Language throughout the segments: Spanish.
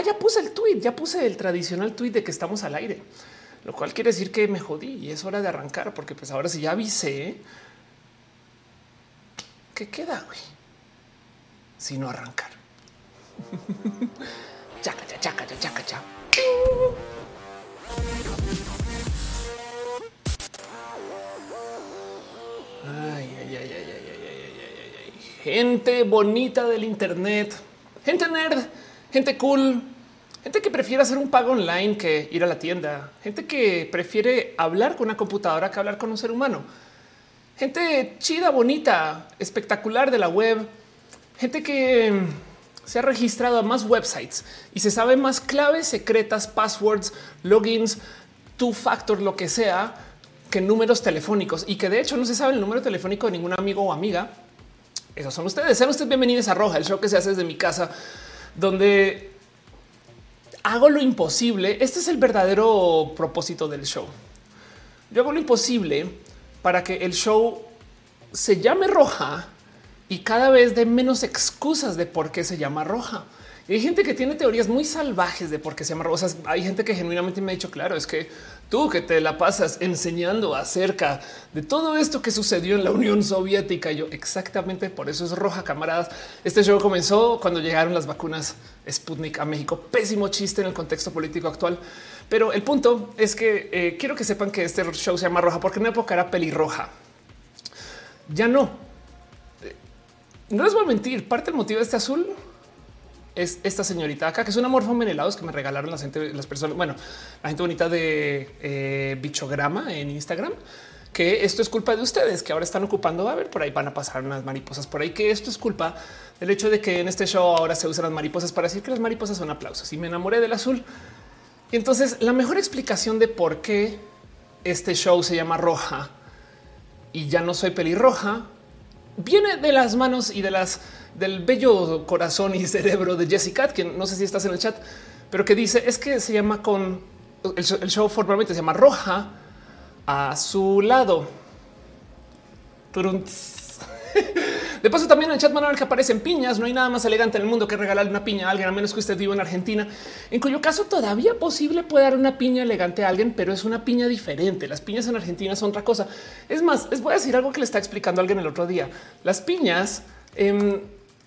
Ah, ya puse el tweet, ya puse el tradicional tweet de que estamos al aire, lo cual quiere decir que me jodí y es hora de arrancar, porque pues ahora si ya avisé, ¿qué queda? Güey? Si no arrancar. chaca, chaca, chaca, chaca, chaca. Ay, ay, ay, ay, ay, ay, ay, ay, Gente bonita del Internet, gente nerd, gente cool, gente que prefiere hacer un pago online que ir a la tienda, gente que prefiere hablar con una computadora que hablar con un ser humano, gente chida, bonita, espectacular de la web, gente que se ha registrado a más websites y se sabe más claves secretas, passwords, logins, two factor, lo que sea que números telefónicos y que de hecho no se sabe el número telefónico de ningún amigo o amiga. Esos son ustedes. Sean ustedes bienvenidos a Roja, el show que se hace desde mi casa, donde hago lo imposible. Este es el verdadero propósito del show. Yo hago lo imposible para que el show se llame Roja y cada vez de menos excusas de por qué se llama Roja. Y hay gente que tiene teorías muy salvajes de por qué se llama roja. hay gente que genuinamente me ha dicho, claro, es que Tú que te la pasas enseñando acerca de todo esto que sucedió en la Unión Soviética. Yo exactamente por eso es roja, camaradas. Este show comenzó cuando llegaron las vacunas Sputnik a México. Pésimo chiste en el contexto político actual. Pero el punto es que eh, quiero que sepan que este show se llama roja porque en una época era pelirroja. Ya no. Eh, no les voy a mentir. Parte del motivo de este azul es esta señorita acá, que es una morfo menelados que me regalaron la gente, las personas, bueno, la gente bonita de eh, bichograma en Instagram, que esto es culpa de ustedes que ahora están ocupando. A ver, por ahí van a pasar unas mariposas por ahí, que esto es culpa del hecho de que en este show ahora se usan las mariposas para decir que las mariposas son aplausos y me enamoré del azul. Y entonces la mejor explicación de por qué este show se llama roja y ya no soy pelirroja viene de las manos y de las del bello corazón y cerebro de Jessica, que no sé si estás en el chat, pero que dice es que se llama con el show, formalmente se llama Roja a su lado. De paso, también en el chat manual que aparecen piñas. No hay nada más elegante en el mundo que regalarle una piña a alguien, a menos que usted viva en Argentina, en cuyo caso todavía posible puede dar una piña elegante a alguien, pero es una piña diferente. Las piñas en Argentina son otra cosa. Es más, les voy a decir algo que le está explicando alguien el otro día. Las piñas em,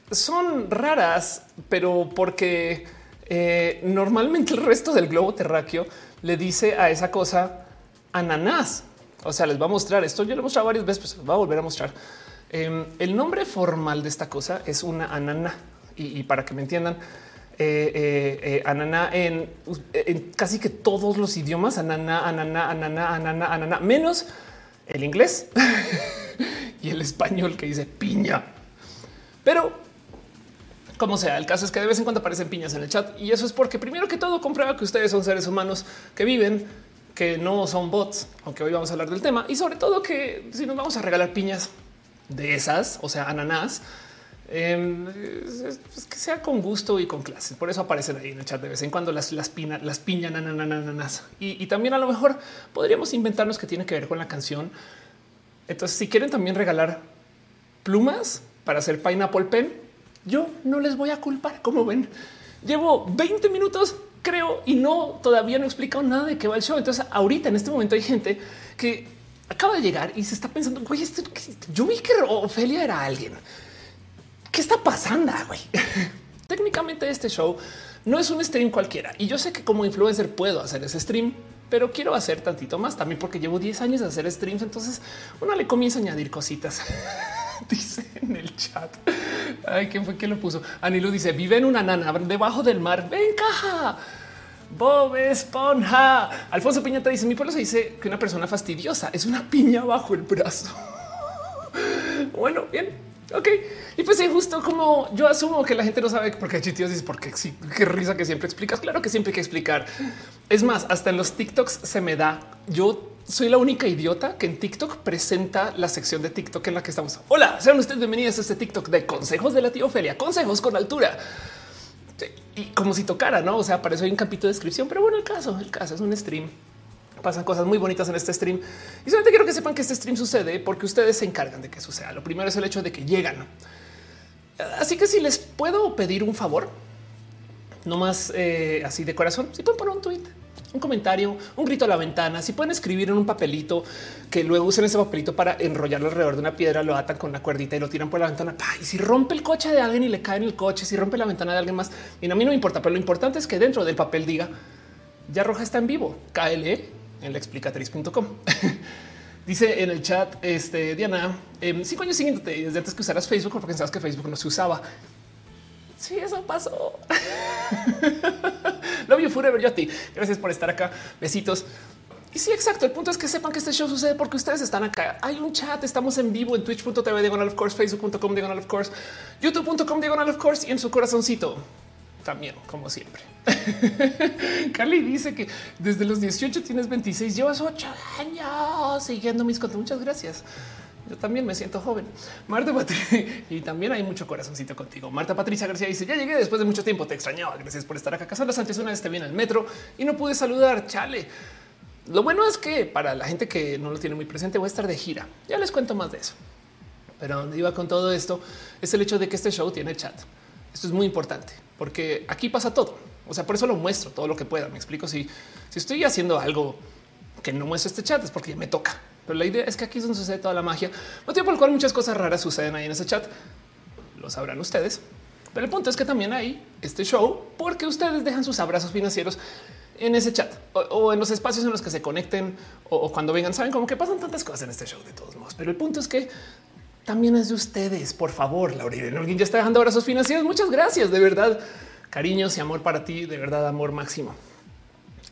son raras, pero porque eh, normalmente el resto del globo terráqueo le dice a esa cosa ananás. O sea, les va a mostrar esto. Yo lo he mostrado varias veces, pues va a volver a mostrar. Em, el nombre formal de esta cosa es una ananá. Y, para que me entiendan, eh, eh, ananá en, en, casi que todos los idiomas, ananá, ananá, ananá, ananá, ananá, menos el inglés y el español que dice piña. Pero como sea, el caso es que de vez en cuando aparecen piñas en el chat y eso es porque primero que todo comprueba que ustedes son seres humanos que viven, que no son bots, aunque hoy vamos a hablar del tema y sobre todo que si nos vamos a regalar piñas de esas, o sea, ananás, em, que sea con gusto y con clase. Por eso aparecen ahí en el chat de vez en cuando las, las, las piñan ananas. Y, y también a lo mejor podríamos inventarnos que tiene que ver con la canción. Entonces, si quieren también regalar plumas para hacer pineapple pen, yo no les voy a culpar. Como ven, llevo 20 minutos, creo, y no todavía no he explicado nada de qué va el show. Entonces, ahorita en este momento hay gente que acaba de llegar y se está pensando, güey, yo vi que Ofelia era alguien. ¿Qué está pasando, güey? Técnicamente este show no es un stream cualquiera y yo sé que como influencer puedo hacer ese stream, pero quiero hacer tantito más también porque llevo 10 años de hacer streams, entonces uno le comienza a añadir cositas. dice en el chat. Ay, ¿quién fue que lo puso? Anilu dice, vive en una nana debajo del mar. Ven, caja. Bob Esponja. Alfonso Piñata dice, mi pueblo se dice que una persona fastidiosa es una piña bajo el brazo. bueno, bien. Ok. Y pues justo como yo asumo que la gente no sabe porque chitios dice porque sí, qué risa que siempre explicas. Claro que siempre hay que explicar. Es más, hasta en los TikToks se me da. Yo soy la única idiota que en TikTok presenta la sección de TikTok en la que estamos. Hola, sean ustedes bienvenidos a este TikTok de consejos de la tía Ofelia, consejos con altura. Y como si tocara, no? O sea, para eso hay un capítulo de descripción, pero bueno, el caso, el caso es un stream. Pasan cosas muy bonitas en este stream y solamente quiero que sepan que este stream sucede porque ustedes se encargan de que suceda. Lo primero es el hecho de que llegan. Así que si les puedo pedir un favor, no más eh, así de corazón, si pueden poner un tweet, un comentario, un grito a la ventana, si pueden escribir en un papelito que luego usen ese papelito para enrollarlo alrededor de una piedra, lo atan con la cuerdita y lo tiran por la ventana. Y si rompe el coche de alguien y le cae en el coche, si rompe la ventana de alguien más, y a mí no me importa, pero lo importante es que dentro del papel diga ya Roja está en vivo. KLE en la explicatriz.com. Dice en el chat este Diana, eh, cinco años siguiente antes que usaras Facebook porque pensabas que Facebook no se usaba. Sí, eso pasó. Love you forever, yo a ti. Gracias por estar acá. Besitos. Y sí, exacto. El punto es que sepan que este show sucede porque ustedes están acá. Hay un chat, estamos en vivo en twitch.tv diagonal of course, facebook.com diagonal of course, youtube.com diagonal of course y en su corazoncito también, como siempre. Carly dice que desde los 18 tienes 26, llevas 8 años siguiendo mis contos. Muchas gracias. Yo también me siento joven. Marta Patricia y también hay mucho corazoncito contigo. Marta Patricia García dice: Ya llegué después de mucho tiempo. Te extrañaba. Gracias por estar acá. Casandra Sánchez una vez te viene al metro y no pude saludar. Chale. Lo bueno es que para la gente que no lo tiene muy presente, voy a estar de gira. Ya les cuento más de eso. Pero donde iba con todo esto es el hecho de que este show tiene chat. Esto es muy importante porque aquí pasa todo. O sea, por eso lo muestro todo lo que pueda. Me explico si, si estoy haciendo algo que no muestro este chat es porque me toca. Pero la idea es que aquí es donde sucede toda la magia, motivo por el cual muchas cosas raras suceden ahí en ese chat. Lo sabrán ustedes. Pero el punto es que también hay este show porque ustedes dejan sus abrazos financieros en ese chat o, en los espacios en los que se conecten o, cuando vengan. Saben como que pasan tantas cosas en este show de todos modos. Pero el punto es que también es de ustedes. Por favor, Laurita, alguien ya está dejando abrazos financieros. Muchas gracias. De verdad, cariños y amor para ti. De verdad, amor máximo.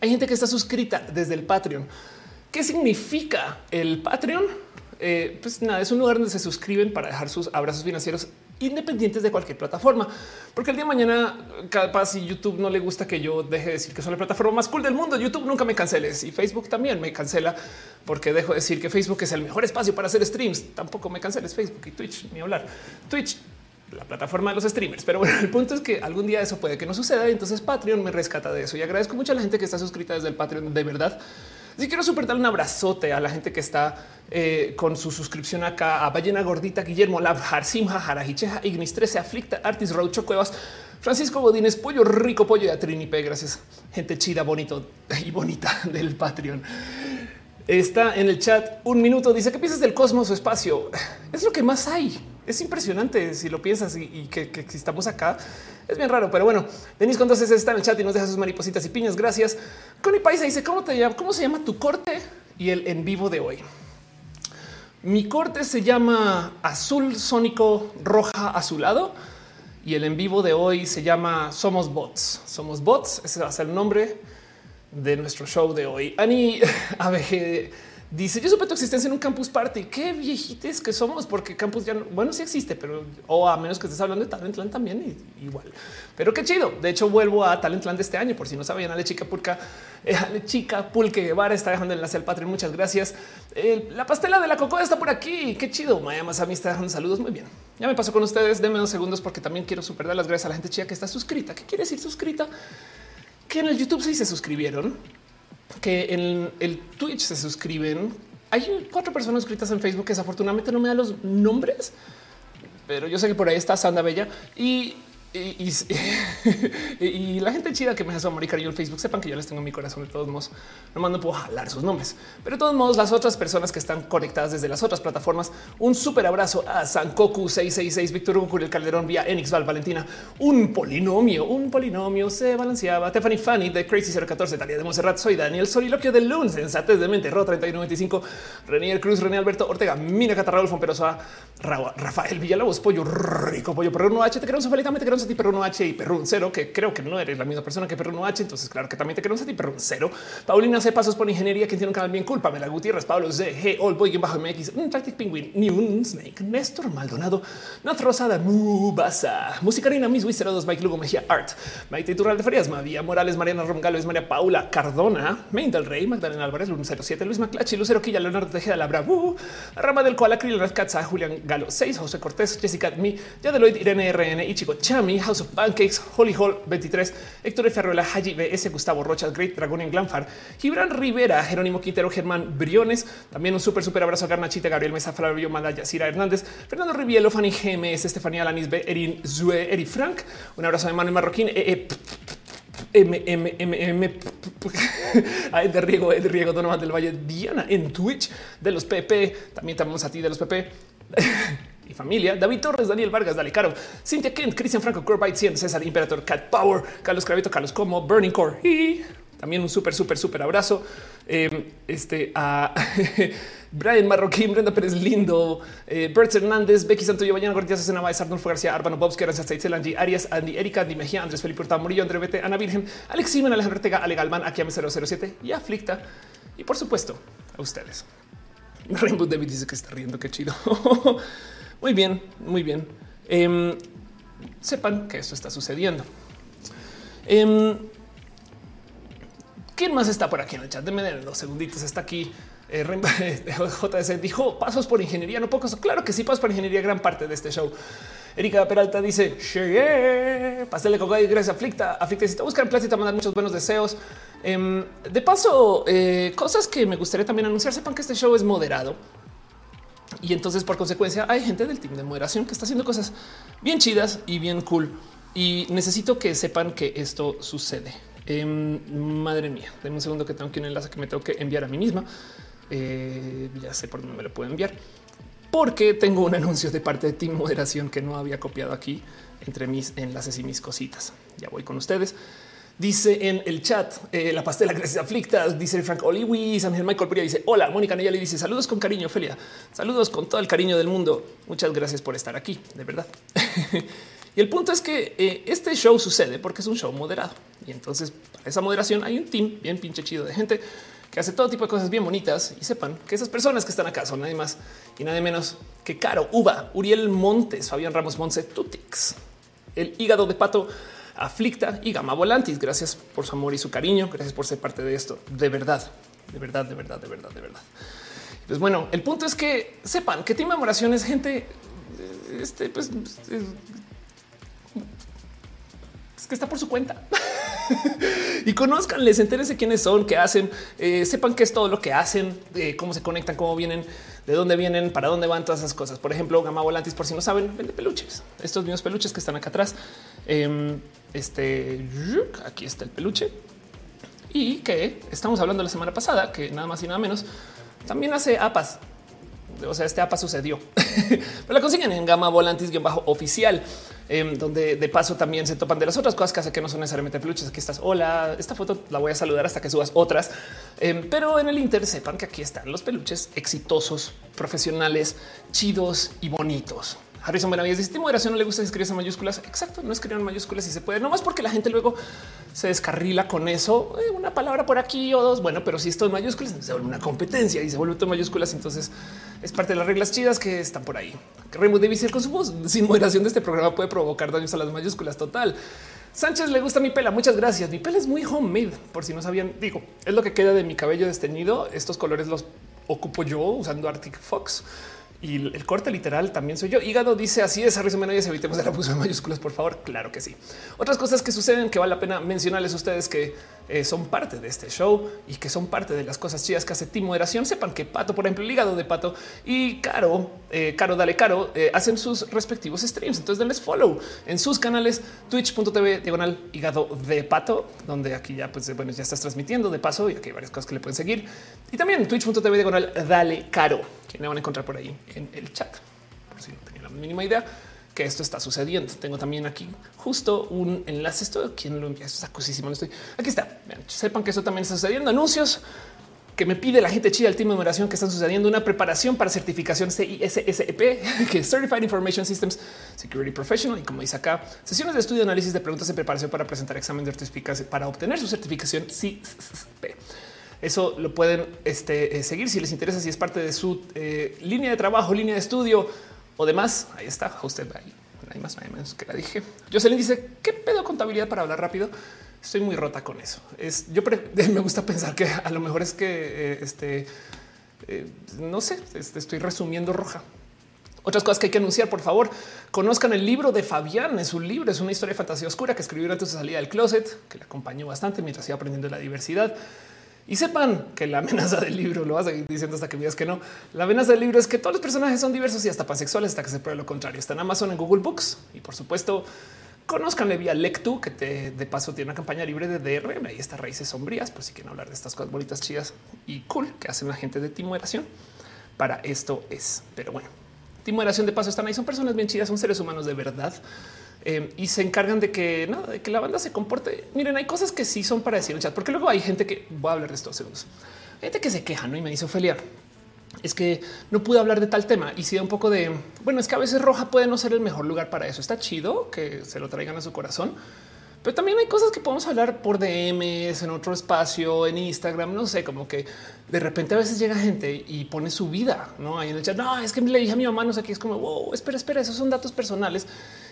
Hay gente que está suscrita desde el Patreon. ¿Qué significa el Patreon? Eh, pues nada, es un lugar donde se suscriben para dejar sus abrazos financieros independientes de cualquier plataforma, porque el día de mañana, capaz si YouTube no le gusta que yo deje de decir que soy la plataforma más cool del mundo, YouTube nunca me canceles y Facebook también me cancela porque dejo de decir que Facebook es el mejor espacio para hacer streams. Tampoco me canceles Facebook y Twitch ni hablar. Twitch la plataforma de los streamers. Pero bueno, el punto es que algún día eso puede que no suceda. Y entonces Patreon me rescata de eso y agradezco mucho a la gente que está suscrita desde el Patreon de verdad. Así quiero super darle un abrazote a la gente que está eh, con su suscripción acá a Ballena Gordita, Guillermo Lab, Simha, Jarajicheja, Ignis 13, Aflicta, Artis, Raucho Cuevas, Francisco Godínez, Pollo Rico, Pollo de Trinipe. Gracias, gente chida, bonito y bonita del Patreon. Está en el chat un minuto. Dice: ¿Qué piensas del cosmos o espacio? Es lo que más hay. Es impresionante si lo piensas y, que, que, estamos acá. Es bien raro, pero bueno, Denis entonces está en el chat y nos deja sus maripositas y piñas. Gracias. Connie Paisa dice: ¿Cómo te? ¿Cómo se llama tu corte? Y el en vivo de hoy. Mi corte se llama azul sónico roja azulado y el en vivo de hoy se llama Somos Bots. Somos Bots. Ese va a ser el nombre de nuestro show de hoy. Ani ABG dice: Yo supe tu existencia en un campus party. Qué viejites que somos, porque campus ya no, bueno, sí existe, pero o a menos que estés hablando de Talentland también, igual. Pero qué chido. De hecho, vuelvo a Talentland este año. Por si no sabían, Ale Chica Pulca, eh, Ale Chica Pulque Guevara está dejando enlace al Patreon. Muchas gracias. la pastela de la cocoa está por aquí. Qué chido. Maya Masami está dejando saludos. Muy bien. Ya me paso con ustedes. Denme unos segundos porque también quiero super dar las gracias a la gente chica que está suscrita. ¿Qué quiere decir suscrita? que en el YouTube sí se suscribieron, que en el Twitch se suscriben. Hay cuatro personas suscritas en Facebook que desafortunadamente no me dan los nombres, pero yo sé que por ahí está Sanda Bella y Y, la gente chida que me hace amor y cariño en Facebook sepan que yo les tengo en mi corazón de todos modos. No no puedo jalar sus nombres, pero de todos modos, las otras personas que están conectadas desde las otras plataformas, un súper abrazo a Sankoku 666, Víctor Hugo el Calderón vía Enixval Valentina, un polinomio, un polinomio se balanceaba. Stephanie Fanny de Crazy 014, Talia de Monserrat, soy Daniel Soliloquio de Lunes, Sensatez de Mente, Ro 3195, Renier Cruz, René Alberto Ortega, Mina Catarrado, Perosoa, Rafael Villalobos, Pollo Rico, Pollo Perro H, te queremos felizmente, te queremos a ti, Perruno H y Perrun Cero, que creo que no eres la misma persona que Perruno H. Entonces, claro que también te queremos a ti, Perrun Cero. Paulina C. Pasos por Ingeniería, que tiene un canal bien culpa. Mela Gutiérrez, Pablo Z, G, All Boy, bajo MX, un Tactic Penguin, ni un Snake, Néstor Maldonado, Nat Rosada, Mubasa, Musicarina, Miss Wizard 02, Mike Lugo, Mejía Art, Maite Turral de Farias, María Morales, Mariana Romgalo, María Paula Cardona, Main del Rey, Magdalena Álvarez, Lun 07, Luis Maclachi, Lucero Quilla, Leonardo Tejeda, Labra, uh, Rama del Koala, Kril, Katza, Julián Galo 6, José Cortés, Jessica Mi, Yadeloid, Irene RN, Ichigo Chami, House of Pancakes, Holy Hall 23, Héctor Ferruela, Haji BS, Gustavo Rochas, Great Dragon en Glanfar, Gibran Rivera, Jerónimo Quintero, Germán Briones, también un súper, súper abrazo a Garnachita, Gabriel Mesa, Flavio Madaya, Cira Hernández, Fernando Rivielo, Fanny GMS, Estefanía Lanis B, Erin Zue, Eri Frank, un abrazo de Manuel Marroquín, e, e, M, M, M, M, de Riego, de Riego Donovan del Valle, Diana en Twitch, de los PP, también tenemos a ti de los PP. Y familia, David Torres, Daniel Vargas, Dale Caro, Cintia Kent, Cristian Franco, Corbite 100, César Imperator, Cat Power, Carlos Cravito, Carlos Como, Burning Core y también un súper, súper, súper abrazo em, este, a Brian Marroquín, Brenda Pérez Lindo, eh, Bert Hernández, Becky Santoyo, Bayana Gortía, Cena Baez, Arnulfo García, Arbano Bobs, Keras, Angie, Arias, Andy, Erika, Andy Mejía, Andrés Felipe Hurtado, Murillo, André Bete, Ana Virgen, Alex Simen, Alejandro Ortega, Ale Galván, Akiame 007 y Aflicta. Y por supuesto, a ustedes. Rainbow David dice que está riendo, qué chido. muy bien, muy bien. Em, sepan que esto está sucediendo. Em, ¿Quién más está por aquí en el chat? Denme dos segunditos. Está aquí. Eh, JS dijo pasos por ingeniería, no pocos. Claro que sí, pasos por ingeniería, gran parte de este show. Erika Peralta dice pastel de coca y gracias aflicta. Aflicta si te buscan te mandan muchos buenos deseos. Em, de paso, eh, cosas que me gustaría también anunciar. Sepan que este show es moderado y entonces por consecuencia hay gente del team de moderación que está haciendo cosas bien chidas y bien cool. Y necesito que sepan que esto sucede. Em, madre mía, denme un segundo que tengo que un enlace que me tengo que enviar a mí misma. Eh, ya sé por dónde me lo puedo enviar, porque tengo un anuncio de parte de Team Moderación que no había copiado aquí entre mis enlaces y mis cositas. Ya voy con ustedes. Dice en el chat eh, la pastela gracias aflicta. Dice Frank Oliwis, Ángel Michael Puria dice hola. Mónica Nella le dice saludos con cariño, Felia. Saludos con todo el cariño del mundo. Muchas gracias por estar aquí, de verdad. Y el punto es que eh, este show sucede porque es un show moderado. Y entonces para esa moderación hay un team bien pinche chido de gente que hace todo tipo de cosas bien bonitas y sepan que esas personas que están acá son nadie más y nadie menos que Caro, Uva, Uriel Montes, Fabián Ramos Monse, Tutix, el hígado de pato, Aflicta y Gama Volantis. Gracias por su amor y su cariño. Gracias por ser parte de esto. De verdad, de verdad, de verdad, de verdad, de verdad. Pues bueno, el punto es que sepan que Team Memoración es gente eh, este, pues, que está por su cuenta. y conozcanles, entérense quiénes son, qué hacen, eh, sepan qué es todo lo que hacen, eh, cómo se conectan, cómo vienen, de dónde vienen, para dónde van todas esas cosas. Por ejemplo, Gama Volantis, por si no saben, vende peluches. Estos mismos peluches que están acá atrás. Em, este aquí está el peluche y que estamos hablando la semana pasada, que nada más y nada menos también hace apas. O sea, este APA sucedió, pero la consiguen en gama volantis bajo oficial. Em, donde de paso también se topan de las otras cosas que hace que no son necesariamente peluches. Aquí estás. Hola, esta foto la voy a saludar hasta que subas otras. Em, pero en el Inter sepan que aquí están los peluches exitosos, profesionales, chidos y bonitos. Harrison Benavides dice moderación no le gusta escribir en mayúsculas. Exacto, no escriban mayúsculas y se puede, no más porque la gente luego se descarrila con eso. Eh, una palabra por aquí o dos. Bueno, pero si esto en mayúsculas se vuelve una competencia y se vuelve todo en mayúsculas. Entonces es parte de las reglas chidas que están por ahí. Raymond Davis con su voz sin moderación de este programa puede provocar daños a las mayúsculas. Total. Sánchez le gusta mi pela. Muchas gracias. Mi pela es muy homemade. Por si no sabían, digo, es lo que queda de mi cabello desteñido. Estos colores los ocupo yo usando Arctic Fox y el corte literal también soy yo. Hígado dice así es. Harrison Menayes, evitemos el abuso de mayúsculas, por favor. Claro que sí. Otras cosas que suceden que vale la pena mencionarles a ustedes que eh, son parte de este show y que son parte de las cosas chidas que hace Team Moderación. Sepan que Pato, por ejemplo, el hígado de Pato y Caro, eh, Caro, dale Caro, eh, hacen sus respectivos streams. Entonces denles follow en sus canales twitch.tv diagonal hígado de Pato, donde aquí ya, pues bueno, ya estás transmitiendo de paso y aquí hay varias cosas que le pueden seguir. Y también twitch.tv diagonal dale Caro, que me van a encontrar por ahí en el chat, por si no tenía la mínima idea que esto está sucediendo. Tengo también aquí justo un enlace. Esto quien lo envía. Esto está cosísimo. No estoy aquí. Está. sepan que eso también está sucediendo. Anuncios que me pide la gente chida el team de numeración que están sucediendo una preparación para certificación CISSEP, que es Certified Information Systems Security Professional. Y como dice acá, sesiones de estudio, análisis de preguntas en preparación para presentar examen de certificación para obtener su certificación CISSP. Eso lo pueden este, eh, seguir si les interesa, si es parte de su eh, línea de trabajo, línea de estudio o demás. Ahí está, usted ahí. Hay más, hay menos que la dije. Jocelyn dice qué pedo contabilidad para hablar rápido. Estoy muy rota con eso. Es yo me gusta pensar que a lo mejor es que eh, este no sé, este, estoy resumiendo roja. Otras cosas que hay que anunciar, por favor, conozcan el libro de Fabián. Es un libro, es una historia de fantasía oscura que escribió antes de salida del closet, que le acompañó bastante mientras iba aprendiendo la diversidad. Y sepan que la amenaza del libro, lo vas a seguir diciendo hasta que veas que no. La amenaza del libro es que todos los personajes son diversos y hasta pansexuales hasta que se pruebe lo contrario. Está en Amazon, en Google Books y por supuesto Conozcanle vía Lectu, que te, de paso tiene una campaña libre de DRM. Ahí está Raíces Sombrías, por si quieren hablar de estas cosas bonitas, chidas y cool que hacen la gente de Timoderación. Para esto es. Pero bueno, Timoderación de paso están ahí. Son personas bien chidas, son seres humanos de verdad. Eh, y se encargan de que nada, de que la banda se comporte. Miren, hay cosas que sí son para decir en chat, porque luego hay gente que voy a hablar de estos segundos. Hay gente que se queja ¿no? y me dice Ophelia es que no pude hablar de tal tema y si da un poco de bueno, es que a veces roja puede no ser el mejor lugar para eso. Está chido que se lo traigan a su corazón, pero también hay cosas que podemos hablar por DMs en otro espacio, en Instagram. No sé, como que de repente a veces llega gente y pone su vida no ahí en el chat. No, es que le dije a mi mamá, no sé qué es como wow, espera, espera, esos son datos personales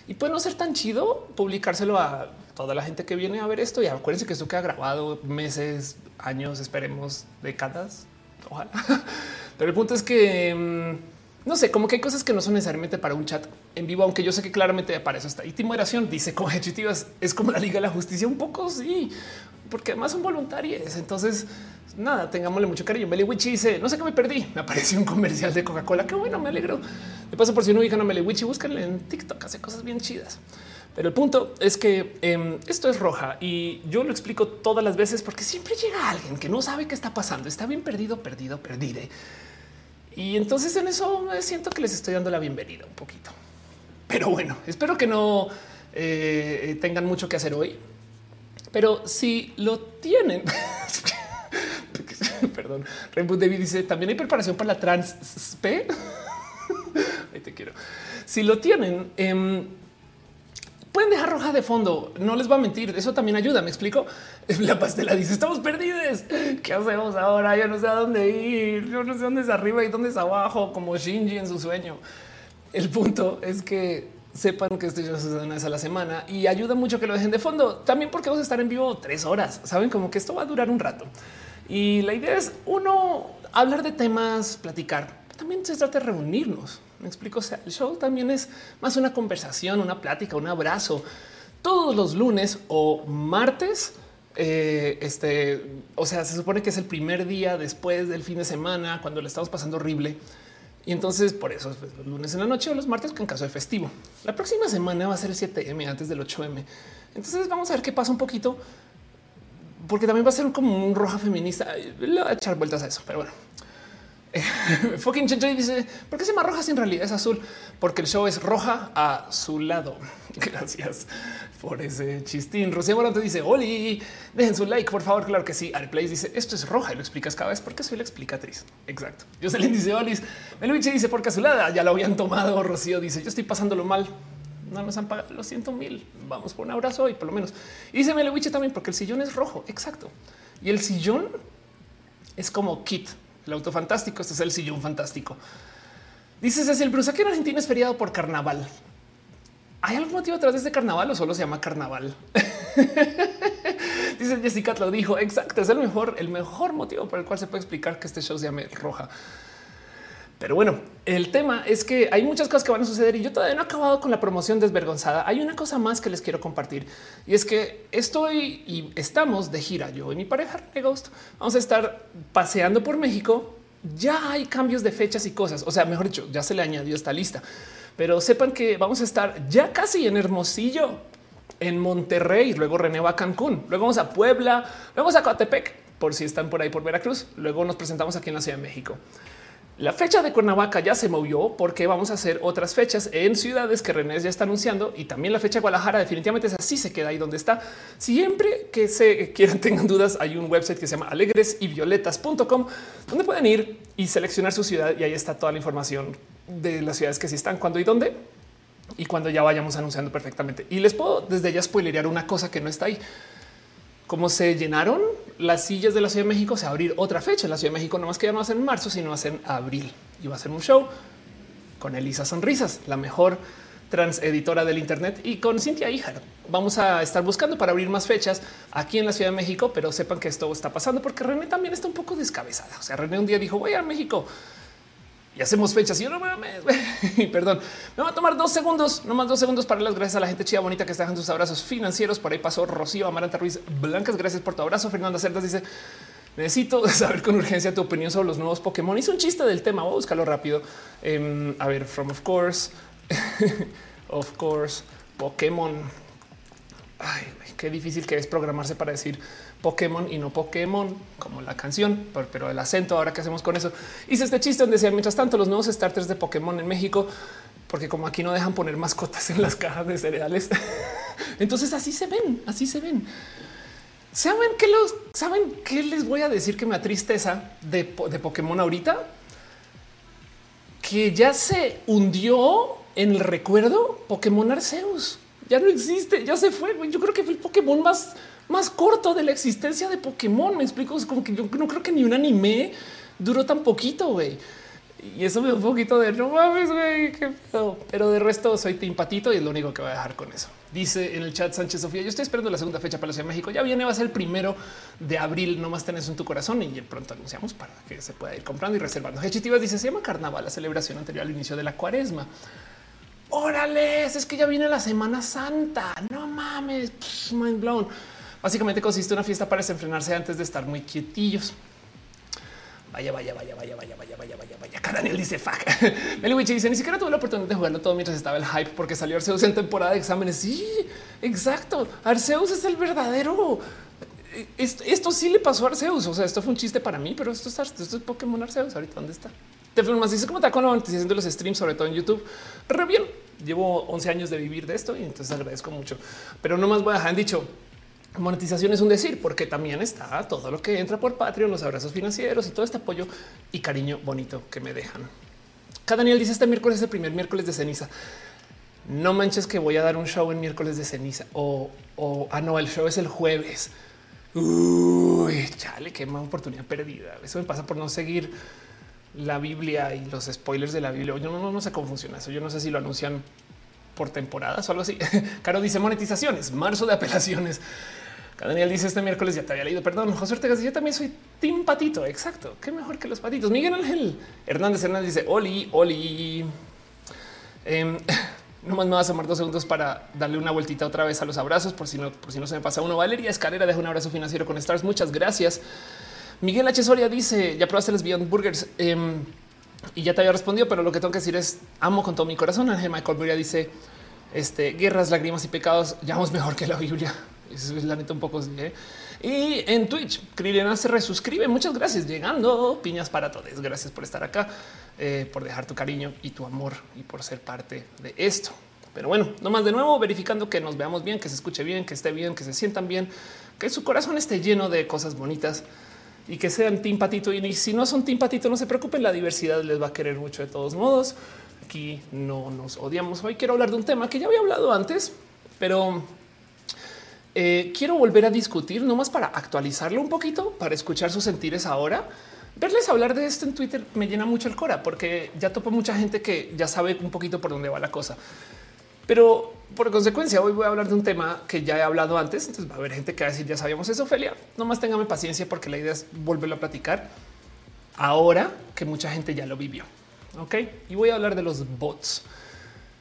y puede no ser tan chido publicárselo a toda la gente que viene a ver esto. Y acuérdense que esto queda grabado meses, años, esperemos décadas. Ojalá. Pero el punto es que mm, no sé, como que hay cosas que no son necesariamente para un chat en vivo, aunque yo sé que claramente para eso está. Y Timoderación dice ejecutivas es como la Liga de la Justicia, un poco sí, porque además son voluntarias. Entonces, nada, tengámosle mucho cariño. Meliwichi dice: No sé qué me perdí. Me apareció un comercial de Coca-Cola. Qué bueno, me alegro. De paso, por si no ubican a Meliwichi, búsquenle en TikTok, hace cosas bien chidas. Pero el punto es que em, esto es roja y yo lo explico todas las veces porque siempre llega alguien que no sabe qué está pasando, está bien perdido, perdido, perdide y entonces en eso siento que les estoy dando la bienvenida un poquito. Pero bueno, espero que no eh, tengan mucho que hacer hoy. Pero si lo tienen, perdón, Rainbow David dice también hay preparación para la trans P. Te quiero. Si lo tienen, eh, pueden dejar roja de fondo. No les va a mentir. Eso también ayuda. Me explico. La pastela dice estamos perdidos. ¿Qué hacemos ahora? Ya no sé a dónde ir. Yo no sé dónde es arriba y dónde es abajo, como Shinji en su sueño. El punto es que sepan que esto ya sucede una vez a la semana y ayuda mucho que lo dejen de fondo. También porque vamos a estar en vivo tres horas. Saben como que esto va a durar un rato. Y la idea es uno hablar de temas, platicar. También se trata de reunirnos me explico. O sea, el show también es más una conversación, una plática, un abrazo. Todos los lunes o martes, eh, este, o sea, se supone que es el primer día después del fin de semana, cuando le estamos pasando horrible. Y entonces por eso pues, los lunes en la noche o los martes en caso de festivo. La próxima semana va a ser el 7M antes del 8M. Entonces vamos a ver qué pasa un poquito, porque también va a ser como un roja feminista. Le voy a echar vueltas a eso, pero bueno. Fucking Chenchoy dice por qué se llama roja si en realidad es azul? Porque el show es roja a su lado. Gracias por ese chistín. Rocío Volante dice Oli, dejen su like, por favor. Claro que sí. Airplays dice esto es roja y lo explicas cada vez porque soy la explicatriz. Exacto. Jocelyn dice Olis. Meluiche dice porque a su ya lo habían tomado. Rocío dice yo estoy pasándolo mal. No nos han pagado. Lo siento mil. Vamos por un abrazo hoy, por lo menos. Y dice Meluiche también porque el sillón es rojo. Exacto. Y el sillón es como kit el auto fantástico. Este es el sillón fantástico. Dice Cecil Bruce, aquí en Argentina es feriado por carnaval. ¿Hay algún motivo atrás de este carnaval o solo se llama carnaval? Dice Jessica lo dijo. Exacto, es el mejor, el mejor motivo por el cual se puede explicar que este show se llame roja. Pero bueno, el tema es que hay muchas cosas que van a suceder y yo todavía no he acabado con la promoción desvergonzada. Hay una cosa más que les quiero compartir y es que estoy y estamos de gira. Yo y mi pareja Ghost vamos a estar paseando por México. Ya hay cambios de fechas y cosas. O sea, mejor dicho, ya se le añadió esta lista, pero sepan que vamos a estar ya casi en Hermosillo, en Monterrey, luego René va a Cancún, luego vamos a Puebla, luego vamos a Coatepec, por si están por ahí por Veracruz, luego nos presentamos aquí en la Ciudad de México. La fecha de Cuernavaca ya se movió porque vamos a hacer otras fechas en ciudades que René ya está anunciando y también la fecha de Guadalajara definitivamente es así, se queda ahí donde está. Siempre que se quieran, tengan dudas, hay un website que se llama alegres y violetas.com donde pueden ir y seleccionar su ciudad y ahí está toda la información de las ciudades que sí están, cuándo y dónde y cuando ya vayamos anunciando perfectamente. Y les puedo desde ya spoilerear una cosa que no está ahí como se llenaron las sillas de la Ciudad de México, se va a abrir otra fecha en la Ciudad de México, no más que ya no hacen en marzo, sino hacen abril y va a ser un show con Elisa Sonrisas, la mejor trans editora del Internet y con Cintia Híjar. Vamos a estar buscando para abrir más fechas aquí en la Ciudad de México, pero sepan que esto está pasando porque René también está un poco descabezada. O sea, René un día dijo voy a México y hacemos fechas. Y yo no mames, perdón, me va a tomar dos segundos, no más dos segundos para las gracias a la gente chida bonita que está dejando sus abrazos financieros. Por ahí pasó Rocío Amaranta Ruiz Blancas. Gracias por tu abrazo. Fernanda Cerdas dice necesito saber con urgencia tu opinión sobre los nuevos Pokémon. Hizo un chiste del tema. Voy a buscarlo rápido. Em, a ver, from of course, of course, Pokémon ay, qué difícil que es programarse para decir Pokémon y no Pokémon, como la canción, pero el acento, ahora qué hacemos con eso. Hice este chiste donde decía, mientras tanto, los nuevos starters de Pokémon en México, porque como aquí no dejan poner mascotas en las cajas de cereales, entonces así se ven, así se ven. ¿Saben qué, los, ¿Saben qué les voy a decir que me da tristeza de Pokémon ahorita? Que ya se hundió en el recuerdo Pokémon Arceus ya no existe, ya se fue. Yo creo que fue el Pokémon más, más corto de la existencia de Pokémon. Me explico, es como que yo no creo que ni un anime duró tan poquito, güey. Y eso me da un poquito de no mames, güey, qué. Pero de resto soy timpatito y es lo único que voy a dejar con eso. Dice en el chat Sánchez Sofía, yo estoy esperando la segunda fecha para la Ciudad de México. Ya viene, va a ser el primero de abril. No más tenés en tu corazón y pronto anunciamos para que se pueda ir comprando y reservando. Hechitivas dice se llama carnaval, la celebración anterior al inicio de la cuaresma. Órale, es que ya viene la Semana Santa. No mames, mind blown. Básicamente consiste en una fiesta para desenfrenarse antes de estar muy quietillos. Vaya, vaya, vaya, vaya, vaya, vaya, vaya, vaya, vaya. Daniel dice fuck. Meliwich dice ni siquiera tuve la oportunidad de jugarlo todo mientras estaba el hype porque salió Arceus en temporada de exámenes. Sí, exacto. Arceus es el verdadero. Esto, sí le pasó a Arceus. O sea, esto fue un chiste para mí, pero esto es, esto es Pokémon Arceus. Ahorita, ¿dónde está? Te más dice cómo está con la de los streams, sobre todo en YouTube. Re bien. Llevo 11 años de vivir de esto y entonces agradezco mucho. Pero no más voy a dejar dicho. Monetización es un decir, porque también está todo lo que entra por Patreon, los abrazos financieros y todo este apoyo y cariño bonito que me dejan. Cada Daniel dice este miércoles es el primer miércoles de ceniza. No manches que voy a dar un show en miércoles de ceniza o, o ah, no, el show es el jueves. Uy, chale, qué más oportunidad perdida. Eso me pasa por no seguir la Biblia y los spoilers de la Biblia. Yo no, no, sé cómo funciona eso. Yo no sé si lo anuncian por temporadas o algo así. Caro dice monetizaciones, marzo de apelaciones. Daniel dice este miércoles ya te había leído. Perdón, José Ortega yo también soy Team Patito. Exacto. Qué mejor que los patitos. Miguel Ángel Hernández Hernández dice Oli, Oli. Eh, Nomás me vas a tomar dos segundos para darle una vueltita otra vez a los abrazos por si no, por si no se me pasa uno. Valeria Escalera deja un abrazo financiero con Stars. Muchas gracias. Miguel H. Soria dice: Ya probaste los Beyond Burgers em, y ya te había respondido, pero lo que tengo que decir es amo con todo mi corazón. Ángel Michael Buria dice: Este guerras, lágrimas y pecados, llamamos mejor que la Biblia. Eso es la neta un poco. ¿eh? Y en Twitch, Kriliana se resuscribe. Muchas gracias. Llegando piñas para todos. Gracias por estar acá, eh, por dejar tu cariño y tu amor y por ser parte de esto. Pero bueno, nomás de nuevo verificando que nos veamos bien, que se escuche bien, que esté bien, que se sientan bien, que su corazón esté lleno de cosas bonitas y que sean Team. Y si no son Team no se preocupen, la diversidad les va a querer mucho de todos modos. Aquí no nos odiamos. Hoy quiero hablar de un tema que ya había hablado antes, pero eh, quiero volver a discutir nomás para actualizarlo un poquito, para escuchar sus sentires ahora. Verles hablar de esto en Twitter me llena mucho el cora porque ya topo mucha gente que ya sabe un poquito por dónde va la cosa. Pero por consecuencia, hoy voy a hablar de un tema que ya he hablado antes. Entonces va a haber gente que va a decir ya sabíamos eso, Ophelia. Nomás téngame paciencia porque la idea es volverlo a platicar ahora que mucha gente ya lo vivió. Ok, y voy a hablar de los bots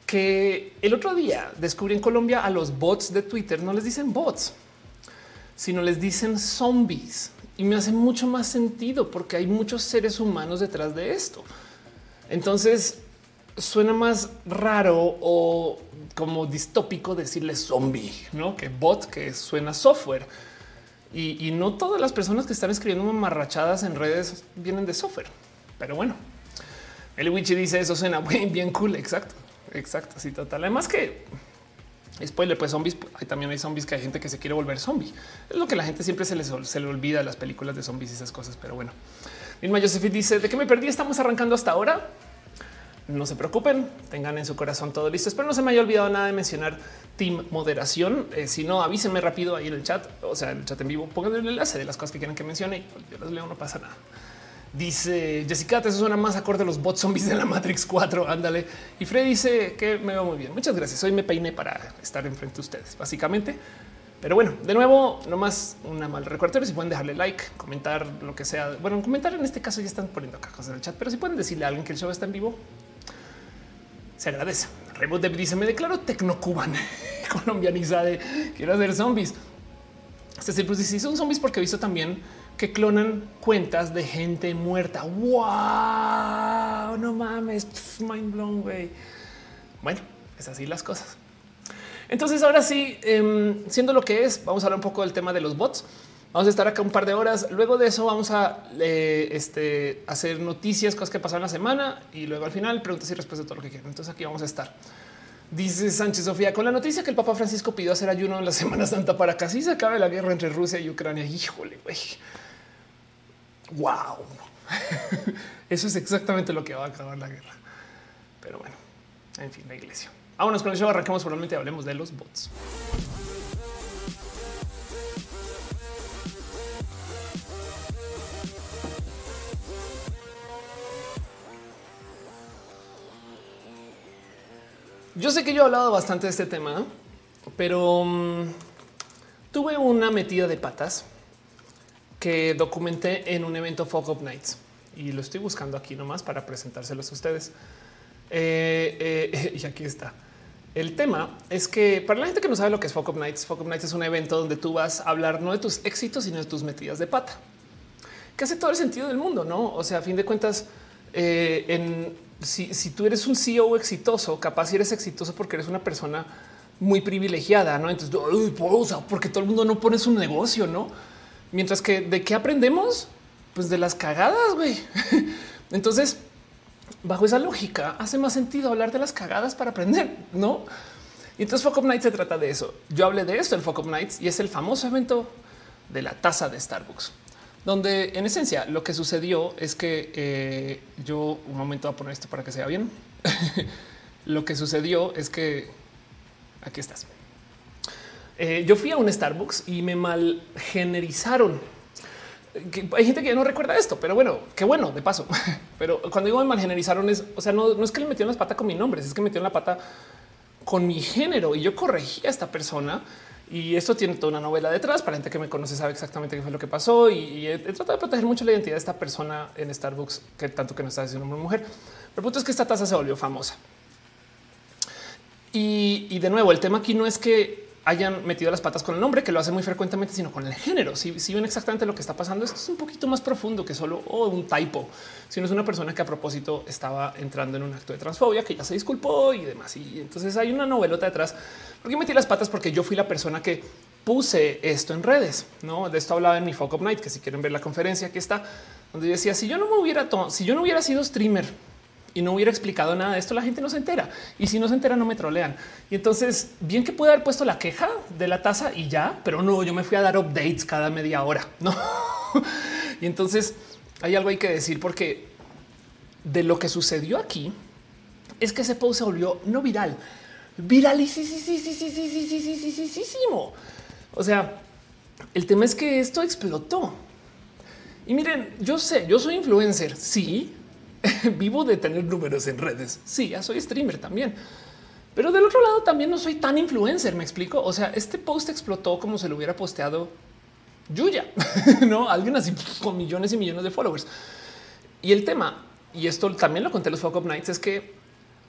que el otro día descubrí en Colombia a los bots de Twitter. No les dicen bots, sino les dicen zombies y me hace mucho más sentido porque hay muchos seres humanos detrás de esto. Entonces suena más raro o como distópico decirle zombie, no que bot, que suena software. Y, no todas las personas que están escribiendo mamarrachadas en redes vienen de software. Pero bueno, el Witchy dice eso suena bien cool. Exacto, exacto. Sí, total. Además que spoiler, pues zombies, hay también hay zombies que hay gente que se quiere volver zombie. Es lo que la gente siempre se les se le olvida las películas de zombies y esas cosas. Pero bueno, Irma Josephine dice de qué me perdí. Estamos arrancando hasta ahora no se preocupen, tengan en su corazón todo listo. Espero no se me haya olvidado nada de mencionar Team Moderación. Eh, si no, avísenme rápido ahí en el chat, o sea, en el chat en vivo, pongan el enlace de las cosas que quieran que mencione. Yo las leo, no pasa nada. Dice Jessica, eso suena más acorde a los bots zombies de la Matrix 4. Ándale. Y Fred dice que me veo muy bien. Muchas gracias. Hoy me peiné para estar enfrente de ustedes, básicamente. Pero bueno, de nuevo, no más una mal recordatorio. Si pueden dejarle like, comentar lo que sea. Bueno, comentar en este caso ya están poniendo acá cosas en el chat, pero si pueden decirle a alguien que el show está en vivo, se agradece. Reboot dice: Me declaro tecnocuban, colombianizada. Quiero hacer zombies. Este pues si son zombies porque he visto también que clonan cuentas de gente muerta. Wow, no mames, mind blown, güey. Bueno, es así las cosas. Entonces, ahora sí, em, siendo lo que es, vamos a hablar un poco del tema de los bots. Vamos a estar acá un par de horas. Luego de eso vamos a eh, este, hacer noticias, cosas que pasaron la semana y luego al final preguntas y respuestas de todo lo que quieran. Entonces aquí vamos a estar. Dice Sánchez Sofía con la noticia que el Papa Francisco pidió hacer ayuno en la Semana Santa para así se acabe la guerra entre Rusia y Ucrania. Híjole, güey. Wow. Eso es exactamente lo que va a acabar la guerra. Pero bueno, en fin, la iglesia. Vámonos con el show. Arranquemos. Probablemente hablemos de los bots. Yo sé que yo he hablado bastante de este tema, pero um, tuve una metida de patas que documenté en un evento Fog of Nights y lo estoy buscando aquí nomás para presentárselos a ustedes. Eh, eh, y aquí está. El tema es que para la gente que no sabe lo que es of Nights, of Nights es un evento donde tú vas a hablar no de tus éxitos, sino de tus metidas de pata, que hace todo el sentido del mundo, no? O sea, a fin de cuentas, eh, en si, tú eres un CEO exitoso, capaz si eres exitoso porque eres una persona muy privilegiada, no? Entonces, porque todo el mundo no pone su negocio, no? Mientras que de qué aprendemos? Pues de las cagadas, güey. Entonces, bajo esa lógica, hace más sentido hablar de las cagadas para aprender, no? Y entonces, Focus Nights se trata de eso. Yo hablé de esto en Focus Nights y es el famoso evento de la taza de Starbucks donde en esencia lo que sucedió es que eh, yo un momento voy a poner esto para que sea bien. lo que sucedió es que aquí estás. Eh, yo fui a un Starbucks y me mal generizaron. hay gente que ya no recuerda esto, pero bueno, qué bueno de paso. Pero cuando digo me mal es, o sea, no, no es que le metieron las patas con mi nombre, es que metieron la pata con mi género y yo corregí a esta persona y esto tiene toda una novela detrás. Para gente que me conoce sabe exactamente qué fue lo que pasó y, he, tratado de proteger mucho la identidad de esta persona en Starbucks, que tanto que no está diciendo una mujer. Pero el punto es que esta taza se volvió famosa. Y, de nuevo, el tema aquí no es que hayan metido las patas con el nombre, que lo hacen muy frecuentemente, sino con el género. Si, ven exactamente lo que está pasando, esto es un poquito más profundo que solo oh, un typo, sino es una persona que a propósito estaba entrando en un acto de transfobia, que ya se disculpó y demás. Y entonces hay una novelota detrás porque metí las patas porque yo fui la persona que puse esto en redes. No de esto hablaba en mi of Night, que si quieren ver la conferencia, aquí está, donde decía: si yo no me hubiera, si yo no hubiera sido streamer y no hubiera explicado nada de esto, la gente no se entera. Y si no se entera, no me trolean. Y entonces, bien que pude haber puesto la queja de la taza y ya, pero no, yo me fui a dar updates cada media hora. No. y entonces hay algo hay que decir porque de lo que sucedió aquí es que ese post se volvió no viral, viralísimo. O sea, el tema es que esto explotó. Y miren, yo sé, yo soy influencer, sí, vivo de tener números en redes, sí, ya soy streamer también. Pero del otro lado también no soy tan influencer, me explico. O sea, este post explotó como se lo hubiera posteado Yuya, no alguien así con millones y millones de followers. Y el tema, y esto también lo conté en los Fuck Up Nights, es que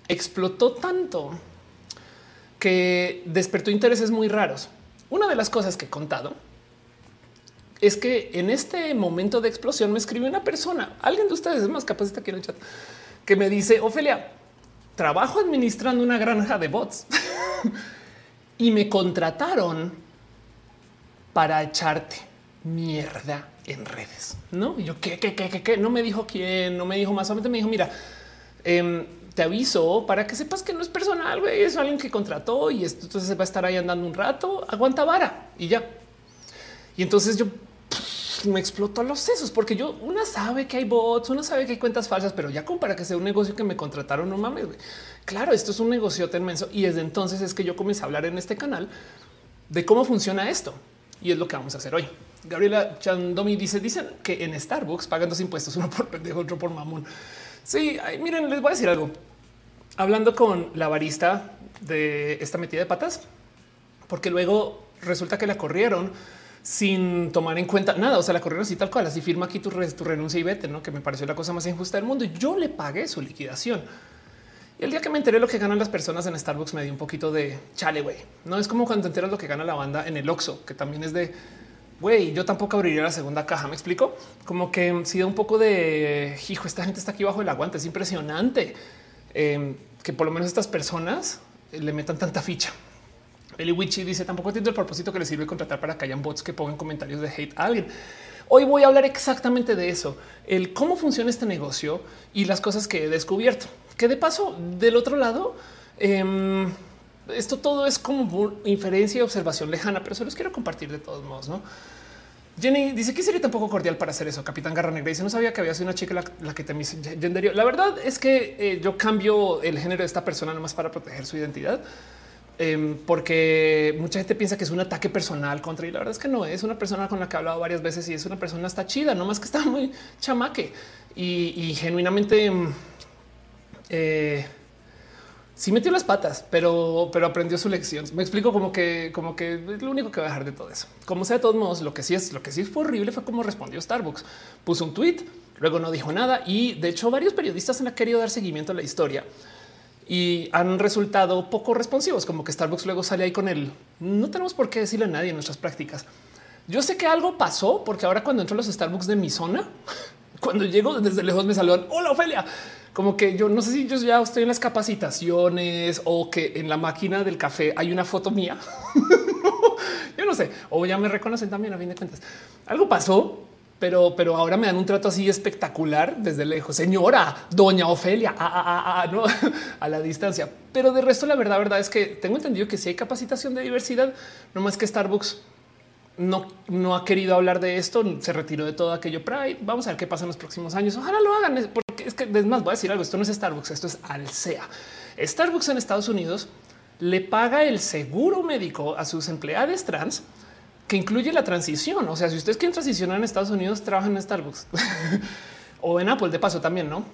explotó tanto que despertó intereses muy raros. Una de las cosas que he contado es que en este momento de explosión me escribe una persona, alguien de ustedes es más capaz de aquí en el chat, que me dice, Ofelia, trabajo administrando una granja de bots y me contrataron para echarte mierda en redes. No, y yo qué, qué, qué, qué, no me dijo quién, no me dijo más, solamente me dijo, mira, eh, te aviso para que sepas que no es personal, es alguien que contrató y esto entonces va a estar ahí andando un rato, aguanta vara y ya. Y entonces yo me explotó los sesos porque yo una sabe que hay bots, una sabe que hay cuentas falsas, pero ya como para que sea un negocio que me contrataron, no mames. Claro, esto es un negocio inmenso y desde entonces es que yo comencé a hablar en este canal de cómo funciona esto y es lo que vamos a hacer hoy. Gabriela Chandomi dice: Dicen que en Starbucks pagan dos impuestos, uno por pendejo, otro por mamón. Sí, miren, les voy a decir algo. Hablando con la barista de esta metida de patas, porque luego resulta que la corrieron sin tomar en cuenta nada. O sea, la corrieron así tal cual. Así firma aquí tu, renuncia y vete, no? Que me pareció la cosa más injusta del mundo. Y yo le pagué su liquidación. Y el día que me enteré lo que ganan las personas en Starbucks, me dio un poquito de chale, güey. No es como cuando te enteras lo que gana la banda en el Oxxo, que también es de güey, yo tampoco abriría la segunda caja. Me explico como que si da un poco de hijo, esta gente está aquí bajo el aguante. Es impresionante em, que por lo menos estas personas le metan tanta ficha. Peliwichi dice tampoco entiendo el propósito que le sirve contratar para que hayan bots que pongan comentarios de hate a alguien. Hoy voy a hablar exactamente de eso, el cómo funciona este negocio y las cosas que he descubierto. Que de paso, del otro lado, em, esto todo es como inferencia y observación lejana, pero se los quiero compartir de todos modos, ¿no? Jenny dice que sería tampoco cordial para hacer eso. Capitán Garra Negra dice no sabía que había sido una chica la, que te genderio. La verdad es que eh, yo cambio el género de esta persona nomás para proteger su identidad. Em, porque mucha gente piensa que es un ataque personal contra y la verdad es que no es una persona con la que he hablado varias veces y es una persona está chida, no más que está muy chamaque y, genuinamente em, eh, sí metió las patas, pero, pero aprendió su lección. Me explico como que, como que es lo único que va a dejar de todo eso. Como sea, de todos modos, lo que sí es, lo que sí fue horrible fue cómo respondió Starbucks. Puso un tweet, luego no dijo nada y de hecho varios periodistas han querido dar seguimiento a la historia y han resultado poco responsivos, como que Starbucks luego sale ahí con él. No tenemos por qué decirle a nadie en nuestras prácticas. Yo sé que algo pasó porque ahora cuando entro a los Starbucks de mi zona, cuando llego desde lejos me saludan. Hola, Ofelia. Como que yo no sé si yo ya estoy en las capacitaciones o que en la máquina del café hay una foto mía. yo no sé. O ya me reconocen también a fin de cuentas. Algo pasó pero, pero ahora me dan un trato así espectacular desde lejos. Señora, doña Ofelia, a la distancia. Pero de resto, la verdad, verdad es que tengo entendido que si hay capacitación de diversidad, no más que Starbucks no, no ha querido hablar de esto, se retiró de todo aquello. Pride. Vamos a ver qué pasa en los próximos años. Ojalá lo hagan, porque es que es más, voy a decir algo. Esto no es Starbucks, esto es Alsea. Starbucks en Estados Unidos le paga el seguro médico a sus empleados trans que incluye la transición. O sea, si ustedes quieren transicionar en Estados Unidos, trabajan en Starbucks o en Apple de paso también, no?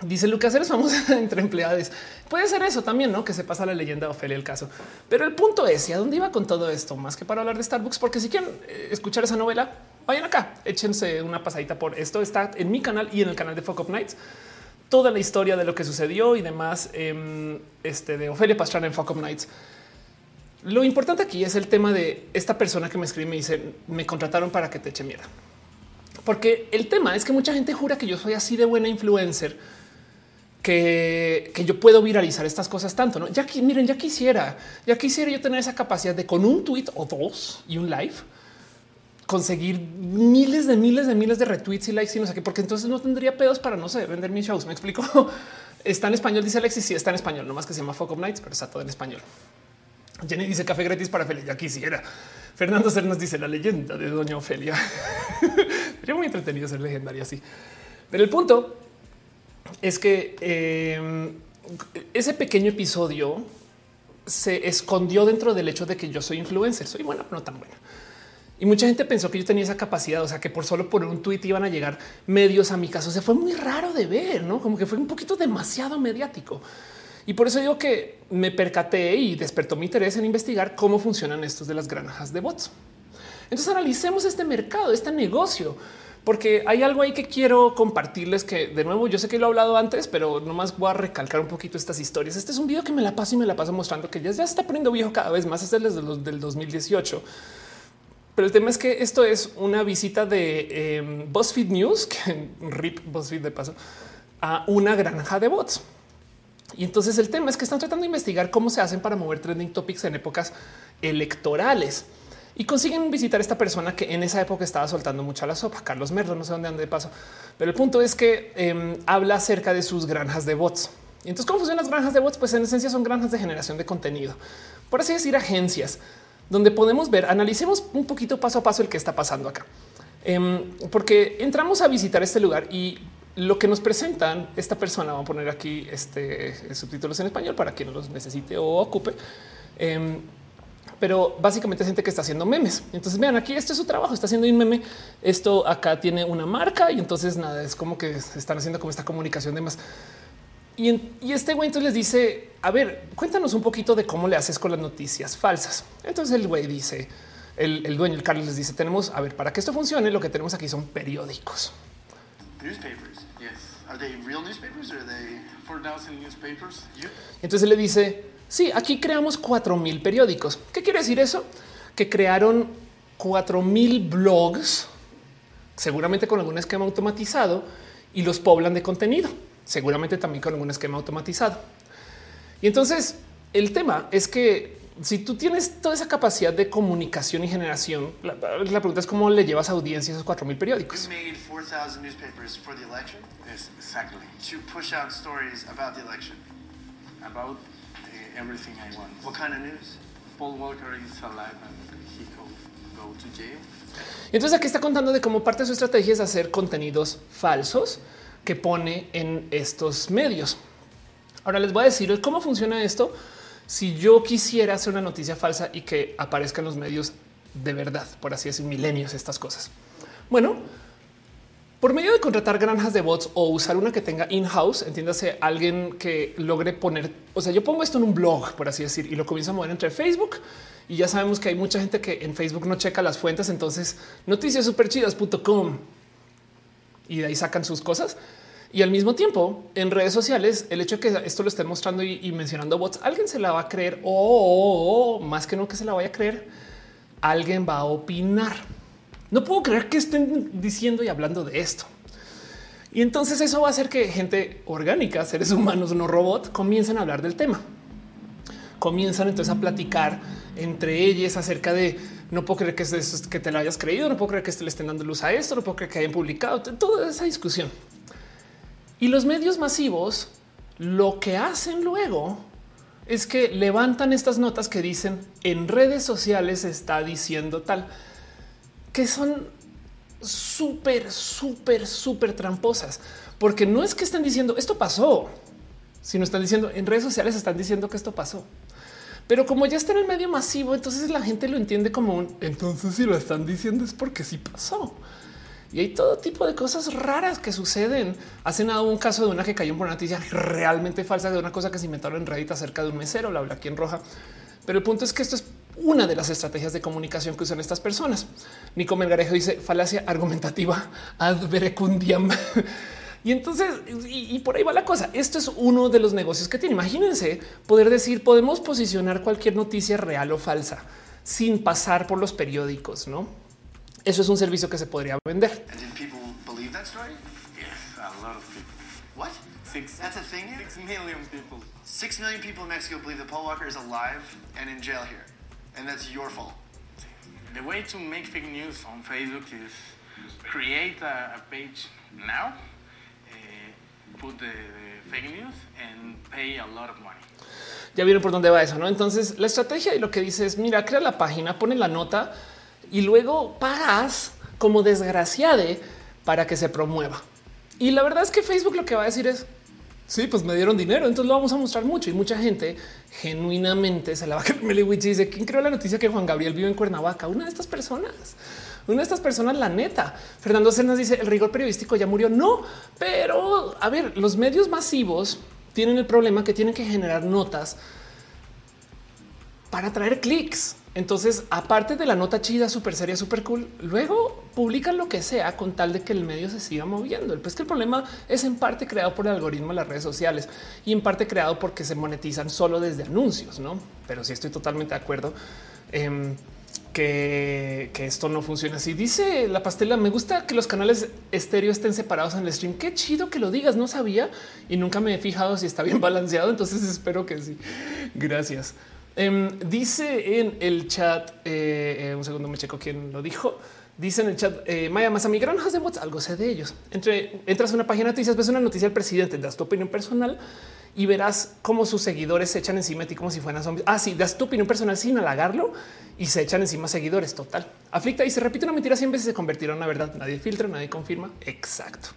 Dice Lucas, eres famosa entre empleados. Puede ser eso también, no? Que se pasa la leyenda de el caso. Pero el punto es, ¿y a dónde iba con todo esto? Más que para hablar de Starbucks, porque si quieren eh, escuchar esa novela, vayan acá, échense una pasadita por esto. Está en mi canal y en el canal de Fuck Up Nights. Toda la historia de lo que sucedió y demás em, este, de Ofelia Pastrana en Fuck Up Nights. Lo importante aquí es el tema de esta persona que me escribe y me dice me contrataron para que te eche mierda. Porque el tema es que mucha gente jura que yo soy así de buena influencer que, yo puedo viralizar estas cosas tanto. ¿no? Ya que miren, ya quisiera, ya quisiera yo tener esa capacidad de con un tweet o dos y un live conseguir miles de miles de miles de retweets y likes y no sé qué, porque entonces no tendría pedos para no sé vender mis shows. Me explico. Está en español, dice Alexis. Sí, está en español, no más que se llama Fuck Nights, pero está todo en español. Jenny dice café gratis para Ofelia. Ya quisiera. Fernando Cernas dice la leyenda de Doña Ofelia. Sería muy entretenido ser legendaria así. Pero el punto es que em, ese pequeño episodio se escondió dentro del hecho de que yo soy influencer. Soy buena, pero no tan buena. Y mucha gente pensó que yo tenía esa capacidad, o sea, que por solo por un tweet iban a llegar medios a mi caso. Se fue muy raro de ver, no como que fue un poquito demasiado mediático. Y por eso digo que me percaté y despertó mi interés en investigar cómo funcionan estos de las granjas de bots. Entonces analicemos este mercado, este negocio, porque hay algo ahí que quiero compartirles que de nuevo yo sé que lo he hablado antes, pero nomás voy a recalcar un poquito estas historias. Este es un video que me la paso y me la paso mostrando que ya, se está poniendo viejo cada vez más. Este es desde los del 2018. Pero el tema es que esto es una visita de em, BuzzFeed News, que rip BuzzFeed de paso, a una granja de bots. Y entonces el tema es que están tratando de investigar cómo se hacen para mover trending topics en épocas electorales y consiguen visitar a esta persona que en esa época estaba soltando mucha la sopa. Carlos Merlo, no sé dónde ande de paso, pero el punto es que em, habla acerca de sus granjas de bots. Y entonces, ¿cómo funcionan las granjas de bots? Pues en esencia son granjas de generación de contenido, por así decir, agencias donde podemos ver, analicemos un poquito paso a paso el que está pasando acá, em, porque entramos a visitar este lugar y lo que nos presentan esta persona, vamos a poner aquí este subtítulos en español para quien los necesite o ocupe. Em, pero básicamente es gente que está haciendo memes. Entonces vean aquí, esto es su trabajo, está haciendo un meme. Esto acá tiene una marca y entonces nada, es como que están haciendo como esta comunicación de más. Y, este güey entonces les dice, a ver, cuéntanos un poquito de cómo le haces con las noticias falsas. Entonces el güey dice, el dueño, el Carlos les dice, tenemos, a ver, para que esto funcione, lo que tenemos aquí son periódicos. Entonces le dice, sí, aquí creamos cuatro mil periódicos. ¿Qué quiere decir eso? Que crearon cuatro mil blogs, seguramente con algún esquema automatizado y los poblan de contenido, seguramente también con algún esquema automatizado. Y entonces el tema es que si tú tienes toda esa capacidad de comunicación y generación, la, la pregunta es cómo le llevas audiencia a esos 4000 periódicos. You made 4,000 newspapers for the election Yes, exactly. to push out stories about the election. About everything I want. What kind of news? Paul Walker is alive and he could go to jail. Y Entonces aquí está contando de cómo parte de su estrategia es hacer contenidos falsos que pone en estos medios. Ahora les voy a decir cómo funciona esto. Si yo quisiera hacer una noticia falsa y que aparezca en los medios de verdad, por así decir, milenios, estas cosas. Bueno, por medio de contratar granjas de bots o usar una que tenga in-house, entiéndase alguien que logre poner, o sea, yo pongo esto en un blog, por así decir, y lo comienzo a mover entre Facebook y ya sabemos que hay mucha gente que en Facebook no checa las fuentes, entonces noticiasuperchidas.com y de ahí sacan sus cosas. Y al mismo tiempo, en redes sociales, el hecho de que esto lo estén mostrando y, mencionando bots, alguien se la va a creer o más que no que se la vaya a creer, alguien va a opinar. No puedo creer que estén diciendo y hablando de esto. Y entonces eso va a hacer que gente orgánica, seres humanos, no robot, comiencen a hablar del tema. Comienzan entonces a platicar entre ellas acerca de no puedo creer que, es- que te lo hayas creído, no puedo creer que le estén dando luz a esto, no puedo creer que hayan publicado toda esa discusión. Y los medios masivos lo que hacen luego es que levantan estas notas que dicen en redes sociales está diciendo tal, que son súper, súper, súper tramposas, porque no es que estén diciendo esto pasó, sino están diciendo en redes sociales están diciendo que esto pasó. Pero como ya está en el medio masivo, entonces la gente lo entiende como un entonces si lo están diciendo es porque sí pasó. Y hay todo tipo de cosas raras que suceden. Hace nada un caso de una que cayó por una noticia realmente falsa de una cosa que se inventaron en Reddit acerca de un mesero, la aquí en roja. Pero el punto es que esto es una de las estrategias de comunicación que usan estas personas. Nico Melgarejo dice falacia argumentativa ad verecundiam. Y entonces, y, y por ahí va la cosa. Esto es uno de los negocios que tiene. Imagínense poder decir, podemos posicionar cualquier noticia real o falsa sin pasar por los periódicos, ¿no? Eso es un servicio que se podría vender. And did people believe that story? Yes, a lot of people. What? Six. That's a thing? Six million people. Six million people in Mexico believe that Paul Walker is alive and in jail here. And that's your fault. The way to make fake news on Facebook is create a, a page now, uh, put the, the fake news, and pay a lot of money. Ya vieron por dónde va eso, ¿no? Entonces la estrategia y lo que dice es, mira, crea la página, pone la nota y luego pagas como desgraciade para que se promueva. Y la verdad es que Facebook lo que va a decir es, sí, pues me dieron dinero, entonces lo vamos a mostrar mucho. Y mucha gente genuinamente se la va a creer. Meliwich dice, ¿quién creó la noticia que Juan Gabriel vive en Cuernavaca? Una de estas personas. Una de estas personas, la neta. Fernando Cernas dice, el rigor periodístico ya murió. No, pero a ver, los medios masivos tienen el problema que tienen que generar notas para traer clics. Entonces, aparte de la nota chida, súper seria, súper cool, luego publican lo que sea con tal de que el medio se siga moviendo. Pues que el problema es en parte creado por el algoritmo de las redes sociales y en parte creado porque se monetizan solo desde anuncios, no? Pero sí estoy totalmente de acuerdo. em, que, que esto no funciona así. Dice la pastela, me gusta que los canales estéreo estén separados en el stream. Qué chido que lo digas, no sabía y nunca me he fijado si está bien balanceado, entonces espero que sí. Gracias. Em, dice en el chat, eh, eh, un segundo me checo quién lo dijo. Dice en el chat, eh, Maya Masa, mi granjas de bots, algo sé de ellos. Entre, entras a una página de noticias, ves una noticia del presidente, das tu opinión personal y verás cómo sus seguidores se echan encima de ti como si fueran zombies. Ah, sí, das tu opinión personal sin halagarlo y se echan encima seguidores. Total. Aflicta y se repite una mentira 100 veces se convertirá en una verdad. Nadie filtra, nadie confirma. Exacto.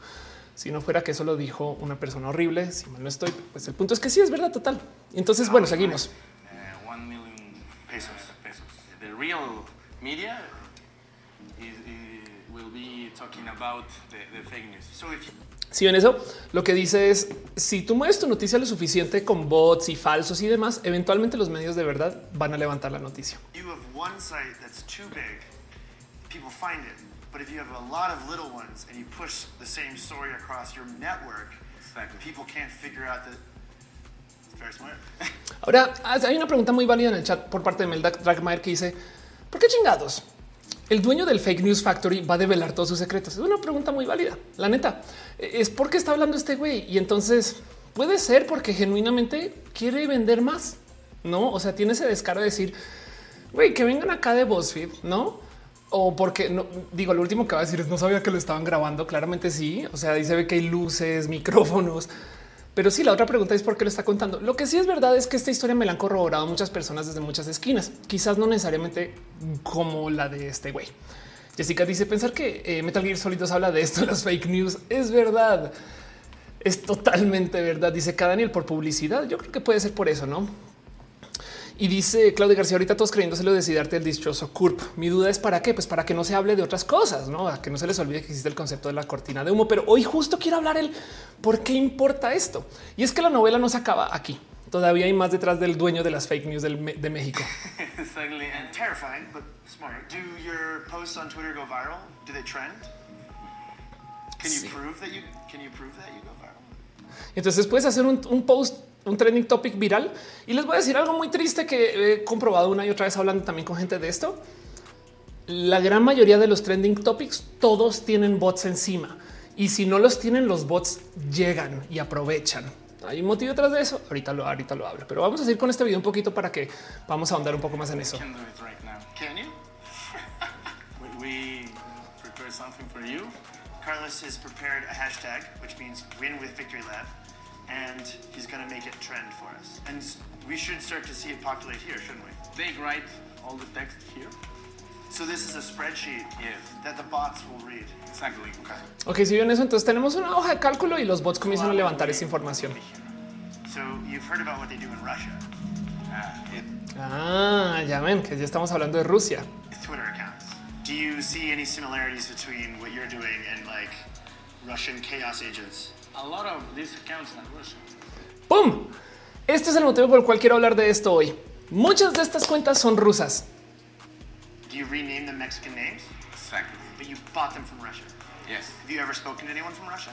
Si no fuera que eso lo dijo una persona horrible, si mal no estoy, pues el punto es que sí es verdad total. Entonces, bueno, seguimos. Real media is, is- will be talking about the, the fake news. So if you, Si ven eso, lo que dice es si tú mueves tu noticia lo suficiente con bots y falsos y demás, eventualmente los medios de verdad van a levantar la noticia. big, Ahora hay una pregunta muy válida en el chat por parte de Melda Dragmaier que dice ¿por qué chingados? El dueño del Fake News Factory va a develar todos sus secretos. Es una pregunta muy válida. La neta es porque está hablando este güey y entonces puede ser porque genuinamente quiere vender más. no? O sea, tiene ese descaro de decir, güey, que vengan acá de BuzzFeed, no? O porque no digo, lo último que va a decir es no sabía que lo estaban grabando. Claramente sí. O sea, dice que hay luces, micrófonos, pero sí, la otra pregunta es por qué lo está contando. Lo que sí es verdad es que esta historia me la han corroborado muchas personas desde muchas esquinas, quizás no necesariamente como la de este güey. Jessica dice pensar que eh, Metal Gear Solid habla de esto, las fake news. Es verdad. Es totalmente verdad. Dice cada Daniel por publicidad. Yo creo que puede ser por eso, no? Y dice Claudia García, ahorita todos creyéndoselo de decidarte el dichoso CURP. Mi duda es para qué? Pues para que no se hable de otras cosas, no? A que no se les olvide que existe el concepto de la cortina de humo. Pero hoy justo quiero hablar el por qué importa esto. Y es que la novela no se acaba aquí. Todavía hay más detrás del dueño de las fake news del, de México. exactly. And terrifying, but smart. Do your posts on Twitter go viral? Do they trend? Can you Sí. prove that you can you prove that you go viral? Entonces puedes hacer un, un post, un trending topic viral. Y les voy a decir algo muy triste que he comprobado una y otra vez hablando también con gente de esto. La gran mayoría de los trending topics, todos tienen bots encima. Y si no los tienen, los bots llegan y aprovechan. Hay un motivo detrás de eso. Ahorita lo, ahorita lo hablo, pero vamos a seguir con este video un poquito para que vamos a ahondar un poco más en eso. Can do it right now. Can you? We, we prepare something for you. Carlos has prepared a hashtag, which means win with Victory Lab, and he's going to make it trend for us. And we should start to see it populate here, shouldn't we? They write all the text here. So this is a spreadsheet Yes, that the bots will read. exactly. Okay. Ok, si ven eso, entonces tenemos una hoja de cálculo y los bots comienzan a levantar esa información. So you've heard about what they do in Russia. Uh, it, Ah, ya ven que ya estamos hablando de Rusia. Twitter accounts. Do you see any similarities between what you're doing and like Russian chaos agents? A lot of these accounts are Russian. ¡Pum! Este es el motivo por el cual quiero hablar de esto hoy. Muchas de estas cuentas son rusas. Do you rename the Mexican names? Exactly. But you bought them from Russia. Yes. Have you ever spoken to anyone from Russia?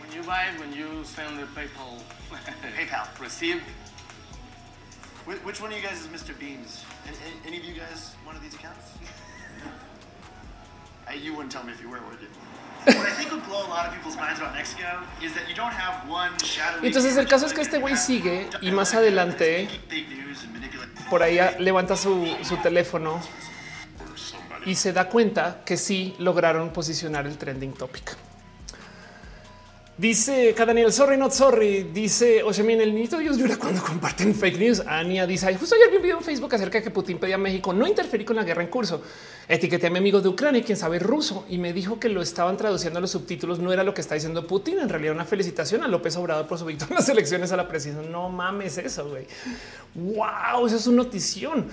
When you buy it, when you send the PayPal PayPal. receipt, Wh- Which one of you guys is Mr. Beans? Any, any- any of you guys one of these accounts? You wouldn't tell me if you were, would you? What I think would blow a lot of people's minds about Mexico is that you don't have one shadowy. Entonces, el caso es que este güey sigue y más adelante-. Por ahí levanta su, su teléfono y se da cuenta que sí lograron posicionar el trending topic. Dice cada Daniel, sorry, not sorry. Dice Oshemin, el niñito Dios llora cuando comparten fake news. Ania dice, "Ay, justo ayer vi un video en Facebook acerca de que Putin pedía a México no interferir con la guerra en curso. Etiqueté a mi amigo de Ucrania, quien sabe ruso, y me dijo que lo estaban traduciendo a los subtítulos. No era lo que está diciendo Putin. En realidad, una felicitación a López Obrador por su victoria en las elecciones a la presidencia. No mames eso, güey. Wow, eso es una notición.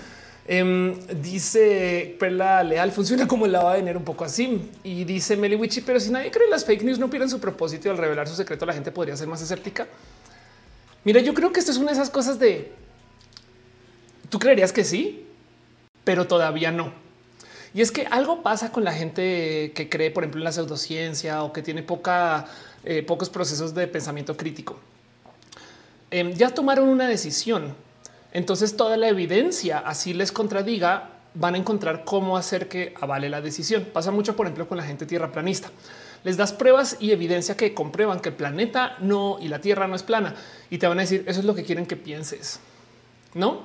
Em, dice Perla Leal, funciona como el lavado de dinero un poco así. Y dice Meliwichi, pero si nadie cree las fake news, no pierden su propósito y al revelar su secreto la gente podría ser más escéptica. Mira, yo creo que esto es una de esas cosas de... Tú creerías que sí, pero todavía no. Y es que algo pasa con la gente que cree, por ejemplo, en la pseudociencia o que tiene poca, eh, pocos procesos de pensamiento crítico. Em, ya tomaron una decisión. Entonces toda la evidencia así les contradiga, van a encontrar cómo hacer que avale la decisión. Pasa mucho, por ejemplo, con la gente tierraplanista. Les das pruebas y evidencia que comprueban que el planeta no y la Tierra no es plana y te van a decir eso es lo que quieren que pienses, no?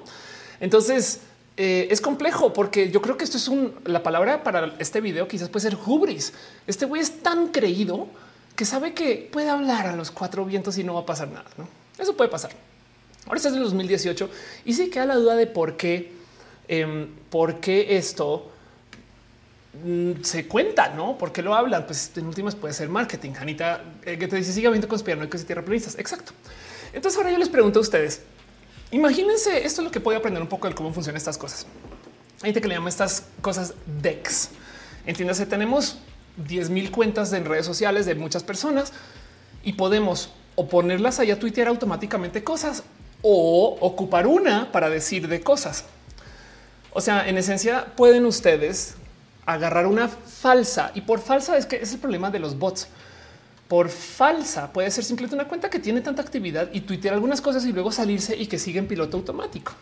Entonces eh, es complejo porque yo creo que esto es un la palabra para este video quizás puede ser hubris. Este güey es tan creído que sabe que puede hablar a los cuatro vientos y no va a pasar nada. Eso puede pasar. Ahora estás en el 2018 y sí queda la duda de por qué, em, por qué esto mm, se cuenta, no? ¿Por qué lo hablan? Pues en últimas puede ser marketing. Anita eh, que te dice sigue habiendo conspiranoicos y tierraplanistas. Exacto. Entonces ahora yo les pregunto a ustedes. Imagínense esto es lo que puede aprender un poco de cómo funcionan estas cosas. Hay gente que le llama estas cosas DEX. Entiéndase, tenemos 10 mil cuentas en redes sociales de muchas personas y podemos o ponerlas allá a tuitear automáticamente cosas o ocupar una para decir de cosas. O sea, en esencia pueden ustedes agarrar una falsa y por falsa es que es el problema de los bots. Por falsa puede ser simplemente una cuenta que tiene tanta actividad y tuitear algunas cosas y luego salirse y que sigue en piloto automático.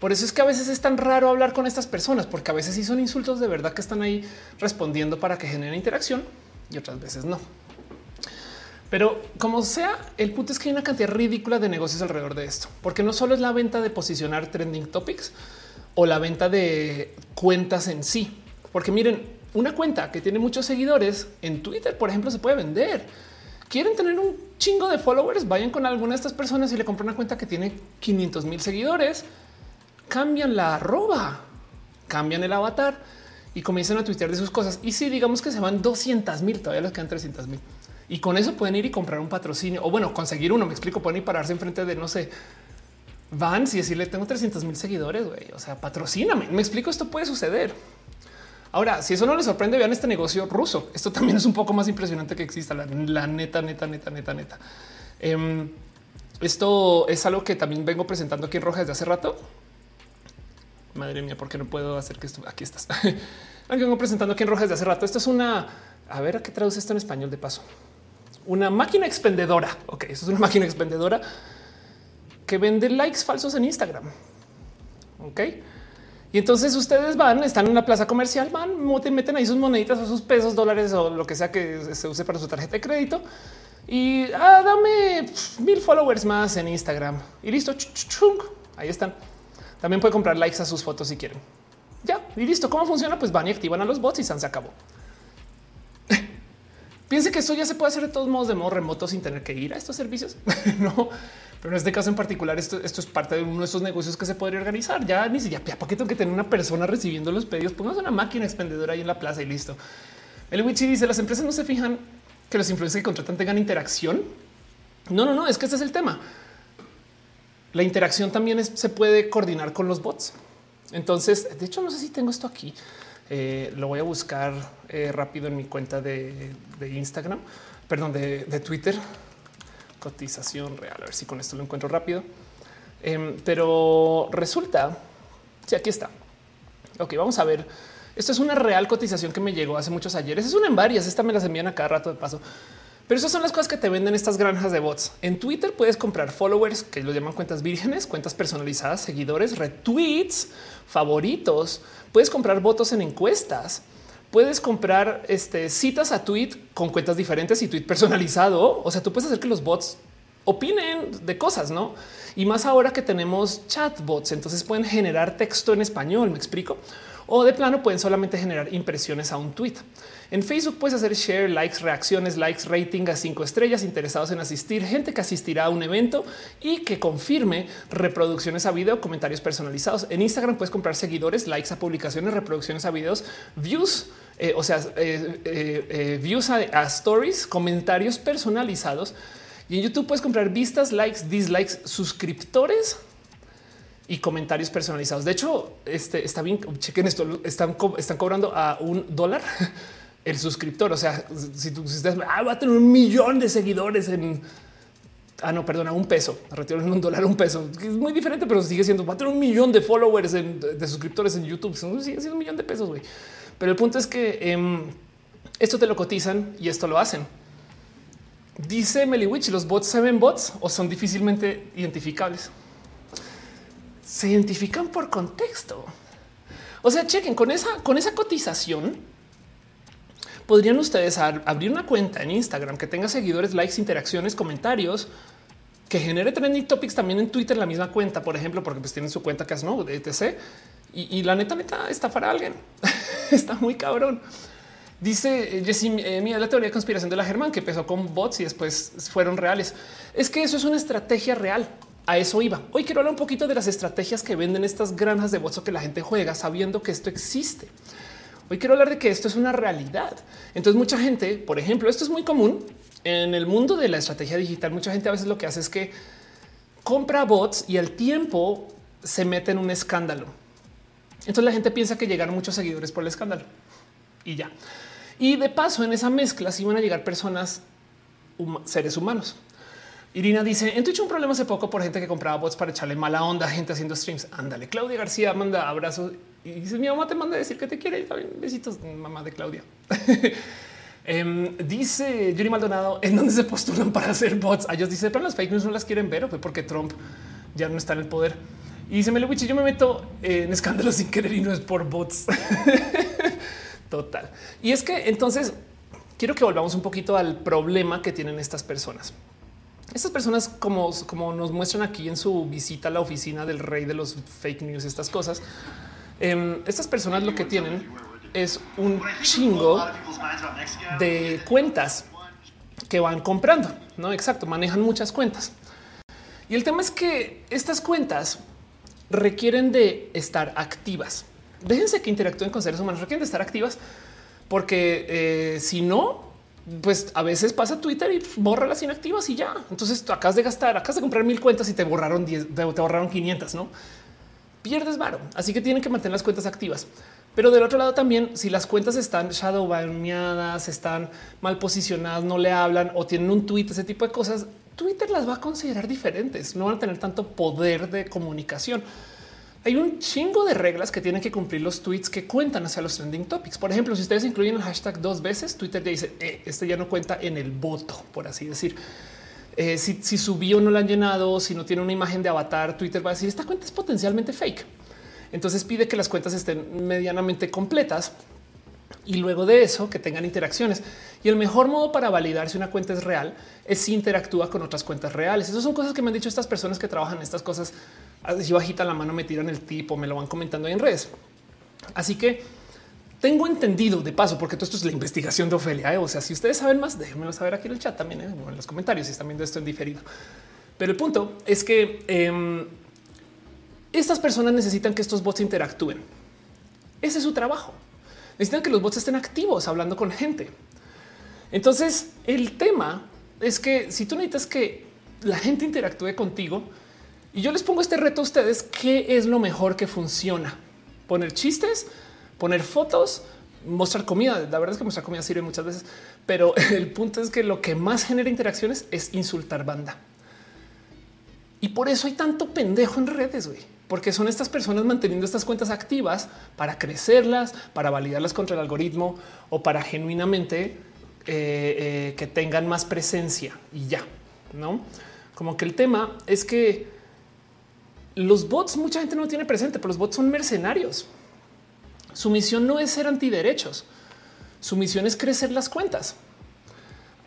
Por eso es que a veces es tan raro hablar con estas personas, porque a veces sí son insultos de verdad que están ahí respondiendo para que generen interacción y otras veces no. Pero como sea, el punto es que hay una cantidad ridícula de negocios alrededor de esto, porque no solo es la venta de posicionar trending topics o la venta de cuentas en sí, porque miren, una cuenta que tiene muchos seguidores en Twitter, por ejemplo, se puede vender. Quieren tener un chingo de followers, vayan con alguna de estas personas y le compran una cuenta que tiene 500 mil seguidores, cambian la arroba, cambian el avatar y comienzan a tuitear de sus cosas. Y si digamos que se van 200 mil, todavía les quedan 300 mil. Y con eso pueden ir y comprar un patrocinio o bueno, conseguir uno. Me explico, pueden ir pararse enfrente de no sé, Vans y decirle tengo 300 mil seguidores. güey. O sea, patrocíname. Me explico, esto puede suceder. Ahora, si eso no les sorprende, vean este negocio ruso. Esto también es un poco más impresionante que exista la, neta, neta, neta, neta, neta. Em, esto es algo que también vengo presentando aquí en Roja desde hace rato. Madre mía, ¿por qué no puedo hacer que esto? Aquí estás. vengo presentando aquí en Roja desde hace rato. Esto es una, a ver, ¿a qué traduce esto en español de paso? Una máquina expendedora. Ok, eso es una máquina expendedora que vende likes falsos en Instagram. Ok. Y entonces ustedes van, están en una plaza comercial, van, meten ahí sus moneditas o sus pesos, dólares o lo que sea que se use para su tarjeta de crédito. Y ah, dame mil followers más en Instagram y listo. Ahí están. También puede comprar likes a sus fotos si quieren. Ya y listo. ¿Cómo funciona? Pues van y activan a los bots y se acabó. Piense que eso ya se puede hacer de todos modos de modo remoto sin tener que ir a estos servicios. no, pero en este caso en particular, esto, esto es parte de uno de esos negocios que se podría organizar. Ya ni siquiera para qué tengo que tener una persona recibiendo los pedidos. Pongamos una máquina expendedora ahí en la plaza y listo. El Wichi dice las empresas no se fijan que los influencers que contratan tengan interacción. No, no, no, es que este es el tema. La interacción también se puede coordinar con los bots. Entonces, de hecho, no sé si tengo esto aquí. Eh, lo voy a buscar eh, rápido en mi cuenta de, Instagram, perdón, de, Twitter cotización real. A ver si con esto lo encuentro rápido. Em, pero resulta, si aquí está. Ok, vamos a ver. Esto es una real cotización que me llegó hace muchos ayeres. Es una en varias. Esta me las envían a cada rato de paso. Pero esas son las cosas que te venden estas granjas de bots. En Twitter puedes comprar followers que lo llaman cuentas vírgenes, cuentas personalizadas, seguidores, retweets, favoritos. Puedes comprar votos en encuestas puedes comprar este, citas a tweet con cuentas diferentes y tweet personalizado. O sea, tú puedes hacer que los bots opinen de cosas, no? Y más ahora que tenemos chatbots, entonces pueden generar texto en español. Me explico. O de plano pueden solamente generar impresiones a un tweet. En Facebook puedes hacer share, likes, reacciones, likes, rating a cinco estrellas, interesados en asistir, gente que asistirá a un evento y que confirme reproducciones a video, comentarios personalizados. En Instagram puedes comprar seguidores, likes a publicaciones, reproducciones a videos, views, eh, o sea, eh, eh, views a, stories, comentarios personalizados. Y en YouTube puedes comprar vistas, likes, dislikes, suscriptores y comentarios personalizados. De hecho, este está bien. Chequen esto. Están, están cobrando a un dólar el suscriptor. O sea, si tú si ah, va a tener un millón de seguidores en ah, no, perdona, un peso, retiro en un dólar, un peso. Es muy diferente, pero sigue siendo va a tener un millón de followers de suscriptores en YouTube. Sigue siendo un millón de pesos. güey. Pero el punto es que em, esto te lo cotizan y esto lo hacen. Dice Meliwich, los bots se ven bots o son difícilmente identificables. Se identifican por contexto. O sea, chequen con esa, con esa cotización podrían ustedes abrir una cuenta en Instagram que tenga seguidores, likes, interacciones, comentarios, que genere trending topics también en Twitter, la misma cuenta, por ejemplo, porque pues tienen su cuenta que es no, etc. Y, la neta, neta, está para alguien. está muy cabrón. Dice eh, Jessy, eh, mira la teoría de conspiración de la Germán que empezó con bots y después fueron reales. Es que eso es una estrategia real. A eso iba. Hoy quiero hablar un poquito de las estrategias que venden estas granjas de bots o que la gente juega sabiendo que esto existe. Hoy quiero hablar de que esto es una realidad. Entonces mucha gente, por ejemplo, esto es muy común en el mundo de la estrategia digital. Mucha gente a veces lo que hace es que compra bots y al tiempo se mete en un escándalo. Entonces la gente piensa que llegaron muchos seguidores por el escándalo y ya. Y de paso en esa mezcla sí van a llegar personas, seres humanos. Irina dice en Twitch un problema hace poco por gente que compraba bots para echarle mala onda a gente haciendo streams. Ándale, Claudia García manda abrazos y dice mi mamá te manda a decir que te quiere. Besitos, mamá de Claudia. Em, dice Yuri Maldonado en dónde se postulan para hacer bots. A ellos dice, pero las fake news no las quieren ver o fue porque Trump ya no está en el poder. Y dice Melewichi, yo me meto en escándalos sin querer y no es por bots. Total. Y es que entonces quiero que volvamos un poquito al problema que tienen estas personas. Estas personas, como, como nos muestran aquí en su visita a la oficina del rey de los fake news, estas cosas, em, estas personas lo que tienen es un chingo de cuentas que van comprando. No exacto, manejan muchas cuentas. Y el tema es que estas cuentas requieren de estar activas. Déjense que interactúen con seres humanos, requieren de estar activas porque eh, si no, pues a veces pasa Twitter y borra las inactivas y ya. Entonces tú acabas de gastar, acabas de comprar mil cuentas y te borraron 10, te borraron 500, no pierdes varo. Así que tienen que mantener las cuentas activas. Pero del otro lado también, si las cuentas están shadow están mal posicionadas, no le hablan o tienen un tweet, ese tipo de cosas, Twitter las va a considerar diferentes. No van a tener tanto poder de comunicación. Hay un chingo de reglas que tienen que cumplir los tweets que cuentan hacia los trending topics. Por ejemplo, si ustedes incluyen el hashtag dos veces, Twitter ya dice eh, este ya no cuenta en el voto, por así decir. Eh, si, si su bio no la han llenado, si no tiene una imagen de avatar, Twitter va a decir esta cuenta es potencialmente fake. Entonces pide que las cuentas estén medianamente completas y luego de eso que tengan interacciones. Y el mejor modo para validar si una cuenta es real es si interactúa con otras cuentas reales. Esas son cosas que me han dicho estas personas que trabajan en estas cosas. Así bajita la mano me tiran el tipo, me lo van comentando en redes. Así que tengo entendido de paso, porque todo esto es la investigación de Ofelia. ¿eh? O sea, si ustedes saben más, déjenmelo saber aquí en el chat también, ¿eh? en los comentarios, si están viendo esto en diferido. Pero el punto es que em, estas personas necesitan que estos bots interactúen. Ese es su trabajo. Necesitan que los bots estén activos hablando con gente. Entonces, el tema es que si tú necesitas que la gente interactúe contigo, y yo les pongo este reto a ustedes, ¿qué es lo mejor que funciona? Poner chistes, poner fotos, mostrar comida. La verdad es que mostrar comida sirve muchas veces, pero el punto es que lo que más genera interacciones es insultar banda. Y por eso hay tanto pendejo en redes, güey, porque son estas personas manteniendo estas cuentas activas para crecerlas, para validarlas contra el algoritmo o para genuinamente eh, eh, que tengan más presencia y ya, no? Como que el tema es que los bots, mucha gente no tiene presente, pero los bots son mercenarios. Su misión no es ser antiderechos. Su misión es crecer las cuentas.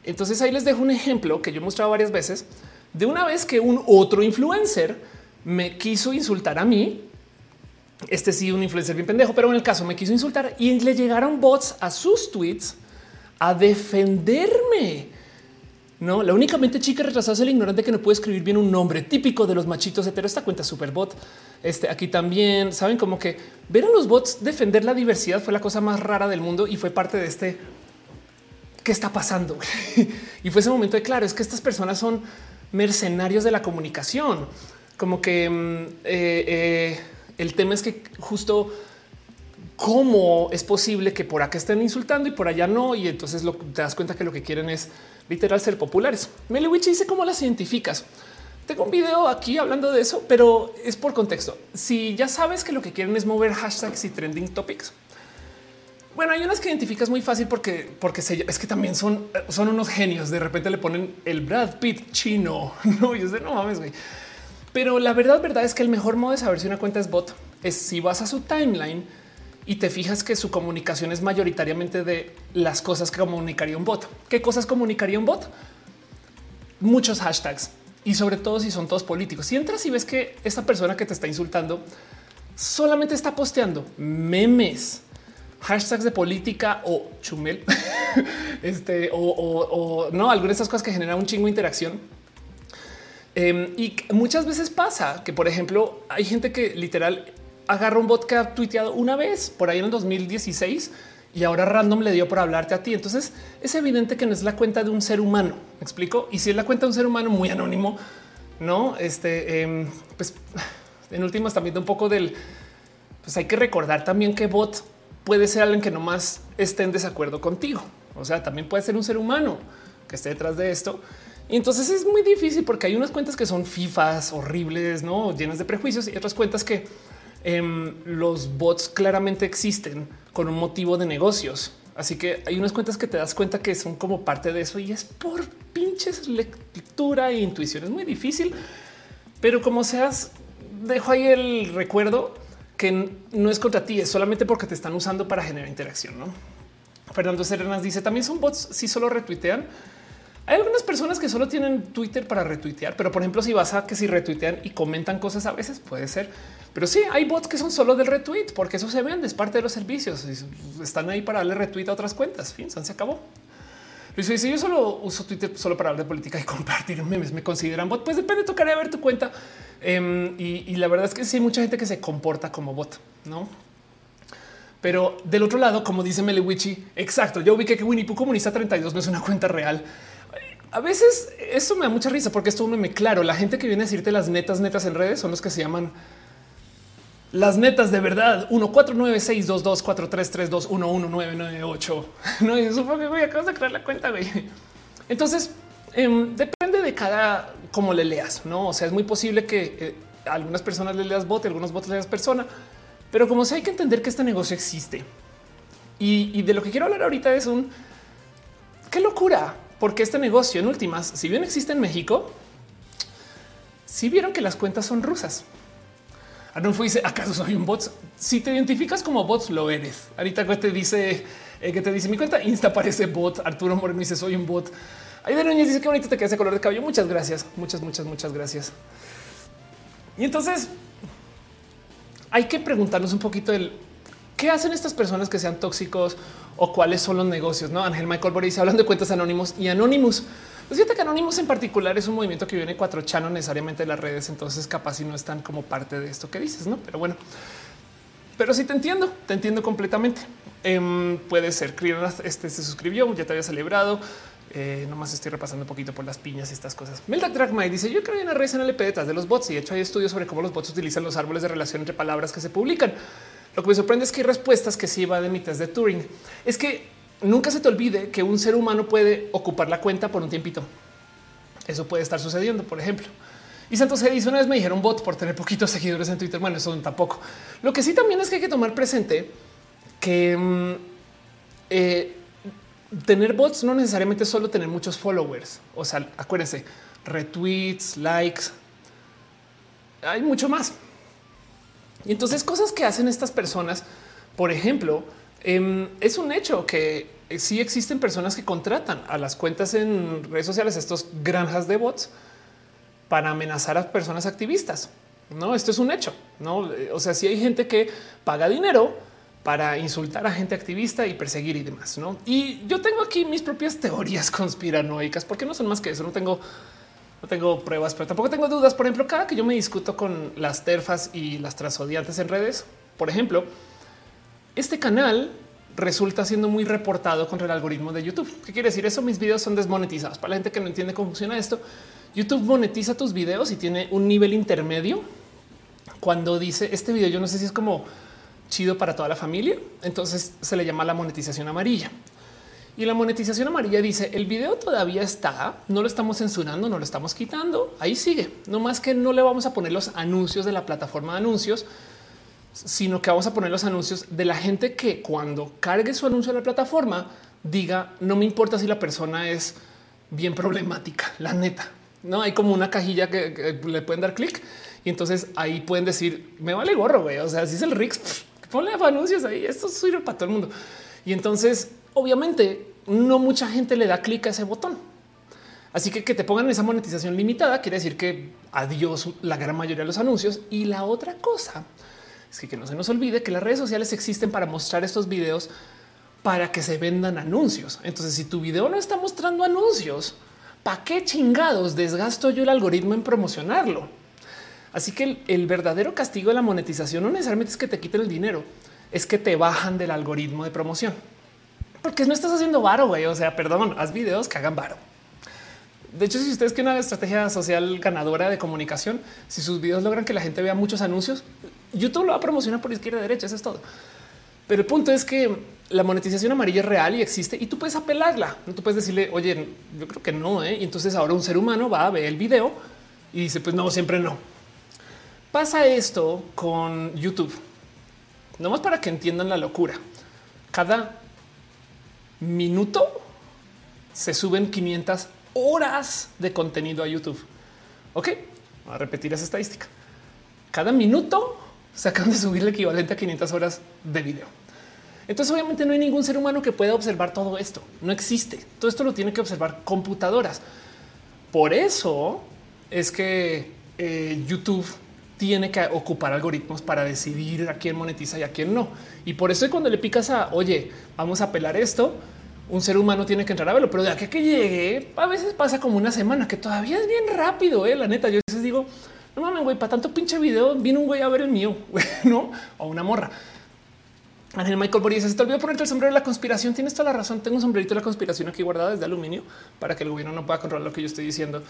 Entonces ahí les dejo un ejemplo que yo he mostrado varias veces de una vez que un otro influencer me quiso insultar a mí. Este sí, un influencer bien pendejo, pero en el caso me quiso insultar y le llegaron bots a sus tweets a defenderme. No, la únicamente chica retrasada es el ignorante que no puede escribir bien un nombre típico de los machitos hetero. Esta cuenta super bot. Este aquí también saben como que ver a los bots defender la diversidad fue la cosa más rara del mundo y fue parte de este qué está pasando. y fue ese momento de claro, es que estas personas son mercenarios de la comunicación. Como que mm, eh, eh, el tema es que justo cómo es posible que por acá estén insultando y por allá no. Y entonces lo, te das cuenta que lo que quieren es literal ser populares. Melewich dice cómo las identificas. Tengo un video aquí hablando de eso, pero es por contexto. Si ya sabes que lo que quieren es mover hashtags y trending topics. Bueno, hay unas que identificas muy fácil porque, porque es que también son, son unos genios. De repente le ponen el Brad Pitt chino. No, yo sé, no mames, güey. Pero la verdad, verdad es que el mejor modo de saber si una cuenta es bot es si vas a su timeline y te fijas que su comunicación es mayoritariamente de las cosas que comunicaría un bot. ¿Qué cosas comunicaría un bot? Muchos hashtags y sobre todo si son todos políticos. Si entras y ves que esta persona que te está insultando solamente está posteando memes, hashtags de política o chumel, este o, no algunas de esas cosas que generan un chingo de interacción. Em, y muchas veces pasa que, por ejemplo, hay gente que literal agarra un bot que ha tuiteado una vez por ahí en el 2016 y ahora random le dio por hablarte a ti. Entonces es evidente que no es la cuenta de un ser humano. Me explico. Y si es la cuenta de un ser humano muy anónimo, no, este, em, pues en últimas también un poco del, pues hay que recordar también que bot puede ser alguien que nomás esté en desacuerdo contigo. O sea, también puede ser un ser humano que esté detrás de esto. Y entonces es muy difícil porque hay unas cuentas que son fifas horribles, no llenas de prejuicios y otras cuentas que Em, los bots claramente existen con un motivo de negocios. Así que hay unas cuentas que te das cuenta que son como parte de eso y es por pinches lectura e intuición. Es muy difícil, pero como seas, dejo ahí el recuerdo que no es contra ti, es solamente porque te están usando para generar interacción. ¿no? Fernando Serenas dice también son bots si solo retuitean. Hay algunas personas que solo tienen Twitter para retuitear, pero por ejemplo, si vas a que si retuitean y comentan cosas a veces puede ser, pero sí hay bots que son solo del retweet porque eso se vende, es parte de los servicios. Están ahí para darle retweet a otras cuentas. Fin, se acabó. Luis dice: Yo solo uso Twitter solo para hablar de política y compartir memes. Me consideran bot. Pues depende, tocaría ver tu cuenta. Em, y, y, la verdad es que sí hay mucha gente que se comporta como bot, no? Pero del otro lado, como dice Melewichi, exacto. Yo vi que Winnie Pooh comunista 32 no es una cuenta real. A veces eso me da mucha risa porque esto me claro. La gente que viene a decirte las netas, netas en redes son los que se llaman las netas de verdad. 149622433211998. No, fue que voy acabas de crear la cuenta. Güey. Entonces em, depende de cada cómo le leas, no? O sea, es muy posible que eh, algunas personas le leas bot, algunos bots le leas persona pero como si hay que entender que este negocio existe y, de lo que quiero hablar ahorita es un qué locura, porque este negocio en últimas, si bien existe en México, si vieron que las cuentas son rusas. Arnulfo dice: ¿Acaso soy un bot? Si te identificas como bots, lo eres. Ahorita te dice eh, que te dice mi cuenta Insta parece bot. Arturo Moreno dice: Soy un bot. Aida Núñez dice que bonito te queda ese color de cabello. Muchas gracias. Muchas, muchas, muchas gracias. Y entonces hay que preguntarnos un poquito el qué hacen estas personas que sean tóxicos o cuáles son los negocios. No, Ángel Michael Boris hablan de cuentas anónimos y anónimos. Pues fíjate que Anonymous en particular es un movimiento que viene cuatro chano necesariamente de las redes, entonces capaz si no están como parte de esto que dices, no? Pero bueno, pero sí te entiendo, te entiendo completamente. Em, puede ser. Este se suscribió, ya te había celebrado. Eh, nomás estoy repasando un poquito por las piñas y estas cosas. Melda Dragmay dice: Yo creo que hay una red en LP detrás de los bots y de hecho hay estudios sobre cómo los bots utilizan los árboles de relación entre palabras que se publican. Lo que me sorprende es que hay respuestas que sí va de mi test de Turing. Es que nunca se te olvide que un ser humano puede ocupar la cuenta por un tiempito. Eso puede estar sucediendo, por ejemplo. Y Santos dice una vez me dijeron bot por tener poquitos seguidores en Twitter. Bueno, eso tampoco. Lo que sí también es que hay que tomar presente que mm, eh, tener bots no necesariamente solo tener muchos followers. O sea, acuérdense, retweets, likes. Hay mucho más. Y entonces cosas que hacen estas personas, por ejemplo, em, es un hecho que sí existen personas que contratan a las cuentas en redes sociales, estos granjas de bots, para amenazar a personas activistas. No, esto es un hecho. No, o sea, si hay gente que paga dinero para insultar a gente activista y perseguir y demás. ¿no? Y yo tengo aquí mis propias teorías conspiranoicas, porque no son más que eso. No tengo, no tengo pruebas, pero tampoco tengo dudas. Por ejemplo, cada que yo me discuto con las terfas y las transodiantes en redes, por ejemplo, este canal resulta siendo muy reportado contra el algoritmo de YouTube. ¿Qué quiere decir eso? Mis videos son desmonetizados. Para la gente que no entiende cómo funciona esto, YouTube monetiza tus videos y tiene un nivel intermedio. Cuando dice este video, yo no sé si es como chido para toda la familia. Entonces se le llama la monetización amarilla. Y la monetización amarilla dice el video todavía está, no lo estamos censurando, no lo estamos quitando, ahí sigue. No más que no le vamos a poner los anuncios de la plataforma de anuncios, sino que vamos a poner los anuncios de la gente que cuando cargue su anuncio a la plataforma diga no me importa si la persona es bien problemática, la neta. No hay como una cajilla que, le pueden dar clic y entonces ahí pueden decir me vale gorro. güey. O sea, si es el Rix, ponle anuncios ahí. Esto sirve para todo el mundo. Y entonces, obviamente, no mucha gente le da clic a ese botón. Así que que te pongan esa monetización limitada quiere decir que adiós la gran mayoría de los anuncios. Y la otra cosa es que, que no se nos olvide que las redes sociales existen para mostrar estos videos para que se vendan anuncios. Entonces, si tu video no está mostrando anuncios, ¿para qué chingados desgasto yo el algoritmo en promocionarlo? Así que el, verdadero castigo de la monetización no necesariamente es que te quiten el dinero, es que te bajan del algoritmo de promoción. Porque no estás haciendo varo, güey. O sea, perdón, haz videos que hagan varo. De hecho, si ustedes quieren una estrategia social ganadora de comunicación, si sus videos logran que la gente vea muchos anuncios, YouTube lo va a promocionar por izquierda y derecha. Eso es todo. Pero el punto es que la monetización amarilla es real y existe y tú puedes apelarla. No tú puedes decirle, oye, yo creo que no. ¿eh? Y entonces ahora un ser humano va a ver el video y dice, pues no, siempre no. Pasa esto con YouTube. No más para que entiendan la locura. Cada minuto se suben 500 horas de contenido a YouTube. Ok, a repetir esa estadística. Cada minuto se de subir el equivalente a 500 horas de video. Entonces, obviamente, no hay ningún ser humano que pueda observar todo esto. No existe. Todo esto lo tiene que observar computadoras. Por eso es que eh, YouTube tiene que ocupar algoritmos para decidir a quién monetiza y a quién no. Y por eso cuando le picas a, oye, vamos a apelar esto, un ser humano tiene que entrar a verlo, pero de aquí que llegue, a veces pasa como una semana, que todavía es bien rápido, ¿eh? la neta. Yo a veces digo, no mames, güey, para tanto pinche video, viene un güey a ver el mío, ¿no? O una morra. Ángel Michael Boris, se te olvidó ponerte el sombrero de la conspiración. Tienes toda la razón. Tengo un sombrerito de la conspiración aquí guardado desde aluminio para que el gobierno no pueda controlar lo que yo estoy diciendo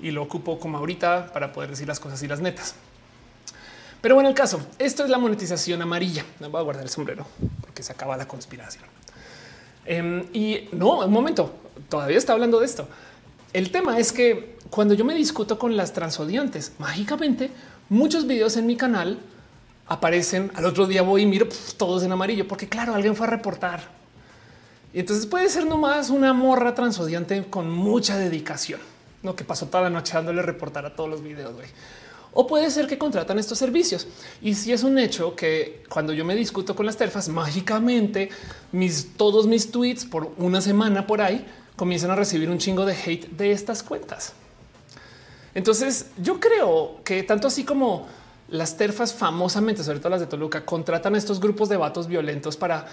y lo ocupo como ahorita para poder decir las cosas y las netas. Pero bueno, el caso, esto es la monetización amarilla. No voy a guardar el sombrero porque se acaba la conspiración. Em, y no, un momento, todavía está hablando de esto. El tema es que cuando yo me discuto con las transodiantes, mágicamente muchos videos en mi canal aparecen. Al otro día voy y miro todos en amarillo, porque claro, alguien fue a reportar. Y entonces puede ser nomás una morra transodiante con mucha dedicación, no que pasó toda la noche dándole reportar a todos los videos. Güey. O puede ser que contratan estos servicios. Y si es un hecho que cuando yo me discuto con las terfas, mágicamente mis, todos mis tweets por una semana por ahí comienzan a recibir un chingo de hate de estas cuentas. Entonces yo creo que tanto así como las terfas famosamente, sobre todo las de Toluca, contratan a estos grupos de vatos violentos para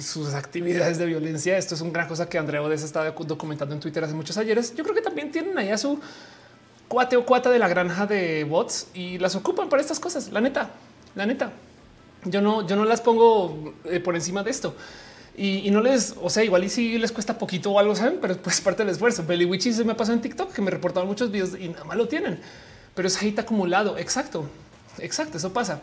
sus actividades de violencia. Esto es una gran cosa que Andrea Odes está documentando en Twitter hace muchos ayeres. Yo creo que también tienen ahí a su cuate o cuata de la granja de bots y las ocupan para estas cosas. La neta, la neta. Yo no, yo no las pongo eh, por encima de esto. Y, no les, o sea, igual y si les cuesta poquito o algo, saben, pero pues parte del esfuerzo. Belly se me pasó en TikTok que me reportaron muchos videos y nada más lo tienen, pero es hate acumulado. Exacto, exacto. Eso pasa.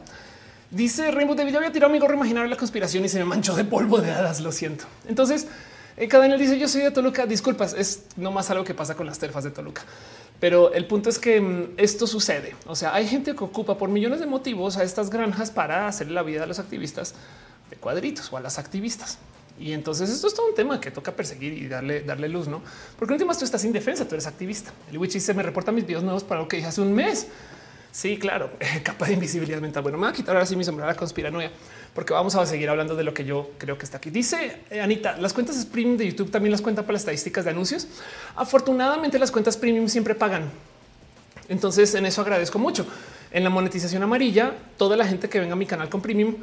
Dice Rainbow David, ya había tirado mi gorro imaginario la conspiración y se me manchó de polvo de hadas. Lo siento. Entonces, eh, Cadena dice: Yo soy de Toluca. Disculpas, es nomás algo que pasa con las terfas de Toluca. Pero el punto es que mm, esto sucede. O sea, hay gente que ocupa por millones de motivos a estas granjas para hacer la vida a los activistas de cuadritos o a las activistas. Y entonces esto es todo un tema que toca perseguir y darle, darle luz, no? Porque último tú estás indefensa, tú eres activista. El witch se me reporta mis videos nuevos para lo que dije hace un mes. Sí, claro, capa de invisibilidad mental. Bueno, me voy a quitar ahora sí mi sombrero a la conspiranoia porque vamos a seguir hablando de lo que yo creo que está aquí. Dice eh, Anita, las cuentas premium de YouTube también las cuentan para las estadísticas de anuncios. Afortunadamente las cuentas premium siempre pagan. Entonces en eso agradezco mucho. En la monetización amarilla, toda la gente que venga a mi canal con premium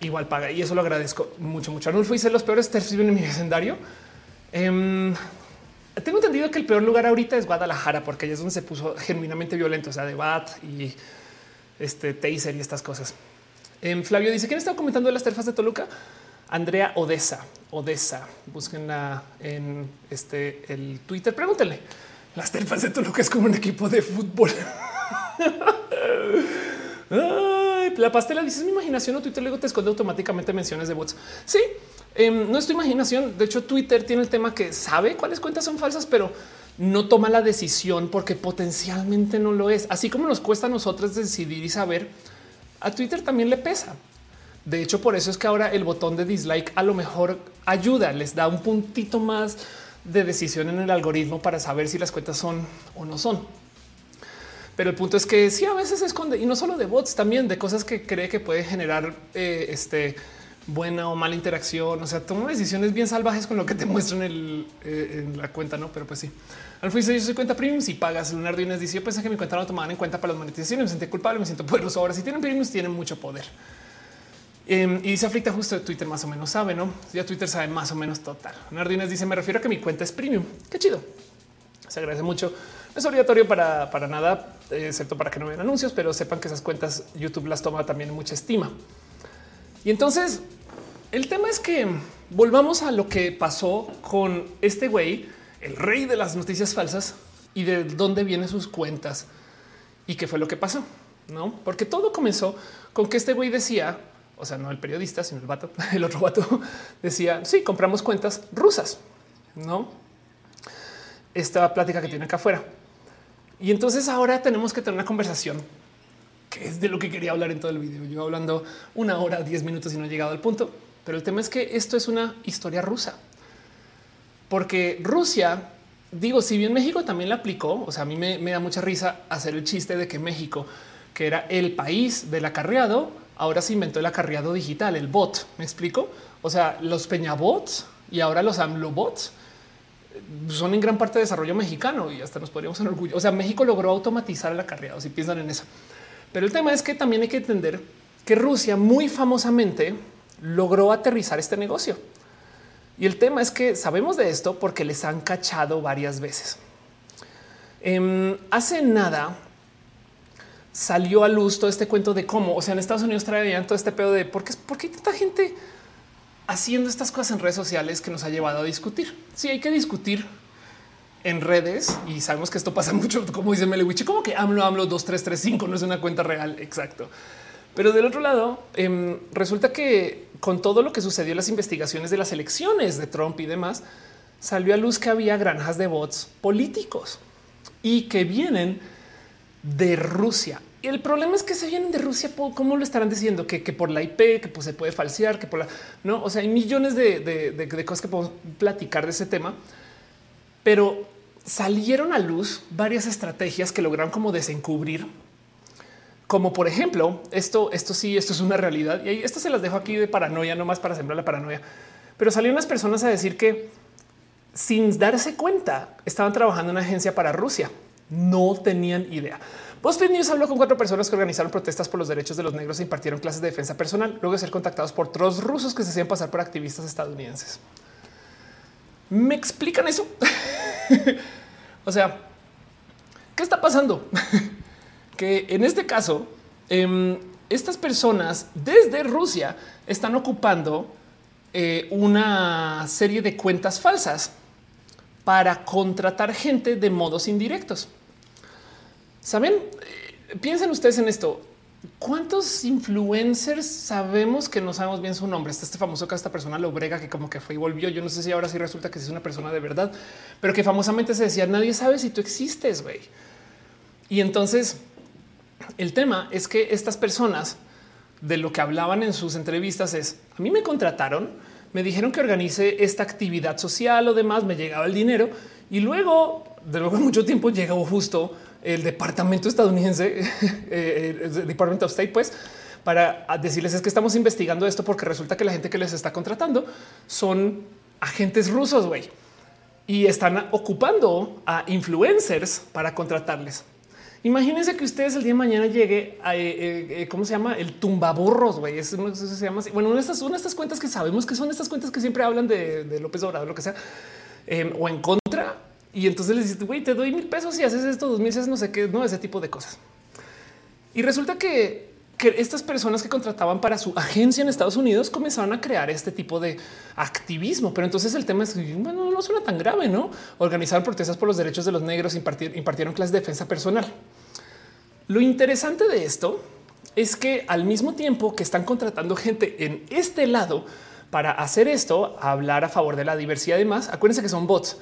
igual paga y eso lo agradezco mucho, mucho. Arnulfo dice los peores tercios en mi vecindario. Em, tengo entendido que el peor lugar ahorita es Guadalajara porque ahí es donde se puso genuinamente violento, o sea, de BAT y este taser y estas cosas. En Flavio dice quién estaba comentando las terfas de Toluca. Andrea Odessa, Odessa. Búsquenla en este el Twitter. Pregúntenle. Las terfas de Toluca es como un equipo de fútbol. la pastela dice mi imaginación o Twitter luego te esconde automáticamente menciones de bots. Sí, em, no es tu imaginación. De hecho, Twitter tiene el tema que sabe cuáles cuentas son falsas, pero no toma la decisión porque potencialmente no lo es. Así como nos cuesta a nosotros decidir y saber a Twitter también le pesa. De hecho, por eso es que ahora el botón de dislike a lo mejor ayuda, les da un puntito más de decisión en el algoritmo para saber si las cuentas son o no son. Pero el punto es que sí, a veces se esconde y no solo de bots, también de cosas que cree que puede generar eh, este buena o mala interacción. O sea, toma decisiones bien salvajes con lo que te muestran en, eh, en la cuenta, no? Pero pues sí. Alfonso yo soy cuenta premium. Si pagas Leonardo Inés dice yo pensé que mi cuenta no tomaban en cuenta para las monetizaciones. Me sentí culpable, me siento poderoso. Ahora si tienen premiums tienen mucho poder. Em, y dice aflicta justo de Twitter más o menos sabe, no? Ya Twitter sabe más o menos total. Leonardo Inés dice me refiero a que mi cuenta es premium. Qué chido. Se agradece mucho. No es obligatorio para, para nada, excepto para que no vean anuncios, pero sepan que esas cuentas YouTube las toma también mucha estima. Y entonces el tema es que volvamos a lo que pasó con este güey el rey de las noticias falsas y de dónde vienen sus cuentas y qué fue lo que pasó. No, porque todo comenzó con que este güey decía, o sea, no el periodista, sino el vato, el otro vato decía: Sí, compramos cuentas rusas, no esta plática que tiene acá afuera. Y entonces ahora tenemos que tener una conversación que es de lo que quería hablar en todo el video. Yo hablando una hora, diez minutos y no he llegado al punto. Pero el tema es que esto es una historia rusa porque Rusia, digo, si bien México también la aplicó, o sea, a mí me, da mucha risa hacer el chiste de que México, que era el país del acarreado, ahora se inventó el acarreado digital, el bot. ¿Me explico? O sea, los peñabots y ahora los AMLObots son en gran parte de desarrollo mexicano y hasta nos podríamos orgullo. O sea, México logró automatizar el acarreado, si piensan en eso. Pero el tema es que también hay que entender que Rusia muy famosamente logró aterrizar este negocio. Y el tema es que sabemos de esto porque les han cachado varias veces. Em, hace nada salió a luz todo este cuento de cómo, o sea, en Estados Unidos traían todo este pedo de por qué, por qué hay tanta gente haciendo estas cosas en redes sociales que nos ha llevado a discutir. Sí, hay que discutir en redes y sabemos que esto pasa mucho, como dice Melewichi, como que AMLO, AMLO 2335 no es una cuenta real. Exacto. Pero del otro lado, em, resulta que con todo lo que sucedió en las investigaciones de las elecciones de Trump y demás, salió a luz que había granjas de bots políticos y que vienen de Rusia. Y el problema es que se vienen de Rusia. ¿Cómo lo estarán diciendo? Que, por la IP, que pues, se puede falsear, que por la no. O sea, hay millones de, de cosas que podemos platicar de ese tema, pero salieron a luz varias estrategias que lograron como desencubrir como por ejemplo, esto, esto sí, esto es una realidad y esto se las dejo aquí de paranoia, no más para sembrar la paranoia. Pero salieron las personas a decir que sin darse cuenta estaban trabajando en una agencia para Rusia. No tenían idea. BuzzFeed News habló con cuatro personas que organizaron protestas por los derechos de los negros e impartieron clases de defensa personal luego de ser contactados por trolls rusos que se hacían pasar por activistas estadounidenses. ¿Me explican eso? o sea, ¿qué está pasando? que en este caso, em, estas personas desde Rusia están ocupando eh, una serie de cuentas falsas para contratar gente de modos indirectos. Saben, eh, piensen ustedes en esto. ¿Cuántos influencers sabemos que no sabemos bien su nombre? Está este famoso que esta persona lo brega que como que fue y volvió. Yo no sé si ahora sí resulta que es una persona de verdad, pero que famosamente se decía nadie sabe si tú existes, güey. Y entonces el tema es que estas personas de lo que hablaban en sus entrevistas es a mí me contrataron, me dijeron que organice esta actividad social o demás, me llegaba el dinero y luego de luego mucho tiempo llegó justo el departamento estadounidense, eh, el Department of State, pues para decirles es que estamos investigando esto porque resulta que la gente que les está contratando son agentes rusos, güey, y están ocupando a influencers para contratarles. Imagínense que ustedes el día de mañana llegue a eh, eh, eh, cómo se llama el tumbaburros. Güey, es, se llama. Bueno, una de, estas, una de estas cuentas que sabemos que son estas cuentas que siempre hablan de, López Obrador, lo que sea, em, o en contra. Y entonces les dices, güey, te doy mil pesos y haces esto, dos mil no sé qué, no ese tipo de cosas. Y resulta que, que estas personas que contrataban para su agencia en Estados Unidos comenzaron a crear este tipo de activismo. Pero entonces el tema es, bueno, no suena tan grave, ¿no? Organizaron protestas por los derechos de los negros, impartieron clases de defensa personal. Lo interesante de esto es que al mismo tiempo que están contratando gente en este lado para hacer esto, hablar a favor de la diversidad y demás, acuérdense que son bots.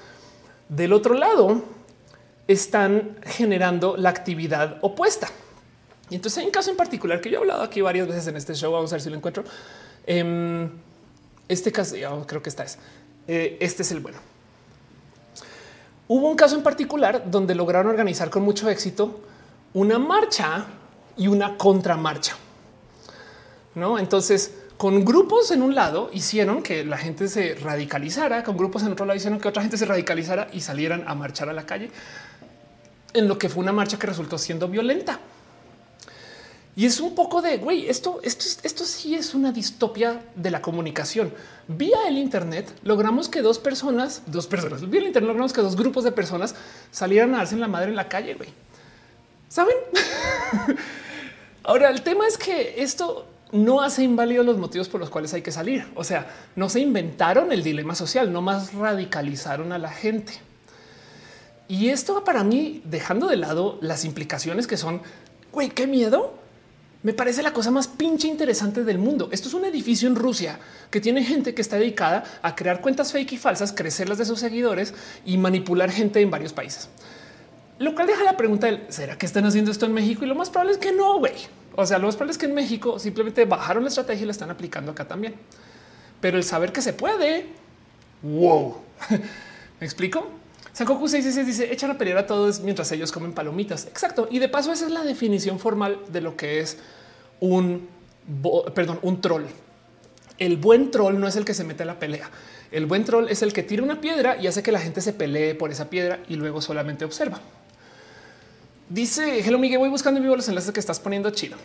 Del otro lado están generando la actividad opuesta. Y entonces hay un caso en particular que yo he hablado aquí varias veces en este show. Vamos a ver si lo encuentro. Em, este caso, creo que esta es. Eh, este es el bueno. Hubo un caso en particular donde lograron organizar con mucho éxito una marcha y una contramarcha. No, entonces con grupos en un lado hicieron que la gente se radicalizara, con grupos en otro lado hicieron que otra gente se radicalizara y salieran a marchar a la calle en lo que fue una marcha que resultó siendo violenta. Y es un poco de güey, esto, esto, esto sí es una distopia de la comunicación. Vía el Internet logramos que dos personas, dos personas, vía el Internet logramos que dos grupos de personas salieran a darse en la madre en la calle. Güey. Saben? Ahora, el tema es que esto no hace inválidos los motivos por los cuales hay que salir. O sea, no se inventaron el dilema social, no más radicalizaron a la gente. Y esto para mí dejando de lado las implicaciones que son, güey, qué miedo. Me parece la cosa más pinche interesante del mundo. Esto es un edificio en Rusia que tiene gente que está dedicada a crear cuentas fake y falsas, crecerlas de sus seguidores y manipular gente en varios países. Lo cual deja la pregunta del será que están haciendo esto en México y lo más probable es que no, güey. O sea, lo más probable es que en México simplemente bajaron la estrategia y la están aplicando acá también. Pero el saber que se puede, wow. ¿Me explico? Sankoku 666 dice echan a pelear a todos mientras ellos comen palomitas. Exacto. Y de paso, esa es la definición formal de lo que es un perdón, un troll. El buen troll no es el que se mete a la pelea. El buen troll es el que tira una piedra y hace que la gente se pelee por esa piedra y luego solamente observa. Dice Hello Miguel, voy buscando en vivo los enlaces que estás poniendo chido.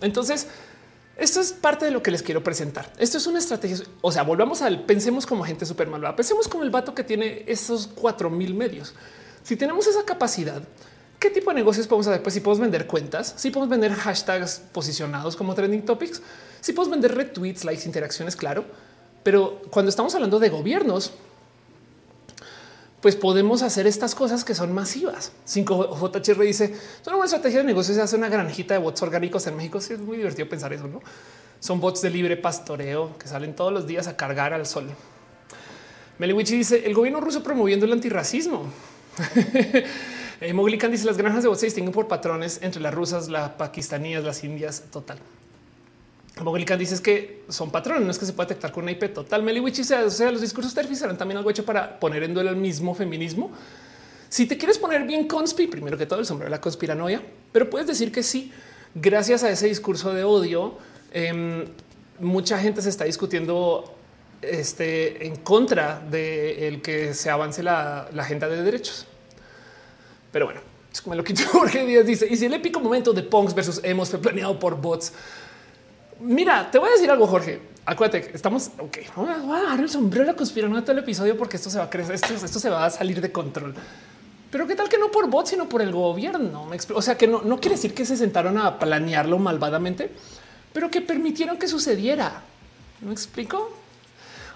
Entonces, esto es parte de lo que les quiero presentar. Esto es una estrategia. O sea, volvamos al pensemos como gente súper malvada. Pensemos como el vato que tiene esos cuatro mil medios. Si tenemos esa capacidad, ¿qué tipo de negocios podemos hacer? Pues si podemos vender cuentas, si podemos vender hashtags posicionados como trending topics, si podemos vender retweets, likes, interacciones, claro. Pero cuando estamos hablando de gobiernos, pues podemos hacer estas cosas que son masivas. 5JHR dice, es una estrategia de negocio, se hace una granjita de bots orgánicos en México. Sí, es muy divertido pensar eso, ¿no? Son bots de libre pastoreo que salen todos los días a cargar al sol. Meliwichi dice, el gobierno ruso promoviendo el antirracismo. eh, Moglican dice, las granjas de bots se distinguen por patrones entre las rusas, las pakistaníes, las indias, total. Mogolican dice que son patrones, no es que se pueda detectar con una IP total. Meliwich dice, o sea, los discursos TERFI serán también algo hecho para poner en duelo el mismo feminismo. Si te quieres poner bien conspi, primero que todo el sombrero de la conspiranoia, pero puedes decir que sí, gracias a ese discurso de odio, em, mucha gente se está discutiendo este, en contra de el que se avance la, agenda de derechos. Pero bueno, es como lo que Jorge Díaz dice, y si el épico momento de punks versus hemos fue planeado por bots, Mira, te voy a decir algo, Jorge. Acuérdate, estamos ok. Voy a dar el sombrero conspiración todo el episodio porque esto se va a crecer, esto, se va a salir de control. Pero qué tal que no por bots, sino por el gobierno. O sea, que no, no quiere decir que se sentaron a planearlo malvadamente, pero que permitieron que sucediera. ¿Me explico?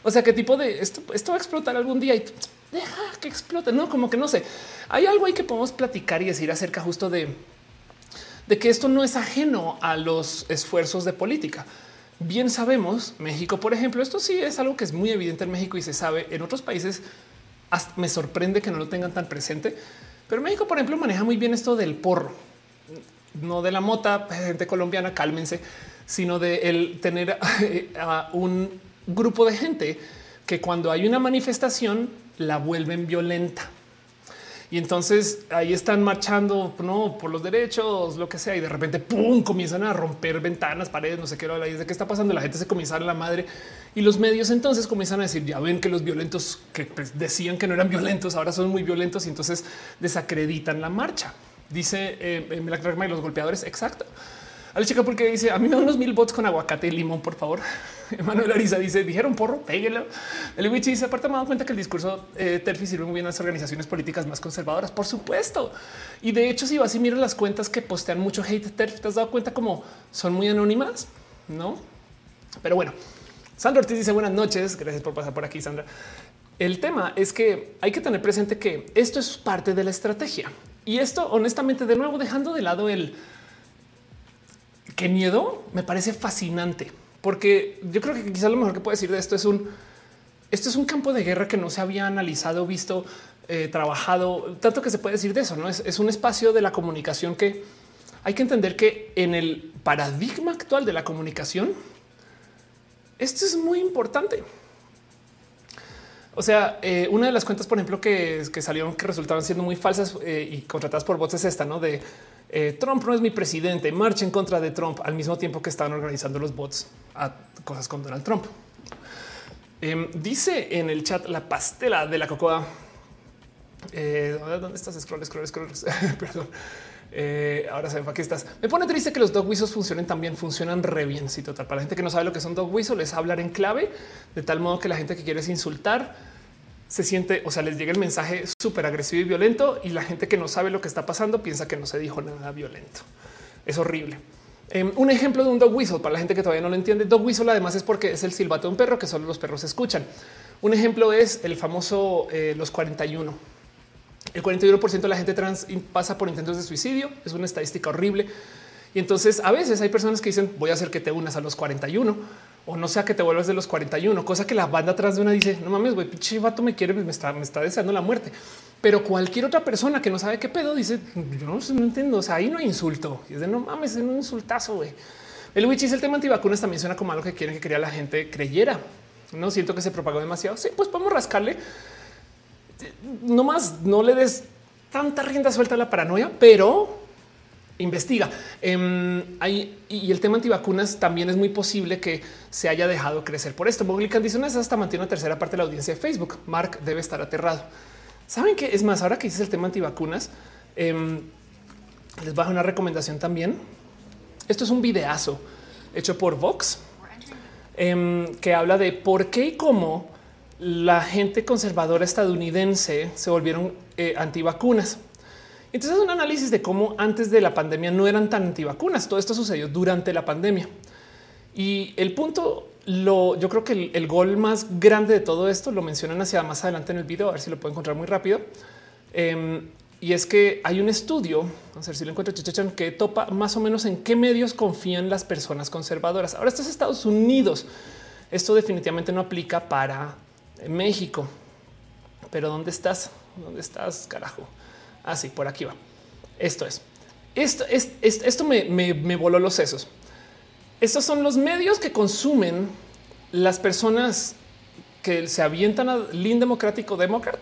O sea, qué tipo de esto, esto va a explotar algún día y deja que explote. No, como que no sé. Hay algo ahí que podemos platicar y decir acerca justo de de que esto no es ajeno a los esfuerzos de política. Bien sabemos, México, por ejemplo, esto sí es algo que es muy evidente en México y se sabe en otros países. me sorprende que no lo tengan tan presente, pero México, por ejemplo, maneja muy bien esto del porro, no de la mota, gente colombiana, cálmense, sino de el tener a un grupo de gente que cuando hay una manifestación la vuelven violenta. Y entonces ahí están marchando no por los derechos, lo que sea, y de repente pum, comienzan a romper ventanas, paredes, no sé qué, de qué está pasando. La gente se comienza a la madre y los medios entonces comienzan a decir ya ven que los violentos que pues, decían que no eran violentos ahora son muy violentos y entonces desacreditan la marcha. Dice eh, y los golpeadores. Exacto. A la chica porque dice a mí me dan unos mil bots con aguacate y limón, por favor. Emanuel Ariza dice dijeron porro, péguelo. El Witch dice aparte me dado cuenta que el discurso eh, Terfi sirve muy bien a las organizaciones políticas más conservadoras, por supuesto. Y de hecho, si vas y miras las cuentas que postean mucho hate Terfi, te has dado cuenta como son muy anónimas, no? Pero bueno, Sandra Ortiz dice buenas noches. Gracias por pasar por aquí, Sandra. El tema es que hay que tener presente que esto es parte de la estrategia y esto, honestamente, de nuevo, dejando de lado el qué miedo me parece fascinante, porque yo creo que quizás lo mejor que puedo decir de esto es un esto es un campo de guerra que no se había analizado, visto, eh, trabajado, tanto que se puede decir de eso. No es, un espacio de la comunicación que hay que entender que en el paradigma actual de la comunicación, esto es muy importante. O sea, eh, una de las cuentas, por ejemplo, que, salieron que resultaban siendo muy falsas eh, y contratadas por bots es esta, no de eh, Trump no es mi presidente, marcha en contra de Trump al mismo tiempo que estaban organizando los bots a cosas con Donald Trump. Em, dice en el chat la pastela de la cocoa. Eh, ¿Dónde estás? Scroll, scroll, scroll. Perdón. Eh, ahora aquí estás. Me pone triste que los dog whistles funcionen también, funcionan re bien. Sí, total. Para la gente que no sabe lo que son dog whistles, es hablar en clave de tal modo que la gente que quiere insultar se siente, o sea, les llega el mensaje súper agresivo y violento y la gente que no sabe lo que está pasando piensa que no se dijo nada violento. Es horrible. Em, un ejemplo de un dog whistle para la gente que todavía no lo entiende. Dog whistle además es porque es el silbato de un perro que solo los perros escuchan. Un ejemplo es el famoso eh, los 41. El 41% de la gente trans pasa por intentos de suicidio. Es una estadística horrible. Y entonces a veces hay personas que dicen voy a hacer que te unas a los 41 o no sea que te vuelvas de los 41, cosa que la banda atrás de una dice no mames, güey, pinche vato me quiere, me está, me está deseando la muerte. Pero cualquier otra persona que no sabe qué pedo dice yo no, entiendo. O sea, ahí no hay insulto y es de no mames, es un insultazo. Güey. El witch el tema antivacunas también suena como algo que quieren que la gente creyera. No siento que se propagó demasiado. Sí, pues podemos rascarle. No más, no le des tanta rienda suelta a la paranoia, pero investiga. Em, y el tema antivacunas también es muy posible que se haya dejado crecer por esto. Google Candiciones hasta mantiene una tercera parte de la audiencia de Facebook. Mark debe estar aterrado. Saben que es más, ahora que dices el tema antivacunas, em, les bajo una recomendación también. Esto es un videazo hecho por Vox em, que habla de por qué y cómo la gente conservadora estadounidense se volvieron eh, antivacunas. Entonces es un análisis de cómo antes de la pandemia no eran tan antivacunas. Todo esto sucedió durante la pandemia. Y el punto, lo, yo creo que el, gol más grande de todo esto lo mencionan hacia más adelante en el video, a ver si lo puedo encontrar muy rápido. Em, y es que hay un estudio, a ver si lo encuentro, que topa más o menos en qué medios confían las personas conservadoras. Ahora esto es Estados Unidos. Esto definitivamente no aplica para México. Pero ¿dónde estás? ¿Dónde estás, carajo? Así, ah, por aquí va. Esto es. Esto, es, esto me, voló los sesos. Estos son los medios que consumen las personas que se avientan a Lean Democrático Democrat.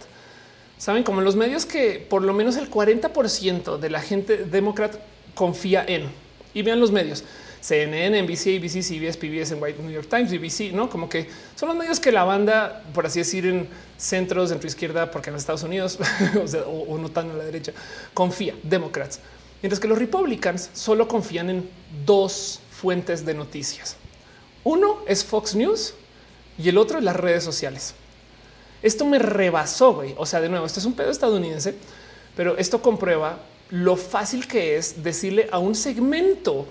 Saben como los medios que por lo menos el 40% de la gente demócrata confía en y vean los medios. CNN, NBC, ABC, CBS, PBS, en White New York Times, BBC, no como que son los medios que la banda, por así decir, en centros, centro izquierda, porque en Estados Unidos o, no tan a la derecha, confía, demócratas. Mientras que los republicans solo confían en dos fuentes de noticias. Uno es Fox News y el otro es las redes sociales. Esto me rebasó, güey. O sea, de nuevo, esto es un pedo estadounidense, pero esto comprueba lo fácil que es decirle a un segmento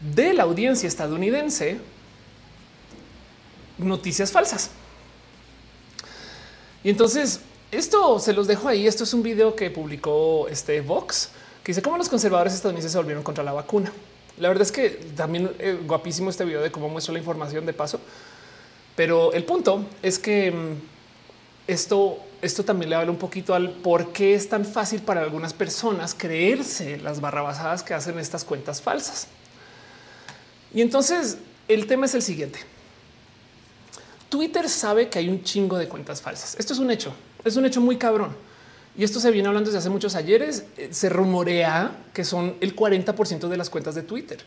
de la audiencia estadounidense noticias falsas. Y entonces esto se los dejo ahí. Esto es un video que publicó este Vox que dice cómo los conservadores estadounidenses se volvieron contra la vacuna. La verdad es que también es guapísimo este video de cómo muestra la información de paso. Pero el punto es que mm, esto, esto también le habla un poquito al por qué es tan fácil para algunas personas creerse las barrabasadas que hacen estas cuentas falsas. Y entonces el tema es el siguiente. Twitter sabe que hay un chingo de cuentas falsas. Esto es un hecho, es un hecho muy cabrón. Y esto se viene hablando desde hace muchos ayeres. Eh, se rumorea que son el 40% de las cuentas de Twitter.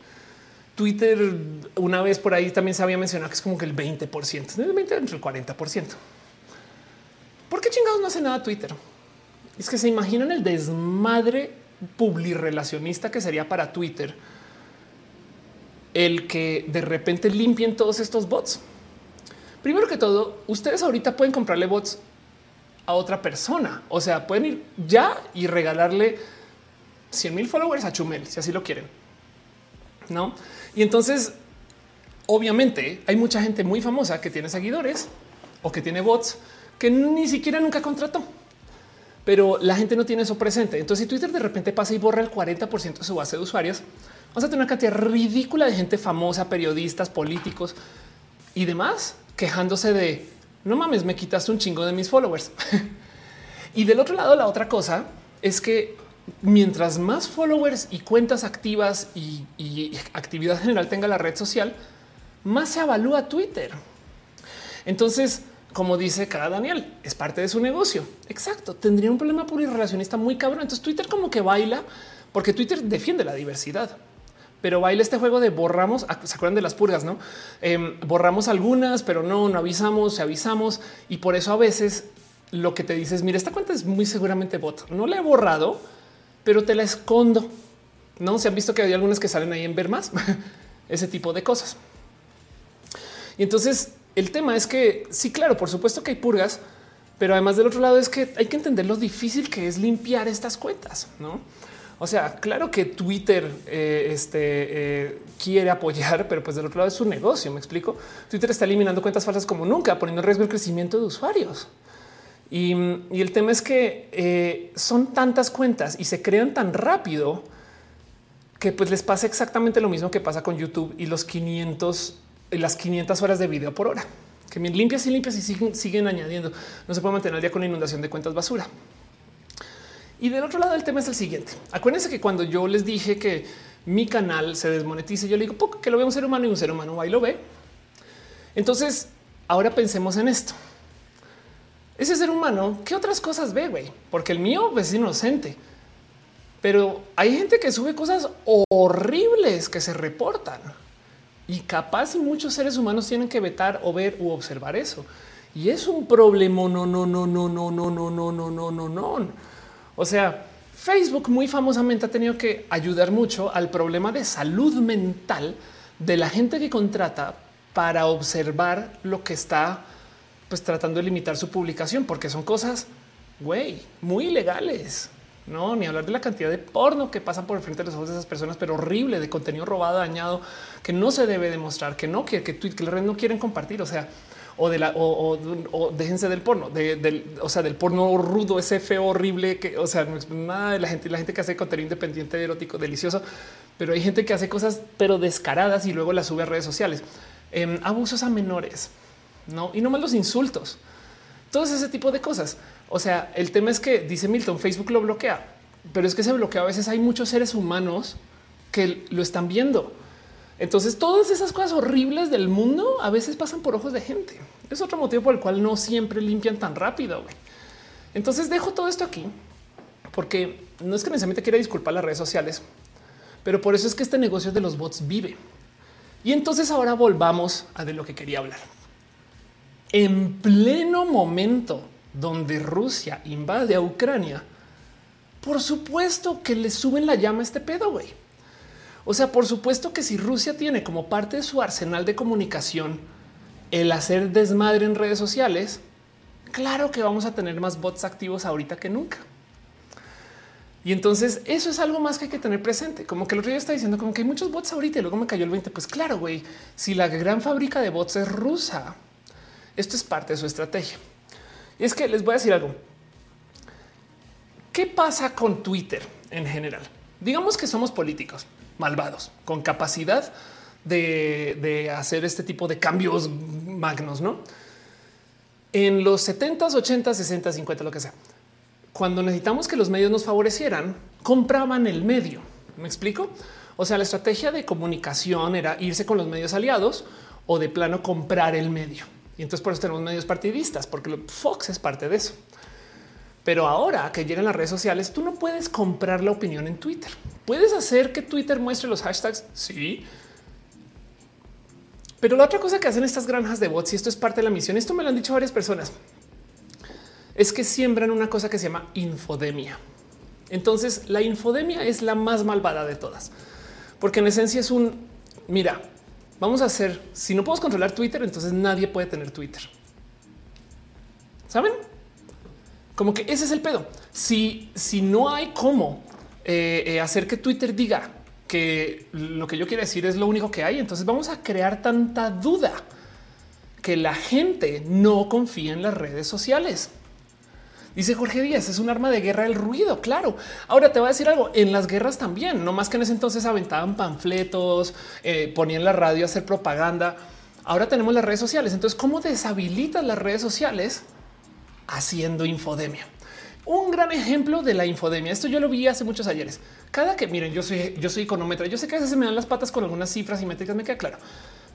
Twitter una vez por ahí también se había mencionado que es como que el 20%, el 20 entre el 40%. ¿Por qué chingados no hace nada Twitter? Es que se imaginan el desmadre publirelacionista que sería para Twitter el que de repente limpien todos estos bots. Primero que todo, ustedes ahorita pueden comprarle bots a otra persona. O sea, pueden ir ya y regalarle 100 mil followers a Chumel, si así lo quieren. No? Y entonces, obviamente, hay mucha gente muy famosa que tiene seguidores o que tiene bots que ni siquiera nunca contrató. Pero la gente no tiene eso presente. Entonces, si Twitter de repente pasa y borra el 40% de su base de usuarios, Vamos a tener una cantidad ridícula de gente famosa, periodistas, políticos y demás quejándose de no mames, me quitaste un chingo de mis followers. y del otro lado, la otra cosa es que mientras más followers y cuentas activas y, actividad general tenga la red social, más se avalúa Twitter. Entonces, como dice cada Daniel, es parte de su negocio. Exacto. Tendría un problema relacionista muy cabrón. Entonces Twitter como que baila porque Twitter defiende la diversidad pero baila este juego de borramos. Ah, Se acuerdan de las purgas, no em, borramos algunas, pero no, no avisamos, se avisamos y por eso a veces lo que te dices, mira, esta cuenta es muy seguramente bot. No la he borrado, pero te la escondo. No se han visto que hay algunas que salen ahí en ver más ese tipo de cosas. Y entonces el tema es que sí, claro, por supuesto que hay purgas, pero además del otro lado es que hay que entender lo difícil que es limpiar estas cuentas, no? O sea, claro que Twitter eh, este, eh, quiere apoyar, pero pues del otro lado es su negocio. Me explico. Twitter está eliminando cuentas falsas como nunca, poniendo en riesgo el crecimiento de usuarios. Y, el tema es que eh, son tantas cuentas y se crean tan rápido que pues les pasa exactamente lo mismo que pasa con YouTube y los 500, las 500 horas de video por hora, que limpias y limpias y siguen, siguen añadiendo. No se puede mantener al día con la inundación de cuentas basura. Y del otro lado el tema es el siguiente. Acuérdense que cuando yo les dije que mi canal se desmonetice, yo le digo que lo ve un ser humano y un ser humano va y lo ve. Entonces, ahora pensemos en esto. Ese ser humano, ¿qué otras cosas ve, güey? Porque el mío es inocente. pero hay gente que sube cosas horribles que se reportan y capaz muchos seres humanos tienen que vetar o ver u observar eso. Y es un problema. No, no, no, no, no, no, no, no, no, no, no, no. O sea, Facebook muy famosamente ha tenido que ayudar mucho al problema de salud mental de la gente que contrata para observar lo que está pues tratando de limitar su publicación, porque son cosas, güey, muy ilegales. No, ni hablar de la cantidad de porno que pasa por el frente de los ojos de esas personas, pero horrible, de contenido robado, dañado, que no se debe demostrar, que no, que, que, que, que no quieren compartir. O sea, o de la o, o, déjense del porno, de, del, o sea, del porno rudo, ese feo horrible que, o sea, nada de la gente, la gente que hace contenido independiente, erótico, delicioso, pero hay gente que hace cosas pero descaradas y luego las sube a redes sociales. Eh, abusos a menores, no y no más los insultos, todo ese tipo de cosas. O sea, el tema es que dice Milton, Facebook lo bloquea, pero es que ese bloqueo a veces hay muchos seres humanos que lo están viendo entonces, todas esas cosas horribles del mundo a veces pasan por ojos de gente. Es otro motivo por el cual no siempre limpian tan rápido. Entonces, dejo todo esto aquí porque no es que necesariamente quiera disculpar las redes sociales, pero por eso es que este negocio de los bots vive. Y entonces ahora volvamos a de lo que quería hablar. En pleno momento donde Rusia invade a Ucrania, por supuesto que le suben la llama a este pedo, güey. O sea, por supuesto que si Rusia tiene como parte de su arsenal de comunicación el hacer desmadre en redes sociales, claro que vamos a tener más bots activos ahorita que nunca. Y entonces eso es algo más que hay que tener presente. Como que el otro está diciendo como que hay muchos bots ahorita y luego me cayó el 20. Pues claro, güey, si la gran fábrica de bots es rusa, esto es parte de su estrategia. Y es que les voy a decir algo. ¿Qué pasa con Twitter en general? Digamos que somos políticos malvados, con capacidad de, hacer este tipo de cambios magnos, ¿no? En los 70s, 80s, 60, 50, lo que sea. Cuando necesitamos que los medios nos favorecieran, compraban el medio. ¿Me explico? O sea, la estrategia de comunicación era irse con los medios aliados o de plano comprar el medio. Y entonces por eso tenemos medios partidistas, porque Fox es parte de eso. Pero ahora que llegan las redes sociales, tú no puedes comprar la opinión en Twitter. Puedes hacer que Twitter muestre los hashtags. Sí. Pero la otra cosa que hacen estas granjas de bots, y esto es parte de la misión, esto me lo han dicho varias personas, es que siembran una cosa que se llama infodemia. Entonces la infodemia es la más malvada de todas, porque en esencia es un, mira, vamos a hacer, si no podemos controlar Twitter, entonces nadie puede tener Twitter. ¿Saben? Como que ese es el pedo. Si, si no hay cómo eh, eh, hacer que Twitter diga que lo que yo quiero decir es lo único que hay, entonces vamos a crear tanta duda que la gente no confía en las redes sociales. Dice Jorge Díaz, es un arma de guerra el ruido, claro. Ahora te voy a decir algo, en las guerras también, no más que en ese entonces aventaban panfletos, eh, ponían la radio a hacer propaganda. Ahora tenemos las redes sociales, entonces ¿cómo deshabilitas las redes sociales haciendo infodemia. Un gran ejemplo de la infodemia. Esto yo lo vi hace muchos ayeres. Cada que miren, yo soy, yo soy económetra. Yo sé que a veces se me dan las patas con algunas cifras y métricas, me queda claro,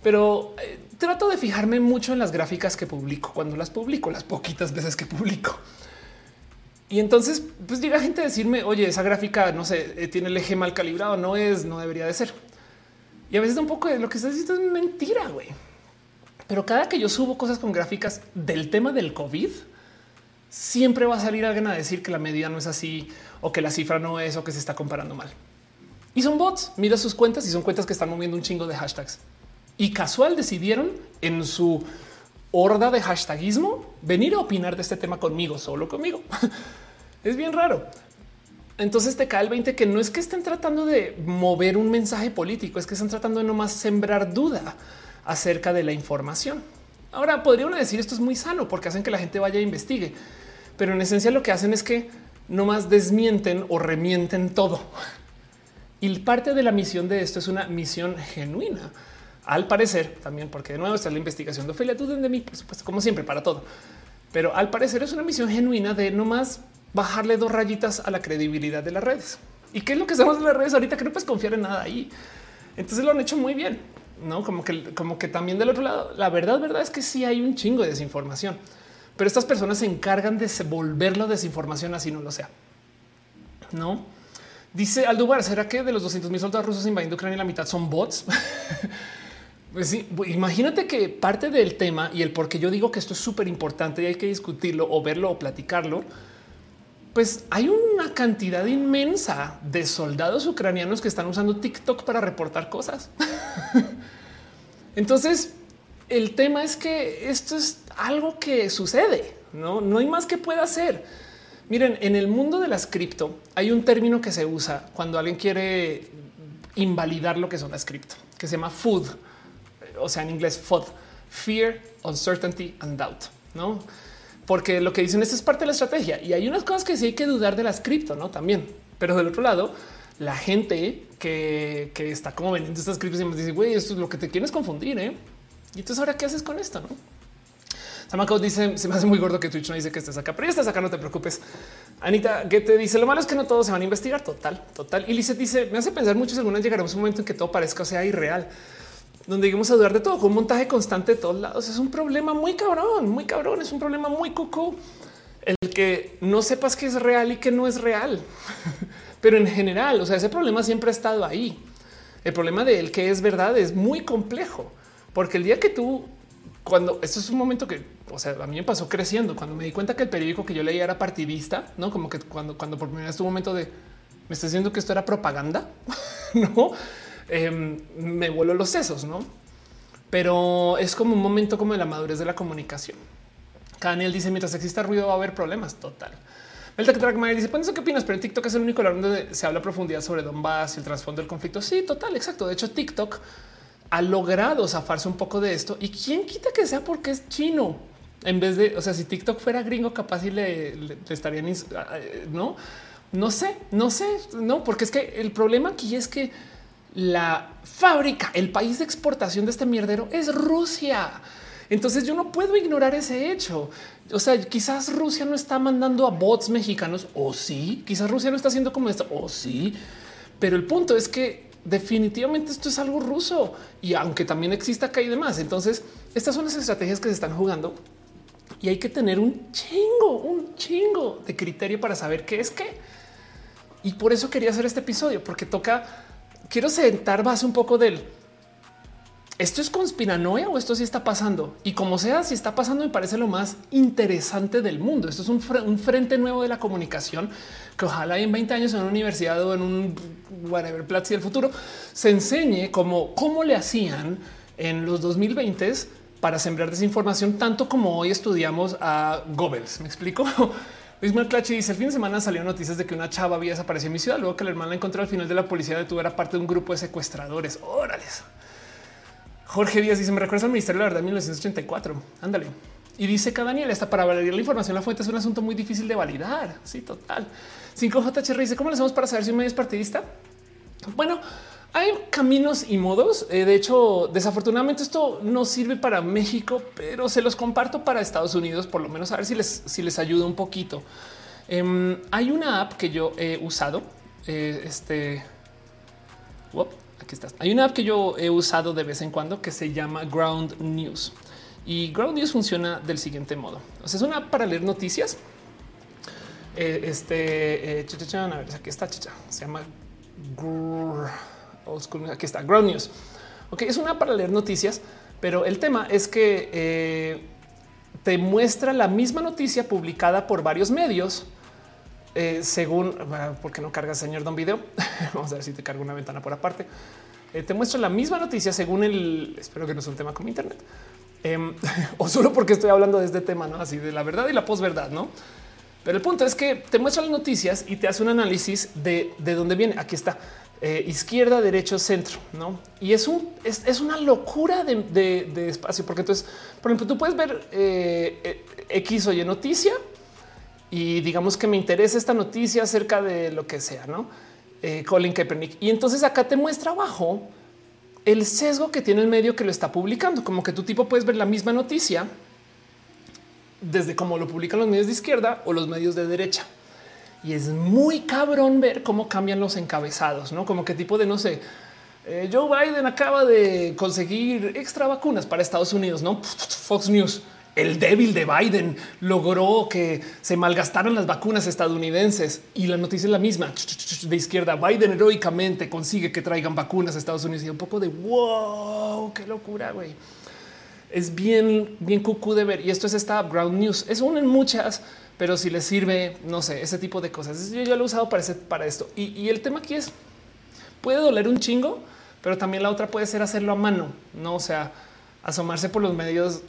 pero eh, trato de fijarme mucho en las gráficas que publico cuando las publico, las poquitas veces que publico. Y entonces, pues llega gente a decirme, oye, esa gráfica no sé, eh, tiene el eje mal calibrado, no es, no debería de ser. Y a veces un poco de lo que estás diciendo es mentira, güey. Pero cada que yo subo cosas con gráficas del tema del COVID, siempre va a salir alguien a decir que la medida no es así o que la cifra no es o que se está comparando mal. Y son bots. Mira sus cuentas y son cuentas que están moviendo un chingo de hashtags. Y casual decidieron en su horda de hashtagismo venir a opinar de este tema conmigo, solo conmigo. es bien raro. Entonces te cae el 20 que no es que estén tratando de mover un mensaje político, es que están tratando de no más sembrar duda acerca de la información. Ahora podría uno decir esto es muy sano porque hacen que la gente vaya e investigue, pero en esencia lo que hacen es que no más desmienten o remienten todo. Y parte de la misión de esto es una misión genuina. Al parecer también, porque de nuevo está la investigación de Ophelia, duden de mí, por supuesto, como siempre para todo. Pero al parecer es una misión genuina de no más bajarle dos rayitas a la credibilidad de las redes. ¿Y qué es lo que hacemos en las redes ahorita? Que no puedes confiar en nada ahí. Entonces lo han hecho muy bien no como que, como que también del otro lado, la verdad, verdad es que sí hay un chingo de desinformación, pero estas personas se encargan de volverlo desinformación así no lo sea. No Dice Aldubar, ¿será que de los 200 mil soldados rusos invadiendo Ucrania la mitad son bots? pues sí, imagínate que parte del tema y el por qué yo digo que esto es súper importante y hay que discutirlo o verlo o platicarlo, pues hay una cantidad inmensa de soldados ucranianos que están usando TikTok para reportar cosas. Entonces, el tema es que esto es algo que sucede, no, no hay más que pueda hacer. Miren, en el mundo de las cripto hay un término que se usa cuando alguien quiere invalidar lo que son las cripto, que se llama food, o sea, en inglés FOD, fear, uncertainty and doubt, no? Porque lo que dicen es es parte de la estrategia y hay unas cosas que sí hay que dudar de las cripto, no también, pero del otro lado, la gente que, está como vendiendo estas criptos y me dice, güey, esto es lo que te quieres confundir. ¿eh? Y entonces ahora qué haces con esto? No? Samacos dice se me hace muy gordo que Twitch no dice que estés acá, pero ya estás acá, no te preocupes. Anita, que te dice lo malo es que no todos se van a investigar. Total, total. Y Lizeth dice me hace pensar mucho si alguna llegará un momento en que todo parezca sea irreal, donde lleguemos a dudar de todo con un montaje constante de todos lados. Es un problema muy cabrón, muy cabrón. Es un problema muy cucú el que no sepas que es real y que no es real. pero en general, o sea, ese problema siempre ha estado ahí. El problema de él que es verdad es muy complejo, porque el día que tú cuando esto es un momento que, o sea, a mí me pasó creciendo cuando me di cuenta que el periódico que yo leía era partidista, no como que cuando, cuando por primera vez tuvo un momento de me está diciendo que esto era propaganda, no em, me vuelo los sesos, no? Pero es como un momento como de la madurez de la comunicación. Daniel dice mientras exista ruido va a haber problemas. Total. El Trackmire dice: ¿Pues qué opinas? Pero TikTok es el único lugar donde se habla profundidad sobre Donbass y el trasfondo del conflicto. Sí, total, exacto. De hecho, TikTok ha logrado zafarse un poco de esto. Y quién quita que sea porque es chino en vez de, o sea, si TikTok fuera gringo, capaz y le, estarían, no, no sé, no sé, no, porque es que el problema aquí es que la fábrica, el país de exportación de este mierdero es Rusia. Entonces yo no puedo ignorar ese hecho. O sea, quizás Rusia no está mandando a bots mexicanos o sí, quizás Rusia no está haciendo como esto o sí, pero el punto es que definitivamente esto es algo ruso y aunque también exista acá y demás. Entonces, estas son las estrategias que se están jugando y hay que tener un chingo, un chingo de criterio para saber qué es qué. Y por eso quería hacer este episodio, porque toca, quiero sentar base un poco del esto es conspiranoia o esto sí está pasando. Y como sea, si está pasando, me parece lo más interesante del mundo. Esto es un, frente nuevo de la comunicación que ojalá en 20 años en una universidad o en un whatever Platzi del futuro se enseñe cómo, cómo le hacían en los 2020 para sembrar desinformación, tanto como hoy estudiamos a Goebbels. Me explico. Luis Marclachi dice el fin de semana salieron noticias de que una chava había desaparecido en mi ciudad, luego que la hermana encontró al final de la policía detuvo era parte de un grupo de secuestradores. Órales. Jorge Díaz dice: Me recuerda al Ministerio de la Verdad en 1984. Ándale. Y dice que Daniel está para validar la información. La fuente es un asunto muy difícil de validar. Sí, total. 5JHR dice: ¿Cómo le hacemos para saber si un medio es partidista? Bueno, hay caminos y modos. Eh, de hecho, desafortunadamente esto no sirve para México, pero se los comparto para Estados Unidos, por lo menos a ver si les, si les ayuda un poquito. Em, hay una app que yo he usado. Eh, este. Aquí estás. Hay una app que yo he usado de vez en cuando que se llama Ground News y Ground News funciona del siguiente modo. O sea, es una app para leer noticias. Eh, este eh, a ver, aquí está chicha. Se llama Aquí está Ground News. Ok, es una para leer noticias, pero el tema es que eh, te muestra la misma noticia publicada por varios medios. según porque no cargas señor Don Video. Vamos a ver si te cargo una ventana por aparte. Eh, te muestro la misma noticia según el, espero que no sea un tema como Internet, em, o solo porque estoy hablando de este tema, ¿no? Así de la verdad y la posverdad, ¿no? Pero el punto es que te muestra las noticias y te hace un análisis de, de dónde viene. Aquí está. Eh, izquierda, derecho, centro, no? Y es un es, una locura de, espacio, porque entonces, por ejemplo, tú puedes ver eh, X o Y noticia y digamos que me interesa esta noticia acerca de lo que sea, no? Eh, Colin Kaepernick. Y entonces acá te muestra abajo el sesgo que tiene el medio que lo está publicando, como que tu tipo puedes ver la misma noticia desde cómo lo publican los medios de izquierda o los medios de derecha. Y es muy cabrón ver cómo cambian los encabezados, no como qué tipo de no sé. Eh, Joe Biden acaba de conseguir extra vacunas para Estados Unidos, no Fox News el débil de Biden logró que se malgastaran las vacunas estadounidenses y la noticia es la misma de izquierda. Biden heroicamente consigue que traigan vacunas a Estados Unidos y un poco de wow, qué locura, güey. Es bien, bien cucú de ver. Y esto es esta ground news. Es una en muchas, pero si les sirve, no sé, ese tipo de cosas. Yo, yo lo he usado para, para esto. Y, y el tema aquí es, puede doler un chingo, pero también la otra puede ser hacerlo a mano, no? O sea, asomarse por los medios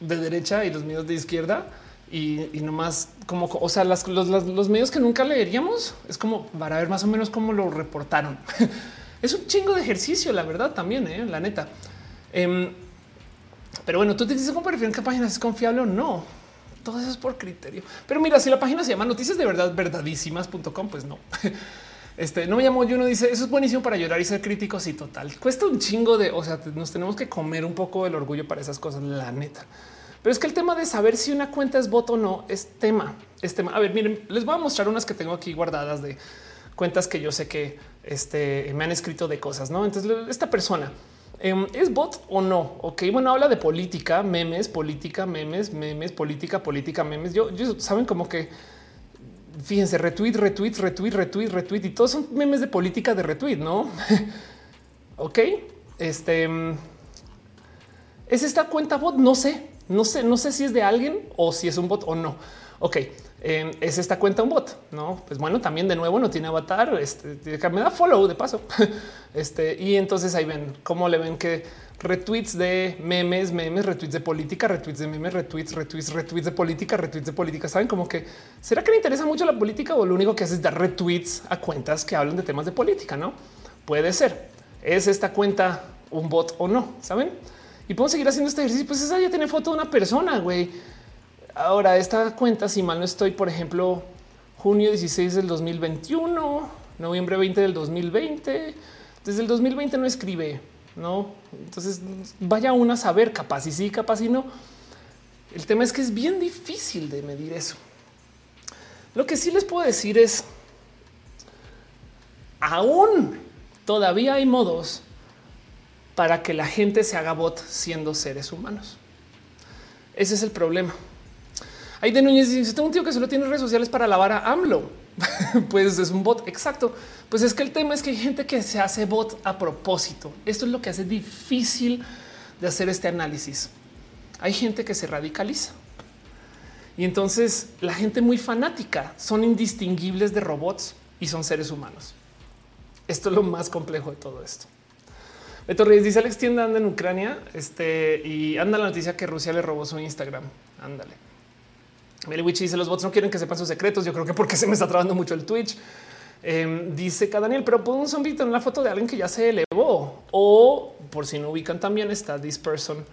de derecha y los medios de izquierda y, y nomás como, o sea, las, los, los, medios que nunca leeríamos es como para ver más o menos cómo lo reportaron. es un chingo de ejercicio, la verdad, también, ¿eh? la neta. Eh, pero bueno, tú te dices cómo prefieren qué página es confiable o no. Todo eso es por criterio. Pero mira, si la página se llama noticias de verdad verdadísimas.com, pues no. Este no me llamó. Yo uno dice eso es buenísimo para llorar y ser críticos y total. Cuesta un chingo de, o sea, nos tenemos que comer un poco el orgullo para esas cosas, la neta. Pero es que el tema de saber si una cuenta es bot o no es tema. Es tema. A ver, miren, les voy a mostrar unas que tengo aquí guardadas de cuentas que yo sé que este, me han escrito de cosas. No, entonces esta persona ¿Es bot o no? Ok, bueno, habla de política, memes, política, memes, memes, política, política, memes. Yo, saben como que fíjense, retweet, retweet, retweet, retweet, retweet y todos son memes de política de retweet, no? ok, este em, es esta cuenta bot. No sé, no sé, no sé si es de alguien o si es un bot o no. Ok, Em, es esta cuenta un bot, no? Pues bueno, también de nuevo no tiene avatar. Este me da follow de paso. Este y entonces ahí ven cómo le ven que retweets de memes, memes, retweets de política, retweets de memes, retweets, retweets, retweets de política, retweets de política. Saben como que será que le interesa mucho la política o lo único que hace es dar retweets a cuentas que hablan de temas de política? No puede ser. Es esta cuenta un bot o no? Saben? Y podemos seguir haciendo este ejercicio. Pues esa ya tiene foto de una persona, güey Ahora, esta cuenta, si mal no estoy, por ejemplo, junio 16 del 2021, noviembre 20 del 2020. Desde el 2020 no escribe, no? Entonces vaya uno a saber, capaz y sí, capaz y no. El tema es que es bien difícil de medir eso. Lo que sí les puedo decir es, aún todavía hay modos para que la gente se haga bot siendo seres humanos. Ese es el problema. Hay de Núñez dice: Tengo un tío que solo tiene redes sociales para lavar a AMLO. pues es un bot. Exacto. Pues es que el tema es que hay gente que se hace bot a propósito. Esto es lo que hace difícil de hacer este análisis. Hay gente que se radicaliza. Y entonces la gente muy fanática son indistinguibles de robots y son seres humanos. Esto es lo más complejo de todo esto. Beto Reyes dice Alex Tienda anda en Ucrania este, y anda la noticia que Rusia le robó su Instagram. Ándale. Meliwich dice los bots no quieren que sepan sus secretos. Yo creo que porque se me está trabando mucho el Twitch. Em, dice Daniel, pero puedo un zombie en la foto de alguien que ya se elevó o por si no ubican también está this person.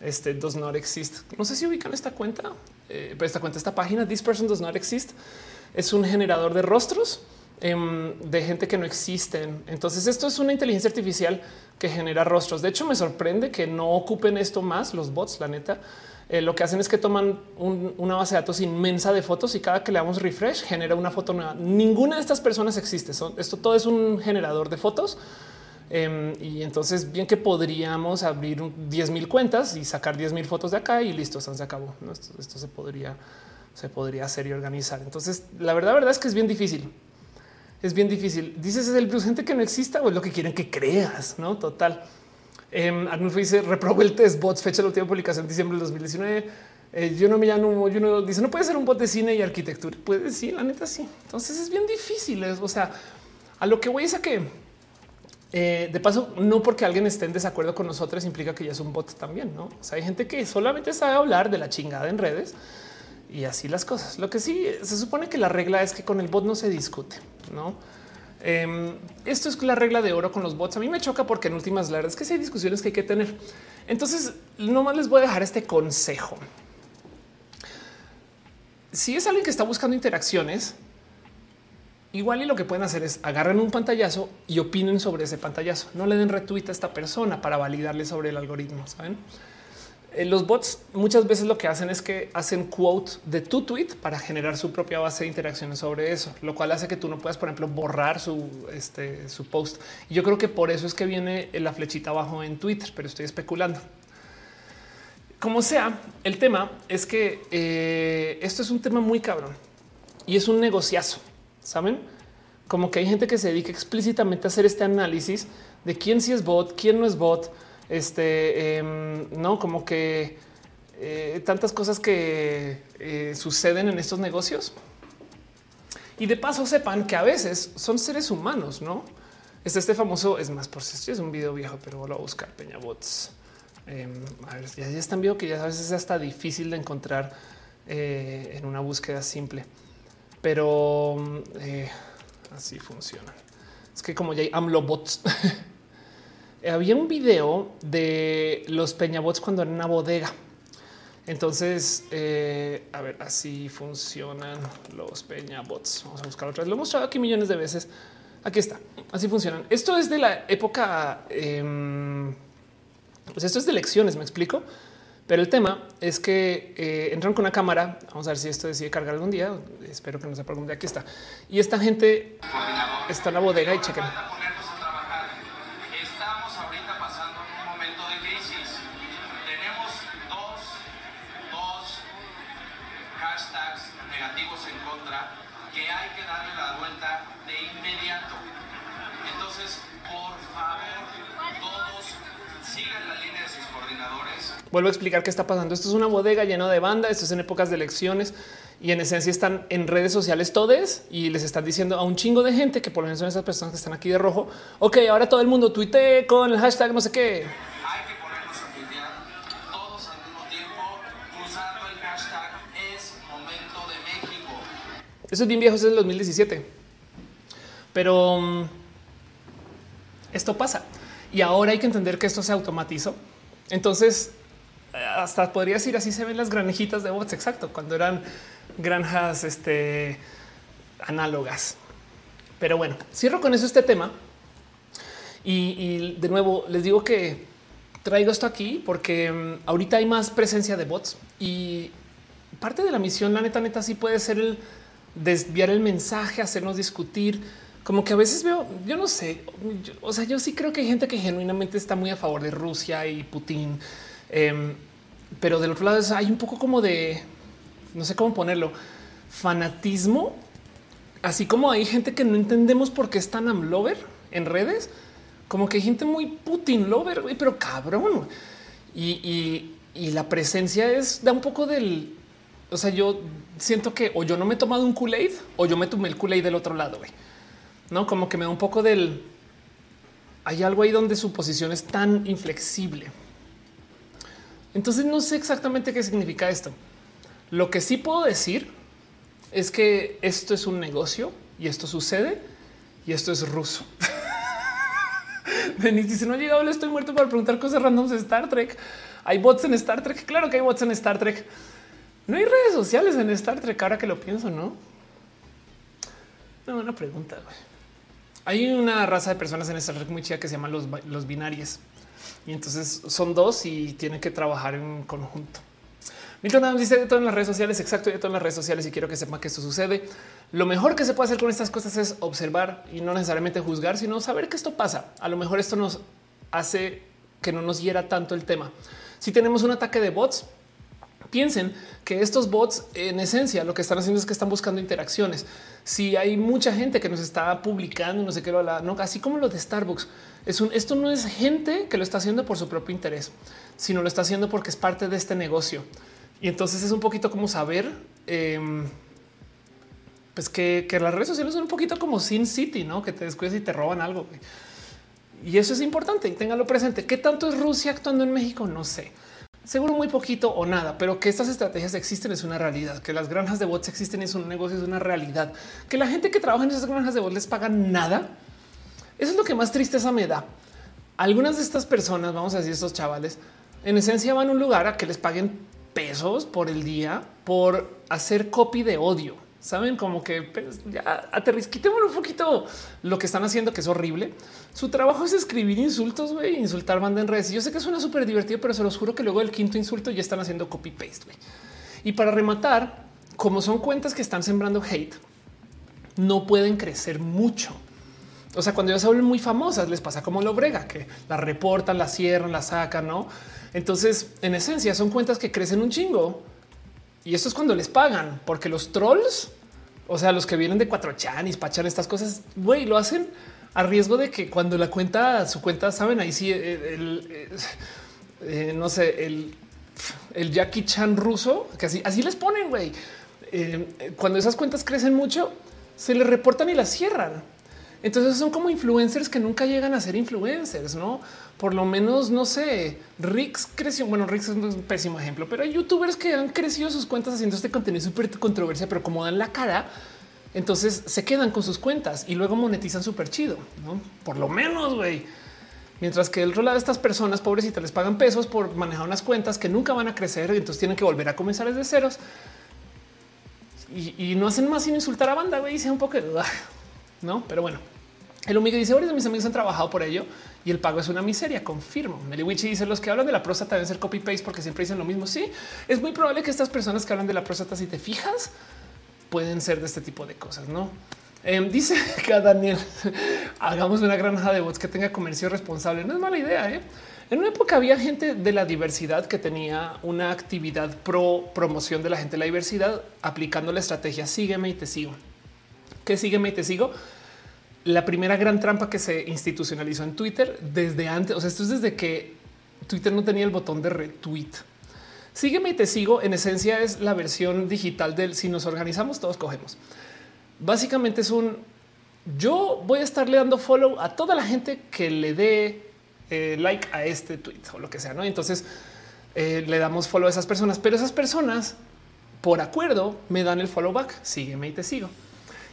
Este does not exist. No sé si ubican esta cuenta, eh, pero esta cuenta, esta página this person does not exist es un generador de rostros em, de gente que no existen. Entonces esto es una inteligencia artificial que genera rostros. De hecho me sorprende que no ocupen esto más los bots, la neta eh, lo que hacen es que toman una base de datos inmensa de fotos y cada que le damos refresh genera una foto nueva. Ninguna de estas personas existe. esto todo es un generador de fotos. Em, y entonces bien que podríamos abrir 10 mil cuentas y sacar 10 mil fotos de acá y listo, se acabó. Esto, se podría, se podría hacer y organizar. Entonces la verdad, verdad es que es bien difícil. Es bien difícil. Dices es el gente que no exista o es lo que quieren que creas, no total. Eh, Arnulfo dice reprobó el test bots, fecha de la última publicación, diciembre del 2019. Eh, yo no me llamo, yo no dice no puede ser un bot de cine y arquitectura. Puede sí, la neta sí. Entonces es bien difícil. o sea, a lo que voy es a que eh, de paso, no porque alguien esté en desacuerdo con nosotros implica que ya es un bot también. No o sea, hay gente que solamente sabe hablar de la chingada en redes y así las cosas. Lo que sí se supone que la regla es que con el bot no se discute, no? Em, esto es la regla de oro con los bots. A mí me choca porque en últimas la que hay discusiones que hay que tener. Entonces, nomás les voy a dejar este consejo. Si es alguien que está buscando interacciones, igual y lo que pueden hacer es agarren un pantallazo y opinen sobre ese pantallazo. No le den retweet a esta persona para validarle sobre el algoritmo. Saben? Eh, los bots muchas veces lo que hacen es que hacen quote de tu tweet para generar su propia base de interacciones sobre eso, lo cual hace que tú no puedas, por ejemplo, borrar su, este, su post. Y yo creo que por eso es que viene la flechita abajo en Twitter, pero estoy especulando. Como sea, el tema es que eh, esto es un tema muy cabrón y es un negociazo, ¿saben? Como que hay gente que se dedica explícitamente a hacer este análisis de quién sí es bot, quién no es bot, este, em, no, como que eh, tantas cosas que eh, suceden en estos negocios. Y de paso sepan que a veces son seres humanos, ¿no? Este, este famoso, es más, por si es un video viejo, pero voy a buscar Peña Bots. Em, a ver, ya, ya están viendo que ya a veces es hasta difícil de encontrar eh, en una búsqueda simple, pero así funciona. Es que como ya hay AMLO bots, había un video de los Peñabots cuando en una bodega. Entonces, eh, a ver, así funcionan los Peñabots. Vamos a buscar otra vez. Lo he mostrado aquí millones de veces. Aquí está. Así funcionan. Esto es de la época. Eh, pues esto es de elecciones, me explico. Pero el tema es que eh, entran con una cámara. Vamos a ver si esto decide cargar algún día. Espero que no se algún día. Aquí está. Y esta gente está en la bodega y chequen. Vuelvo a explicar qué está pasando. Esto es una bodega llena de banda. Esto es en épocas de elecciones y en esencia están en redes sociales todos y les están diciendo a un chingo de gente que por lo menos son esas personas que están aquí de rojo. Ok, ahora todo el mundo tuite con el hashtag no sé qué. Hay que ponernos a tuitear todos al mismo tiempo usando el hashtag es momento de México. Eso es bien viejo, eso es el 2017. Pero um, esto pasa y ahora hay que entender que esto se automatizó. Entonces hasta podría decir así se ven las granijitas de bots. Exacto, cuando eran granjas este, análogas. Pero bueno, cierro con eso este tema. Y, de nuevo les digo que traigo esto aquí porque mm, ahorita hay más presencia de bots y parte de la misión, la neta, neta, sí puede ser el desviar el mensaje, hacernos discutir. Como que a veces veo, yo no sé, o sea, yo sí creo que hay gente que genuinamente está muy a favor de Rusia y Putin Em, pero del otro lado hay un poco como de, no sé cómo ponerlo, fanatismo, así como hay gente que no entendemos por qué es tan amlover en redes, como que hay gente muy Putin lover, pero cabrón. Y, la presencia es da un poco del, o sea, yo siento que o yo no me he tomado un Kool-Aid o yo me tomé el Kool-Aid del otro lado, no como que me da un poco del, hay algo ahí donde su posición es tan inflexible. Entonces no sé exactamente qué significa esto. Lo que sí puedo decir es que esto es un negocio y esto sucede y esto es ruso. Denis dice no llegado, estoy muerto para preguntar cosas randoms de Star Trek. Hay bots en Star Trek. Claro que hay bots en Star Trek. No hay redes sociales en Star Trek ahora que lo pienso, no? No, una pregunta. Hay una raza de personas en Star Trek muy chida que se llaman los, los binarios. Y entonces son dos y tienen que trabajar en conjunto. Milton dice de todo en las redes sociales, exacto, de todo en las redes sociales y quiero que sepa que esto sucede. Lo mejor que se puede hacer con estas cosas es observar y no necesariamente juzgar, sino saber que esto pasa. A lo mejor esto nos hace que no nos hiera tanto el tema. Si tenemos un ataque de bots, piensen que estos bots en esencia lo que están haciendo es que están buscando interacciones. Si hay mucha gente que nos está publicando, no sé qué, no, así como los de Starbucks, es un, esto no es gente que lo está haciendo por su propio interés, sino lo está haciendo porque es parte de este negocio. Y entonces es un poquito como saber em, pues que, las redes sociales son un poquito como Sin City, no que te descuidas y te roban algo. Y eso es importante y téngalo presente. ¿Qué tanto es Rusia actuando en México? No sé. Seguro muy poquito o nada, pero que estas estrategias existen es una realidad, que las granjas de bots existen es un negocio, es una realidad, que la gente que trabaja en esas granjas de bots les paga nada eso es lo que más tristeza me da. Algunas de estas personas, vamos a decir, estos chavales, en esencia van a un lugar a que les paguen pesos por el día por hacer copy de odio. Saben como que pues, ya aterrizquitemos un poquito lo que están haciendo, que es horrible. Su trabajo es escribir insultos, güey, insultar banda en redes. yo sé que suena súper divertido, pero se los juro que luego el quinto insulto ya están haciendo copy paste. Y para rematar, como son cuentas que están sembrando hate, no pueden crecer mucho O sea, cuando ya se vuelven muy famosas, les pasa como lo brega, que la reportan, la cierran, la sacan, ¿no? Entonces, en esencia, son cuentas que crecen un chingo. Y eso es cuando les pagan, porque los trolls, o sea, los que vienen de cuatro chan y pachan estas cosas, güey, lo hacen a riesgo de que cuando la cuenta, su cuenta, saben, ahí sí, el, eh, no sé, el, el Jackie Chan ruso, que así, así les ponen, güey. Eh, cuando esas cuentas crecen mucho, se les reportan y las cierran. Entonces son como influencers que nunca llegan a ser influencers, no? Por lo menos, no sé, Rix creció. Bueno, Rix es un pésimo ejemplo, pero hay youtubers que han crecido sus cuentas haciendo este contenido súper controversia, pero como dan la cara, entonces se quedan con sus cuentas y luego monetizan súper chido, no? Por lo menos, güey. Mientras que el rol de estas personas pobrecitas les pagan pesos por manejar unas cuentas que nunca van a crecer y entonces tienen que volver a comenzar desde ceros y, no hacen más sin insultar a banda. Güey, sea un poco no, pero bueno. El amigo dice: Varios de mis amigos han trabajado por ello y el pago es una miseria. Confirmo. Meliwichi dice: Los que hablan de la próstata deben ser copy paste porque siempre dicen lo mismo. Sí, es muy probable que estas personas que hablan de la próstata, si te fijas, pueden ser de este tipo de cosas, no? Em, dice que Daniel hagamos una granja de bots que tenga comercio responsable. No es mala idea. ¿eh? En una época había gente de la diversidad que tenía una actividad pro promoción de la gente de la diversidad aplicando la estrategia sígueme y te sigo. ¿Qué sígueme y te sigo? La primera gran trampa que se institucionalizó en Twitter desde antes, o sea, esto es desde que Twitter no tenía el botón de retweet. Sígueme y te sigo. En esencia es la versión digital del si nos organizamos, todos cogemos. Básicamente es un yo voy a estarle dando follow a toda la gente que le dé eh, like a este tweet o lo que sea. ¿no? Entonces eh, le damos follow a esas personas, pero esas personas por acuerdo me dan el follow back. Sígueme y te sigo.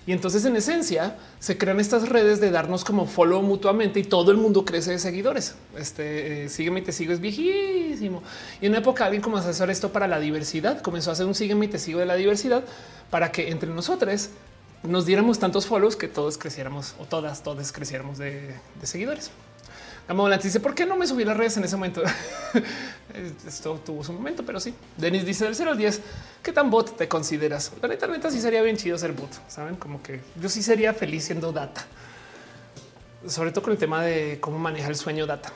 Y entonces en esencia se crean estas redes de darnos como follow mutuamente y todo el mundo crece de seguidores. Este eh, sígueme y te sigo es viejísimo. Y en una época alguien como asesor esto para la diversidad comenzó a hacer un sígueme y te sigo de la diversidad para que entre nosotros nos diéramos tantos follows que todos creciéramos o todas, todos creciéramos de seguidores. Amolante dice, ¿por qué no me subí las redes en ese momento? Esto tuvo su momento, pero sí. Denis dice del 0 al 10, ¿qué tan bot te consideras? La neta, neta, sí sería bien chido ser bot. Saben como que yo sí sería feliz siendo data, sobre todo con el tema de cómo maneja el sueño data.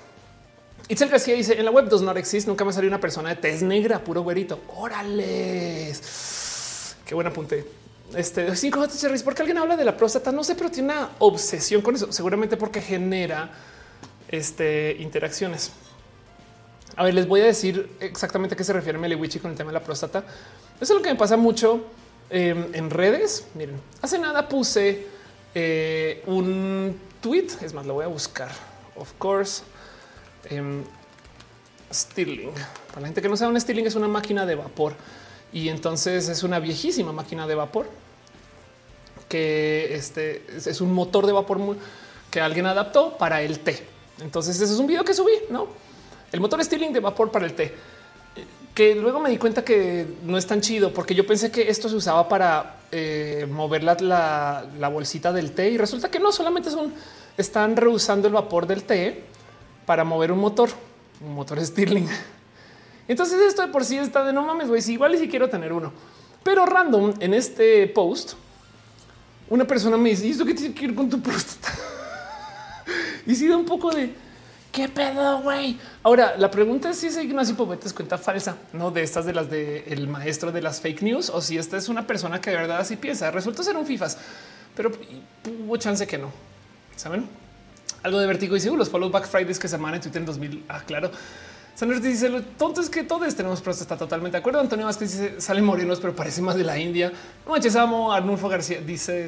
Itzel García dice en la web does not exist. Nunca me salió una persona de tez negra, puro güerito. Órale, qué buen apunte. Este 5 porque alguien habla de la próstata. No sé, pero tiene una obsesión con eso. Seguramente porque genera este, interacciones. A ver, les voy a decir exactamente a qué se refiere Meliwichi con el tema de la próstata. Eso es lo que me pasa mucho em, en redes. Miren, hace nada puse eh, un tweet. Es más, lo voy a buscar. Of course, um, Stirling. Para la gente que no sabe, un Stirling es una máquina de vapor y entonces es una viejísima máquina de vapor que este es un motor de vapor que alguien adaptó para el té. Entonces, ese es un video que subí, no? El motor Stirling de vapor para el té, que luego me di cuenta que no es tan chido porque yo pensé que esto se usaba para eh, mover la, bolsita del té y resulta que no solamente son están reusando el vapor del té para mover un motor, un motor Stirling. Entonces, esto de por sí está de no mames, güey. Si igual y si quiero tener uno, pero random en este post, una persona me dice: ¿Y esto qué tiene que ver con tu próstata? y si da un poco de qué pedo, güey. Ahora, la pregunta es si es Ignacio Pobete es cuenta falsa, no de estas de las de el maestro de las fake news o si esta es una persona que de verdad así piensa. Resulta ser un FIFAs, pero hubo chance que no. Saben algo de vertigo y seguro los follow back Fridays que se en Twitter en 2000. Ah, claro. Sanders dice lo tonto es que todos tenemos pero está totalmente de acuerdo. Antonio Vázquez dice sale morenos, pero parece más de la India. Manches, amo. Arnulfo García dice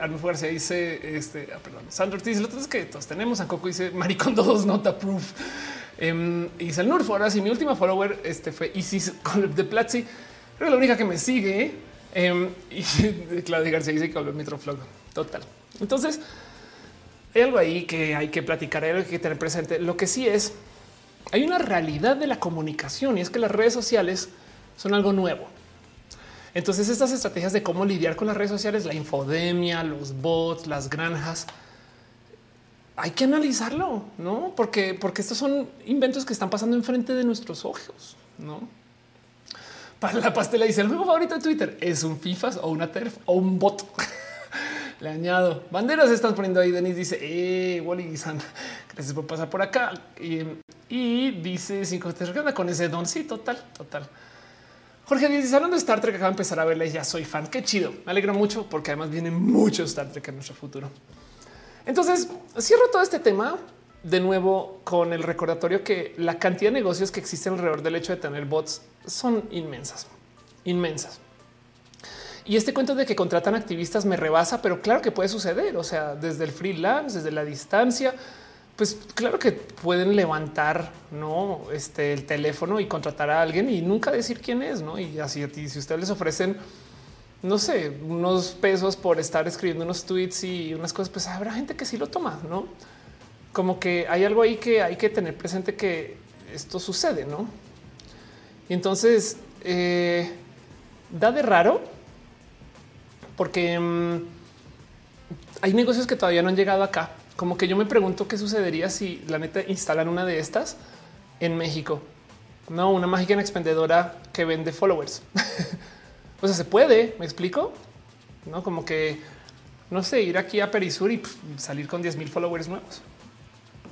Arnulfo García dice este, ah, perdón. Sanders dice lo tonto es que todos tenemos. Coco dice maricón todos nota proof. Um, y dice el Nurfo. Ahora sí, mi última follower este fue Isis de Platzi. Creo que la única que me sigue. Um, y Claudia García dice que habló Metroflog. Total. Entonces hay algo ahí que hay que platicar, hay algo que tener presente. Lo que sí es hay una realidad de la comunicación y es que las redes sociales son algo nuevo. Entonces estas estrategias de cómo lidiar con las redes sociales, la infodemia, los bots, las granjas, hay que analizarlo, no? Porque, porque estos son inventos que están pasando enfrente de nuestros ojos, no? Para la pastela dice el juego favorito de Twitter es un FIFA o una TERF o un bot. Le añado banderas. Están poniendo ahí. Denis dice, eh, Wally San, gracias por pasar por acá. Y, dice cinco te con ese don. Sí, total, total. Jorge dice hablando de Star Trek, acaba de empezar a verla y ya soy fan. Qué chido. Me alegro mucho porque además viene mucho Star Trek en nuestro futuro. Entonces cierro todo este tema de nuevo con el recordatorio que la cantidad de negocios que existen alrededor del hecho de tener bots son inmensas, inmensas. Y este cuento de que contratan activistas me rebasa, pero claro que puede suceder. O sea, desde el freelance, desde la distancia, pues claro que pueden levantar no este el teléfono y contratar a alguien y nunca decir quién es, no? Y así a ti, si ustedes les ofrecen, no sé, unos pesos por estar escribiendo unos tweets y unas cosas, pues habrá gente que sí lo toma, no? Como que hay algo ahí que hay que tener presente que esto sucede, no? Y entonces eh, da de raro porque mm, hay negocios que todavía no han llegado acá. Como que yo me pregunto qué sucedería si la neta instalan una de estas en México. No, una mágica expendedora que vende followers. o sea, se puede, me explico. No como que no sé, ir aquí a Perisur y salir con 10 mil followers nuevos.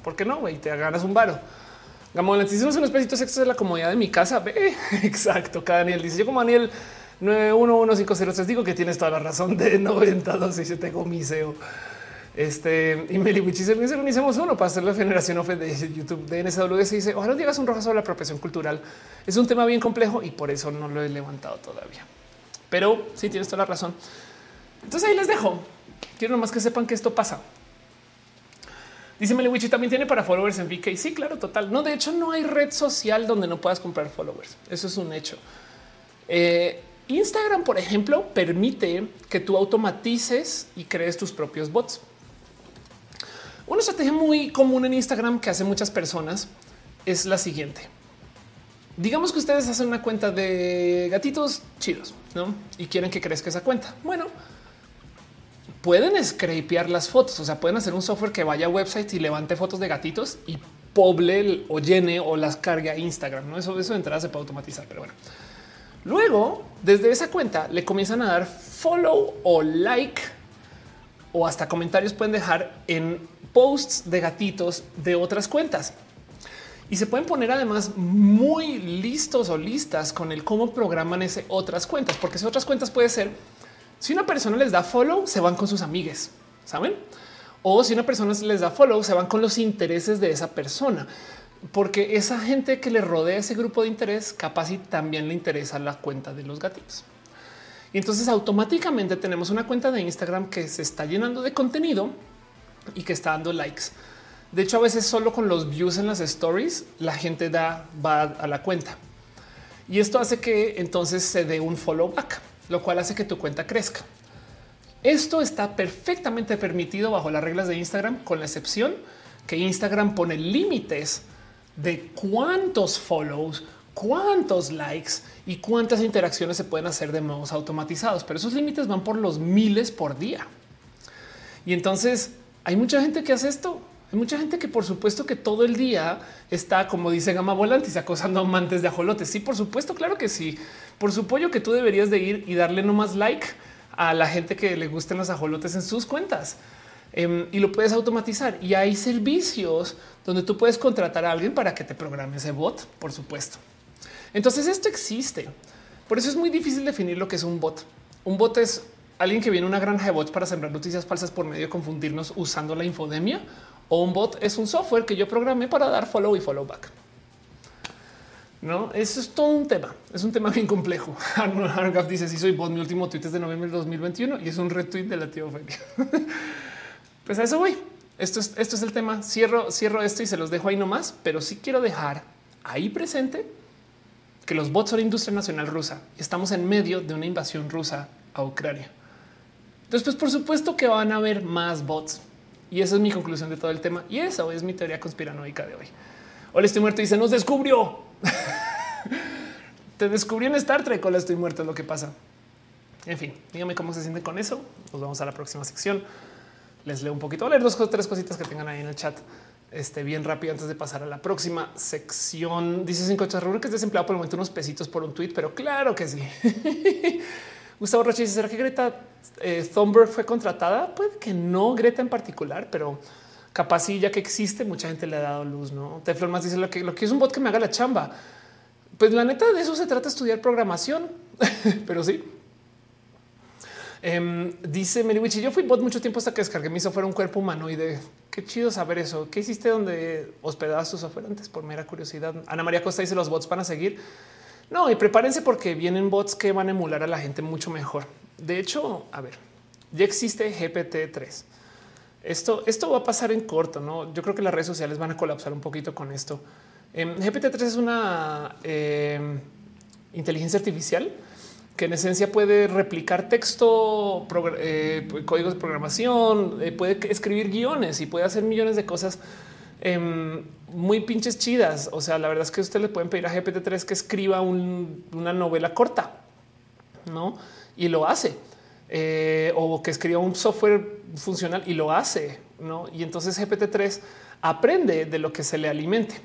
¿Por qué no? Güey, te ganas un varo. Gamón, hicimos unos pesitos extras de la comodidad de mi casa. Ve, exacto. Cada Daniel dice yo como Daniel 911503 digo que tienes toda la razón de 92 y yo tengo miseo. Este y Meli dice hicimos uno para hacer la generación off de YouTube de NSWS. Dice ojalá digas un rojo sobre la apropiación cultural. Es un tema bien complejo y por eso no lo he levantado todavía. Pero sí tienes toda la razón. Entonces ahí les dejo. Quiero nomás que sepan que esto pasa. Dice Meliwichi también tiene para followers en VK. Sí, claro, total. No, de hecho, no hay red social donde no puedas comprar followers. Eso es un hecho. Eh, Instagram, por ejemplo, permite que tú automatices y crees tus propios bots. Una estrategia muy común en Instagram que hacen muchas personas es la siguiente. Digamos que ustedes hacen una cuenta de gatitos chidos ¿no? y quieren que crezca esa cuenta. Bueno, pueden scrapear las fotos, o sea, pueden hacer un software que vaya a websites y levante fotos de gatitos y poble o llene o las cargue a Instagram. No, eso, eso de entrada se puede automatizar, pero bueno. Luego, desde esa cuenta, le comienzan a dar follow o like o hasta comentarios pueden dejar en posts de gatitos de otras cuentas. Y se pueden poner además muy listos o listas con el cómo programan ese otras cuentas, porque si otras cuentas puede ser si una persona les da follow, se van con sus amigues, saben? O si una persona les da follow, se van con los intereses de esa persona porque esa gente que le rodea ese grupo de interés, capaz y también le interesa la cuenta de los gatitos. Y entonces automáticamente tenemos una cuenta de Instagram que se está llenando de contenido y que está dando likes. De hecho, a veces solo con los views en las stories la gente da va a la cuenta. Y esto hace que entonces se dé un follow back, lo cual hace que tu cuenta crezca. Esto está perfectamente permitido bajo las reglas de Instagram, con la excepción que Instagram pone límites de cuántos follows, cuántos likes y cuántas interacciones se pueden hacer de modos automatizados. Pero esos límites van por los miles por día. Y entonces hay mucha gente que hace esto. Hay mucha gente que por supuesto que todo el día está, como dice Gama Volantis, acosando amantes de ajolotes. Sí, por supuesto, claro que sí. Por supuesto que tú deberías de ir y darle no más like a la gente que le gusten los ajolotes en sus cuentas. Em, y lo puedes automatizar. Y hay servicios donde tú puedes contratar a alguien para que te programe ese bot, por supuesto. Entonces esto existe. Por eso es muy difícil definir lo que es un bot. Un bot es alguien que viene a una granja de bots para sembrar noticias falsas por medio de confundirnos usando la infodemia. O un bot es un software que yo programé para dar follow y follow back. No, eso es todo un tema. Es un tema bien complejo. Argaf dice: Si soy bot, mi último tweet es de noviembre del 2021 y es un retweet de la tía Ofelia. Pues a eso voy. Esto es, esto es el tema. Cierro, cierro esto y se los dejo ahí nomás, pero sí quiero dejar ahí presente que los bots son industria nacional rusa. Estamos en medio de una invasión rusa a Ucrania. Entonces, pues por supuesto que van a haber más bots. Y esa es mi conclusión de todo el tema. Y eso es mi teoría conspiranoica de hoy. Hola, estoy muerto y se nos descubrió. Te descubrí en Star Trek. Hola, estoy muerto. Es lo que pasa. En fin, dígame cómo se siente con eso. Nos vamos a la próxima sección les leo un poquito. Voy leer dos o tres cositas que tengan ahí en el chat. Este bien rápido antes de pasar a la próxima sección. Dice cinco que es desempleado por el momento unos pesitos por un tweet, pero claro que sí. Gustavo Roche dice, ¿será que Greta eh, Thunberg fue contratada? Puede que no, Greta en particular, pero capaz sí, ya que existe, mucha gente le ha dado luz, ¿no? Teflon más dice lo que, lo que es un bot que me haga la chamba. Pues la neta de eso se trata estudiar programación, pero sí. Um, dice Meriwich, yo fui bot mucho tiempo hasta que descargué mi software un cuerpo humanoide. Qué chido saber eso. ¿Qué hiciste donde hospedabas tu software antes? Por mera curiosidad. Ana María Costa dice los bots van a seguir. No, y prepárense porque vienen bots que van a emular a la gente mucho mejor. De hecho, a ver, ya existe GPT-3. Esto, esto va a pasar en corto, ¿no? Yo creo que las redes sociales van a colapsar un poquito con esto. Eh, GPT-3 es una eh, inteligencia artificial que en esencia puede replicar texto, eh, códigos de programación, eh, puede escribir guiones y puede hacer millones de cosas em, muy pinches chidas. O sea, la verdad es que usted le pueden pedir a GPT-3 que escriba una novela corta, ¿no? Y lo hace. Eh, o que escriba un software funcional y lo hace, ¿no? Y entonces GPT-3 aprende de lo que se le alimente.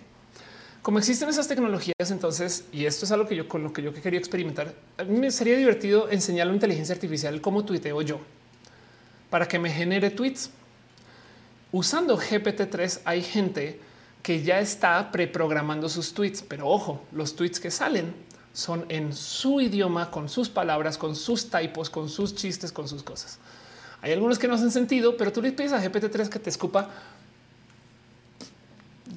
Como existen esas tecnologías, entonces, y esto es algo que yo con lo que yo quería experimentar, a mí me sería divertido enseñar a la inteligencia artificial cómo tuiteo yo para que me genere tweets. Usando GPT-3 hay gente que ya está preprogramando sus tweets, pero ojo, los tweets que salen son en su idioma, con sus palabras, con sus typos, con sus chistes, con sus cosas. Hay algunos que no hacen sentido, pero tú le pides a GPT-3 que te escupa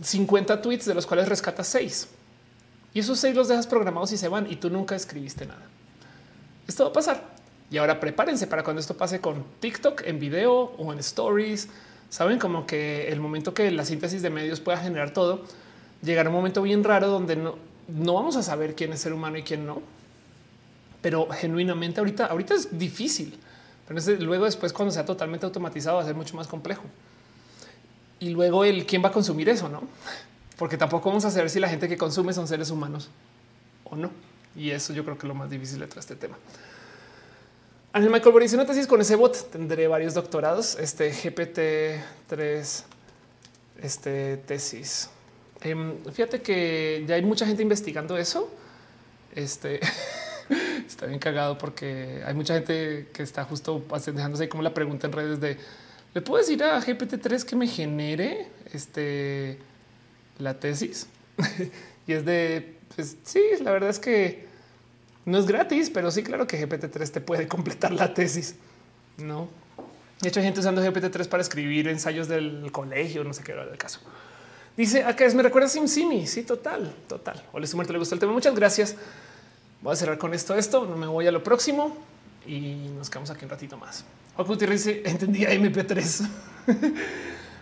50 tweets de los cuales rescatas seis y esos seis los dejas programados y se van y tú nunca escribiste nada. Esto va a pasar y ahora prepárense para cuando esto pase con TikTok en video o en stories. Saben como que el momento que la síntesis de medios pueda generar todo, llegará un momento bien raro donde no, no vamos a saber quién es ser humano y quién no. Pero genuinamente ahorita, ahorita es difícil. Pero luego después cuando sea totalmente automatizado va a ser mucho más complejo y luego el quién va a consumir eso, no? Porque tampoco vamos a saber si la gente que consume son seres humanos o no. Y eso yo creo que es lo más difícil de este tema. Ángel Michael Boris, una tesis con ese bot. Tendré varios doctorados. Este GPT 3, este tesis. Em, fíjate que ya hay mucha gente investigando eso. Este está bien cagado porque hay mucha gente que está justo dejándose como la pregunta en redes de le puedo decir a GPT-3 que me genere este la tesis y es de pues sí, la verdad es que no es gratis, pero sí, claro que GPT-3 te puede completar la tesis. No, de hecho, hay gente usando GPT-3 para escribir ensayos del colegio, no sé qué era el caso. Dice acá es me recuerda a SimSimi. Sí, total, total. O les muerto le gustó el tema. Muchas gracias. Voy a cerrar con esto. Esto me voy a lo próximo y nos quedamos aquí un ratito más. Dice entendía MP3.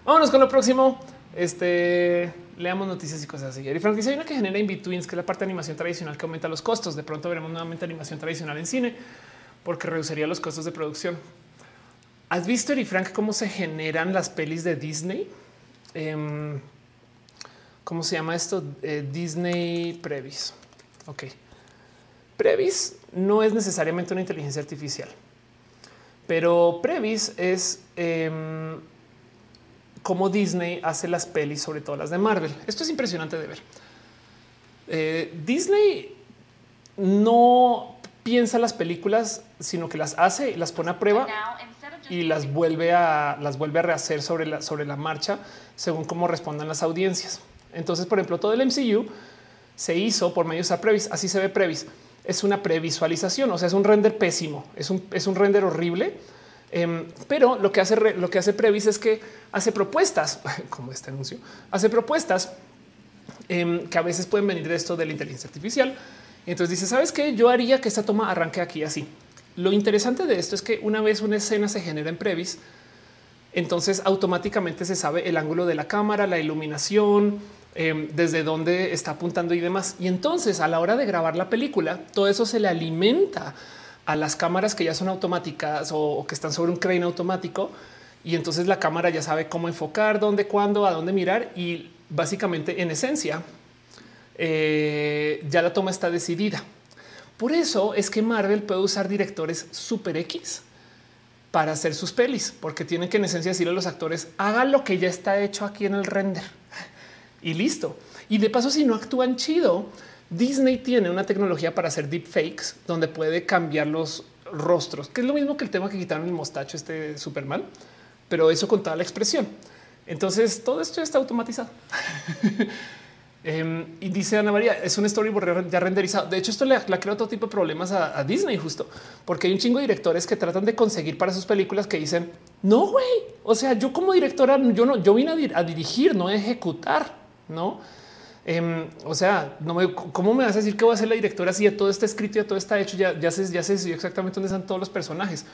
Vámonos con lo próximo. Este leamos noticias y cosas así. Y Frank dice hay una que genera in-betweens, que es la parte de animación tradicional que aumenta los costos. De pronto veremos nuevamente animación tradicional en cine porque reduciría los costos de producción. ¿Has visto, Eri Frank, cómo se generan las pelis de Disney? Em, ¿Cómo se llama esto? Eh, Disney Previs. Ok. Previs no es necesariamente una inteligencia artificial. Pero Previs es eh, cómo Disney hace las pelis, sobre todo las de Marvel. Esto es impresionante de ver. Eh, Disney no piensa las películas, sino que las hace y las pone a prueba y las vuelve a las vuelve a rehacer sobre la, sobre la marcha según cómo respondan las audiencias. Entonces, por ejemplo, todo el MCU se hizo por medio de Previs. Así se ve Previs es una previsualización, o sea, es un render pésimo, es un, es un render horrible. Em, pero lo que hace lo que hace Previs es que hace propuestas, como este anuncio, hace propuestas em, que a veces pueden venir de esto de la inteligencia artificial. Entonces dice, ¿sabes qué? Yo haría que esta toma arranque aquí así. Lo interesante de esto es que una vez una escena se genera en Previs, entonces automáticamente se sabe el ángulo de la cámara, la iluminación, Em, desde dónde está apuntando y demás. Y entonces a la hora de grabar la película, todo eso se le alimenta a las cámaras que ya son automáticas o, que están sobre un crane automático. Y entonces la cámara ya sabe cómo enfocar, dónde, cuándo, a dónde mirar. Y básicamente en esencia eh, ya la toma está decidida. Por eso es que Marvel puede usar directores super X para hacer sus pelis, porque tienen que en esencia decirle a los actores hagan lo que ya está hecho aquí en el render y listo. Y de paso, si no actúan chido, Disney tiene una tecnología para hacer deepfakes donde puede cambiar los rostros, que es lo mismo que el tema que quitaron el mostacho este Superman, pero eso con toda la expresión. Entonces todo esto está automatizado. Em, y dice Ana María, es un storyboard ya renderizado. De hecho, esto le, ha creado otro tipo de problemas a, Disney, justo porque hay un chingo de directores que tratan de conseguir para sus películas que dicen no, güey. O sea, yo como directora, yo no, yo vine a, dirigir, no a ejecutar, no? Em, o sea, no me, ¿cómo me vas a decir que voy a ser la directora si ya todo está escrito, ya todo está hecho, ya, ya sé, ya sé exactamente dónde están todos los personajes?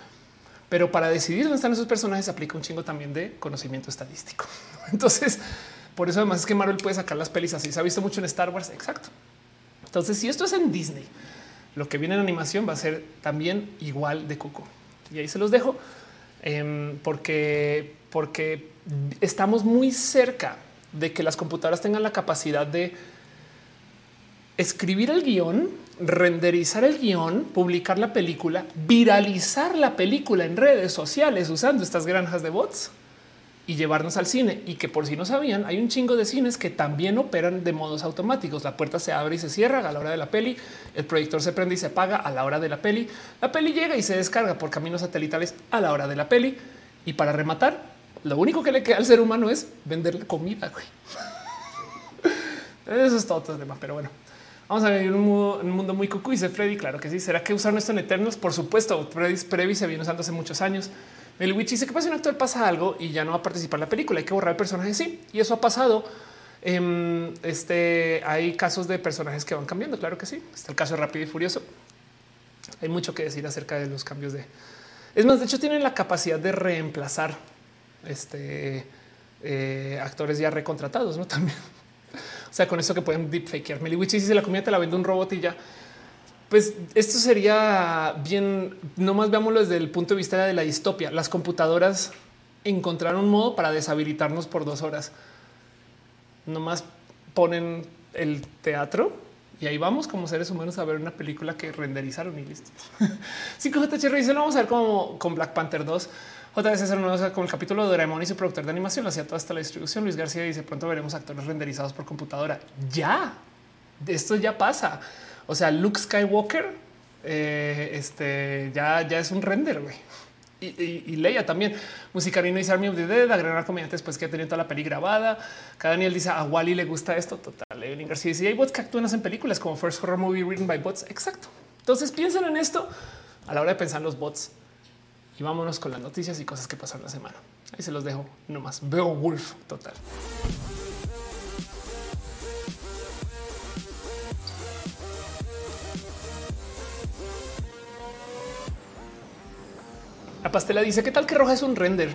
Pero para decidir dónde están esos personajes aplica un chingo también de conocimiento estadístico. Entonces, por eso además es que Marvel puede sacar las pelis así. Se ha visto mucho en Star Wars. Exacto. Entonces, si esto es en Disney, lo que viene en animación va a ser también igual de coco. Y ahí se los dejo em, porque, porque estamos muy cerca de que las computadoras tengan la capacidad de escribir el guion, renderizar el guion, publicar la película, viralizar la película en redes sociales usando estas granjas de bots y llevarnos al cine. Y que por si no sabían, hay un chingo de cines que también operan de modos automáticos. La puerta se abre y se cierra a la hora de la peli. El proyector se prende y se apaga a la hora de la peli. La peli llega y se descarga por caminos satelitales a la hora de la peli. Y para rematar, lo único que le queda al ser humano es vender comida. Eso es todo otro tema, pero bueno. Vamos a un mundo, un mundo muy cucu, dice Freddy. Claro que sí. ¿Será que usaron esto en Eternos? Por supuesto. Previ se viene usando hace muchos años. El Witch dice que pasa un actor pasa algo y ya no va a participar en la película. Hay que borrar el personaje. Sí, y eso ha pasado. Em, este hay casos de personajes que van cambiando. Claro que sí. Está el caso de Rápido y Furioso. Hay mucho que decir acerca de los cambios de. Es más, de hecho, tienen la capacidad de reemplazar este eh, actores ya recontratados, no también. O sea, con eso que pueden deepfakear. Meliwich si se la comida te la vende un robot y ya. Pues esto sería bien, nomás veámoslo desde el punto de vista de la distopia. Las computadoras encontraron un modo para deshabilitarnos por dos horas. Nomás ponen el teatro y ahí vamos como seres humanos a ver una película que renderizaron y listo. sí, JHR dice, lo vamos a ver como con Black Panther 2. Otra vez es con el capítulo de Doraemon y su productor de animación, lo hacía toda hasta la distribución. Luis García dice pronto veremos actores renderizados por computadora. Ya, esto ya pasa. O sea, Luke Skywalker, eh, este ya, ya es un render, güey. Y, Leia también. Musicarino y Army of the Dead, agregar comediantes pues que ha tenido toda la peli grabada. Cada Daniel dice a Wally le gusta esto. Total. Evelyn García dice hay bots que actúan en películas como First Horror Movie Written by Bots. Exacto. Entonces piensen en esto a la hora de pensar en los bots y vámonos con las noticias y cosas que pasaron la semana. Ahí se los dejo nomás. Veo Wolf total. La pastela dice qué tal que roja es un render.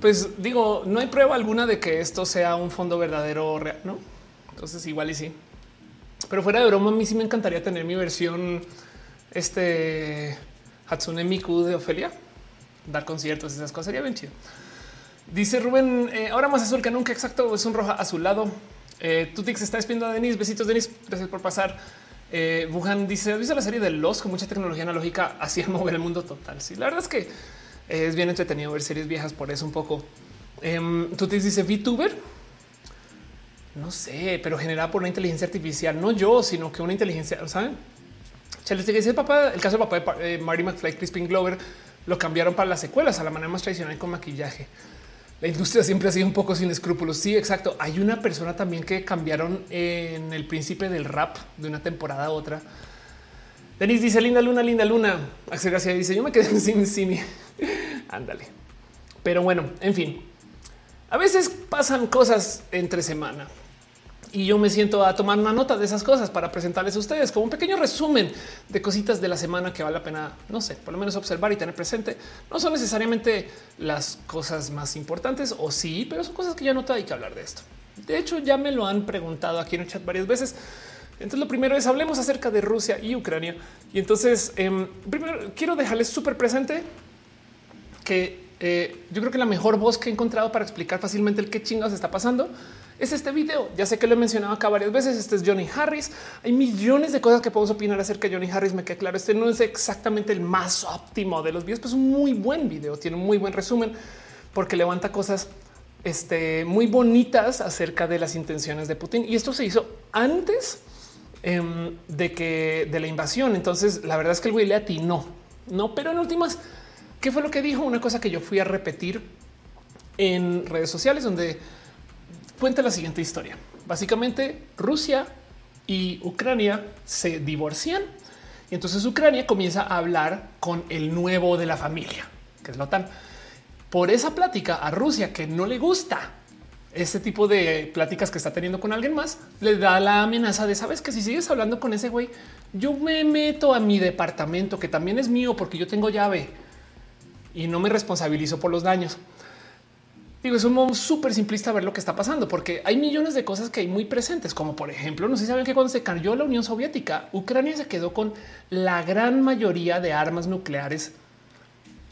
Pues digo, no hay prueba alguna de que esto sea un fondo verdadero real, no? Entonces igual y sí. Pero fuera de broma, a mí sí me encantaría tener mi versión este Hatsune Miku de Ofelia, dar conciertos, esas cosas sería bien chido. Dice Rubén, eh, ahora más azul que nunca. Exacto, es un roja azulado. Eh, Tutix está despidiendo a Denis. Besitos, Denis. Gracias por pasar. Eh, dice: ¿Has visto la serie de los con mucha tecnología analógica hacía mover el mundo total? Sí, la verdad es que eh, es bien entretenido ver series viejas por eso un poco. Eh, Tutix dice: VTuber. No sé, pero generada por una inteligencia artificial, no yo, sino que una inteligencia, ¿saben? El papá, el caso del papá de eh, Marty McFly, Crispin Glover, lo cambiaron para las secuelas a la manera más tradicional con maquillaje. La industria siempre ha sido un poco sin escrúpulos. Sí, exacto. Hay una persona también que cambiaron en el príncipe del rap de una temporada a otra. Denis dice linda luna, linda luna. Axel García dice yo me quedé sin cine. Ándale. Pero bueno, en fin, a veces pasan cosas entre semana y yo me siento a tomar una nota de esas cosas para presentarles a ustedes como un pequeño resumen de cositas de la semana que vale la pena, no sé, por lo menos observar y tener presente. No son necesariamente las cosas más importantes o sí, pero son cosas que ya nota hay que hablar de esto. De hecho, ya me lo han preguntado aquí en el chat varias veces. Entonces, lo primero es hablemos acerca de Rusia y Ucrania. Y entonces, em, primero quiero dejarles súper presente que eh, yo creo que la mejor voz que he encontrado para explicar fácilmente el qué chingados está pasando es este video. Ya sé que lo he mencionado acá varias veces. Este es Johnny Harris. Hay millones de cosas que podemos opinar acerca de Johnny Harris. Me queda claro. Este no es exactamente el más óptimo de los videos, pero es un muy buen video. Tiene un muy buen resumen porque levanta cosas este, muy bonitas acerca de las intenciones de Putin. Y esto se hizo antes em, de que de la invasión. Entonces, la verdad es que el güey le atinó, no, pero en últimas, ¿qué fue lo que dijo? Una cosa que yo fui a repetir en redes sociales, donde cuenta la siguiente historia. Básicamente, Rusia y Ucrania se divorcian y entonces Ucrania comienza a hablar con el nuevo de la familia, que es la OTAN. Por esa plática a Rusia que no le gusta ese tipo de pláticas que está teniendo con alguien más, le da la amenaza de sabes que si sigues hablando con ese güey, yo me meto a mi departamento que también es mío porque yo tengo llave y no me responsabilizo por los daños. Digo, es un modo súper simplista ver lo que está pasando, porque hay millones de cosas que hay muy presentes, como por ejemplo, no sé si saben que cuando se cayó la Unión Soviética, Ucrania se quedó con la gran mayoría de armas nucleares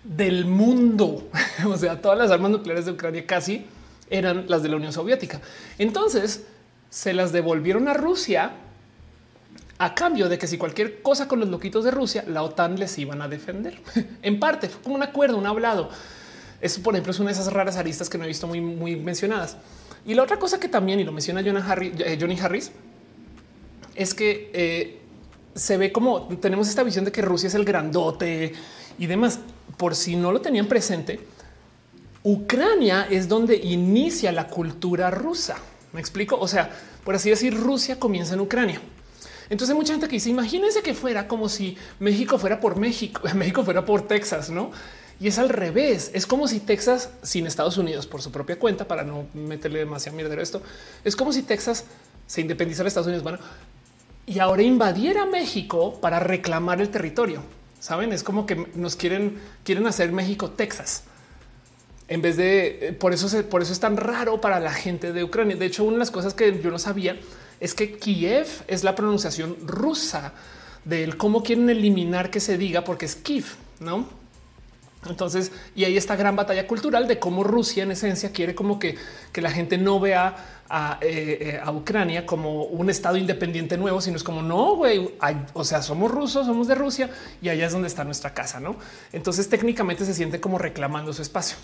del mundo. o sea, todas las armas nucleares de Ucrania casi eran las de la Unión Soviética. Entonces se las devolvieron a Rusia a cambio de que si cualquier cosa con los loquitos de Rusia, la OTAN les iban a defender. en parte fue como un acuerdo, un hablado. Eso, por ejemplo, es una de esas raras aristas que no he visto muy, muy mencionadas. Y la otra cosa que también, y lo menciona eh, Johnny Harris, es que eh, se ve como tenemos esta visión de que Rusia es el grandote y demás. Por si no lo tenían presente, Ucrania es donde inicia la cultura rusa. Me explico. O sea, por así decir, Rusia comienza en Ucrania. Entonces, mucha gente que dice: Imagínense que fuera como si México fuera por México, México fuera por Texas, no? Y es al revés. Es como si Texas, sin Estados Unidos por su propia cuenta, para no meterle demasiado mierda a esto, es como si Texas se independizara de Estados Unidos. Bueno, y ahora invadiera México para reclamar el territorio. Saben, es como que nos quieren, quieren hacer México Texas. En vez de eh, por eso, por eso es tan raro para la gente de Ucrania. De hecho, una de las cosas que yo no sabía es que Kiev es la pronunciación rusa del cómo quieren eliminar que se diga porque es Kiev, no? Entonces, y ahí está gran batalla cultural de cómo Rusia en esencia quiere como que, que la gente no vea a, eh, eh, a, Ucrania como un estado independiente nuevo, sino es como no, güey, o sea, somos rusos, somos de Rusia y allá es donde está nuestra casa, ¿no? Entonces técnicamente se siente como reclamando su espacio.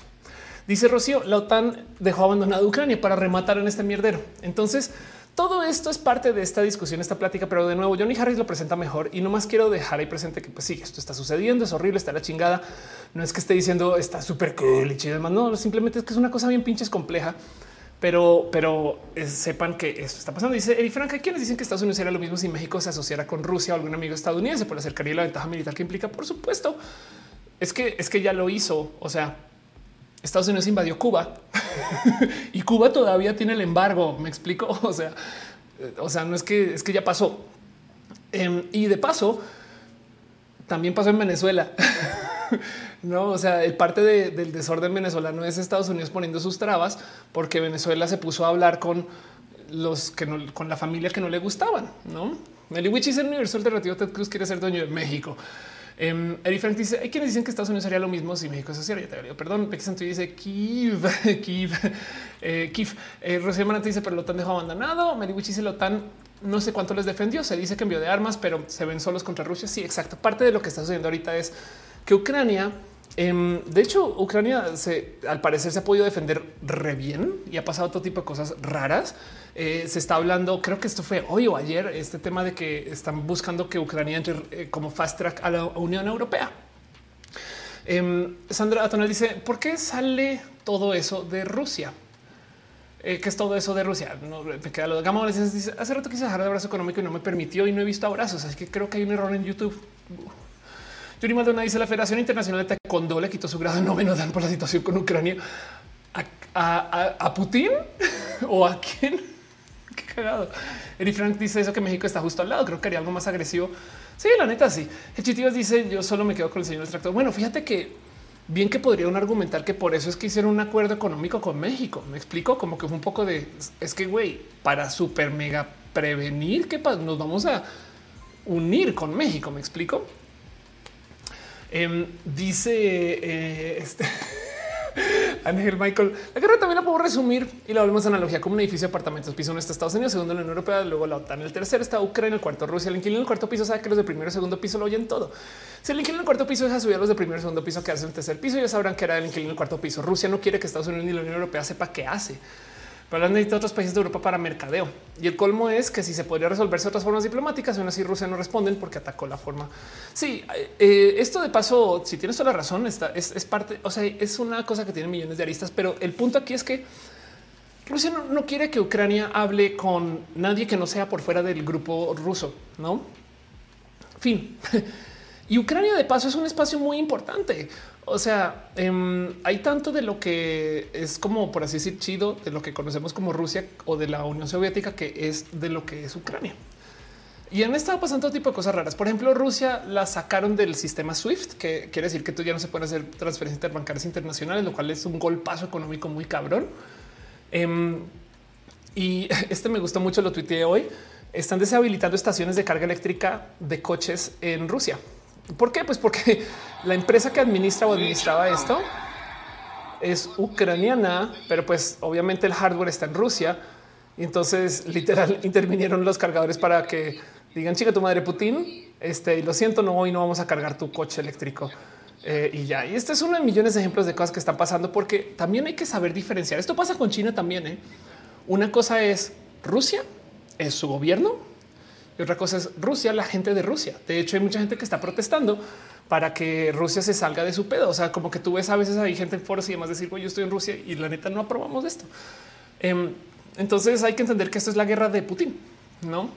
Dice Rocío, la OTAN dejó abandonada Ucrania para rematar en este mierdero. Entonces, todo esto es parte de esta discusión, esta plática, pero de nuevo Johnny Harris lo presenta mejor y no más quiero dejar ahí presente que pues sí, esto está sucediendo, es horrible, está la chingada. No es que esté diciendo está súper cool y demás, no, simplemente es que es una cosa bien pinches compleja. Pero, pero eh, sepan que esto está pasando. Dice Eri Franca, quienes dicen que Estados Unidos era lo mismo si México se asociara con Rusia o algún amigo estadounidense por la cercanía y la ventaja militar que implica. Por supuesto, es que es que ya lo hizo. O sea, Estados Unidos invadió Cuba y Cuba todavía tiene el embargo. Me explico. O sea, o sea, no es que es que ya pasó. Em, y de paso, también pasó en Venezuela. no, o sea, el parte del desorden venezolano es Estados Unidos poniendo sus trabas porque Venezuela se puso a hablar con los que no, con la familia que no le gustaban. No, Meliwich es el universo alternativo. Ted Cruz quiere ser dueño de México. Um, Frank dice: Hay quienes dicen que Estados Unidos haría lo mismo si México se hiciera. Perdón, Peque Santo dice Kiev, Kiev, eh, Kiev. Eh, Rocío Manate dice: Pero la OTAN dejó abandonado. Meriwich dice: La OTAN no sé cuánto les defendió. Se dice que envió de armas, pero se ven solos contra Rusia. Sí, exacto. Parte de lo que está sucediendo ahorita es que Ucrania, em, de hecho, Ucrania se, al parecer se ha podido defender re bien y ha pasado todo tipo de cosas raras. Eh, se está hablando, creo que esto fue hoy o ayer, este tema de que están buscando que Ucrania entre eh, como fast track a la Unión Europea. Em, Sandra Atonal dice, ¿por qué sale todo eso de Rusia? Eh, ¿Qué es todo eso de Rusia? No, me queda lo de Gama dice, hace rato quise dejar de abrazo económico y no me permitió y no he visto abrazos, así que creo que hay un error en YouTube. Yuri Maldonado dice, la Federación Internacional de Taekwondo le quitó su grado de noveno dan por la situación con Ucrania. ¿A, Putin? ¿O a quién? Cagado. Eri Frank dice eso que México está justo al lado. Creo que haría algo más agresivo. Sí, la neta, sí. Hechitivas dice yo solo me quedo con el señor extractor. Bueno, fíjate que bien que podrían argumentar que por eso es que hicieron un acuerdo económico con México. Me explico como que fue un poco de es que güey, para super mega prevenir que nos vamos a unir con México. Me explico. Em, dice eh, este. Ángel Michael. La guerra también la puedo resumir y la volvemos analogía como un edificio de apartamentos. Piso uno está Estados Unidos, segundo la Unión Europea, luego la OTAN. El tercero está Ucrania, el cuarto Rusia. El inquilino el cuarto piso sabe que los de primero y segundo piso lo oyen todo. Si el inquilino en el cuarto piso deja subir a los de primero y segundo piso que hace el tercer piso, ya sabrán que era el inquilino en el cuarto piso. Rusia no quiere que Estados Unidos ni la Unión Europea sepa qué hace. Pero las necesita otros países de Europa para mercadeo. Y el colmo es que si se podría resolverse otras formas diplomáticas, aún así Rusia no responden porque atacó la forma. Sí, eh, esto de paso, si tienes toda la razón, está, es, es, parte, o sea, es una cosa que tiene millones de aristas, pero el punto aquí es que Rusia no, no quiere que Ucrania hable con nadie que no sea por fuera del grupo ruso, ¿no? Fin. Y Ucrania de paso es un espacio muy importante. O sea, eh, hay tanto de lo que es como, por así decir, chido, de lo que conocemos como Rusia o de la Unión Soviética, que es de lo que es Ucrania. Y han estado pasando todo tipo de cosas raras. Por ejemplo, Rusia la sacaron del sistema SWIFT, que quiere decir que tú ya no se pueden hacer transferencias interbancarias internacionales, lo cual es un golpazo económico muy cabrón. Eh, y este me gustó mucho, lo tuiteé hoy. Están deshabilitando estaciones de carga eléctrica de coches en Rusia. ¿Por qué? Pues porque la empresa que administra o administraba esto es ucraniana, pero pues obviamente el hardware está en Rusia. Y entonces literal intervinieron los cargadores para que digan chica tu madre Putin. Este lo siento, no hoy no vamos a cargar tu coche eléctrico. Eh, y ya, y este es uno de millones de ejemplos de cosas que están pasando, porque también hay que saber diferenciar. Esto pasa con China también. ¿eh? Una cosa es Rusia, es su gobierno, y otra cosa es Rusia, la gente de Rusia. De hecho, hay mucha gente que está protestando para que Rusia se salga de su pedo. O sea, como que tú ves a veces hay gente en foros y demás decir, yo estoy en Rusia y la neta no aprobamos esto. Eh, entonces hay que entender que esto es la guerra de Putin, no?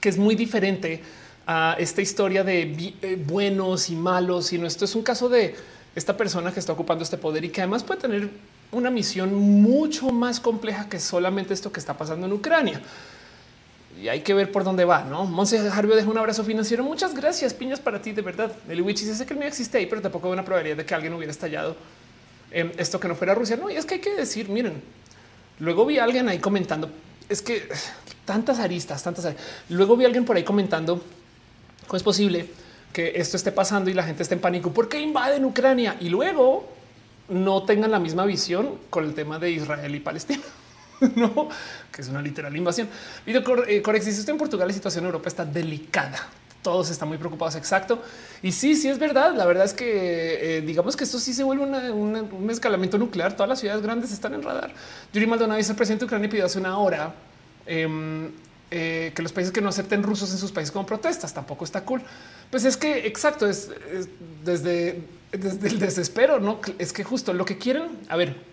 Que es muy diferente a esta historia de eh, buenos y malos, sino esto es un caso de esta persona que está ocupando este poder y que además puede tener una misión mucho más compleja que solamente esto que está pasando en Ucrania y hay que ver por dónde va. No, Monse Jarbio deja un abrazo financiero. Muchas gracias, piñas para ti. De verdad, el Wichis dice que el mío existe ahí, pero tampoco hay una probabilidad de que alguien hubiera estallado esto que no fuera Rusia. No, y es que hay que decir, miren, luego vi a alguien ahí comentando. Es que tantas aristas, tantas. Aristas. Luego vi a alguien por ahí comentando cómo es posible que esto esté pasando y la gente esté en pánico. ¿Por qué invaden Ucrania? Y luego no tengan la misma visión con el tema de Israel y Palestina. no, que es una literal invasión. Video eh, existe en Portugal, la situación en Europa está delicada. Todos están muy preocupados. Exacto. Y sí, sí es verdad. La verdad es que eh, digamos que esto sí se vuelve un escalamiento nuclear. Todas las ciudades grandes están en radar. Yuri Maldonado dice el presidente de Ucrania pidió hace una hora em, eh, que los países que no acepten rusos en sus países como protestas tampoco está cool. Pues es que exacto, es, desde el desespero, no es que justo lo que quieren. A ver,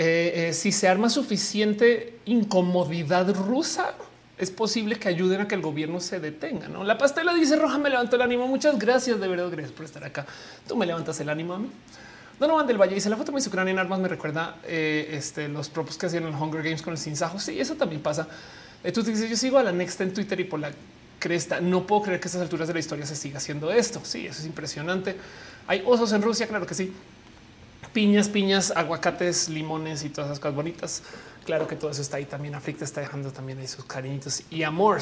eh, eh, si se arma suficiente incomodidad rusa, es posible que ayuden a que el gobierno se detenga. ¿no? La pastela dice roja, me levantó el ánimo. Muchas gracias, de verdad, gracias por estar acá. Tú me levantas el ánimo a mí. Donovan del Valle dice la foto me Ucrania en armas me recuerda eh, este, los propos que hacían en Hunger Games con el sinsajo. Sí, eso también pasa. tú dices yo sigo a la Next en Twitter y por la cresta. No puedo creer que a estas alturas de la historia se siga haciendo esto. Sí, eso es impresionante. Hay osos en Rusia, claro que sí piñas, piñas, aguacates, limones y todas esas cosas bonitas. Claro que todo eso está ahí también. África está dejando también ahí sus cariñitos y amor.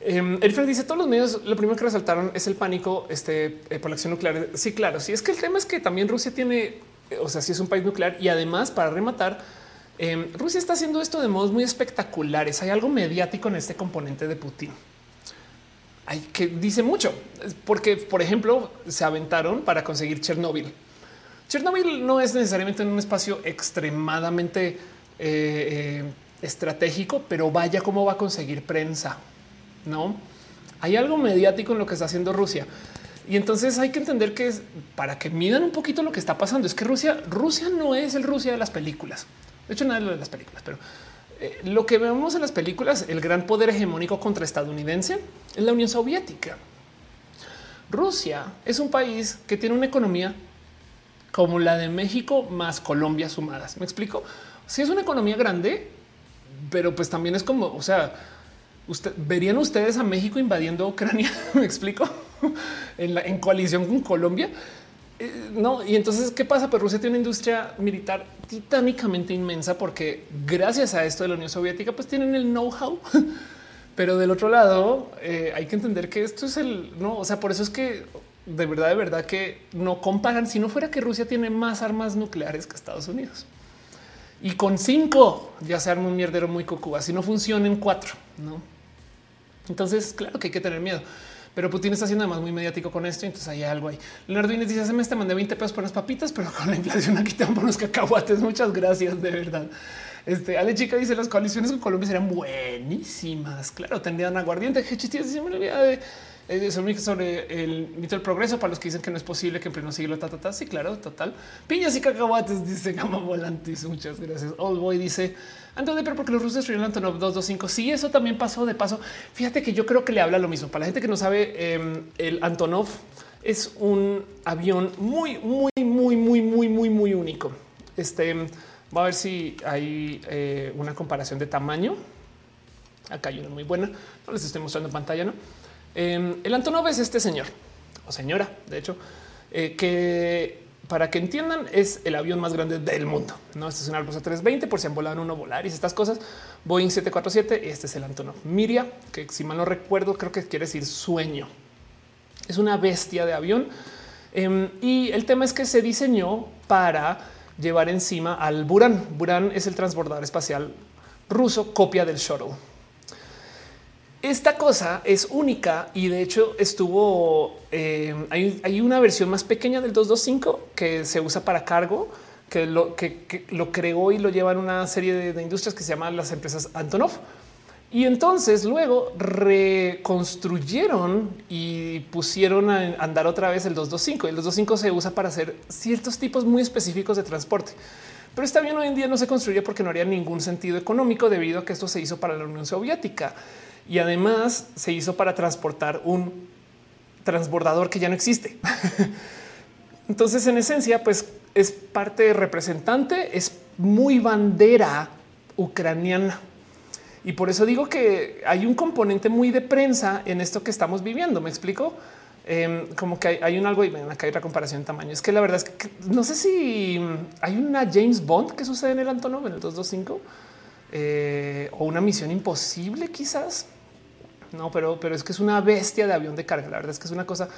Eh, el dice todos los medios. Lo primero que resaltaron es el pánico este, eh, por la acción nuclear. Sí, claro. Sí, es que el tema es que también Rusia tiene, eh, o sea, sí es un país nuclear y además, para rematar, em, Rusia está haciendo esto de modos muy espectaculares. Hay algo mediático en este componente de Putin. Hay que dice mucho porque, por ejemplo, se aventaron para conseguir Chernóbil Chernobyl no es necesariamente un espacio extremadamente eh, eh, estratégico, pero vaya cómo va a conseguir prensa. No hay algo mediático en lo que está haciendo Rusia. Y entonces hay que entender que es para que midan un poquito lo que está pasando. Es que Rusia, Rusia no es el Rusia de las películas. De hecho, nada de las películas, pero eh, lo que vemos en las películas, el gran poder hegemónico contra estadounidense es la Unión Soviética. Rusia es un país que tiene una economía como la de México más Colombia sumadas. Me explico. Si es una economía grande, pero pues también es como, o sea, usted verían ustedes a México invadiendo Ucrania. Me explico en, la, coalición con Colombia. Eh, no, y entonces, ¿qué pasa? Pues Rusia tiene una industria militar titánicamente inmensa porque gracias a esto de la Unión Soviética, pues tienen el know-how. Pero del otro lado, eh, hay que entender que esto es el no. O sea, por eso es que de verdad, de verdad que no comparan. Si no fuera que Rusia tiene más armas nucleares que Estados Unidos y con cinco ya se arma un mierdero muy cocuba. Si no funciona en cuatro, no? Entonces, claro que hay que tener miedo. pero Putin está siendo además muy mediático con esto. Entonces hay algo ahí. Leonardo Inés dice: mes te mandé 20 pesos por unas papitas, pero con la inflación aquí te por unos cacahuates. Muchas gracias, de verdad. Este Ale Chica dice: Las coaliciones con Colombia serán buenísimas. Claro, tendrían aguardiente. Se me olvida de eh, sobre el mito del progreso para los que dicen que no es posible que en pleno siglo ta, ta, ta. Sí, claro, total. Piñas y cacahuates, dice Gama Volantis. Muchas gracias. Old Boy dice Antonio, pero porque los rusos destruyeron Antonov 225. Sí, eso también pasó de paso. Fíjate que yo creo que le habla lo mismo. Para la gente que no sabe, em, el Antonov es un avión muy, muy, muy, muy, muy, muy, muy único. Este va a ver si hay eh, una comparación de tamaño. Acá hay una muy buena. No les estoy mostrando en pantalla, no? Em, el Antonov es este señor o señora, de hecho, eh, que para que entiendan es el avión más grande del mundo. No, este es un Airbus 320 por si han volado en uno Volaris, estas cosas. Boeing 747 y este es el Antonov Miria, que si mal no recuerdo, creo que quiere decir sueño. Es una bestia de avión. Em, y el tema es que se diseñó para llevar encima al Buran. Buran es el transbordador espacial ruso, copia del shuttle. Esta cosa es única y de hecho estuvo, eh, hay, una versión más pequeña del 225 que se usa para cargo, que lo, creó y lo llevan una serie de, industrias que se llaman las empresas Antonov. Y entonces luego reconstruyeron y pusieron a andar otra vez el 225. El 225 se usa para hacer ciertos tipos muy específicos de transporte. Pero está bien hoy en día no se construye porque no haría ningún sentido económico debido a que esto se hizo para la Unión Soviética y además se hizo para transportar un transbordador que ya no existe. Entonces, en esencia, pues es parte representante, es muy bandera ucraniana. Y por eso digo que hay un componente muy de prensa en esto que estamos viviendo. Me explico em, como que hay, un algo y ven acá hay la comparación de tamaño. Es que la verdad es que no sé si hay una James Bond que sucede en el Antonov en el 225 eh, o una misión imposible, quizás. No, pero, pero es que es una bestia de avión de carga. La verdad es que es una cosa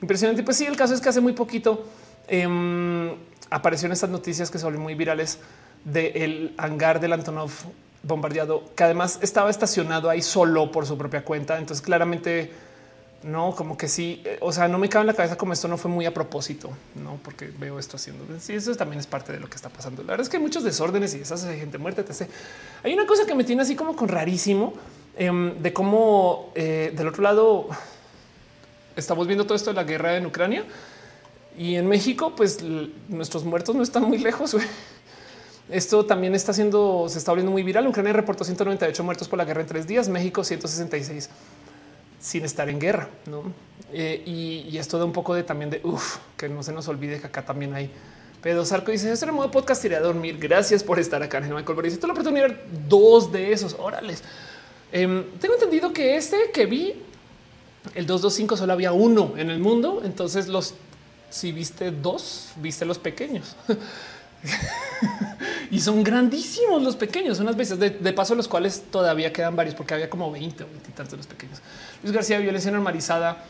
impresionante. Pues sí, el caso es que hace muy poquito eh, aparecieron estas noticias que son muy virales del hangar del Antonov bombardeado, que además estaba estacionado ahí solo por su propia cuenta. Entonces, claramente, no, como que sí. Eh, o sea, no me cabe en la cabeza como esto no fue muy a propósito, no, porque veo esto haciendo. Sí, eso también es parte de lo que está pasando. La verdad es que hay muchos desórdenes y esas gente muerta. Etc. Hay una cosa que me tiene así como con rarísimo Em, de cómo eh, del otro lado estamos viendo todo esto de la guerra en Ucrania y en México, pues nuestros muertos no están muy lejos. Esto también está siendo, se está volviendo muy viral. Ucrania reportó 198 muertos por la guerra en tres días, México 166 sin estar en guerra. ¿no? Eh, y, esto da un poco de también de uff, que no se nos olvide que acá también hay pedos. Arco dice: Esto modo podcast iré a dormir. Gracias por estar acá. Michael dice: Tú la oportunidad dos de esos. Órales. Em, tengo entendido que este que vi, el 225 solo había uno en el mundo. Entonces los, si viste dos, viste los pequeños. y son grandísimos los pequeños, unas veces de, paso los cuales todavía quedan varios porque había como 20 o 20 y tantos los pequeños. Luis García, violencia normalizada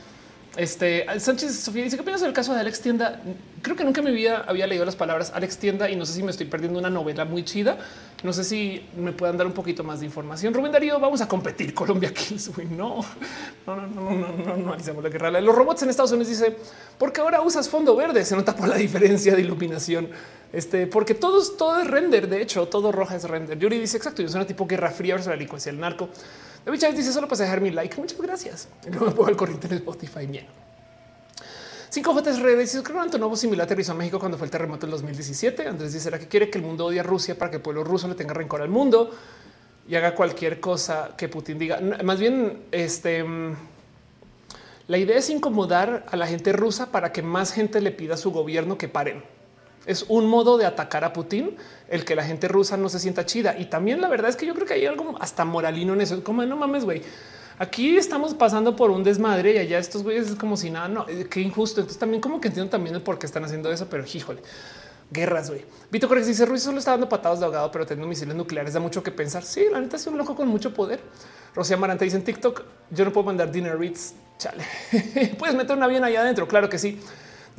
este Sánchez Sofía dice que opinas del caso de Alex Tienda. Creo que nunca en mi vida había leído las palabras Alex Tienda y no sé si me estoy perdiendo una novela muy chida. No sé si me puedan dar un poquito más de información. Rubén Darío, vamos a competir. Colombia Kills. No, no, no, no, no, no, no, no la guerra. Los robots en Estados Unidos dice porque ahora usas fondo verde. Se nota por la diferencia de iluminación. Este, porque todos, todo es render. De hecho, todo roja es render. Yuri dice exacto. Yo soy una tipo guerra fría versus la delincuencia del narco. David Chávez dice solo para dejar mi like. Muchas gracias. Y luego me pongo al corriente en Spotify. Bien. 5J redes. Creo que similar aterrizó a México cuando fue el terremoto del 2017. Andrés dice: ¿será que quiere que el mundo odie a Rusia para que el pueblo ruso le tenga rencor al mundo y haga cualquier cosa que Putin diga? Más bien, este la idea es incomodar a la gente rusa para que más gente le pida a su gobierno que paren. Es un modo de atacar a Putin el que la gente rusa no se sienta chida. Y también la verdad es que yo creo que hay algo hasta moralino en eso. Como no mames, güey. Aquí estamos pasando por un desmadre y allá estos güeyes es como si nada, no, eh, qué injusto. Entonces también como que entiendo también el por qué están haciendo eso, pero híjole, guerras, güey. Vito Correx dice Ruiz solo está dando patadas de ahogado, pero teniendo misiles nucleares da mucho que pensar. Sí, la neta es un loco con mucho poder. Rocía Maranta dice en TikTok, yo no puedo mandar dinner reads. Chale, puedes meter un avión allá adentro. Claro que sí.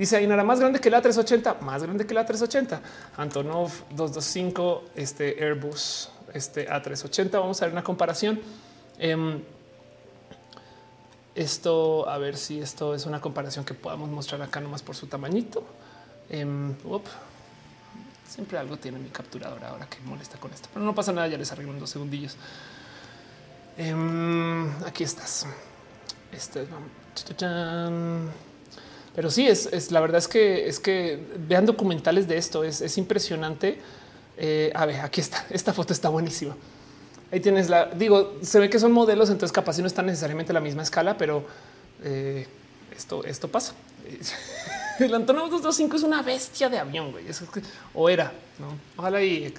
Dice Ainara más grande que la 380, más grande que la 380. Antonov 225, este Airbus, este A380. Vamos a ver una comparación. Em, esto, a ver si esto es una comparación que podamos mostrar acá nomás por su tamañito. Um, Siempre algo tiene mi capturadora ahora que molesta con esto, pero no pasa nada. Ya les arreglo en dos segundillos. Um, aquí estás. Este, pero sí, es, la verdad es que es que vean documentales de esto. Es, es impresionante. Eh, a ver, aquí está. Esta foto está buenísima. Ahí tienes la, digo, se ve que son modelos, entonces capaz no están necesariamente la misma escala, pero eh, esto, esto pasa. El Antonov 225 es una bestia de avión, güey. O era, ¿no? Ojalá y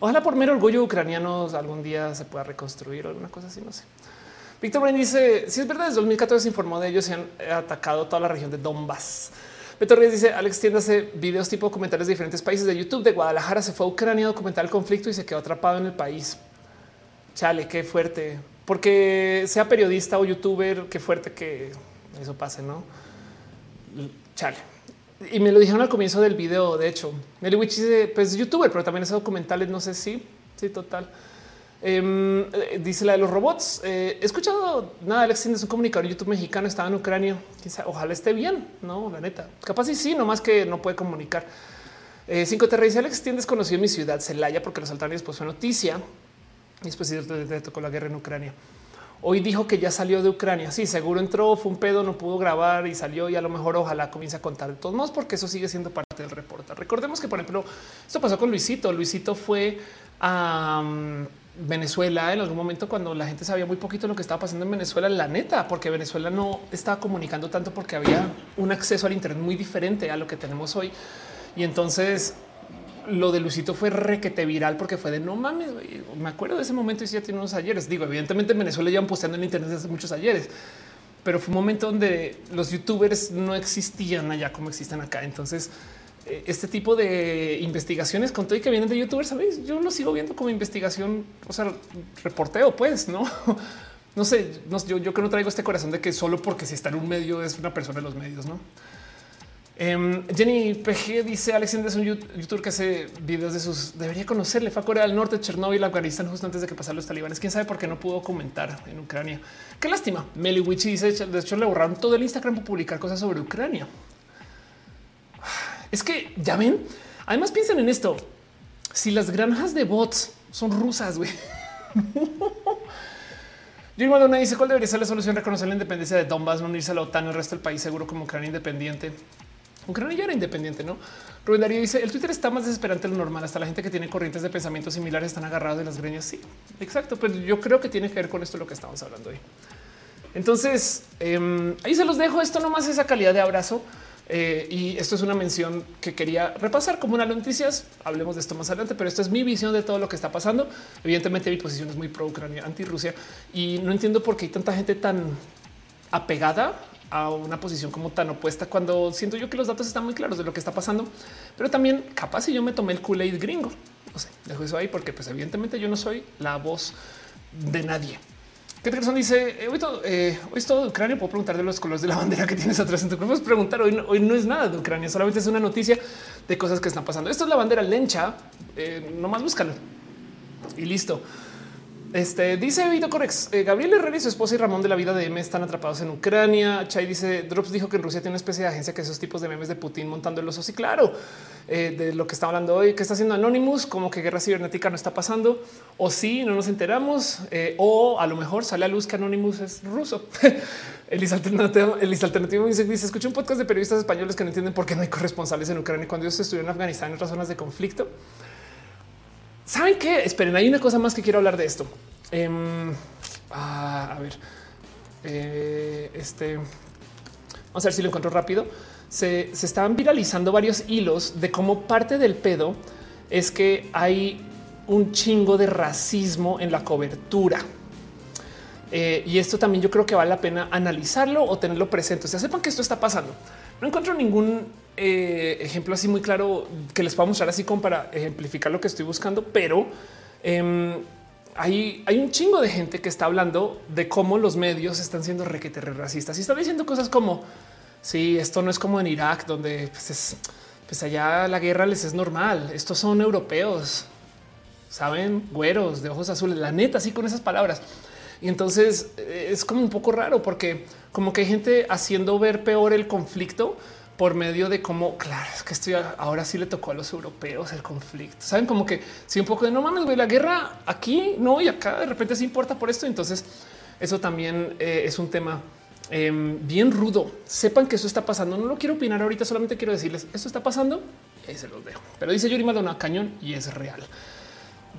ojalá por mero orgullo ucranianos algún día se pueda reconstruir o alguna cosa así, no sé. Víctor Brain dice, si es verdad, desde 2014 se informó de ellos y han atacado toda la región de Donbass. Beto Reyes dice Alex tiende hace videos tipo documentales de diferentes países de YouTube. De Guadalajara se fue a Ucrania a documentar el conflicto y se quedó atrapado en el país. Chale, qué fuerte. Porque sea periodista o youtuber, qué fuerte que eso pase, ¿no? Chale. Y me lo dijeron al comienzo del video, de hecho. Mary Witch dice, pues youtuber, pero también hace documentales, no sé si, sí, total. Em, eh, dice la de los robots. Eh, he escuchado nada. Alex es un comunicador YouTube mexicano, estaba en Ucrania. Ojalá esté bien, no, la neta. Capaz y sí, nomás que no puede comunicar. Eh, cinco te dice Alex tiene desconocido en mi ciudad, Celaya, porque los altares pues fue noticia y después le tocó la guerra en Ucrania. Hoy dijo que ya salió de Ucrania. Sí, seguro entró, fue un pedo, no pudo grabar y salió y a lo mejor ojalá comience a contar de todos modos, porque eso sigue siendo parte del reporte. Recordemos que, por ejemplo, esto pasó con Luisito. Luisito fue a Venezuela en algún momento cuando la gente sabía muy poquito lo que estaba pasando en Venezuela, la neta, porque Venezuela no estaba comunicando tanto porque había un acceso al Internet muy diferente a lo que tenemos hoy. Y entonces lo de Luisito fue requete viral porque fue de no mames. Me acuerdo de ese momento y ya tiene unos ayeres. Digo, evidentemente en Venezuela han posteando en Internet hace muchos ayeres, pero fue un momento donde los youtubers no existían allá como existen acá. Entonces, este tipo de investigaciones con todo y que vienen de youtubers, sabéis, yo lo sigo viendo como investigación, o sea, reporteo, pues no, no sé, yo, yo que no traigo este corazón de que solo porque si está en un medio es una persona de los medios, no? Em, Jenny PG dice Alexander es un youtuber que hace videos de sus debería conocerle. Fue a Corea del Norte, Chernobyl, Afganistán, justo antes de que pasaran los talibanes. Quién sabe por qué no pudo comentar en Ucrania. Qué lástima. Meli dice de hecho le borraron todo el Instagram por publicar cosas sobre Ucrania. Es que ya ven. Además, piensen en esto. Si las granjas de bots son rusas, güey. Yo Madonna dice cuál debería ser la solución reconocer la independencia de Donbass, no unirse a la OTAN, el resto del país seguro como Ucrania independiente. Ucrania ya era independiente, ¿no? Rubén Darío dice, el Twitter está más desesperante de lo normal, hasta la gente que tiene corrientes de pensamiento similares están agarrados de las greñas. Sí, exacto, pero yo creo que tiene que ver con esto lo que estamos hablando hoy. Entonces, em, ahí se los dejo, esto nomás esa calidad de abrazo. Eh, y esto es una mención que quería repasar como una noticias. Hablemos de esto más adelante, pero esta es mi visión de todo lo que está pasando. Evidentemente mi posición es muy pro Ucrania, anti Rusia y no entiendo por qué hay tanta gente tan apegada a una posición como tan opuesta cuando siento yo que los datos están muy claros de lo que está pasando, pero también capaz si yo me tomé el Kool-Aid gringo. No sé, dejo eso ahí porque pues evidentemente yo no soy la voz de nadie. ¿Qué persona dice? Eh, hoy, todo, eh, es todo de Ucrania. Puedo preguntar de los colores de la bandera que tienes atrás en tu Puedes preguntar. Hoy no, hoy no es nada de Ucrania, solamente es una noticia de cosas que están pasando. Esto es la bandera lencha. Eh, nomás búscalo y listo. Este dice Vito Corex, eh, Gabriel Herrera y su esposa y Ramón de la vida de M están atrapados en Ucrania. Chay dice Drops dijo que en Rusia tiene una especie de agencia que esos tipos de memes de Putin montando el oso. Sí, claro, eh, de lo que está hablando hoy, que está haciendo Anonymous, como que guerra cibernética no está pasando, o sí, no nos enteramos, eh, o a lo mejor sale a luz que Anonymous es ruso. el alternativo, el alternativo dice, dice: Escuché un podcast de periodistas españoles que no entienden por qué no hay corresponsales en Ucrania cuando ellos estuvieron en Afganistán en otras zonas de conflicto. ¿Saben qué? Esperen, hay una cosa más que quiero hablar de esto. Em, ah, a ver, eh, este, vamos a ver si lo encuentro rápido. Se, se estaban viralizando varios hilos de cómo parte del pedo es que hay un chingo de racismo en la cobertura. Eh, y esto también yo creo que vale la pena analizarlo o tenerlo presente. O sea, sepan que esto está pasando. No encuentro ningún eh, ejemplo así muy claro que les pueda mostrar así como para ejemplificar lo que estoy buscando, pero em, hay, un chingo de gente que está hablando de cómo los medios están siendo requete racistas y están diciendo cosas como si esto no es como en Irak, donde pues, pues allá la guerra les es normal. Estos son europeos, saben, güeros de ojos azules. La neta, así con esas palabras. Y entonces eh, es como un poco raro porque como que hay gente haciendo ver peor el conflicto por medio de cómo, claro, es que estoy ahora sí le tocó a los europeos el conflicto. Saben como que si un poco de no mames, güey, la guerra aquí no y acá de repente se importa por esto. Entonces, eso también eh, es un tema em, bien rudo. Sepan que eso está pasando. No lo quiero opinar ahorita, solamente quiero decirles esto está pasando y se los dejo. Pero dice Yuri Maldonado cañón y es real.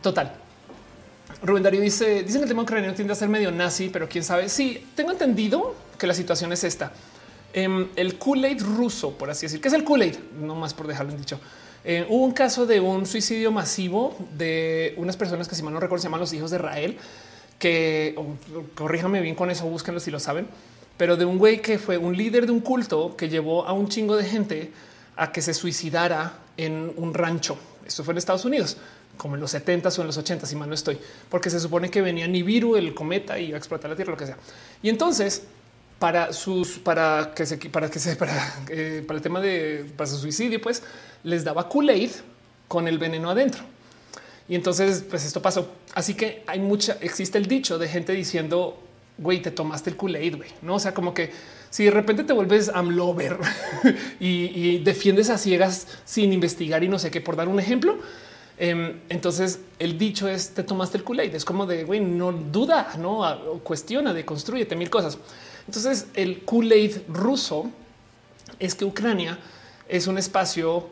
Total. Rubén Darío dice: Dicen que el tema ucraniano tiende a ser medio nazi, pero quién sabe. Sí, tengo entendido que la situación es esta. Em, el Kool-Aid ruso, por así decir, que es el Kool-Aid, no más por dejarlo en dicho. Eh, hubo un caso de un suicidio masivo de unas personas que, si mal no recuerdo, se llaman los hijos de Israel, que corríjame bien con eso, búsquenlo si lo saben, pero de un güey que fue un líder de un culto que llevó a un chingo de gente a que se suicidara en un rancho. Esto fue en Estados Unidos como en los 70 o en los 80, si mal no estoy, porque se supone que venía Nibiru, el cometa, y a explotar la Tierra, lo que sea. Y entonces, para sus, para que se, para que se, eh, para el tema de para su suicidio, pues les daba Kool-Aid con el veneno adentro. Y entonces, pues esto pasó. Así que hay mucha, existe el dicho de gente diciendo, güey, te tomaste el Kool-Aid, güey. No, o sea, como que si de repente te vuelves amlover y, y defiendes a ciegas sin investigar y no sé qué, por dar un ejemplo, Em, entonces el dicho es te tomaste el Kool-Aid. Es como de güey, no duda, no cuestiona, de construyete mil cosas. Entonces el Kool-Aid ruso es que Ucrania es un espacio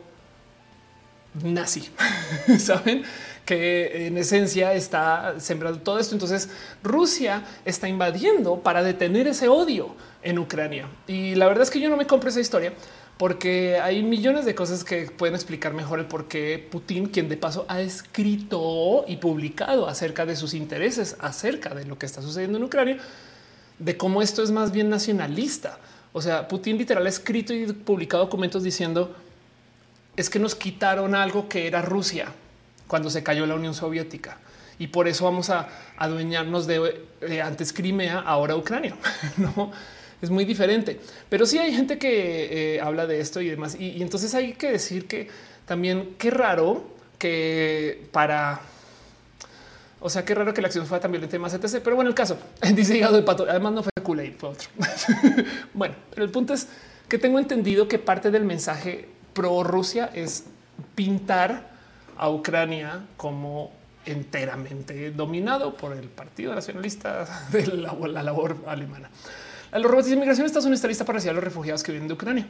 nazi, saben que en esencia está sembrando todo esto. Entonces Rusia está invadiendo para detener ese odio en Ucrania. Y la verdad es que yo no me compro esa historia porque hay millones de cosas que pueden explicar mejor el por qué Putin, quien de paso ha escrito y publicado acerca de sus intereses, acerca de lo que está sucediendo en Ucrania, de cómo esto es más bien nacionalista. O sea, Putin literal ha escrito y publicado documentos diciendo es que nos quitaron algo que era Rusia cuando se cayó la Unión Soviética y por eso vamos a adueñarnos de, de antes Crimea, ahora Ucrania. no es muy diferente. Pero sí hay gente que eh, habla de esto y demás. Y, entonces hay que decir que también qué raro que para o sea, qué raro que la acción fue tan violenta más etc. Pero bueno, el caso dice hígado de pato. Además, no fue kool fue otro. bueno, pero el punto es que tengo entendido que parte del mensaje pro Rusia es pintar a Ucrania como enteramente dominado por el Partido Nacionalista de la labor alemana. A los robots de inmigración, Estados Unidos está lista para recibir a los refugiados que vienen de Ucrania.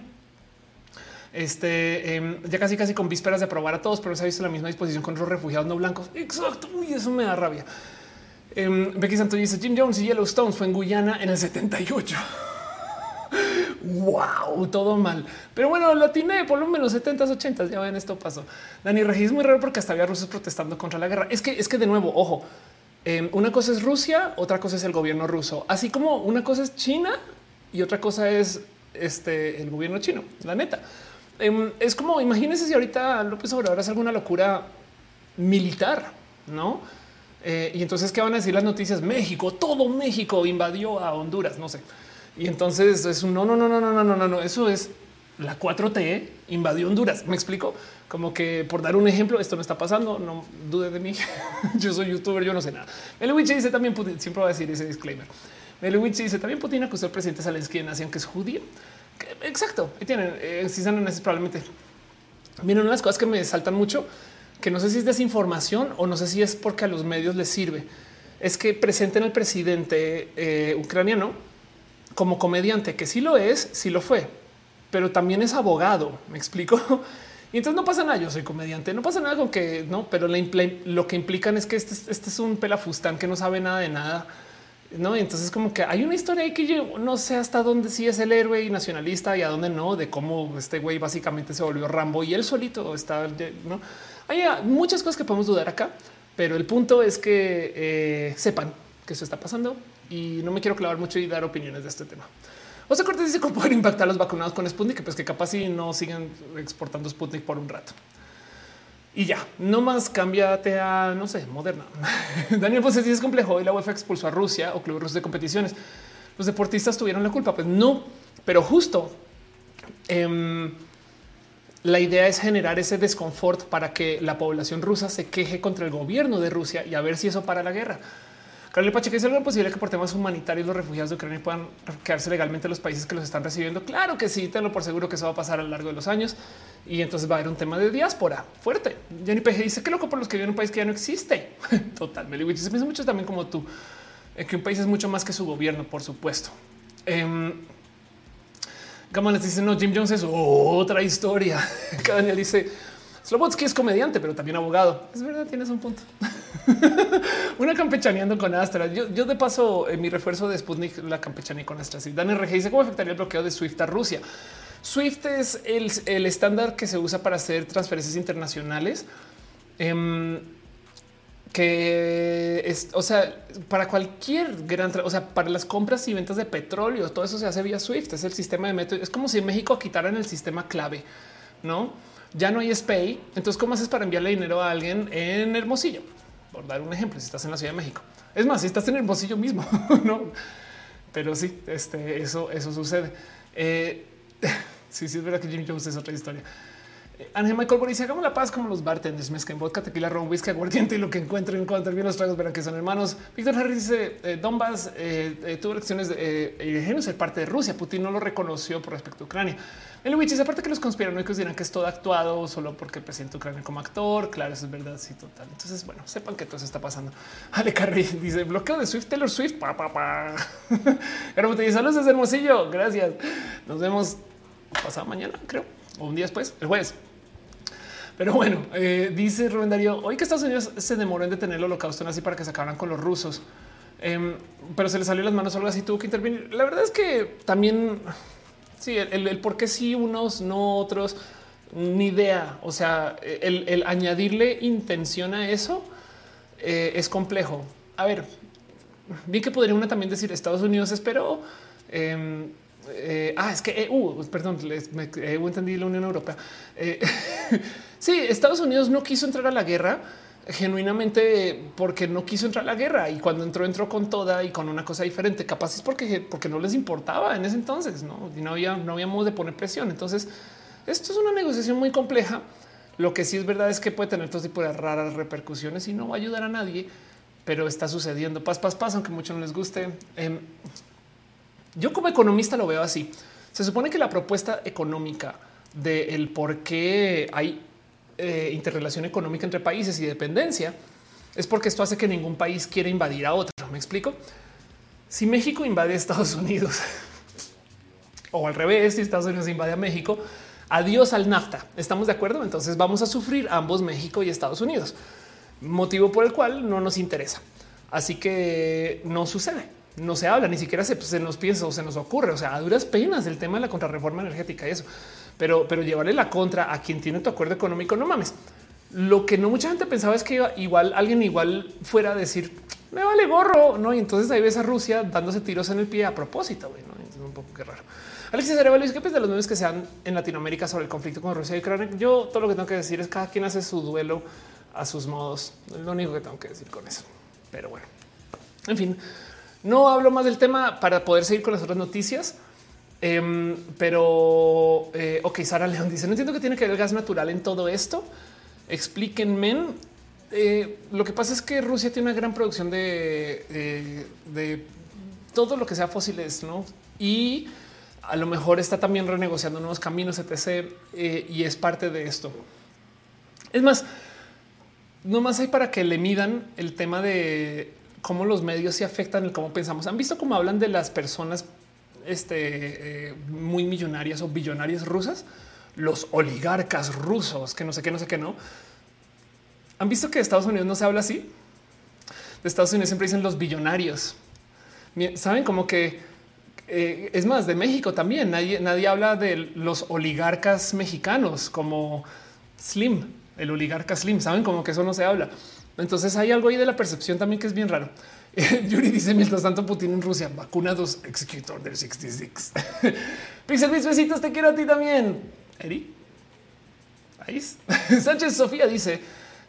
Este em, ya casi, casi con vísperas de aprobar a todos, pero se ha visto la misma disposición con los refugiados no blancos. Exacto. Uy, eso me da rabia. Um, Becky Santos dice Jim Jones y Yellowstone fue en Guyana en el 78. wow, todo mal. Pero bueno, lo atiné por lo menos 70s, 80s. Ya ven, esto pasó. Dani Regis es muy raro porque hasta había rusos protestando contra la guerra. Es que es que de nuevo, ojo, Em, una cosa es Rusia, otra cosa es el gobierno ruso, así como una cosa es China y otra cosa es este, el gobierno chino. La neta em, es como imagínense si ahorita López Obrador hace alguna locura militar, no? Eh, y entonces, ¿qué van a decir las noticias? México, todo México invadió a Honduras, no sé. Y entonces es un no, no, no, no, no, no, no, no. Eso es la 4T invadió Honduras. Me explico como que por dar un ejemplo, esto no está pasando. No dude de mí. yo soy youtuber, yo no sé nada. Melewich dice también Putin, siempre va a decir ese disclaimer. Melewich dice también Putin acusó al presidente Zelensky de nación que es judío. Exacto. Y tienen, eh, si están en probablemente. Miren, una de las cosas que me saltan mucho, que no sé si es desinformación o no sé si es porque a los medios les sirve, es que presenten al presidente eh, ucraniano como comediante, que sí lo es, sí lo fue, pero también es abogado. Me explico. Y entonces no pasa nada. Yo soy comediante, no pasa nada con que no, pero lo que implican es que este, este, es un pelafustán que no sabe nada de nada. No, y entonces como que hay una historia que yo no sé hasta dónde sí es el héroe y nacionalista y a dónde no, de cómo este güey básicamente se volvió Rambo y él solito está. No hay muchas cosas que podemos dudar acá, pero el punto es que eh, sepan que eso está pasando y no me quiero clavar mucho y dar opiniones de este tema. José Cortés dice cómo pueden impactar los vacunados con Sputnik, pues que capaz si no sigan exportando Sputnik por un rato. Y ya, no más cámbiate a, no sé, moderna. Daniel pues es complejo y la UEFA expulsó a Rusia o clubes rusos de competiciones. Los deportistas tuvieron la culpa. Pues no, pero justo em, la idea es generar ese desconfort para que la población rusa se queje contra el gobierno de Rusia y a ver si eso para la guerra. Carlos Pacheco ¿es algo posible que por temas humanitarios los refugiados de Ucrania puedan quedarse legalmente en los países que los están recibiendo? Claro que sí, tenlo por seguro que eso va a pasar a lo largo de los años y entonces va a haber un tema de diáspora fuerte. Jenny PG dice que loco por los que viven en un país que ya no existe. Total, se piensa mucho también como tú, que un país es mucho más que su gobierno, por supuesto. Eh, les dice no, Jim Jones es otra historia. Daniel dice Slobotsky es comediante, pero también abogado. Es verdad, tienes un punto. Una campechaneando con Astra. Yo, de paso, en mi refuerzo de Sputnik, la campechaneé con Astra. Sí. Dan RG dice cómo afectaría el bloqueo de Swift a Rusia. Swift es el, estándar que se usa para hacer transferencias internacionales. Em, que es, o sea, para cualquier gran, o sea, para las compras y ventas de petróleo, todo eso se hace vía Swift. Es el sistema de método. Es como si en México quitaran el sistema clave, no? Ya no hay SPAY. Entonces, ¿cómo haces para enviarle dinero a alguien en Hermosillo? Por dar un ejemplo, si estás en la Ciudad de México. Es más, si estás en Hermosillo mismo, no? Pero sí, este, eso, eso sucede. Eh, sí, sí, es verdad que Jim Jones es otra historia. Ángel Michael dice hagamos la paz como los bartenders, mezclen vodka, tequila, ron, whisky, aguardiente y lo que encuentren cuando bien los tragos verán que son hermanos. Víctor Harris dice eh, Donbass eh, eh, tuvo elecciones de eh, ser parte de Rusia. Putin no lo reconoció por respecto a Ucrania. El Witch dice aparte que los conspiranoicos dirán que es todo actuado solo porque el presidente Ucrania como actor. Claro, eso es verdad. Sí, total. Entonces, bueno, sepan que todo eso está pasando. Ale Carri dice bloqueo de Swift, Taylor Swift. Pa, pa, pa. Pero te saludos desde Hermosillo. Gracias. Nos vemos pasado mañana, creo, o un día después, el jueves. Pero bueno, eh, dice Rubén Darío, hoy que Estados Unidos se demoró en detener el holocausto nazi para que se acabaran con los rusos, em, pero se le salió las manos algo así, tuvo que intervenir. La verdad es que también, sí, el, por qué sí unos, no otros, ni idea. O sea, el, añadirle intención a eso eh, es complejo. A ver, vi que podría uno también decir Estados Unidos esperó. Em, eh, ah, es que EU, perdón, les, me, entendí la Unión Europea. Sí, Estados Unidos no quiso entrar a la guerra genuinamente porque no quiso entrar a la guerra y cuando entró entró con toda y con una cosa diferente. Capaz es porque porque no les importaba en ese entonces, no y no había no había modo de poner presión. Entonces esto es una negociación muy compleja. Lo que sí es verdad es que puede tener todo tipo de raras repercusiones y no va a ayudar a nadie, pero está sucediendo. Paz, paz, paz, aunque mucho no les guste. Em, yo como economista lo veo así. Se supone que la propuesta económica del por qué hay eh, interrelación económica entre países y dependencia, es porque esto hace que ningún país quiera invadir a otro. ¿Me explico? Si México invade a Estados Unidos o al revés, si Estados Unidos invade a México, adiós al NAFTA. ¿Estamos de acuerdo? Entonces vamos a sufrir ambos México y Estados Unidos, motivo por el cual no nos interesa. Así que no sucede, no se habla, ni siquiera se, se nos piensa o se nos ocurre. O sea, a duras penas el tema de la contrarreforma energética y eso pero, pero llevarle la contra a quien tiene tu acuerdo económico, no mames. Lo que no mucha gente pensaba es que igual alguien igual fuera a decir me vale gorro, no? Y entonces ahí ves a Rusia dándose tiros en el pie a propósito. ¿no? Es un poco que raro. Alexis Arevalo dice que de los memes que sean en Latinoamérica sobre el conflicto con Rusia y Ucrania. Yo todo lo que tengo que decir es cada quien hace su duelo a sus modos. Es lo único que tengo que decir con eso. Pero bueno, en fin, no hablo más del tema para poder seguir con las otras noticias. Em, pero, eh, ok, Sara León dice, no entiendo que tiene que ver el gas natural en todo esto. Explíquenme. Eh, lo que pasa es que Rusia tiene una gran producción de, de, todo lo que sea fósiles, ¿no? Y a lo mejor está también renegociando nuevos caminos, etc. Eh, y es parte de esto. Es más, no más hay para que le midan el tema de cómo los medios se afectan y cómo pensamos. Han visto cómo hablan de las personas este, eh, muy millonarias o billonarias rusas, los oligarcas rusos, que no sé qué, no sé qué, no. ¿Han visto que de Estados Unidos no se habla así? De Estados Unidos siempre dicen los billonarios. Saben como que eh, es más de México también. Nadie, nadie habla de los oligarcas mexicanos como Slim, el oligarca Slim. Saben como que eso no se habla. Entonces hay algo ahí de la percepción también que es bien raro. Yuri dice mientras tanto Putin en Rusia vacunados executor del 66. Pixel mis besitos, te quiero a ti también. Eri. Ahí. Sánchez Sofía dice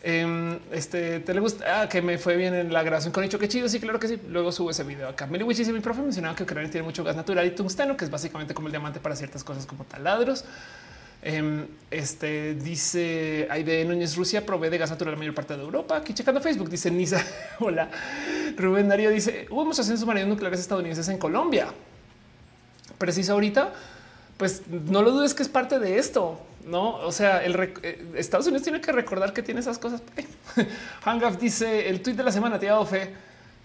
em, este te le gusta ah, que me fue bien en la grabación con hecho que chido. Sí, claro que sí. Luego subo ese video acá. Meliwich dice mi profe mencionaba que Ucrania tiene mucho gas natural y tungsteno, que es básicamente como el diamante para ciertas cosas como taladros. Em, este dice Aide Núñez, Rusia provee de gas natural a la mayor parte de Europa. Aquí checando Facebook, dice Nisa. Hola. Rubén Darío dice: Hubo demostraciones submarinos nucleares estadounidenses en Colombia. Preciso ahorita, pues no lo dudes que es parte de esto. No, o sea, el eh, Estados Unidos tiene que recordar que tiene esas cosas. Hangaf dice el tweet de la semana, tía Ofe.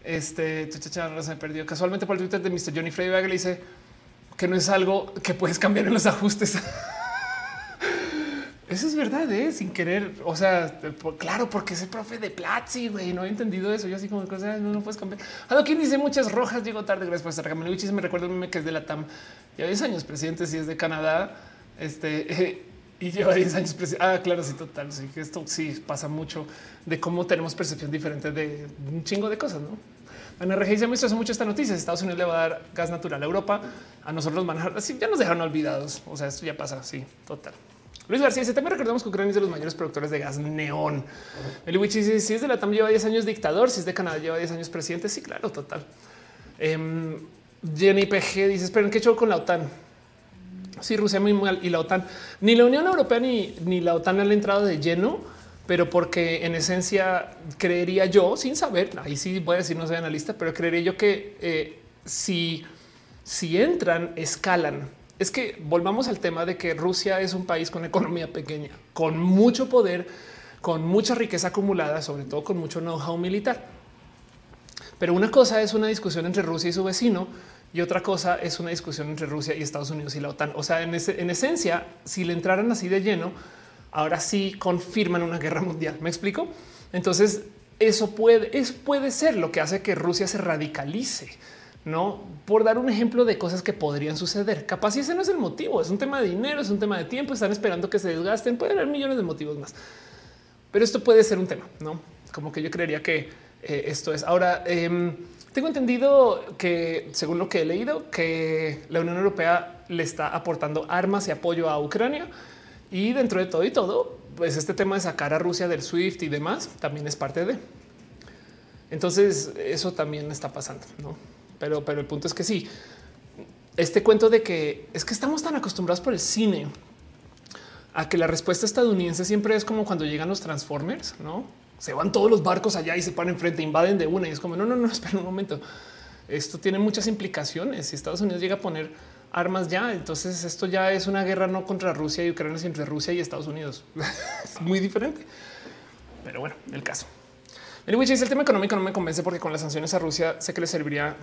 Este no se perdió casualmente por el Twitter de Mr. Johnny Freyberg. Le dice que no es algo que puedes cambiar en los ajustes. Eso es verdad, ¿eh? sin querer. O sea, claro, porque ese profe de Platzi, güey, no he entendido eso. Yo así como cosas no, no puedes cambiar. Quien dice muchas rojas, llego tarde. Gracias por estar acá. Me meme que es de la TAM. Ya 10 años presidente, si es de Canadá. Este y lleva 10 años. presidente. Ah, claro, sí, total. Sí, esto sí pasa mucho de cómo tenemos percepción diferente de un chingo de cosas, no? Ana Regia dice: Me hace mucho esta noticia. Estados Unidos le va a dar gas natural a Europa. A nosotros dejar así. Ya nos dejaron olvidados. O sea, esto ya pasa. Sí, total. Luis García dice también recordamos que Ucrania es de los mayores productores de gas neón. El dice si es de la TAM lleva 10 años dictador, si es de Canadá lleva 10 años presidente. Sí, claro, total. Um, Jenny PG dice esperen qué show con la OTAN. Sí, Rusia muy mal y la OTAN ni la Unión Europea ni, ni la OTAN han entrado de lleno, pero porque en esencia creería yo sin saber. Ahí sí voy a decir no soy analista, pero creería yo que eh, si, si entran, escalan es que volvamos al tema de que Rusia es un país con economía pequeña, con mucho poder, con mucha riqueza acumulada, sobre todo con mucho know-how militar. Pero una cosa es una discusión entre Rusia y su vecino y otra cosa es una discusión entre Rusia y Estados Unidos y la OTAN. O sea, en, esencia, si le entraran así de lleno, ahora sí confirman una guerra mundial. ¿Me explico? Entonces, eso puede, eso puede ser lo que hace que Rusia se radicalice no por dar un ejemplo de cosas que podrían suceder. Capaz ese no es el motivo, es un tema de dinero, es un tema de tiempo, están esperando que se desgasten, pueden haber millones de motivos más. Pero esto puede ser un tema, no como que yo creería que eh, esto es. Ahora, em, tengo entendido que, según lo que he leído, que la Unión Europea le está aportando armas y apoyo a Ucrania y dentro de todo y todo, pues este tema de sacar a Rusia del SWIFT y demás también es parte de. Entonces, eso también está pasando? Pero, pero el punto es que sí, este cuento de que es que estamos tan acostumbrados por el cine a que la respuesta estadounidense siempre es como cuando llegan los Transformers, no se van todos los barcos allá y se paran enfrente, invaden de una y es como no, no, no, espera un momento. Esto tiene muchas implicaciones. Si Estados Unidos llega a poner armas ya, entonces esto ya es una guerra no contra Rusia y Ucrania, sino entre Rusia y Estados Unidos. es muy diferente. Pero bueno, el caso. El tema económico no me convence porque con las sanciones a Rusia sé que le serviría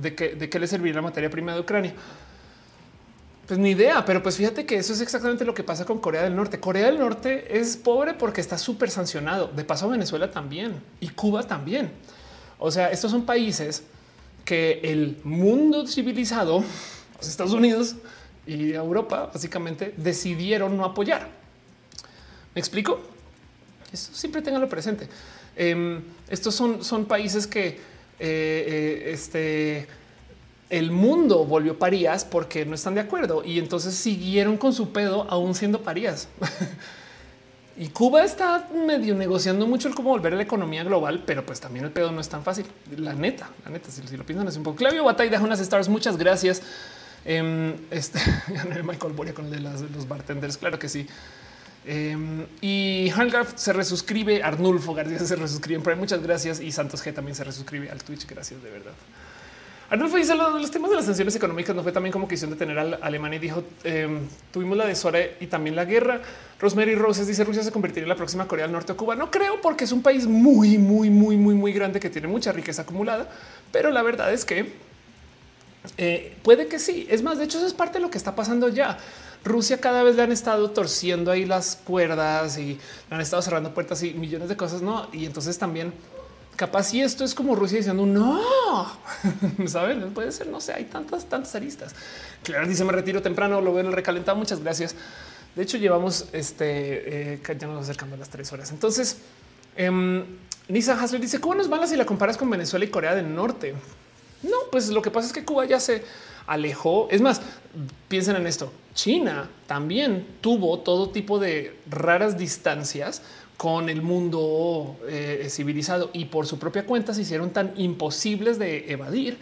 de qué, le serviría la materia prima de Ucrania. Pues ni idea, pero pues fíjate que eso es exactamente lo que pasa con Corea del Norte. Corea del Norte es pobre porque está súper sancionado. De paso, Venezuela también y Cuba también. O sea, estos son países que el mundo civilizado, los Estados Unidos y Europa, básicamente decidieron no apoyar. ¿Me explico? Eso siempre tenganlo presente. Em, estos son, son países que eh, eh, este el mundo volvió parías porque no están de acuerdo y entonces siguieron con su pedo aún siendo parías. y Cuba está medio negociando mucho el cómo volver a la economía global, pero pues también el pedo no es tan fácil. La neta, la neta, si, lo piensan es un poco. Clavio Batay deja unas stars. Muchas gracias. Um, este Michael Boria con el de, los bartenders. Claro que sí. Em, y Hangraf se resuscribe, Arnulfo García se resuscribe por Muchas gracias. Y Santos G también se resuscribe al Twitch. Gracias de verdad. Arnulfo dice los, los temas de las sanciones económicas no fue también como quisión de tener a Alemania y dijo em, tuvimos la de y también la guerra. Rosemary Roses dice Rusia se convertiría en la próxima Corea del Norte o Cuba. No creo porque es un país muy, muy, muy, muy, muy grande que tiene mucha riqueza acumulada, pero la verdad es que eh, puede que sí. Es más, de hecho, eso es parte de lo que está pasando ya. Rusia cada vez le han estado torciendo ahí las cuerdas y le han estado cerrando puertas y millones de cosas, no? Y entonces también capaz si esto es como Rusia diciendo no, saben, puede ser, no sé, hay tantas, tantas aristas. Claro, dice me retiro temprano, lo veo en el recalentado. Muchas gracias. De hecho, llevamos este eh, ya nos acercando a las tres horas. Entonces, eh, Nisa Hasler dice cómo nos van si la comparas con Venezuela y Corea del Norte. No, pues lo que pasa es que Cuba ya se alejó. Es más, piensen en esto. China también tuvo todo tipo de raras distancias con el mundo eh, civilizado y por su propia cuenta se hicieron tan imposibles de evadir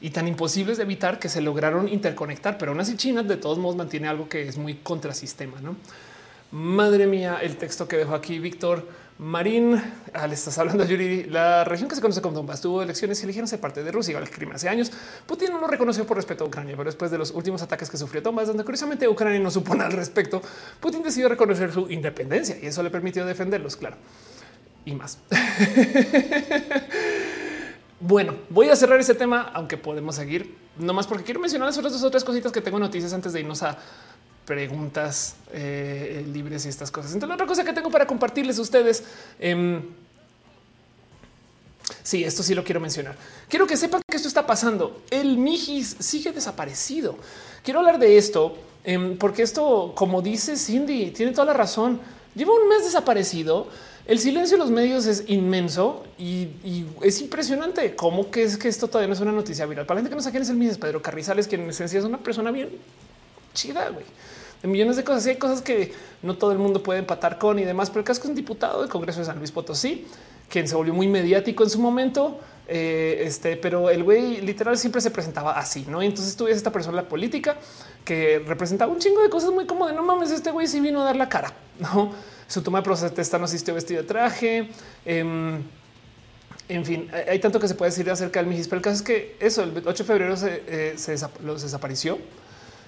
y tan imposibles de evitar que se lograron interconectar, pero aún así China de todos modos mantiene algo que es muy contrasistema, ¿no? Madre mía, el texto que dejó aquí Víctor Marín, ah, le estás hablando Yuri, la región que se conoce como Donbass tuvo elecciones y eligieron ser parte de Rusia, el crimen hace años. Putin no lo reconoció por respeto a Ucrania, pero después de los últimos ataques que sufrió Donbass, donde curiosamente Ucrania no supone al respecto, Putin decidió reconocer su independencia y eso le permitió defenderlos, claro. Y más. bueno, voy a cerrar ese tema, aunque podemos seguir, no más porque quiero mencionar las otras dos otras cositas que tengo noticias antes de irnos a preguntas eh, libres y estas cosas. Entonces, otra cosa que tengo para compartirles a ustedes. Eh, sí, esto sí lo quiero mencionar. Quiero que sepan que esto está pasando. El Mijis sigue desaparecido. Quiero hablar de esto eh, porque esto, como dice Cindy, tiene toda la razón. Lleva un mes desaparecido. El silencio de los medios es inmenso y, y, es impresionante cómo que es que esto todavía no es una noticia viral. Para la gente que no sabe quién es el Mijis, Pedro Carrizales, quien en esencia es una persona bien chida, güey de millones de cosas. Y hay cosas que no todo el mundo puede empatar con y demás, pero el caso es un diputado del Congreso de San Luis Potosí, quien se volvió muy mediático en su momento. Eh, este, pero el güey literal siempre se presentaba así, no? Y entonces tuve esta persona en la política que representaba un chingo de cosas muy como de no mames, este güey sí vino a dar la cara, no? Su toma de protesta no asistió vestido de traje. Eh, en fin, hay tanto que se puede decir acerca del Mijis, pero el caso es que eso, el 8 de febrero se, eh, se, desapareció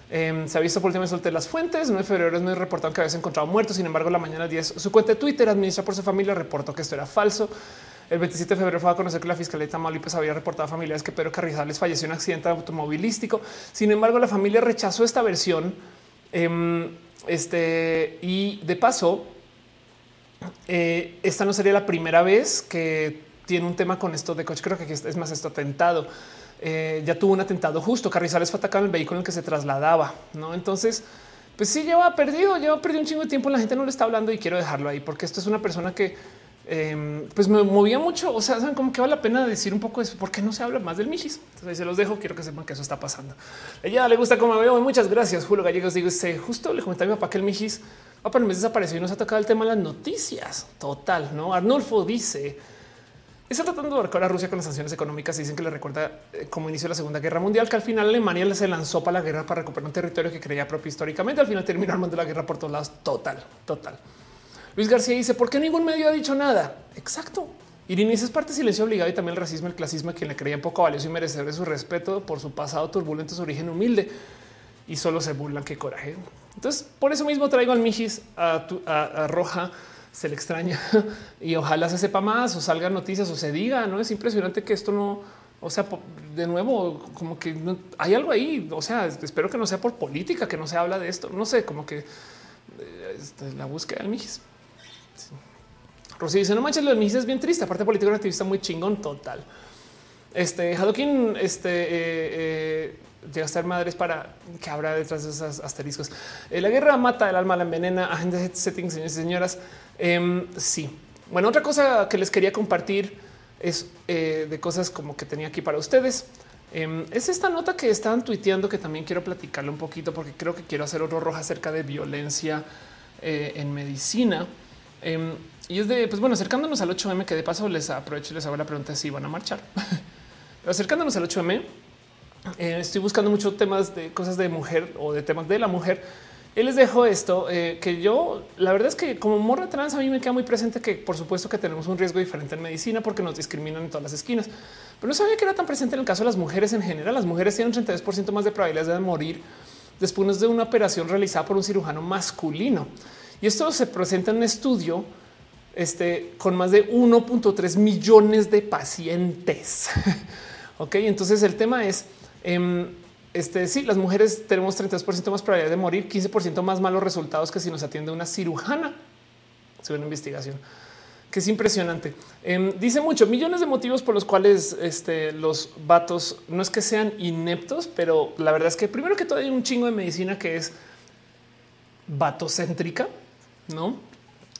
Em, se ha visto por última vez las fuentes. 9 de febrero es muy reportado que había encontrado muerto. Sin embargo, la mañana 10, su cuenta de Twitter, administra por su familia, reportó que esto era falso. El 27 de febrero fue a conocer que la Fiscalía de Tamaulipas había reportado a familiares que Pedro Carrizales falleció en un accidente automovilístico. Sin embargo, la familia rechazó esta versión. Eh, este y de paso, eh, esta no sería la primera vez que tiene un tema con esto de coche. Creo que es más esto atentado. Eh, ya tuvo un atentado justo. Carrizales fue atacado en el vehículo en el que se trasladaba. No, entonces, pues sí, lleva perdido, lleva perdido un chingo de tiempo. La gente no le está hablando y quiero dejarlo ahí porque esto es una persona que em, pues me movía mucho. O sea, saben como que vale la pena decir un poco eso. ¿Por qué no se habla más del Michis? Entonces se los dejo. Quiero que sepan que eso está pasando. Ella le gusta como veo. Muchas gracias, Julio Gallegos. Digo, este, justo le comenté a mi papá que el Michis va para el mes desapareció y nos ha tocado el tema de las noticias. Total, no? Arnulfo dice está tratando de abarcar a Rusia con las sanciones económicas. Dicen que le recuerda eh, cómo inició la Segunda Guerra Mundial, que al final Alemania se lanzó para la guerra para recuperar un territorio que creía propio históricamente. Al final terminó armando la guerra por todos lados. Total, total. Luis García dice: ¿Por qué ningún medio ha dicho nada? Exacto. Irinis es parte silencio obligado y también el racismo, el clasismo, quien le creía poco valioso y merecer de su respeto por su pasado turbulento, su origen humilde y solo se burlan. Qué coraje. Entonces, por eso mismo traigo al Mijis a, a Roja se le extraña y ojalá se sepa más o salgan noticias o se diga. No es impresionante que esto no, o sea, de nuevo, como que hay algo ahí. O sea, espero que no sea por política, que no se habla de esto. No sé, como que eh, este, la búsqueda del Mijis. Rosy dice: No manches, lo del Mijis es bien triste. Aparte, político, un activista muy chingón total. Este Hadokin, este eh, eh, llega a ser madres para que habrá detrás de esos asteriscos. la guerra mata el alma, la envenena. Agente settings, señores y señoras. Em, sí. Bueno, otra cosa que les quería compartir es eh, de cosas como que tenía aquí para ustedes. Em, es esta nota que estaban tuiteando que también quiero platicarle un poquito porque creo que quiero hacer oro roja acerca de violencia eh, en medicina. Em, y es de, pues bueno, acercándonos al 8M, que de paso les aprovecho y les hago la pregunta si van a marchar. Acercándonos al 8M, eh, estoy buscando muchos temas de cosas de mujer o de temas de la mujer él les dejo esto eh, que yo, la verdad es que como morra trans, a mí me queda muy presente que, por supuesto, que tenemos un riesgo diferente en medicina porque nos discriminan en todas las esquinas, pero no sabía que era tan presente en el caso de las mujeres en general. Las mujeres tienen un 32% más de probabilidades de morir después de una operación realizada por un cirujano masculino. Y esto se presenta en un estudio este, con más de 1.3 millones de pacientes. ok, entonces el tema es. Eh, este sí, las mujeres tenemos 32% más probabilidad de morir, 15% más malos resultados que si nos atiende una cirujana. Se ve una investigación que es impresionante. Em, dice mucho millones de motivos por los cuales este, los vatos no es que sean ineptos, pero la verdad es que primero que todo hay un chingo de medicina que es vatocéntrica, no?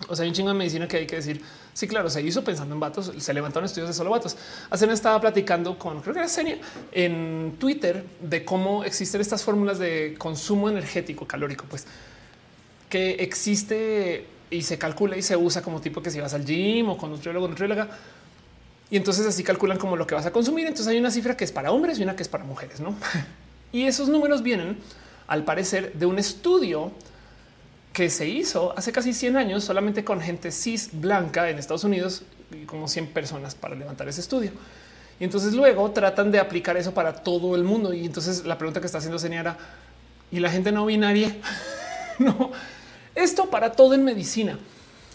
O sea, hay un chingo de medicina que hay que decir Sí, claro, se hizo pensando en vatos, se levantaron estudios de solo vatos. Hace estaba platicando con, creo que era Senia, en Twitter de cómo existen estas fórmulas de consumo energético calórico, pues que existe y se calcula y se usa como tipo que si vas al gym o con nutriólogo, nutrióloga, Y entonces así calculan como lo que vas a consumir. Entonces hay una cifra que es para hombres y una que es para mujeres, ¿no? y esos números vienen, al parecer, de un estudio que se hizo hace casi 100 años solamente con gente cis blanca en Estados Unidos y como 100 personas para levantar ese estudio. Y entonces luego tratan de aplicar eso para todo el mundo. Y entonces la pregunta que está haciendo señora y la gente no binaria, no, esto para todo en medicina.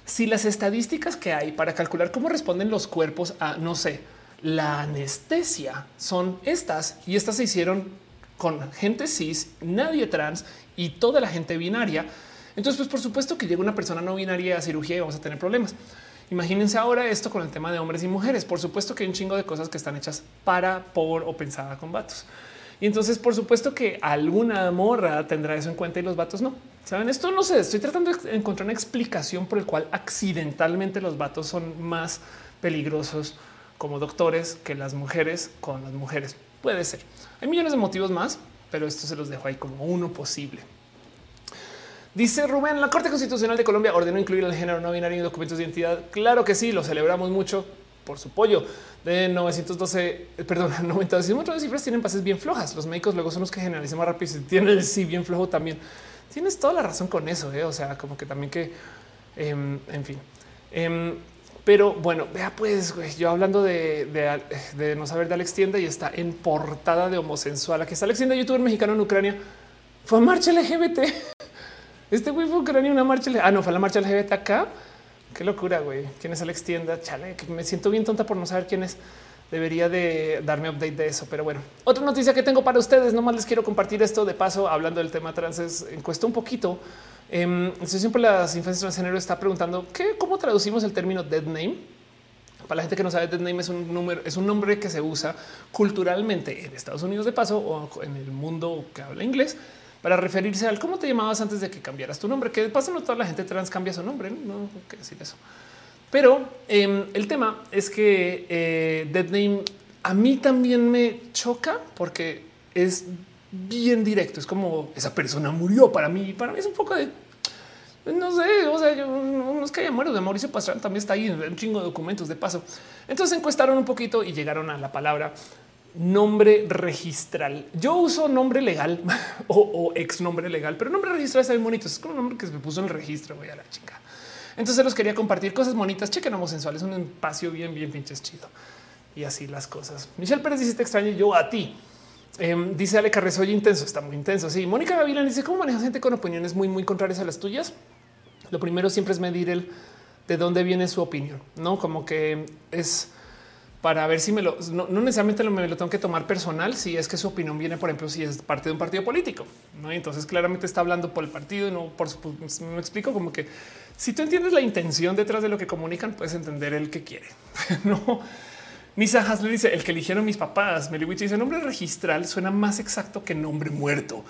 Si las estadísticas que hay para calcular cómo responden los cuerpos a, no sé, la anestesia son estas y estas se hicieron con gente cis, nadie trans y toda la gente binaria entonces, pues por supuesto que llega una persona no binaria a cirugía y vamos a tener problemas. Imagínense ahora esto con el tema de hombres y mujeres. Por supuesto que hay un chingo de cosas que están hechas para, por o pensada con vatos. Y entonces, por supuesto que alguna morra tendrá eso en cuenta y los vatos no. Saben, esto no sé. Estoy tratando de encontrar una explicación por el cual accidentalmente los vatos son más peligrosos como doctores que las mujeres con las mujeres. Puede ser. Hay millones de motivos más, pero esto se los dejo ahí como uno posible. Dice Rubén, la Corte Constitucional de Colombia ordenó incluir el género no binario en documentos de identidad. Claro que sí, lo celebramos mucho por su pollo. De 912, eh, perdón, 90 de cifras tienen pases bien flojas. Los médicos luego son los que generalizan más rápido y tienen el sí bien flojo también. Tienes toda la razón con eso. ¿eh? O sea, como que también que, em, en fin. Em, pero bueno, vea pues, yo hablando de, de, no saber de Alex Tienda y está en portada de homosensual. Aquí está Alex Tienda, youtuber mexicano en Ucrania. Fue a marcha LGBT. Este güey fue ucrania una marcha. Ah, no, fue la marcha LGBT acá. Qué locura, güey. ¿Quién es Alex Tienda? Chale, que me siento bien tonta por no saber quién es. Debería de darme update de eso, pero bueno. Otra noticia que tengo para ustedes, nomás les quiero compartir esto de paso, hablando del tema trans, es encuesta un poquito. Eh, siempre las infancias transgénero está preguntando ¿qué, cómo traducimos el término dead name. Para la gente que no sabe, dead name es un número, es un nombre que se usa culturalmente en Estados Unidos de paso o en el mundo que habla inglés para referirse al cómo te llamabas antes de que cambiaras tu nombre, que de paso no toda la gente trans cambia su nombre, no, no que decir eso. Pero em, el tema es que eh, Dead Name a mí también me choca porque es bien directo. Es como esa persona murió para mí. Para mí es un poco de no sé, o sea, yo no es que haya muerto de Mauricio Pastrana, también está ahí en un chingo de documentos de paso. Entonces encuestaron un poquito y llegaron a la palabra nombre registral. Yo uso nombre legal o, ex nombre legal, pero nombre registral está bien bonito. Es como un nombre que se me puso en el registro. Voy a la chica. Entonces los quería compartir cosas bonitas. Chequen homosexual. Es un espacio bien, bien pinches chido. Y así las cosas. Michelle Pérez dice te extraño yo a ti. Em, dice Ale Carrezo, intenso, está muy intenso. Sí, Mónica Gavilán dice cómo manejas gente con opiniones muy, muy contrarias a las tuyas. Lo primero siempre es medir el de dónde viene su opinión, no como que es para ver si me lo no, necesariamente lo, me lo tengo que tomar personal. Si es que su opinión viene, por ejemplo, si es parte de un partido político, no? entonces claramente está hablando por el partido y no por su. Me explico como que si tú entiendes la intención detrás de lo que comunican, puedes entender el que quiere. no, Nisa le dice el que eligieron mis papás. Meliwich dice nombre registral suena más exacto que nombre muerto.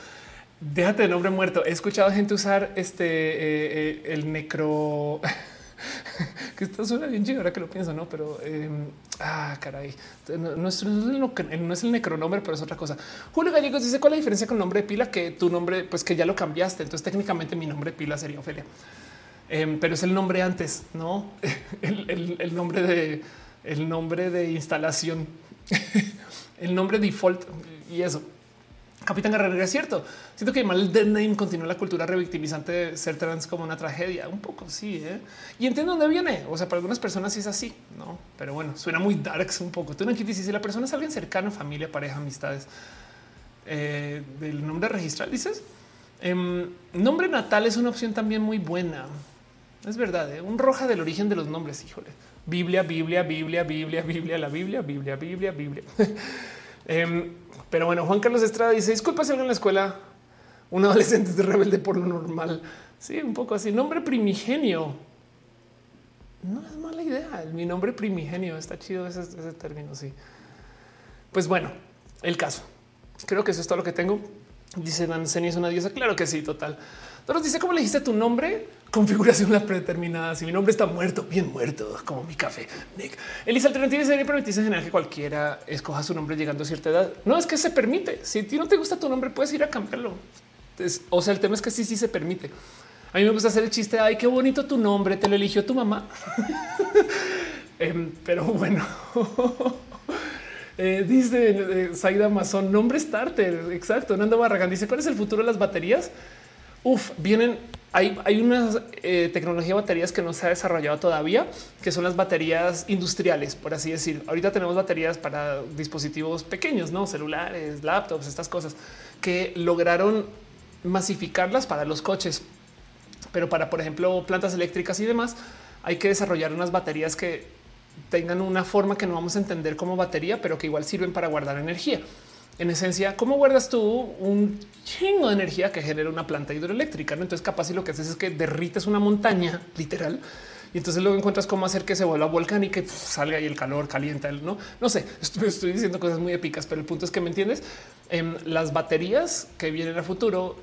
Déjate de nombre muerto. He escuchado gente usar este eh, eh, el necro. que esto suena bien chido ahora que lo pienso, no? Pero em, ah, caray, no, es, el necronombre, pero es otra cosa. Julio Gallegos dice cuál es la diferencia con nombre de pila que tu nombre, pues que ya lo cambiaste. Entonces, técnicamente mi nombre de pila sería Ofelia, em, pero es el nombre antes, no el, nombre de el nombre de instalación, el nombre default y eso. Capitán Guerrero, es cierto. Siento que mal dead name continúa la cultura revictimizante de ser trans como una tragedia. Un poco sí. ¿eh? Y entiendo dónde viene. O sea, para algunas personas es así, no? Pero bueno, suena muy darks un poco. Tú no quieres si la persona es alguien cercano, familia, pareja, amistades eh, del nombre registral, dices em, nombre natal es una opción también muy buena. Es verdad. ¿eh? Un roja del origen de los nombres. Híjole, Biblia, Biblia, Biblia, Biblia, Biblia, la Biblia, Biblia, Biblia, Biblia. Pero bueno, Juan Carlos Estrada dice disculpa si en la escuela un adolescente es rebelde por lo normal. Sí, un poco así. Nombre primigenio. No es mala idea. Mi nombre primigenio está chido ese, término. Sí. Pues bueno, el caso. Creo que eso es todo lo que tengo. Dice Dan es una diosa. Claro que sí, total. Entonces dice cómo le dijiste tu nombre configuración predeterminada. Si mi nombre está muerto, bien muerto, como mi café. Nick. Elisa Alternativa sería permitirse en general que cualquiera escoja su nombre llegando a cierta edad. No es que se permite. Si a ti no te gusta tu nombre, puedes ir a cambiarlo. o sea, el tema es que sí, sí se permite. A mí me gusta hacer el chiste. Ay, qué bonito tu nombre. Te lo eligió tu mamá. Em, pero bueno, eh, dice eh, Saida Amazon, nombre starter. Exacto. Nando Barragán dice: ¿Cuál es el futuro de las baterías? Uf, vienen. Hay, hay una eh, tecnología de baterías que no se ha desarrollado todavía, que son las baterías industriales, por así decir. Ahorita tenemos baterías para dispositivos pequeños, no celulares, laptops, estas cosas que lograron masificarlas para los coches, pero para, por ejemplo, plantas eléctricas y demás, hay que desarrollar unas baterías que tengan una forma que no vamos a entender como batería, pero que igual sirven para guardar energía. En esencia, ¿cómo guardas tú un chingo de energía que genera una planta hidroeléctrica? ¿no? Entonces, capaz y lo que haces es que derrites una montaña literal y entonces luego encuentras cómo hacer que se vuelva volcán y que salga ahí el calor, calienta, no, no sé, estoy, diciendo cosas muy épicas, pero el punto es que me entiendes. Em, las baterías que vienen a futuro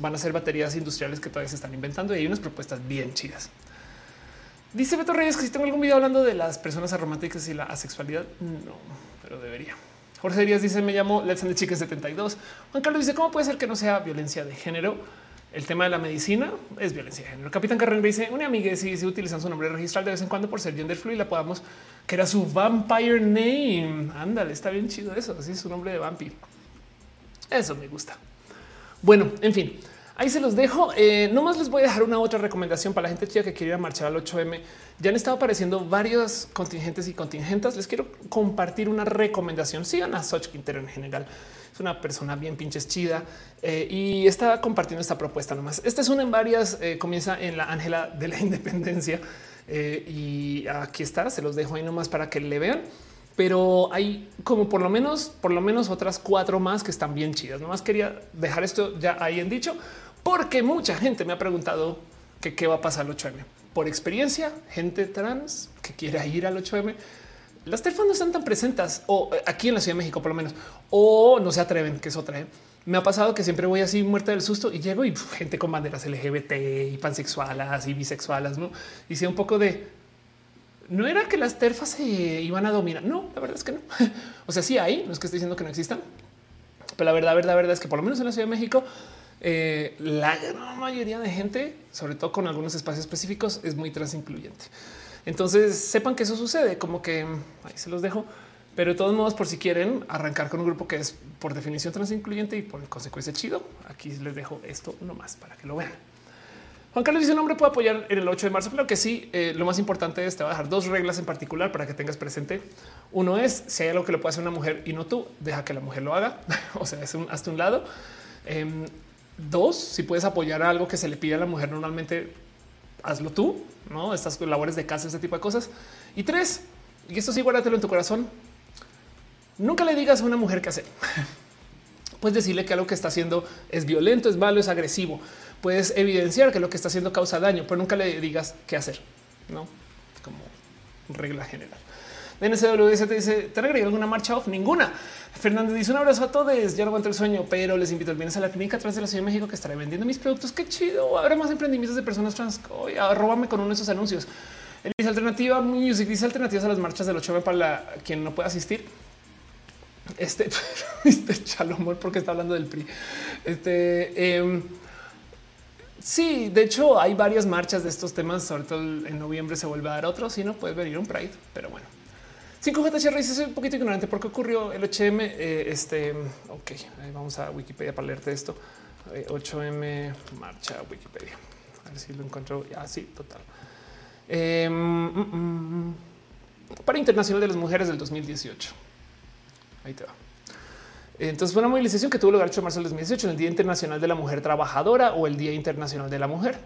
van a ser baterías industriales que todavía se están inventando y hay unas propuestas bien chidas. Dice Beto Reyes que si tengo algún video hablando de las personas aromáticas y la asexualidad, no, pero debería. Jorge Díaz dice: Me llamo Let's and the Chicken 72. Juan Carlos dice: ¿Cómo puede ser que no sea violencia de género? El tema de la medicina es violencia de género. Capitán Carrera dice: Una amiga si se utilizan su nombre registral de vez en cuando por ser gender fluid, la podamos que era su vampire name. Ándale, está bien chido eso. Así es su nombre de vampiro. Eso me gusta. Bueno, en fin. Ahí se los dejo. Eh, nomás les voy a dejar una otra recomendación para la gente que quiere ir a marchar al 8M. Ya han estado apareciendo varios contingentes y contingentas. Les quiero compartir una recomendación. Sigan a Soch Quintero en general. Es una persona bien pinches chida eh, y está compartiendo esta propuesta nomás. Esta es una en varias. Eh, comienza en la Ángela de la Independencia y aquí está. Se los dejo ahí nomás para que le vean pero hay como por lo menos, por lo menos otras cuatro más que están bien chidas. Nomás quería dejar esto ya ahí en dicho porque mucha gente me ha preguntado qué va a pasar al 8M. Por experiencia, gente trans que quiere ir al 8M, las terfas no están tan presentes o eh, aquí en la Ciudad de México, por lo menos, o no se atreven, que es otra. ¿eh? Me ha pasado que siempre voy así muerta del susto y llego y gente con banderas LGBT y pansexuales y bisexuales, no? Sea un poco de no era que las terfas se iban a dominar. No, la verdad es que no. o sea, sí hay, no es que estoy diciendo que no existan, pero la verdad, verdad, verdad es que por lo menos en la Ciudad de México eh, la gran mayoría de gente, sobre todo con algunos espacios específicos, es muy transincluyente. Entonces sepan que eso sucede, como que ahí se los dejo. Pero de todos modos, por si quieren arrancar con un grupo que es por definición transincluyente y por consecuencia chido, aquí les dejo esto nomás para que lo vean. Juan Carlos dice: un hombre puede apoyar en el 8 de marzo. Claro que sí. Eh, lo más importante es te va a dejar dos reglas en particular para que tengas presente. Uno es si hay algo que lo puede hacer una mujer y no tú, deja que la mujer lo haga. o sea, es un, hasta un lado. Em, Dos, si puedes apoyar a algo que se le pide a la mujer normalmente, hazlo tú, no estas labores de casa, este tipo de cosas. Y tres, y esto sí, guárdatelo en tu corazón. Nunca le digas a una mujer qué hacer. Puedes decirle que algo que está haciendo es violento, es malo, es agresivo. Puedes evidenciar que lo que está haciendo causa daño, pero nunca le digas qué hacer, no como regla general. NCWS te dice, ¿te agregué alguna marcha off? Ninguna. Fernando dice, un abrazo a todos. Ya no aguanto el sueño, pero les invito el viernes a la clínica atrás de la Ciudad de México que estaré vendiendo mis productos. Qué chido. Habrá más emprendimientos de personas trans. Oye, arróbame con uno de esos anuncios. Él dice alternativa music, dice alternativas a las marchas del 8 para quien no pueda asistir. Este, este Chalomor, porque está hablando del PRI. Este, em, Sí, de hecho hay varias marchas de estos temas, sobre todo en noviembre se vuelve a dar otro, si no puedes venir un Pride, pero bueno. 5JHR dice soy un poquito ignorante porque ocurrió el 8M. Eh, este, ok, vamos a Wikipedia para leerte esto. 8M eh, marcha Wikipedia. A ver si lo encuentro. Así, ah, total. Em, mm, mm, mm. para Internacional de las Mujeres del 2018. Ahí te va. Entonces fue una movilización que tuvo lugar el 8 de marzo del 2018 en el Día Internacional de la Mujer Trabajadora o el Día Internacional de la Mujer.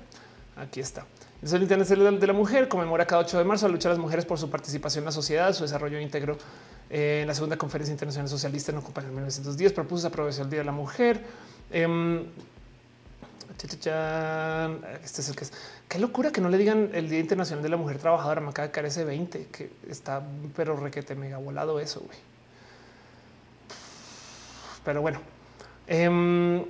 Aquí está. El Día Internacional de la Mujer conmemora cada 8 de marzo la lucha de las mujeres por su participación en la sociedad, su desarrollo íntegro. Eh, en la segunda conferencia internacional socialista en Ocupa en 1910 propuso aprobación del Día de la Mujer. Eh, este es el que es. Qué locura que no le digan el Día Internacional de la Mujer Trabajadora. Me acaba de caer ese 20 que está, pero requete mega volado eso. Güey. Pero bueno, em,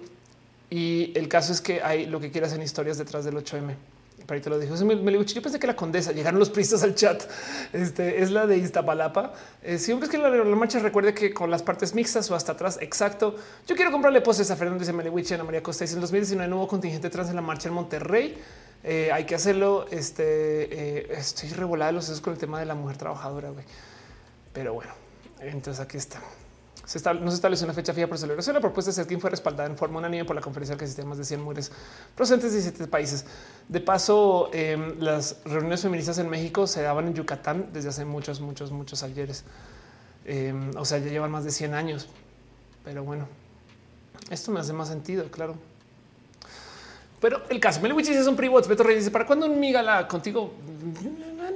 y el caso es que hay lo que quieras en historias detrás del 8M. Ahí te lo dijo. Yo pensé que la condesa llegaron los pristas al chat. Este es la de Iztapalapa. Eh, siempre es que la, la, marcha recuerde que con las partes mixtas o hasta atrás. Exacto. Yo quiero comprarle poses a Fernando y Ana María Costa. Dice en 2019 no hubo contingente trans en la marcha en Monterrey. Eh, hay que hacerlo. Este eh, estoy revolada de los sesos con el tema de la mujer trabajadora. Pero bueno, entonces aquí está. Se está, no se estableció una fecha fija por celebración. La propuesta de Setkin fue respaldada en forma unánime por la conferencia que existe más de 100 mujeres procedentes de 17 países. De paso, eh, las reuniones feministas en México se daban en Yucatán desde hace muchos, muchos, muchos ayeres. Eh, o sea, ya llevan más de 100 años. Pero bueno, esto me hace más sentido, claro. Pero el caso, Meliwich es un pre Beto Reyes dice, ¿para cuándo un migala contigo?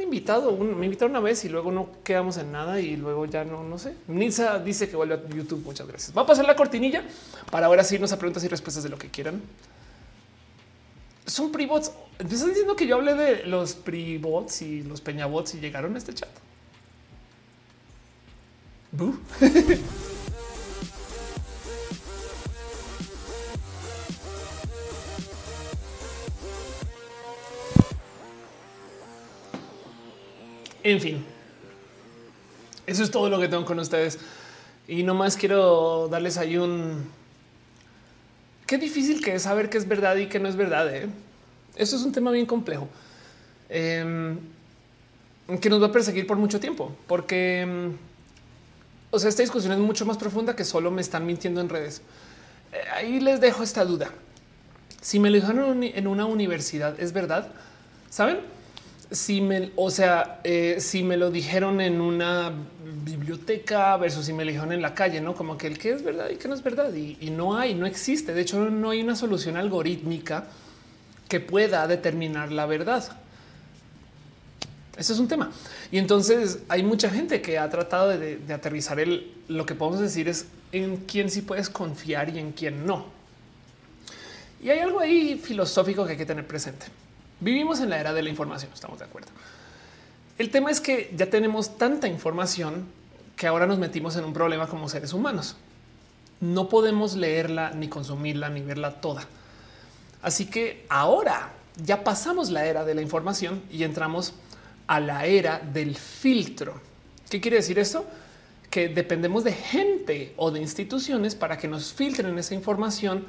Invitado, me invitaron una vez y luego no quedamos en nada y luego ya no, no sé. Nisa dice que vuelve a YouTube. Muchas gracias. Va a pasar la cortinilla para ahora sí irnos a preguntas y respuestas de lo que quieran. Son pre-bots. ¿Estás diciendo que yo hablé de los pre-bots y los peñabots y llegaron a este chat? En fin, eso es todo lo que tengo con ustedes. Y nomás quiero darles ahí un... Qué difícil que es saber qué es verdad y qué no es verdad. ¿eh? Eso es un tema bien complejo. Em, que nos va a perseguir por mucho tiempo. Porque, em, o sea, esta discusión es mucho más profunda que solo me están mintiendo en redes. Eh, ahí les dejo esta duda. Si me lo dijeron en una universidad, ¿es verdad? ¿Saben? Si me, o sea, eh, si me lo dijeron en una biblioteca versus si me lo dijeron en la calle, no como que el que es verdad y que no es verdad y, no hay, no existe. De hecho, no hay una solución algorítmica que pueda determinar la verdad. Ese es un tema. Y entonces hay mucha gente que ha tratado de, de aterrizar el, lo que podemos decir es en quién sí puedes confiar y en quién no. Y hay algo ahí filosófico que hay que tener presente. Vivimos en la era de la información, estamos de acuerdo. El tema es que ya tenemos tanta información que ahora nos metimos en un problema como seres humanos. No podemos leerla, ni consumirla, ni verla toda. Así que ahora ya pasamos la era de la información y entramos a la era del filtro. ¿Qué quiere decir esto? Que dependemos de gente o de instituciones para que nos filtren esa información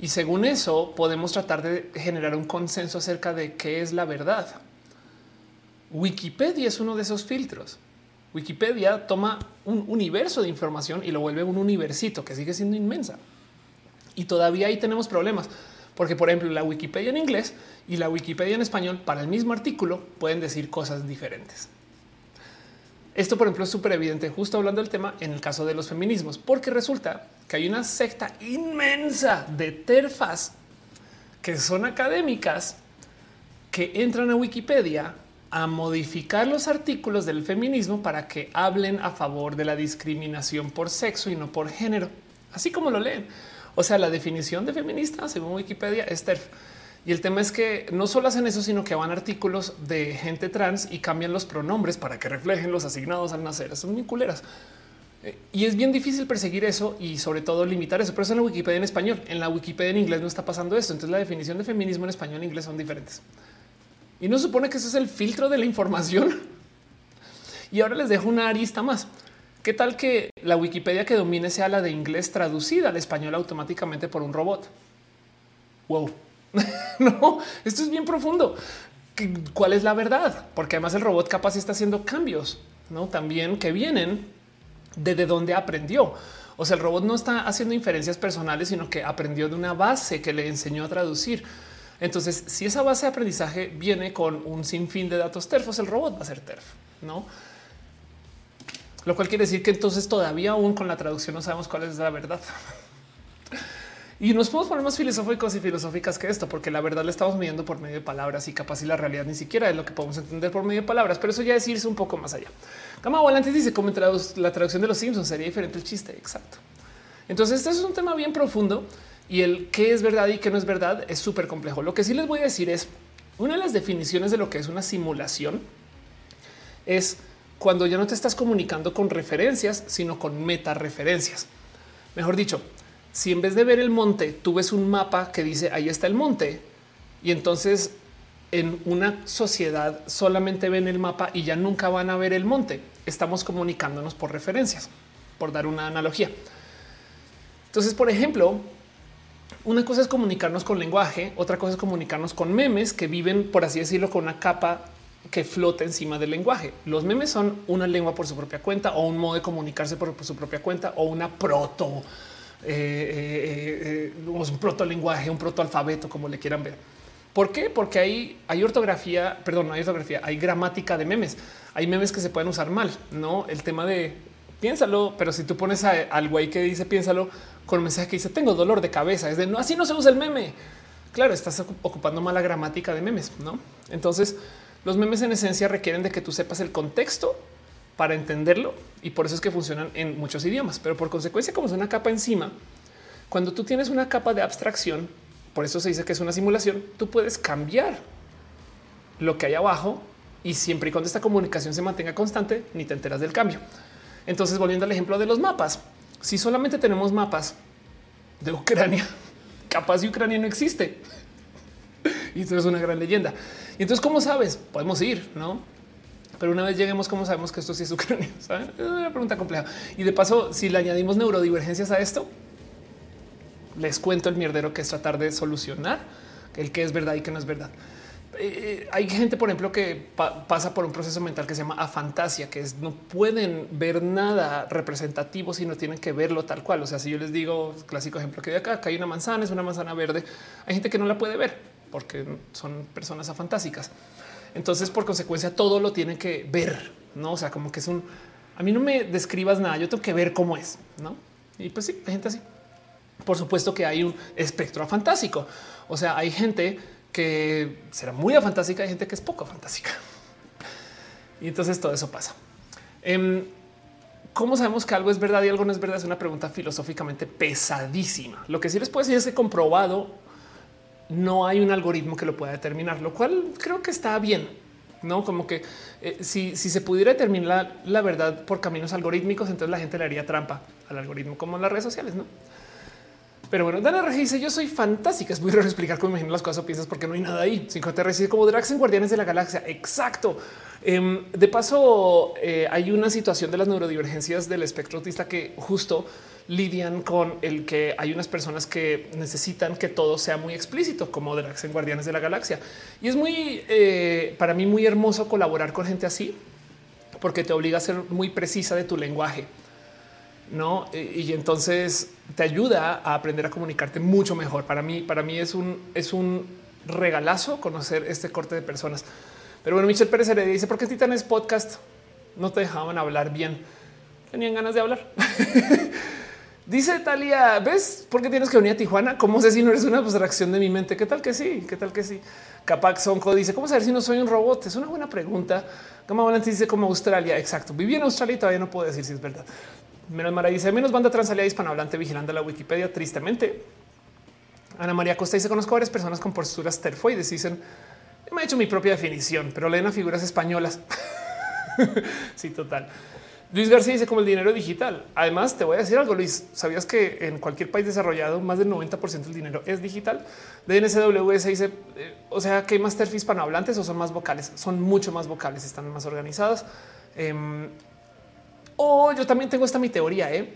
y según eso podemos tratar de generar un consenso acerca de qué es la verdad. Wikipedia es uno de esos filtros. Wikipedia toma un universo de información y lo vuelve un universito que sigue siendo inmensa. Y todavía ahí tenemos problemas, porque por ejemplo la Wikipedia en inglés y la Wikipedia en español para el mismo artículo pueden decir cosas diferentes. Esto, por ejemplo, es súper evidente justo hablando del tema en el caso de los feminismos, porque resulta que hay una secta inmensa de terfas que son académicas que entran a Wikipedia a modificar los artículos del feminismo para que hablen a favor de la discriminación por sexo y no por género, así como lo leen. O sea, la definición de feminista según Wikipedia es TERF. Y el tema es que no solo hacen eso, sino que van artículos de gente trans y cambian los pronombres para que reflejen los asignados al nacer. Son muy culeras. Eh, y es bien difícil perseguir eso y sobre todo limitar eso. Pero eso en la Wikipedia en español. En la Wikipedia en inglés no está pasando esto. Entonces la definición de feminismo en español e inglés son diferentes. Y no supone que ese es el filtro de la información. Y ahora les dejo una arista más. ¿Qué tal que la Wikipedia que domine sea la de inglés traducida al español automáticamente por un robot? Wow. no, esto es bien profundo. ¿Cuál es la verdad? Porque además el robot capaz está haciendo cambios, no también que vienen desde donde aprendió. O sea, el robot no está haciendo inferencias personales, sino que aprendió de una base que le enseñó a traducir. Entonces, si esa base de aprendizaje viene con un sinfín de datos terfos, el robot va a ser terf, no? Lo cual quiere decir que entonces todavía aún con la traducción no sabemos cuál es la verdad. Y nos podemos poner más filosóficos y filosóficas que esto, porque la verdad la estamos midiendo por medio de palabras y capaz y la realidad ni siquiera es lo que podemos entender por medio de palabras, pero eso ya es irse un poco más allá. Cama Volantes dice como la traducción de los Simpsons sería diferente el chiste. Exacto. Entonces, este es un tema bien profundo y el qué es verdad y qué no es verdad es súper complejo. Lo que sí les voy a decir es una de las definiciones de lo que es una simulación es cuando ya no te estás comunicando con referencias, sino con meta referencias. Mejor dicho, si en vez de ver el monte, tú ves un mapa que dice ahí está el monte y entonces en una sociedad solamente ven el mapa y ya nunca van a ver el monte. Estamos comunicándonos por referencias, por dar una analogía. Entonces, por ejemplo, una cosa es comunicarnos con lenguaje, otra cosa es comunicarnos con memes que viven, por así decirlo, con una capa que flota encima del lenguaje. Los memes son una lengua por su propia cuenta o un modo de comunicarse por, su propia cuenta o una proto, eh, eh, eh, un proto lenguaje, un proto alfabeto, como le quieran ver. ¿Por qué? Porque hay, hay ortografía, perdón, no hay ortografía, hay gramática de memes. Hay memes que se pueden usar mal, no el tema de piénsalo, pero si tú pones al güey que dice piénsalo con un mensaje que dice tengo dolor de cabeza, es de no, así no se usa el meme. Claro, estás ocupando mala gramática de memes, no? Entonces, los memes en esencia requieren de que tú sepas el contexto para entenderlo y por eso es que funcionan en muchos idiomas. Pero por consecuencia, como es una capa encima, cuando tú tienes una capa de abstracción, por eso se dice que es una simulación, tú puedes cambiar lo que hay abajo y siempre y cuando esta comunicación se mantenga constante, ni te enteras del cambio. Entonces, volviendo al ejemplo de los mapas, si solamente tenemos mapas de Ucrania, capaz de Ucrania no existe. Y esto es una gran leyenda. Y entonces, ¿cómo sabes? Podemos ir, ¿no? Pero una vez lleguemos, ¿cómo sabemos que esto sí es Ucrania? Es una pregunta compleja. Y de paso, si le añadimos neurodivergencias a esto, les cuento el mierdero que es tratar de solucionar el que es verdad y que no es verdad. Eh, hay gente, por ejemplo, que pasa por un proceso mental que se llama afantasia, que no pueden ver nada representativo si no tienen que verlo tal cual. O sea, si yo les digo clásico ejemplo que de acá, acá hay una manzana, es una manzana verde. Hay gente que no la puede ver porque son personas afantásicas. Entonces, por consecuencia, todo lo tienen que ver, no? O sea, como que es un a mí no me describas nada, yo tengo que ver cómo es, no? Y pues sí, hay gente así. Por supuesto que hay un espectro fantástico. O sea, hay gente que será muy fantástica, hay gente que es poco fantástica. Y entonces todo eso pasa. Em, ¿Cómo sabemos que algo es verdad y algo no es verdad? Es una pregunta filosóficamente pesadísima. Lo que sí les puedo decir es que comprobado no hay un algoritmo que lo pueda determinar, lo cual creo que está bien. No como que eh, si, se pudiera determinar la, verdad por caminos algorítmicos, entonces la gente le haría trampa al algoritmo, como en las redes sociales. No, pero bueno, Dana Regi dice yo soy fantástica. Es muy raro explicar cómo imagino las cosas o piensas porque no hay nada ahí. 5T reside como Drax en Guardianes de la Galaxia. Exacto. Em, de paso, eh, hay una situación de las neurodivergencias del espectro autista que justo lidian con el que hay unas personas que necesitan que todo sea muy explícito, como Drax en Guardianes de la Galaxia. Y es muy, eh, para mí, muy hermoso colaborar con gente así, porque te obliga a ser muy precisa de tu lenguaje no? Y, entonces te ayuda a aprender a comunicarte mucho mejor. Para mí, para mí es un, es un regalazo conocer este corte de personas. Pero bueno, Michelle Pérez le dice: ¿Por qué Titanes Podcast no te dejaban hablar bien? Tenían ganas de hablar. Dice Talia, ¿ves por qué tienes que venir a Tijuana? ¿Cómo sé si no eres una abstracción de mi mente? ¿Qué tal que sí? ¿Qué tal que sí? Capac Sonco dice, ¿cómo saber si no soy un robot? Es una buena pregunta. Gama Valente dice como Australia. Exacto. Viví en Australia y todavía no puedo decir si es verdad. Menos Mara dice menos banda transalía hispanohablante vigilando la Wikipedia. Tristemente, Ana María Costa dice conozco a varias personas con posturas terfoides. Dicen me ha hecho mi propia definición, pero leen a figuras españolas. sí, total. Luis García dice como el dinero digital. Además, te voy a decir algo, Luis. ¿Sabías que en cualquier país desarrollado más del 90% del dinero es digital? DNCWS dice, eh, o sea, que hay más terfis hispanohablantes o son más vocales? Son mucho más vocales, están más organizados. Em, o yo también tengo esta mi teoría. ¿eh?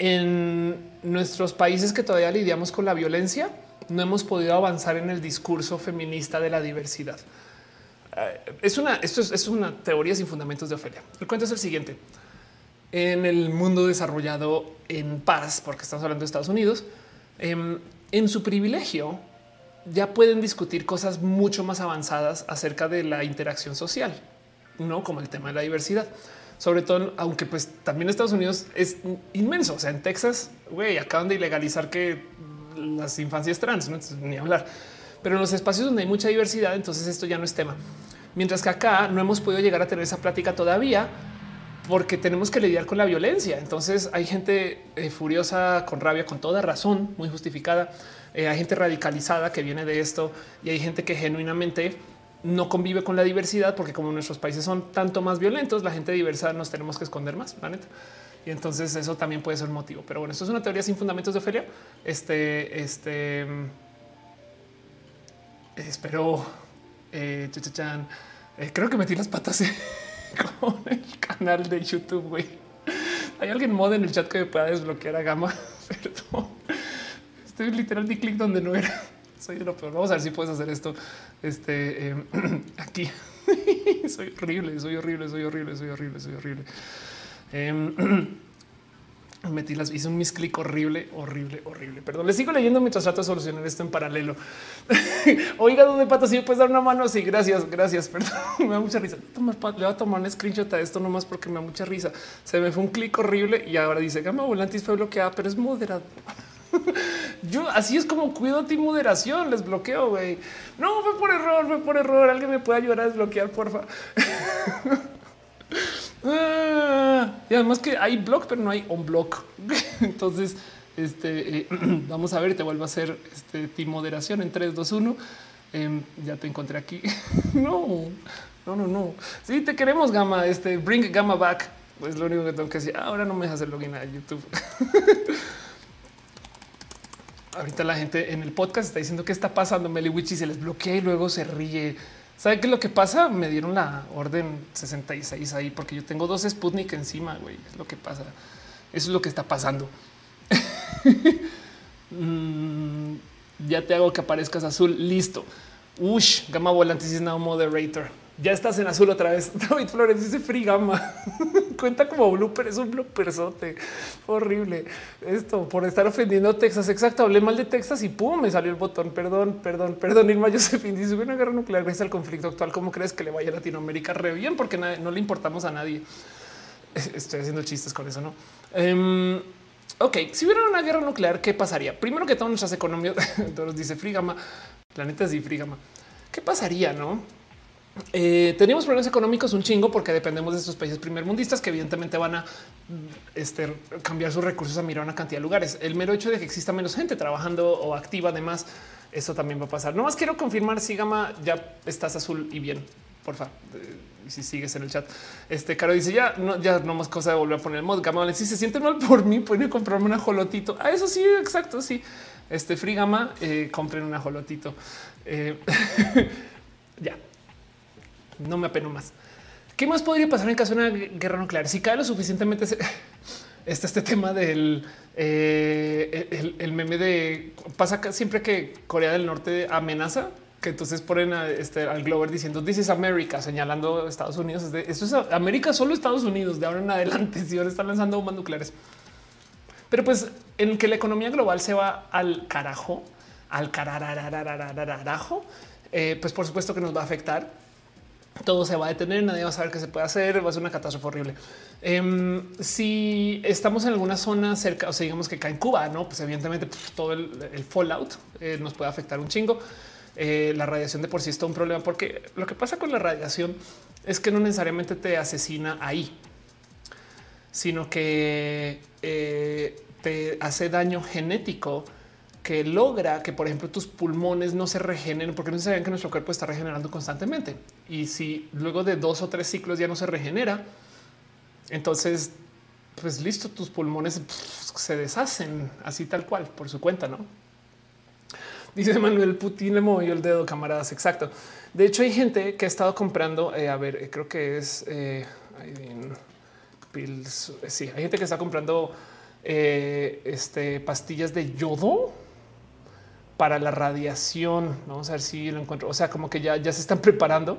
En nuestros países que todavía lidiamos con la violencia, no hemos podido avanzar en el discurso feminista de la diversidad. Eh, es una, esto es, una teoría sin fundamentos de Ofelia. El cuento es el siguiente. En el mundo desarrollado en paz, porque estamos hablando de Estados Unidos, em, en su privilegio ya pueden discutir cosas mucho más avanzadas acerca de la interacción social, no como el tema de la diversidad sobre todo, aunque pues también Estados Unidos es inmenso. O sea, en Texas, güey, acaban de ilegalizar que las infancias trans, no ni hablar, pero en los espacios donde hay mucha diversidad, entonces esto ya no es tema. Mientras que acá no hemos podido llegar a tener esa plática todavía porque tenemos que lidiar con la violencia. Entonces hay gente eh, furiosa, con rabia, con toda razón, muy justificada. Eh, hay gente radicalizada que viene de esto y hay gente que genuinamente no convive con la diversidad porque como nuestros países son tanto más violentos, la gente diversa nos tenemos que esconder más, la neta. Y entonces eso también puede ser motivo. Pero bueno, esto es una teoría sin fundamentos de Ofelia. Este, este, espero Eh, eh, creo que metí las patas con el canal de YouTube, güey. Hay alguien mod en el chat que me pueda desbloquear a Gama. Perdón. Estoy literal di clic donde no era. Soy lo peor. Vamos a ver si puedes hacer esto. Este em, aquí. soy horrible, soy horrible, soy horrible, soy horrible, soy horrible. Metí las hice un misclick horrible, horrible, horrible. Perdón, le sigo leyendo mientras trato de solucionar esto en paralelo. Oiga, ¿dónde pato? Si puedes dar una mano. Sí, gracias, gracias. Perdón, me da mucha risa. le voy a tomar un screenshot a esto nomás porque me da mucha risa. Se me fue un clic horrible y ahora dice gama volantis fue bloqueada, pero es moderado. Yo así es como cuido ti moderación. Les bloqueo. güey. No fue por error, fue por error. Alguien me puede ayudar a desbloquear, porfa. Ah, y además que hay blog, pero no hay un blog. Entonces, este eh, vamos a ver, te vuelvo a hacer este ti moderación en 3, 2, 1. ya te encontré aquí. no, no, no, no. Sí, te queremos, Gama. Este bring Gama back. Pues lo único que tengo que decir. Ahora no me dejas hacer login a YouTube. Ahorita la gente en el podcast está diciendo qué está pasando. Meliwichi se les bloquea y luego se ríe. ¿Sabe qué es lo que pasa? Me dieron la orden 66 ahí porque yo tengo dos Sputnik encima, güey. Es lo que pasa. Eso es lo que está pasando. Mm, ya te hago que aparezcas azul. Listo. Ush, Gama Volantis is now moderator. Ya estás en azul otra vez. David Flores dice free gamma. Cuenta como blooper, es un blooperzote. Horrible. Esto por estar ofendiendo a Texas. Exacto. Hablé mal de Texas y pum, me salió el botón. Perdón, perdón, perdón. Irma Josephine dice una guerra nuclear gracias al conflicto actual. ¿Cómo crees que le vaya a Latinoamérica? Re bien, porque no le importamos a nadie. Estoy haciendo chistes con eso, no? Um, ok, si hubiera una guerra nuclear, ¿qué pasaría? Primero que todo, nuestras economías, todos dice Frigama, planetas y Frigama. ¿Qué pasaría? No? Eh, tenemos problemas económicos un chingo porque dependemos de estos países primermundistas que evidentemente van a este, cambiar sus recursos a mirar una cantidad de lugares. El mero hecho de que exista menos gente trabajando o activa, además, eso también va a pasar. No más quiero confirmar si Gama ya estás azul y bien, porfa. Eh, si sigues en el chat, este Caro dice ya no, ya no más cosa de volver a poner el mod. Gama si se siente mal por mí, pueden comprarme un ajolotito. Ah, eso sí, exacto. Sí, este Free Gama, eh, compren un ajolotito. ya no me apeno más. ¿Qué más podría pasar en caso de una guerra nuclear? Si cae lo suficientemente, está este tema del eh, el, meme de pasa siempre que Corea del Norte amenaza que entonces ponen a este, al Glover diciendo This is America, señalando Estados Unidos. Esto es América, solo Estados Unidos de ahora en adelante. Si ahora están lanzando bombas nucleares, pero pues en que la economía global se va al carajo, al carajo, eh, pues por supuesto que nos va a afectar todo se va a detener, nadie va a saber qué se puede hacer, va a ser una catástrofe horrible. Em, si estamos en alguna zona cerca, o sea, digamos que cae en Cuba, no, pues evidentemente todo el, fallout eh, nos puede afectar un chingo. Eh, la radiación de por sí está un problema, porque lo que pasa con la radiación es que no necesariamente te asesina ahí, sino que eh, te hace daño genético que logra que, por ejemplo, tus pulmones no se regeneren, porque no saben que nuestro cuerpo está regenerando constantemente. Y si luego de dos o tres ciclos ya no se regenera, entonces, pues listo, tus pulmones se deshacen así tal cual por su cuenta, no? Dice Manuel Putin le movió el dedo, camaradas. Exacto. De hecho, hay gente que ha estado comprando. Eh, a ver, eh, creo que es eh, pills. Sí, hay gente que está comprando este, pastillas de yodo para la radiación. Vamos a ver si lo encuentro. O sea, como que ya, ya se están preparando.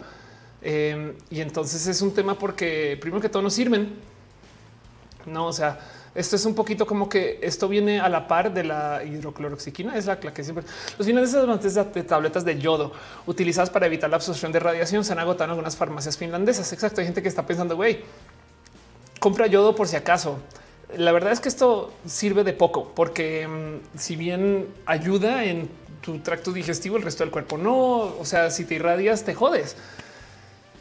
Eh, y entonces es un tema porque primero que todo nos sirven. No, o sea, esto es un poquito como que esto viene a la par de la hidrocloroxiquina, es la, que siempre los fines de tabletas de yodo utilizadas para evitar la absorción de radiación se han agotado en algunas farmacias finlandesas. Exacto. Hay gente que está pensando, güey, compra yodo por si acaso la verdad es que esto sirve de poco porque mm, si bien ayuda en tu tracto digestivo, el resto del cuerpo no. O sea, si te irradias, te jodes.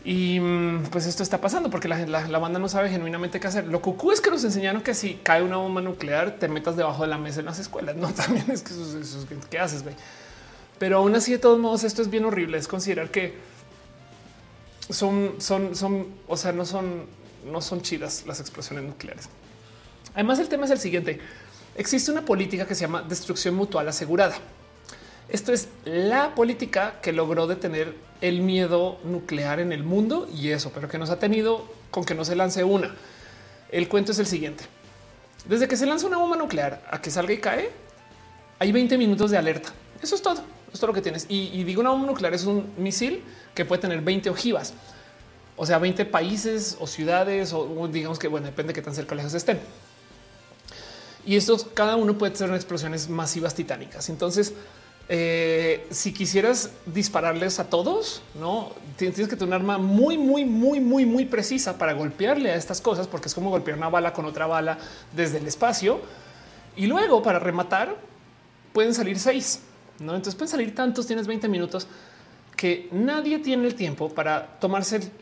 Y mm, pues esto está pasando porque la, banda no sabe genuinamente qué hacer. Lo cucú es que nos enseñaron que si cae una bomba nuclear, te metas debajo de la mesa en las escuelas. No, también es que eso, es qué haces, güey. Pero aún así, de todos modos, esto es bien horrible. Es considerar que son, son, son, o sea, no son, no son chidas las explosiones nucleares. Además, el tema es el siguiente. Existe una política que se llama destrucción mutual asegurada. Esto es la política que logró detener el miedo nuclear en el mundo y eso, pero que nos ha tenido con que no se lance una. El cuento es el siguiente. Desde que se lanza una bomba nuclear a que salga y cae, hay 20 minutos de alerta. Eso es todo. Esto es lo que tienes. Y, digo, una bomba nuclear es un misil que puede tener 20 ojivas. O sea, 20 países o ciudades o digamos que, bueno, depende de qué tan cerca o lejos estén. Y estos, cada uno puede ser explosiones masivas titánicas. Entonces, eh, si quisieras dispararles a todos, no tienes que tener un arma muy, muy, muy, muy, muy precisa para golpearle a estas cosas, porque es como golpear una bala con otra bala desde el espacio. Y luego para rematar pueden salir seis, no? Entonces pueden salir tantos. Tienes 20 minutos que nadie tiene el tiempo para tomarse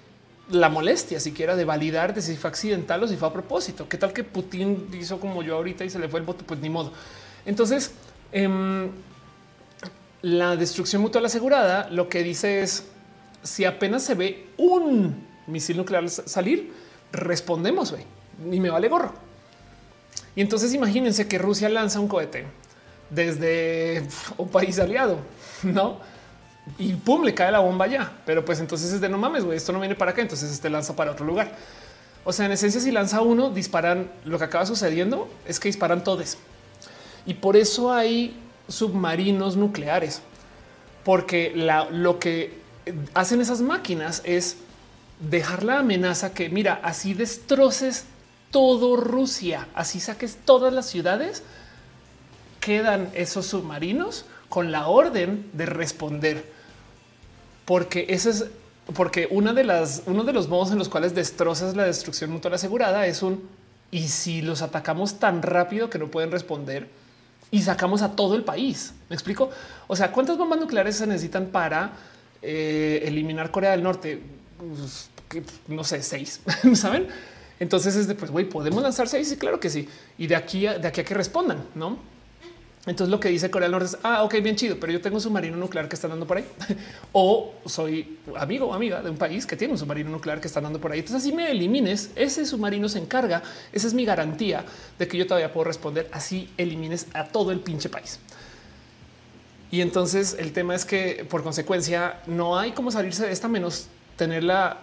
la molestia siquiera de validar de si fue accidental o si fue a propósito. ¿Qué tal que Putin hizo como yo ahorita y se le fue el voto? Pues ni modo. Entonces, eh, la destrucción mutual asegurada lo que dice es si apenas se ve un misil nuclear salir, respondemos y me vale gorro. Y entonces imagínense que Rusia lanza un cohete desde un país aliado, no? Y pum, le cae la bomba ya. Pero pues entonces es de no mames, güey, esto no viene para acá. Entonces este lanza para otro lugar. O sea, en esencia, si lanza uno, disparan. Lo que acaba sucediendo es que disparan todos. Y por eso hay submarinos nucleares, porque lo que hacen esas máquinas es dejar la amenaza que mira, así destroces todo Rusia, así saques todas las ciudades, quedan esos submarinos con la orden de responder, porque eso es porque uno de los modos en los cuales destrozas la destrucción mutual asegurada es un y si los atacamos tan rápido que no pueden responder, y sacamos a todo el país. Me explico. O sea, cuántas bombas nucleares se necesitan para eh, eliminar Corea del Norte? Pues, no sé, seis, saben? Entonces es de pues, güey, podemos lanzar seis. Y claro que sí. Y de aquí a, de aquí a que respondan, no? Entonces lo que dice Corea del Norte es, ah, ok, bien chido, pero yo tengo un submarino nuclear que está andando por ahí. o soy amigo o amiga de un país que tiene un submarino nuclear que está andando por ahí. Entonces así me elimines, ese submarino se encarga, esa es mi garantía de que yo todavía puedo responder, así elimines a todo el pinche país. Y entonces el tema es que por consecuencia no hay cómo salirse de esta menos tener la,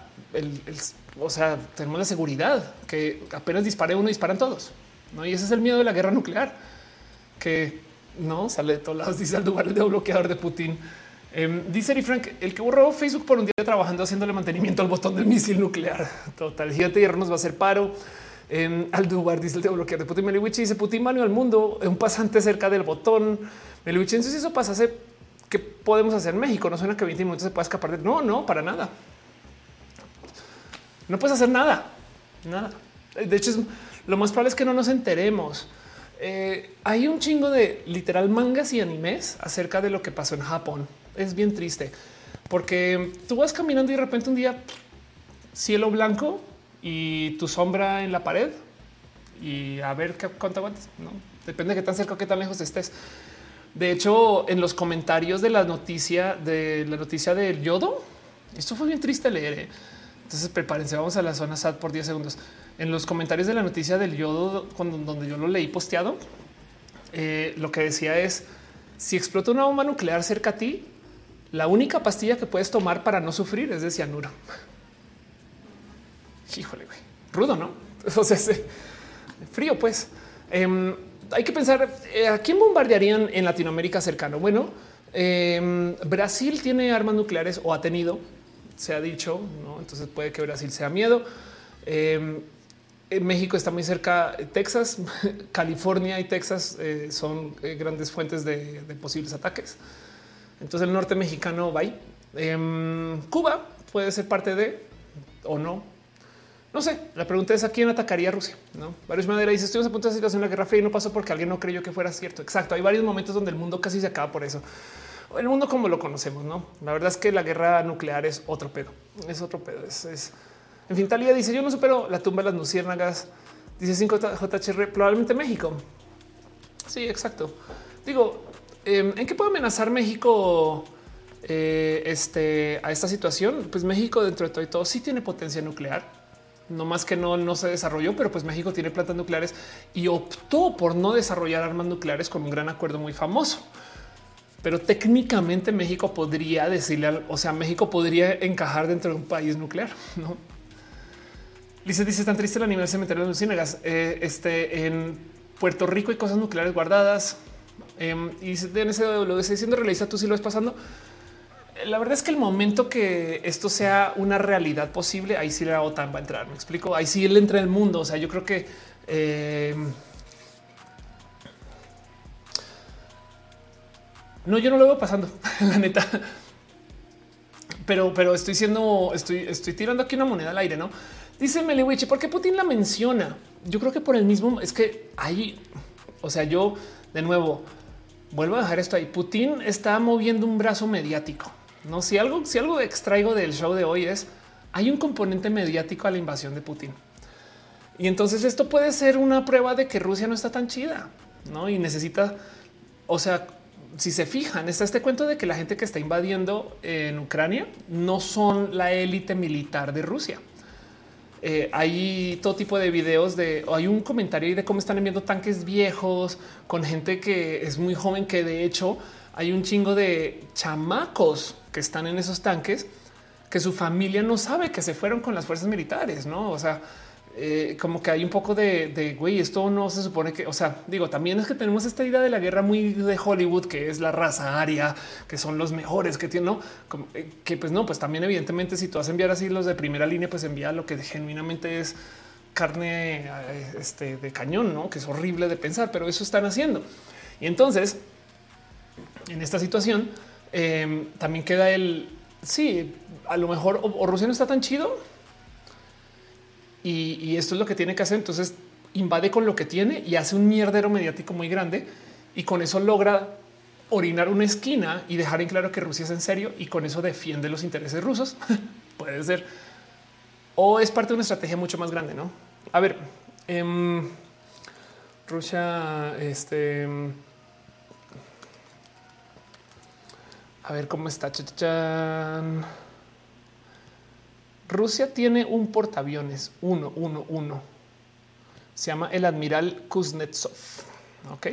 o sea, tenemos la seguridad que apenas dispare uno, disparan todos. ¿no? Y ese es el miedo de la guerra nuclear, que no sale de todos lados. Dice al lugar de bloqueador de Putin. Eh, dice Frank, el que borró Facebook por un día trabajando haciéndole mantenimiento al botón del misil nuclear. Total, gigante hierro nos va a hacer paro. Eh, Aldubar dice el de bloquear de Putin. Meliwich dice Putin mano al mundo, un pasante cerca del botón. Meliwich, si eso pasa, ¿qué podemos hacer en México? No suena que 20 minutos se pueda escapar de no, no, para nada. No puedes hacer nada, nada. De hecho, lo más probable es que no nos enteremos. Eh, hay un chingo de literal mangas y animes acerca de lo que pasó en Japón. Es bien triste porque tú vas caminando y de repente un día cielo blanco y tu sombra en la pared y a ver qué, cuánto aguantas. No depende de qué tan cerca o qué tan lejos estés. De hecho, en los comentarios de la noticia de la noticia del yodo, esto fue bien triste leer. ¿eh? Entonces prepárense, vamos a la zona SAT por 10 segundos en los comentarios de la noticia del yodo, cuando, donde yo lo leí posteado, eh, lo que decía es, si explota una bomba nuclear cerca a ti, la única pastilla que puedes tomar para no sufrir es de cianuro. Híjole, güey. Rudo, ¿no? O sea, frío, pues. Em, hay que pensar, eh, ¿a quién bombardearían en Latinoamérica cercano? Bueno, em, Brasil tiene armas nucleares o ha tenido, se ha dicho. Entonces puede que Brasil sea miedo. México está muy cerca. Texas, California y Texas eh, son eh, grandes fuentes de, posibles ataques. Entonces el norte mexicano va ahí. Em, Cuba puede ser parte de o no. No sé. La pregunta es a quién atacaría Rusia. No varios madera dice estuvimos a punto de situación de la Guerra Fría y no pasó porque alguien no creyó que fuera cierto. Exacto. Hay varios momentos donde el mundo casi se acaba por eso. El mundo como lo conocemos, no? La verdad es que la guerra nuclear es otro pedo. Es otro pedo. es en fin, Talía dice: Yo no supero la tumba de las luciérnagas. Dice 5 JHR, probablemente México. Sí, exacto. Digo, em, ¿en qué puede amenazar México eh, este, a esta situación? Pues México, dentro de todo y todo, sí tiene potencia nuclear. No más que no, no se desarrolló, pero pues México tiene plantas nucleares y optó por no desarrollar armas nucleares con un gran acuerdo muy famoso. pero técnicamente México podría decirle, o sea, México podría encajar dentro de un país nuclear, no? Dice, dice, tan triste el animal cementerio de los ciénagas. Eh, este en Puerto Rico hay cosas nucleares guardadas. Eh, y lo que diciendo realista, tú sí lo ves pasando. La verdad es que el momento que esto sea una realidad posible, ahí sí la OTAN va a entrar. Me explico. Ahí sí él entra en el mundo. O sea, yo creo que eh, no, yo no lo veo pasando, la neta. Pero, pero estoy siendo, estoy, estoy tirando aquí una moneda al aire, no? Dice Melewichi, ¿por qué Putin la menciona? Yo creo que por el mismo es que hay, o sea, yo de nuevo vuelvo a dejar esto ahí. Putin está moviendo un brazo mediático. No, si algo, si algo extraigo del show de hoy es hay un componente mediático a la invasión de Putin. Y entonces esto puede ser una prueba de que Rusia no está tan chida, no? Y necesita, o sea, si se fijan, está este cuento de que la gente que está invadiendo en Ucrania no son la élite militar de Rusia. Eh, hay todo tipo de videos de hay un comentario de cómo están enviando tanques viejos con gente que es muy joven, que de hecho hay un chingo de chamacos que están en esos tanques que su familia no sabe que se fueron con las fuerzas militares, no? O sea, eh, como que hay un poco de, güey, esto no se supone que, o sea, digo, también es que tenemos esta idea de la guerra muy de Hollywood, que es la raza aria, que son los mejores que tienen, ¿no? Eh, que pues no, pues también evidentemente si tú vas a enviar así los de primera línea, pues envía lo que genuinamente es carne eh, este, de cañón, ¿no? Que es horrible de pensar, pero eso están haciendo. Y entonces, en esta situación, em, también queda el, sí, a lo mejor o Rusia no está tan chido, y, esto es lo que tiene que hacer. Entonces invade con lo que tiene y hace un mierdero mediático muy grande y con eso logra orinar una esquina y dejar en claro que Rusia es en serio y con eso defiende los intereses rusos. Puede ser. O es parte de una estrategia mucho más grande, ¿no? A ver, em, Rusia, este... A ver cómo está. Rusia tiene un portaaviones, uno, uno, uno. Se llama el Admiral Kuznetsov. Ok.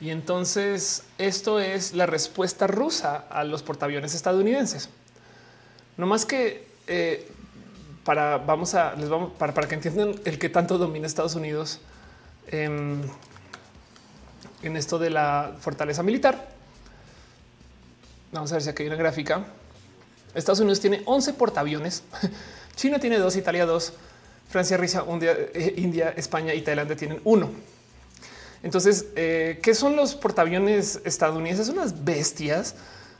Y entonces esto es la respuesta rusa a los portaaviones estadounidenses. No más que eh, para vamos a les vamos para, para, que entiendan el que tanto domina Estados Unidos en esto de la fortaleza militar. Vamos a ver si aquí hay una gráfica. Estados Unidos tiene 11 portaaviones, China tiene dos, Italia dos, Francia, Risa, eh, India, España y Tailandia tienen uno. Entonces, eh, ¿qué son los portaaviones estadounidenses? Son unas bestias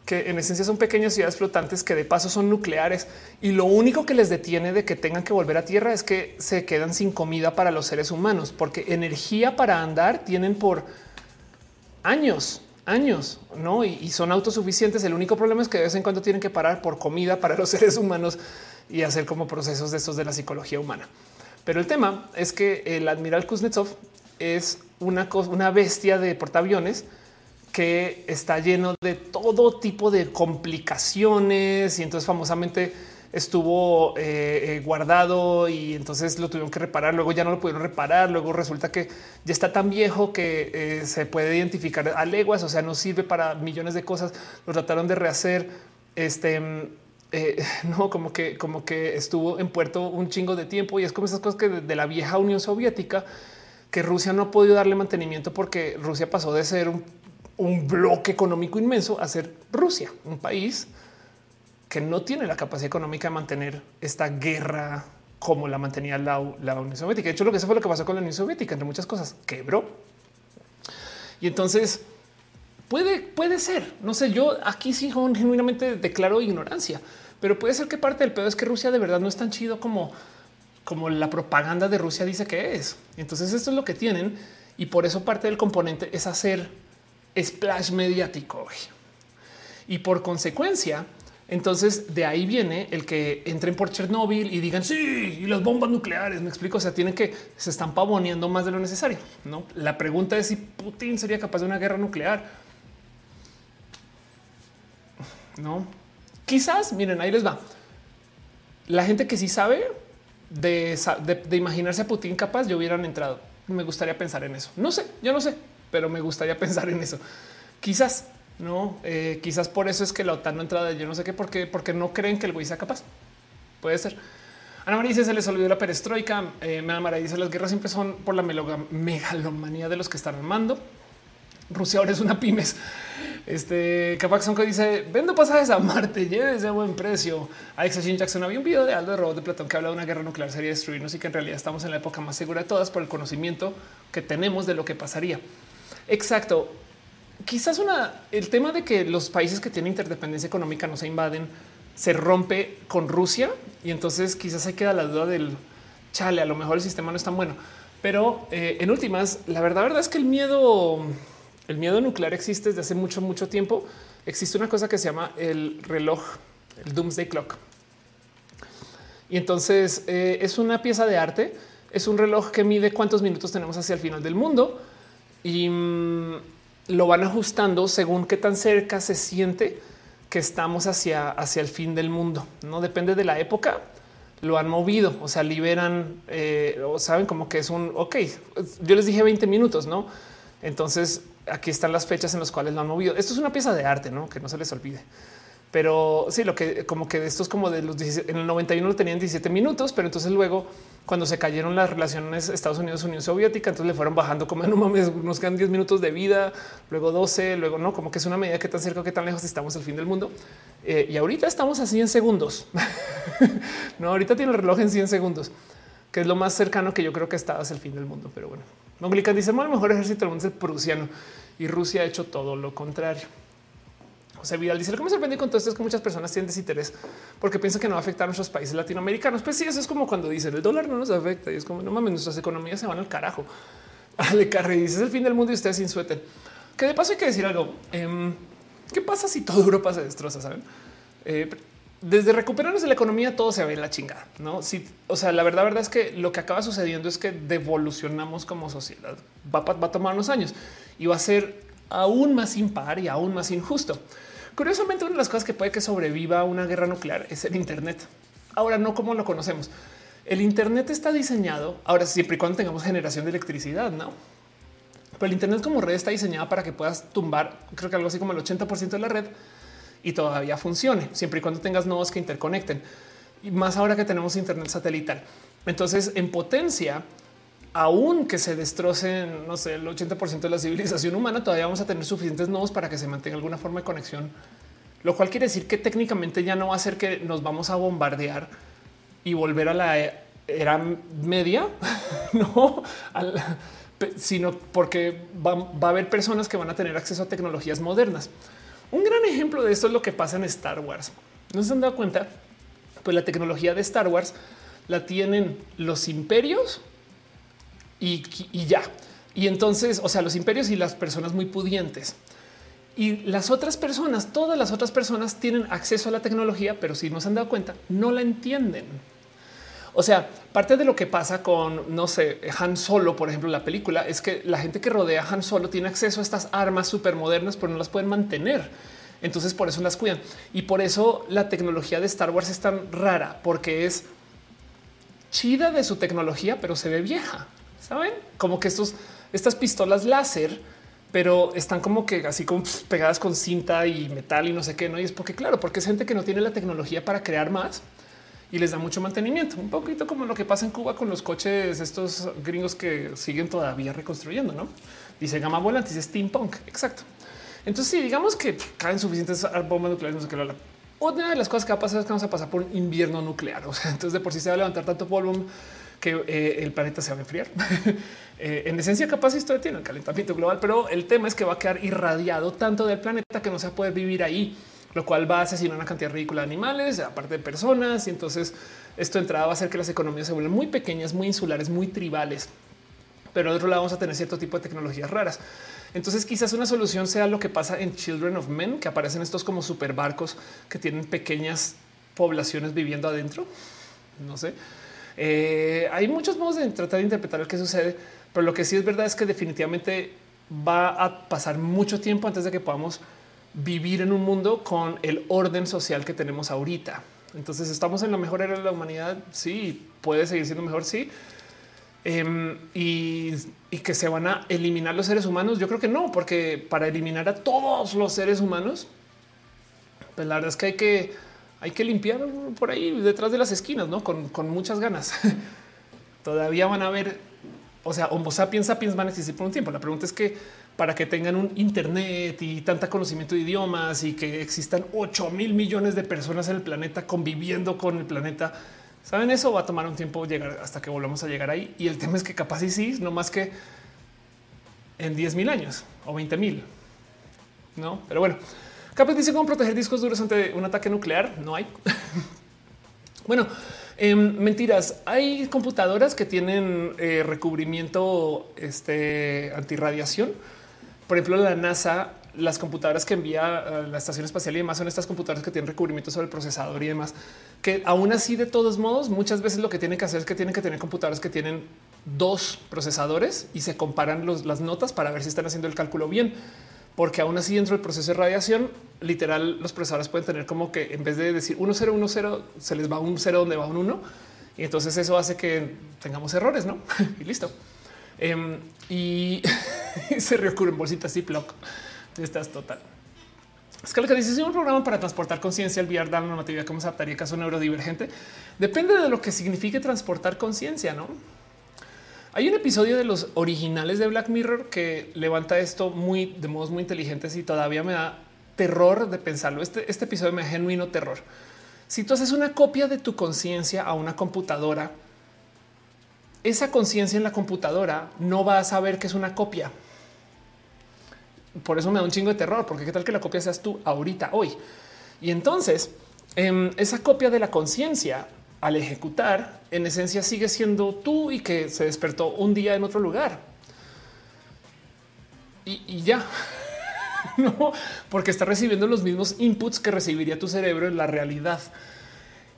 que en esencia son pequeñas ciudades flotantes que de paso son nucleares y lo único que les detiene de que tengan que volver a tierra es que se quedan sin comida para los seres humanos, porque energía para andar tienen por años años, ¿no? Y, son autosuficientes. El único problema es que de vez en cuando tienen que parar por comida para los seres humanos y hacer como procesos de estos de la psicología humana. Pero el tema es que el admiral Kuznetsov es una, una bestia de portaaviones que está lleno de todo tipo de complicaciones y entonces famosamente estuvo eh, eh, guardado y entonces lo tuvieron que reparar. Luego ya no lo pudieron reparar. Luego resulta que ya está tan viejo que eh, se puede identificar a leguas, o sea, no sirve para millones de cosas. Lo trataron de rehacer. Este no como que, como que estuvo en puerto un chingo de tiempo y es como esas cosas que de, la vieja Unión Soviética que Rusia no ha podido darle mantenimiento porque Rusia pasó de ser un bloque económico inmenso a ser Rusia, un país que no tiene la capacidad económica de mantener esta guerra como la mantenía la, Unión Soviética. De hecho, lo que eso fue lo que pasó con la Unión Soviética, entre muchas cosas, quebró. Y entonces puede, puede ser, no sé, yo aquí sí genuinamente declaro ignorancia, pero puede ser que parte del pedo es que Rusia de verdad no es tan chido como, como la propaganda de Rusia dice que es. Entonces esto es lo que tienen y por eso parte del componente es hacer splash mediático. Y por consecuencia, entonces de ahí viene el que entren por Chernóbil y digan sí, y las bombas nucleares. Me explico. O sea, tienen que se están pavoneando más de lo necesario. No, la pregunta es si Putin sería capaz de una guerra nuclear. No, quizás miren, ahí les va. La gente que sí sabe de, de imaginarse a Putin capaz, yo hubieran entrado. Me gustaría pensar en eso. No sé, yo no sé, pero me gustaría pensar en eso. Quizás No, eh, quizás por eso es que la OTAN no entra de yo no sé qué, porque, porque no creen que el güey sea capaz. Puede ser. Ana María dice se les olvidó la perestroika. Eh, me María dice las guerras siempre son por la megalomanía de los que están armando. Rusia ahora es una pymes. Este Capaxon que dice vendo pasajes a Marte, llévese a buen precio. Alex Jackson había un video de Aldo de Robot de Platón que habla de una guerra nuclear sería destruirnos y que en realidad estamos en la época más segura de todas por el conocimiento que tenemos de lo que pasaría. Exacto. Quizás el tema de que los países que tienen interdependencia económica no se invaden se rompe con Rusia y entonces quizás hay queda la duda del chale. A lo mejor el sistema no es tan bueno, pero eh, en últimas, la verdad, verdad es que el miedo el miedo nuclear existe desde hace mucho, mucho tiempo. Existe una cosa que se llama el reloj, el Doomsday Clock. Y entonces eh, es una pieza de arte, es un reloj que mide cuántos minutos tenemos hacia el final del mundo y mm, lo van ajustando según qué tan cerca se siente que estamos hacia, hacia el fin del mundo. No depende de la época, lo han movido, o sea, liberan eh, o saben como que es un ok. Yo les dije 20 minutos, no? Entonces aquí están las fechas en las cuales lo han movido. Esto es una pieza de arte, ¿no? Que no se les olvide. Pero sí, lo que como que esto es como de los en el 91 lo tenían 17 minutos, pero entonces luego cuando se cayeron las relaciones Estados Unidos Unión Soviética, entonces le fueron bajando como no mames, nos quedan 10 minutos de vida, luego 12, luego no, como que es una medida que tan cerca que tan lejos estamos del fin del mundo. Eh, y ahorita estamos a 100 segundos. no, ahorita tiene el reloj en 100 segundos, que es lo más cercano que yo creo que está hacia el fin del mundo. Pero bueno, Monglican dice, el mejor ejército del mundo es el prusiano y Rusia ha hecho todo lo contrario. José Vidal dice lo que me sorprende con todo esto es que muchas personas tienen desinterés porque piensan que no va a afectar a nuestros países latinoamericanos. Pues sí, eso es como cuando dicen el dólar no nos afecta y es como no mames, nuestras economías se van al carajo. Ale Carre dice es el fin del mundo y ustedes sin suéter. Que de paso hay que decir algo. Em, ¿Qué pasa si toda Europa se destroza? Saben? Eh, desde recuperarnos de la economía todo se ve en la chingada, no? Si, o sea, la verdad, verdad es que lo que acaba sucediendo es que devolucionamos como sociedad. Va, va a tomar unos años y va a ser aún más impar y aún más injusto. Curiosamente, una de las cosas que puede que sobreviva a una guerra nuclear es el Internet. Ahora no como lo conocemos. El Internet está diseñado ahora siempre y cuando tengamos generación de electricidad, no? Pero el Internet como red está diseñada para que puedas tumbar, creo que algo así como el 80% de la red y todavía funcione, siempre y cuando tengas nodos que interconecten. Y más ahora que tenemos Internet satelital. Entonces, en potencia, aún que se destrocen, no sé, el 80% de la civilización humana, todavía vamos a tener suficientes nodos para que se mantenga alguna forma de conexión, lo cual quiere decir que técnicamente ya no va a ser que nos vamos a bombardear y volver a la era media, no, sino porque va, va, a haber personas que van a tener acceso a tecnologías modernas. Un gran ejemplo de esto es lo que pasa en Star Wars. ¿No se han dado cuenta? Pues la tecnología de Star Wars la tienen los imperios y, ya. Y entonces, o sea, los imperios y las personas muy pudientes. Y las otras personas, todas las otras personas tienen acceso a la tecnología, pero si no se han dado cuenta, no la entienden. O sea, parte de lo que pasa con, no sé, Han Solo, por ejemplo, la película, es que la gente que rodea a Han Solo tiene acceso a estas armas súper modernas, pero no las pueden mantener. Entonces por eso las cuidan. Y por eso la tecnología de Star Wars es tan rara, porque es chida de su tecnología, pero se ve vieja. Saben como que estos, estas pistolas láser, pero están como que así como pegadas con cinta y metal y no sé qué. No y es porque, claro, porque es gente que no tiene la tecnología para crear más y les da mucho mantenimiento. Un poquito como lo que pasa en Cuba con los coches, estos gringos que siguen todavía reconstruyendo. No dice gama volante, dice steampunk. Exacto. Entonces, si digamos que caen suficientes bombas nucleares, no sé qué, una de las cosas que va a pasar es que vamos a pasar por un invierno nuclear. Entonces de por sí se va a levantar tanto polvo que eh, el planeta se va a enfriar. Eh, en esencia, capaz esto tiene el calentamiento global, pero el tema es que va a quedar irradiado tanto del planeta que no se va a poder vivir ahí, lo cual va a asesinar una cantidad ridícula de animales, aparte de personas. Y entonces esto de entrada va a hacer que las economías se vuelvan muy pequeñas, muy insulares, muy tribales. Pero de otro lado vamos a tener cierto tipo de tecnologías raras. Entonces quizás una solución sea lo que pasa en Children of Men, que aparecen estos como super barcos que tienen pequeñas poblaciones viviendo adentro. No sé. Eh, hay muchos modos de tratar de interpretar lo que sucede, pero lo que sí es verdad es que definitivamente va a pasar mucho tiempo antes de que podamos vivir en un mundo con el orden social que tenemos ahorita. Entonces estamos en la mejor era de la humanidad. Sí, puede seguir siendo mejor. Sí. Em, y, que se van a eliminar los seres humanos. Yo creo que no, porque para eliminar a todos los seres humanos, pues la verdad es que hay que, hay que limpiar por ahí detrás de las esquinas, ¿no? Con, con muchas ganas. Todavía van a haber, o sea, Homo sapiens sapiens van a existir por un tiempo. La pregunta es que para que tengan un Internet y tanta conocimiento de idiomas y que existan 8 mil millones de personas en el planeta conviviendo con el planeta, Saben, eso va a tomar un tiempo llegar hasta que volvamos a llegar ahí. Y el tema es que capaz y sí, no más que en 10 mil años o 20 mil. No, pero bueno, capaz dice cómo proteger discos duros ante un ataque nuclear. No hay. bueno, em, mentiras. Hay computadoras que tienen eh, recubrimiento este, antirradiación. Por ejemplo, la NASA las computadoras que envía a la estación espacial y demás son estas computadoras que tienen recubrimiento sobre el procesador y demás, que aún así de todos modos muchas veces lo que tienen que hacer es que tienen que tener computadoras que tienen dos procesadores y se comparan las notas para ver si están haciendo el cálculo bien. Porque aún así dentro del proceso de radiación, literal, los procesadores pueden tener como que en vez de decir 1010, se les va un 0 donde va un 1. Y entonces eso hace que tengamos errores, ¿no? y listo. Em, y se reocurren bolsitas Ziploc. Estás total. Es que es un programa para transportar conciencia, el VR da la normatividad cómo se adaptaría caso neurodivergente. Depende de lo que signifique transportar conciencia, ¿no? Hay un episodio de los originales de Black Mirror que levanta esto muy de modos muy inteligentes y todavía me da terror de pensarlo. Este, este episodio me da genuino terror. Si tú haces una copia de tu conciencia a una computadora, esa conciencia en la computadora no va a saber que es una copia por eso me da un chingo de terror, porque qué tal que la copia seas tú ahorita, hoy. Y entonces em, esa copia de la conciencia al ejecutar, en esencia sigue siendo tú y que se despertó un día en otro lugar. Y, ya. no, porque está recibiendo los mismos inputs que recibiría tu cerebro en la realidad.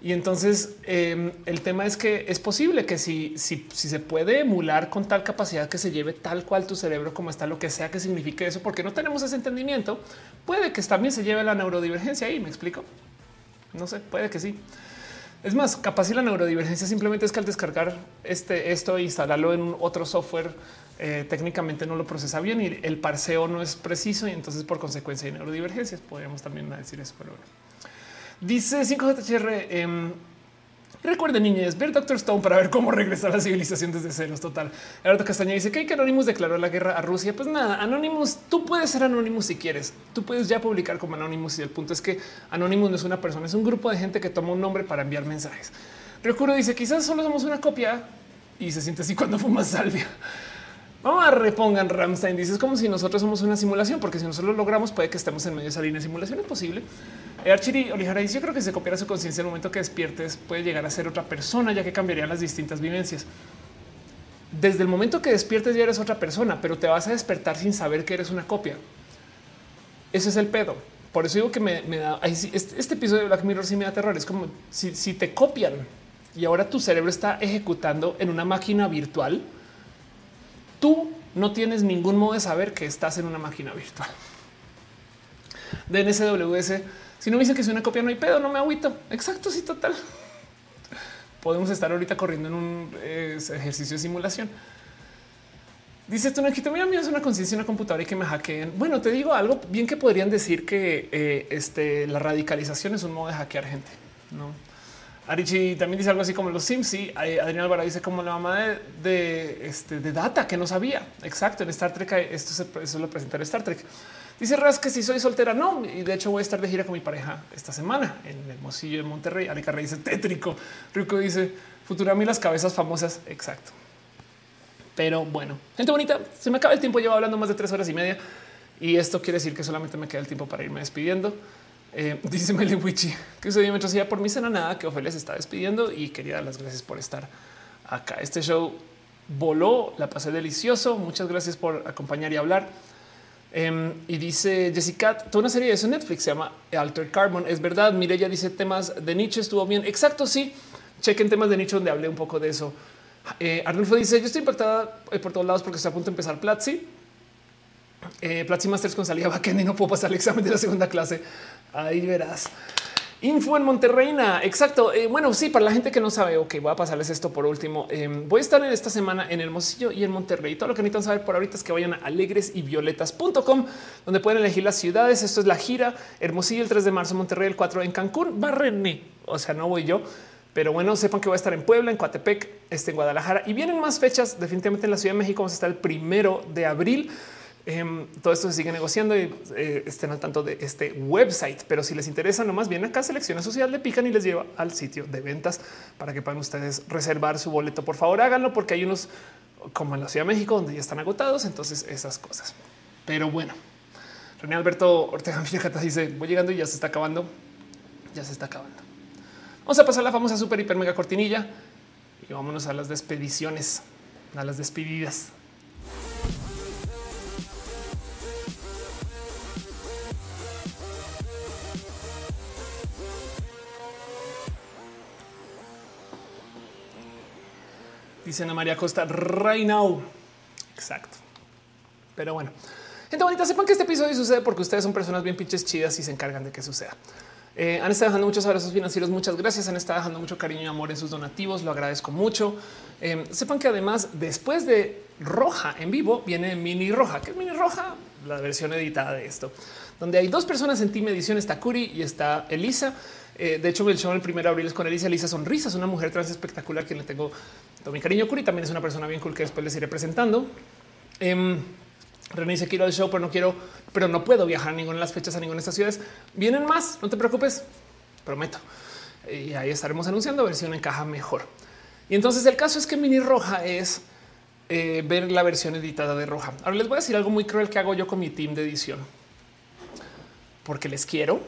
Y entonces em, el tema es que es posible que si, si, si, se puede emular con tal capacidad que se lleve tal cual tu cerebro como está, lo que sea que signifique eso, porque no tenemos ese entendimiento, puede que también se lleve la neurodivergencia ahí. Me explico. No sé, puede que sí. Es más, capaz si la neurodivergencia simplemente es que al descargar este, esto e instalarlo en otro software, eh, técnicamente no lo procesa bien y el parseo no es preciso y entonces por consecuencia hay neurodivergencias. Podríamos también decir eso, pero bueno. Dice 5JHR. Eh, Recuerden, niñez, ver Doctor Stone para ver cómo regresar a la civilización desde ceros. Total. Alberto Castaña dice que, que Anonymous declaró la guerra a Rusia. Pues nada, Anonymous, tú puedes ser Anonymous si quieres. Tú puedes ya publicar como Anonymous. Y el punto es que Anonymous no es una persona, es un grupo de gente que toma un nombre para enviar mensajes. Recuerdo dice quizás solo somos una copia y se siente así cuando fuma salvia. Vamos a repongan Ramstein. Dice es como si nosotros somos una simulación, porque si nosotros lo logramos, puede que estemos en medio de esa línea de simulación. Es posible. Eh, Archiri Olijara dice: Yo creo que si se copiara su conciencia en el momento que despiertes, puede llegar a ser otra persona, ya que cambiarían las distintas vivencias. Desde el momento que despiertes, ya eres otra persona, pero te vas a despertar sin saber que eres una copia. Ese es el pedo. Por eso digo que me, da este, este, episodio de Black Mirror sí me da terror. Es como si, si te copian y ahora tu cerebro está ejecutando en una máquina virtual tú no tienes ningún modo de saber que estás en una máquina virtual. DNSWS, si no me dicen que es una copia, no hay pedo, no me agüito. Exacto, sí, total. Podemos estar ahorita corriendo en un ejercicio de simulación. Dice esto, no mira, mira, es una conciencia, una computadora y que me hackeen. Bueno, te digo algo bien que podrían decir que eh, este, la radicalización es un modo de hackear gente. No, Arichi también dice algo así como los Sims. Sí, Adrián Álvaro dice como la mamá de, este, de data que no sabía. Exacto. En Star Trek, esto se, eso lo presenta en Star Trek. Dice Ras que si soy soltera, no. Y de hecho voy a estar de gira con mi pareja esta semana en el Mosillo de Monterrey. Arica Rey dice tétrico. Rico dice Futurami las cabezas famosas. Exacto. Pero bueno, gente bonita, se me acaba el tiempo. Llevo hablando más de tres horas y media y esto quiere decir que solamente me queda el tiempo para irme despidiendo. Eh, dice Melewichi que se mientras ya por mí cena nada que Ofelia se está despidiendo y quería dar las gracias por estar acá. Este show voló, la pasé delicioso. Muchas gracias por acompañar y hablar. Em, y dice Jessica, toda una serie de eso Netflix se llama Alter Carbon. Es verdad. Mireya dice temas de nicho estuvo bien. Exacto. Sí, chequen temas de nicho donde hablé un poco de eso. Eh, Arnulfo dice: Yo estoy impactada eh, por todos lados porque está a punto de empezar Platzi. Eh, Platzi Masters con salida y no puedo pasar el examen de la segunda clase. Ahí verás. Info en Monterreina. Exacto. Eh, bueno, sí, para la gente que no sabe, ok, voy a pasarles esto por último. Em, voy a estar en esta semana en Hermosillo y en Monterrey. Todo lo que necesitan saber por ahorita es que vayan a alegresyvioletas.com, donde pueden elegir las ciudades. Esto es la gira Hermosillo el 3 de marzo, Monterrey el 4 en Cancún, Barrené. O sea, no voy yo. Pero bueno, sepan que voy a estar en Puebla, en Coatepec, este, en Guadalajara y vienen más fechas. Definitivamente en la Ciudad de México vamos a estar el primero de abril. Em, todo esto se sigue negociando y eh, estén al tanto de este website. Pero si les interesa, nomás bien acá selecciona social, le pican y les lleva al sitio de ventas para que puedan ustedes reservar su boleto. Por favor, háganlo porque hay unos como en la Ciudad de México donde ya están agotados. Entonces, esas cosas. Pero bueno, René Alberto Ortega dice: Voy llegando y ya se está acabando. Ya se está acabando. Vamos a pasar la famosa super hiper mega cortinilla y vámonos a las despediciones, a las despedidas. Dice Ana María Costa, right now. Exacto. Pero bueno, gente bonita, sepan que este episodio sucede porque ustedes son personas bien pinches chidas y se encargan de que suceda. Eh, han estado dejando muchos abrazos financieros. Muchas gracias. Han estado dejando mucho cariño y amor en sus donativos. Lo agradezco mucho. Eh, sepan que además, después de Roja en vivo, viene Mini Roja, que es Mini Roja, la versión editada de esto, donde hay dos personas en Team Edición. Está Curi y está Elisa. Eh, de hecho, el show el primero de abril es con Elisa. Elisa Sonrisas, una mujer trans espectacular que le tengo todo mi cariño. Curi también es una persona bien cool que después les iré presentando. Em, René dice quiero el show, pero no quiero, pero no puedo viajar a ninguna de las fechas a ninguna de estas ciudades. Vienen más, no te preocupes, prometo. Y ahí estaremos anunciando a ver si una encaja mejor. Y entonces el caso es que Mini Roja es eh, ver la versión editada de Roja. Ahora les voy a decir algo muy cruel que hago yo con mi team de edición, porque les quiero,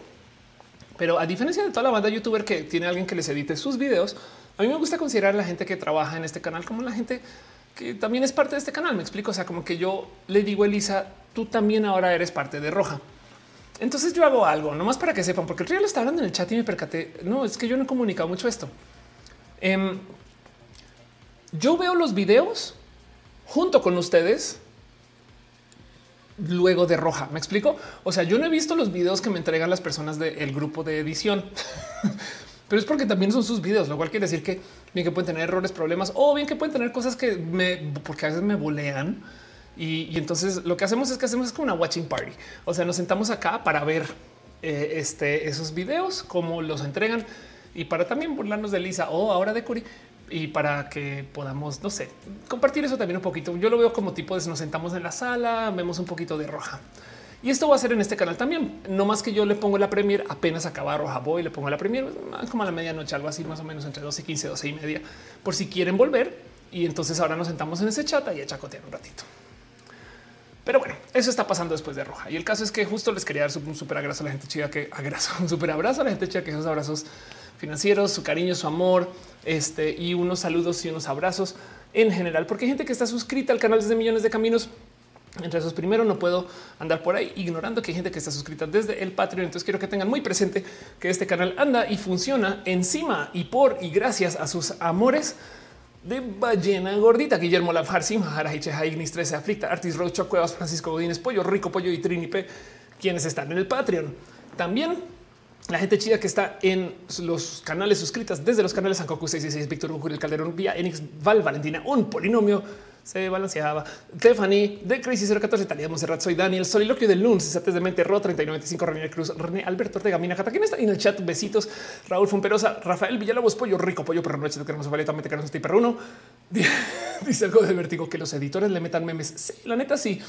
pero a diferencia de toda la banda youtuber que tiene alguien que les edite sus videos, a mí me gusta considerar a la gente que trabaja en este canal como la gente que también es parte de este canal. Me explico. O sea, como que yo le digo a Elisa, tú también ahora eres parte de Roja. Entonces yo hago algo nomás para que sepan, porque el río lo está hablando en el chat y me percaté. No es que yo no he comunicado mucho esto. Em, yo veo los videos junto con ustedes luego de roja. Me explico. O sea, yo no he visto los videos que me entregan las personas del grupo de edición. pero es porque también son sus videos, lo cual quiere decir que bien que pueden tener errores, problemas o bien que pueden tener cosas que me, porque a veces me bolean. Y, entonces lo que hacemos es que hacemos es como una watching party. O sea, nos sentamos acá para ver eh, este, esos videos, cómo los entregan y para también burlarnos de Lisa o ahora de Curi y para que podamos, no sé, compartir eso también un poquito. Yo lo veo como tipo de nos sentamos en la sala, vemos un poquito de roja. Y esto va a ser en este canal también. No más que yo le pongo la premier apenas acaba Roja Boy, le pongo la premier como a la medianoche, algo así, más o menos entre 12 y 15, 12 y media, por si quieren volver. Y entonces ahora nos sentamos en ese chat y a chacotear un ratito. Pero bueno, eso está pasando después de Roja. Y el caso es que justo les quería dar un súper abrazo a la gente chida que abrazo, un súper abrazo a la gente chida que esos abrazos financieros, su cariño, su amor, este y unos saludos y unos abrazos en general, porque hay gente que está suscrita al canal desde millones de caminos entre esos primero no puedo andar por ahí ignorando que hay gente que está suscrita desde el Patreon. Entonces quiero que tengan muy presente que este canal anda y funciona encima y por y gracias a sus amores de ballena gordita, Guillermo Lafar, Simhara, Hicheja, Ignis 13, Aflicta, Artis Rocha, Cuevas, Francisco Godínez, Pollo Rico, Pollo y Trinipe, quienes están en el Patreon. También la gente chida que está en los canales suscritas desde los canales Sankoku 66, Víctor Hugo, el Calderón, Vía Enix, Val, Valentina, un polinomio se balanceaba. Stephanie de Crazy 014, Talía Monserrat, soy Daniel, Soliloquio del Lunes, Cesates de Mente, Ro 3995, René Cruz, René Alberto Ortega, Mina Cata, ¿quién está en el chat? Besitos, Raúl Fumperosa, Rafael Villalobos, Pollo Rico, Pollo Perro Noche, queremos Valeta, Mete Carlos Perro Uno. Dice algo de vértigo que los editores le metan memes. Sí, la neta, sí.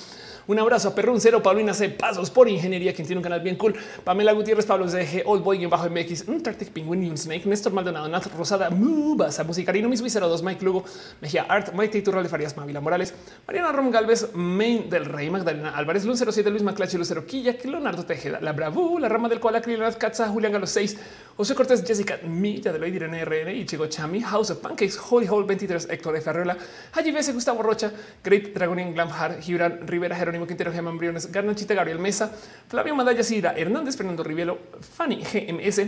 Un abrazo a Perrón Cero, Paulina C. Pasos por Ingeniería, quien tiene un canal bien cool. Pamela Gutiérrez, Pablo G. Old Boy, bajo MX, un Tartic Penguin un Snake, Néstor Maldonado, Nat Rosada, Mubasa, Musicarino, Mismo 02, Mike Lugo, Mejía Art, Maite Turral de Farías, Mavila Morales, Mariana Rom Galvez, Main del Rey, Magdalena Álvarez, Lun 07, Luis Maclache, Lucero Quilla, Leonardo Tejeda, La Bravú, La Rama del Cual, Leonardo Katza, Julián Galo 6, José Cortés, Jessica Milla de Loy, Irene RN, Ichigo Chami, House of Pancakes, Holy Hole 23, Héctor F. Arreola, Haji B. Gustavo Rocha, Great Dragon Glam Hard, Gibran Rivera, Jerónimo Quintero, Gemma Briones, Garnachita, Gabriel Mesa, Flavio Madaya, Sira Hernández, Fernando Rivielo, Fanny GMS,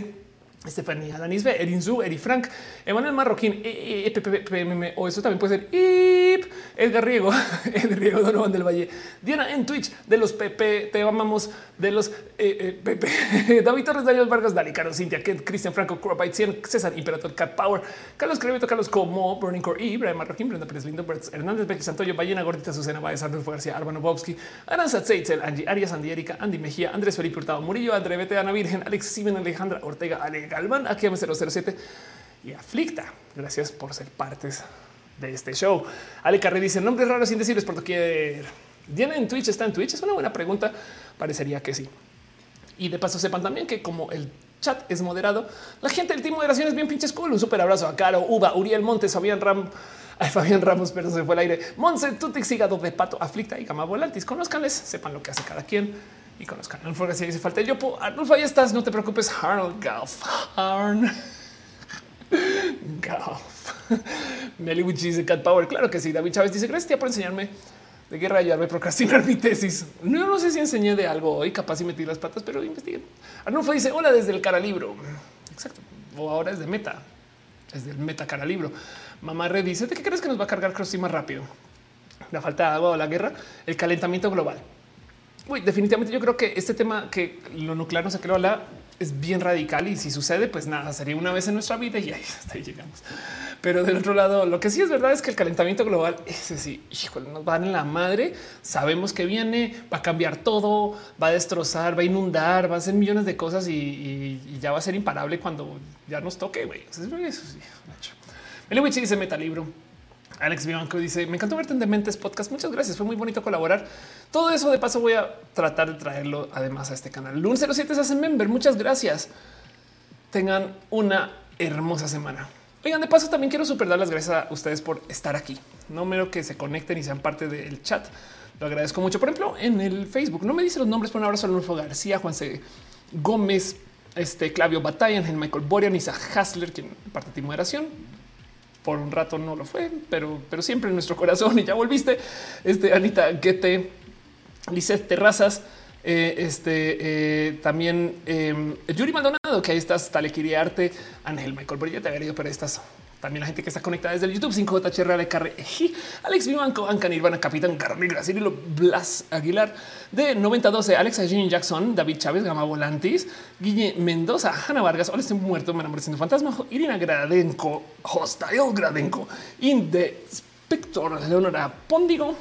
Estefanía Danisbe, Erin Zu, Eri Frank, Emanuel Marroquín, EPPM, o eso también puede ser Flip, Edgar Riego, Edgar Riego Donovan del Valle, Diana en Twitch, de los PP, te amamos, de los eh, PP, David Torres, Daniel Vargas, Dali, Caro, Cintia, Kent, Cristian Franco, Cien, César, Imperator, Cat Power, Carlos Creveto, Carlos Como, Burning Core, Ibrahim Marroquín, Brenda Pérez Lindo, Hernández, Becky Santoyo, Ballena Gordita, Susana Baez, Arnulfo García, Arbano Bobsky, Aranza Zeitzel, Angie Arias, Andy Erika, Andy Mejía, Andrés Felipe Hurtado, Murillo, André Ana Virgen, Alex Simen, Alejandra Ortega, Ale Galván, aquí 007 y Aflicta. Gracias por ser partes de este show. Ale Carré dice nombres raros indecibles por doquier. Diana en Twitch está en Twitch. Es una buena pregunta. Parecería que sí. Y de paso sepan también que como el chat es moderado, la gente del team moderación es bien pinches cool. Un súper abrazo a Caro, Uva, Uriel Montes, Fabián Ram, Ay, Fabián Ramos, pero se fue el aire. Monse, Tutix, Hígado de Pato, Aflicta y Gama Volantis. Conozcanles, sepan lo que hace cada quien y conozcan. No si dice falta yo. Arnulfo, ahí estás. No te preocupes. Harold Golf. Arn. Golf. Meli dice Cat Power. Claro que sí. David Chávez dice gracias por enseñarme de guerra ayudarme a procrastinar mi tesis. No, no sé si enseñé de algo hoy, capaz y metí las patas, pero investiguen. Arnulfo dice hola desde el cara libro. Exacto. O ahora es de meta. Es del meta cara libro. Mamá Red dice de qué crees que nos va a cargar Crossy más rápido. La falta de agua o la guerra, el calentamiento global. Definitivamente yo creo que este tema que lo nuclear no se creó la es bien radical y si sucede, pues nada, sería una vez en nuestra vida y ahí hasta ahí llegamos. Pero del otro lado, lo que sí es verdad es que el calentamiento global, ese sí, híjole, nos van en la madre. Sabemos que viene, va a cambiar todo, va a destrozar, va a inundar, va a hacer millones de cosas y, ya va a ser imparable cuando ya nos toque. Güey, eso sí, dice metalibro. Alex Bianco dice: Me encantó verte en Dementes Podcast. Muchas gracias. Fue muy bonito colaborar. Todo eso de paso voy a tratar de traerlo además a este canal. Lun 07 se hacen member. Muchas gracias. Tengan una hermosa semana. Oigan, de paso también quiero super dar las gracias a ustedes por estar aquí. No mero que se conecten y sean parte del chat. Lo agradezco mucho. Por ejemplo, en el Facebook no me dice los nombres, pero un abrazo a García, Juan C. Gómez, este Clavio Batalla, Michael Borian, Isa Hasler, quien parte de moderación por un rato no lo fue, pero, pero siempre en nuestro corazón y ya volviste. Este Anita Guete, Lizeth Terrazas, eh, este eh, también eh, Yuri Maldonado, que ahí estás, Arte, Ángel Michael Brilla, te había ido, pero estas también la gente que está conectada desde el YouTube, 5JHR, Carre, Alex Vivanco, Anca Nirvana, Capitán Carrera, Cirilo Blas Aguilar, de 9012, Alex Jean Jackson, David Chávez, Gama Volantis, Guille Mendoza, Hanna Vargas, Hola, estoy muerto, me enamoré siendo fantasma, Irina Gradenko, Hostile Gradenko, Indespector, Leonora Póndigo,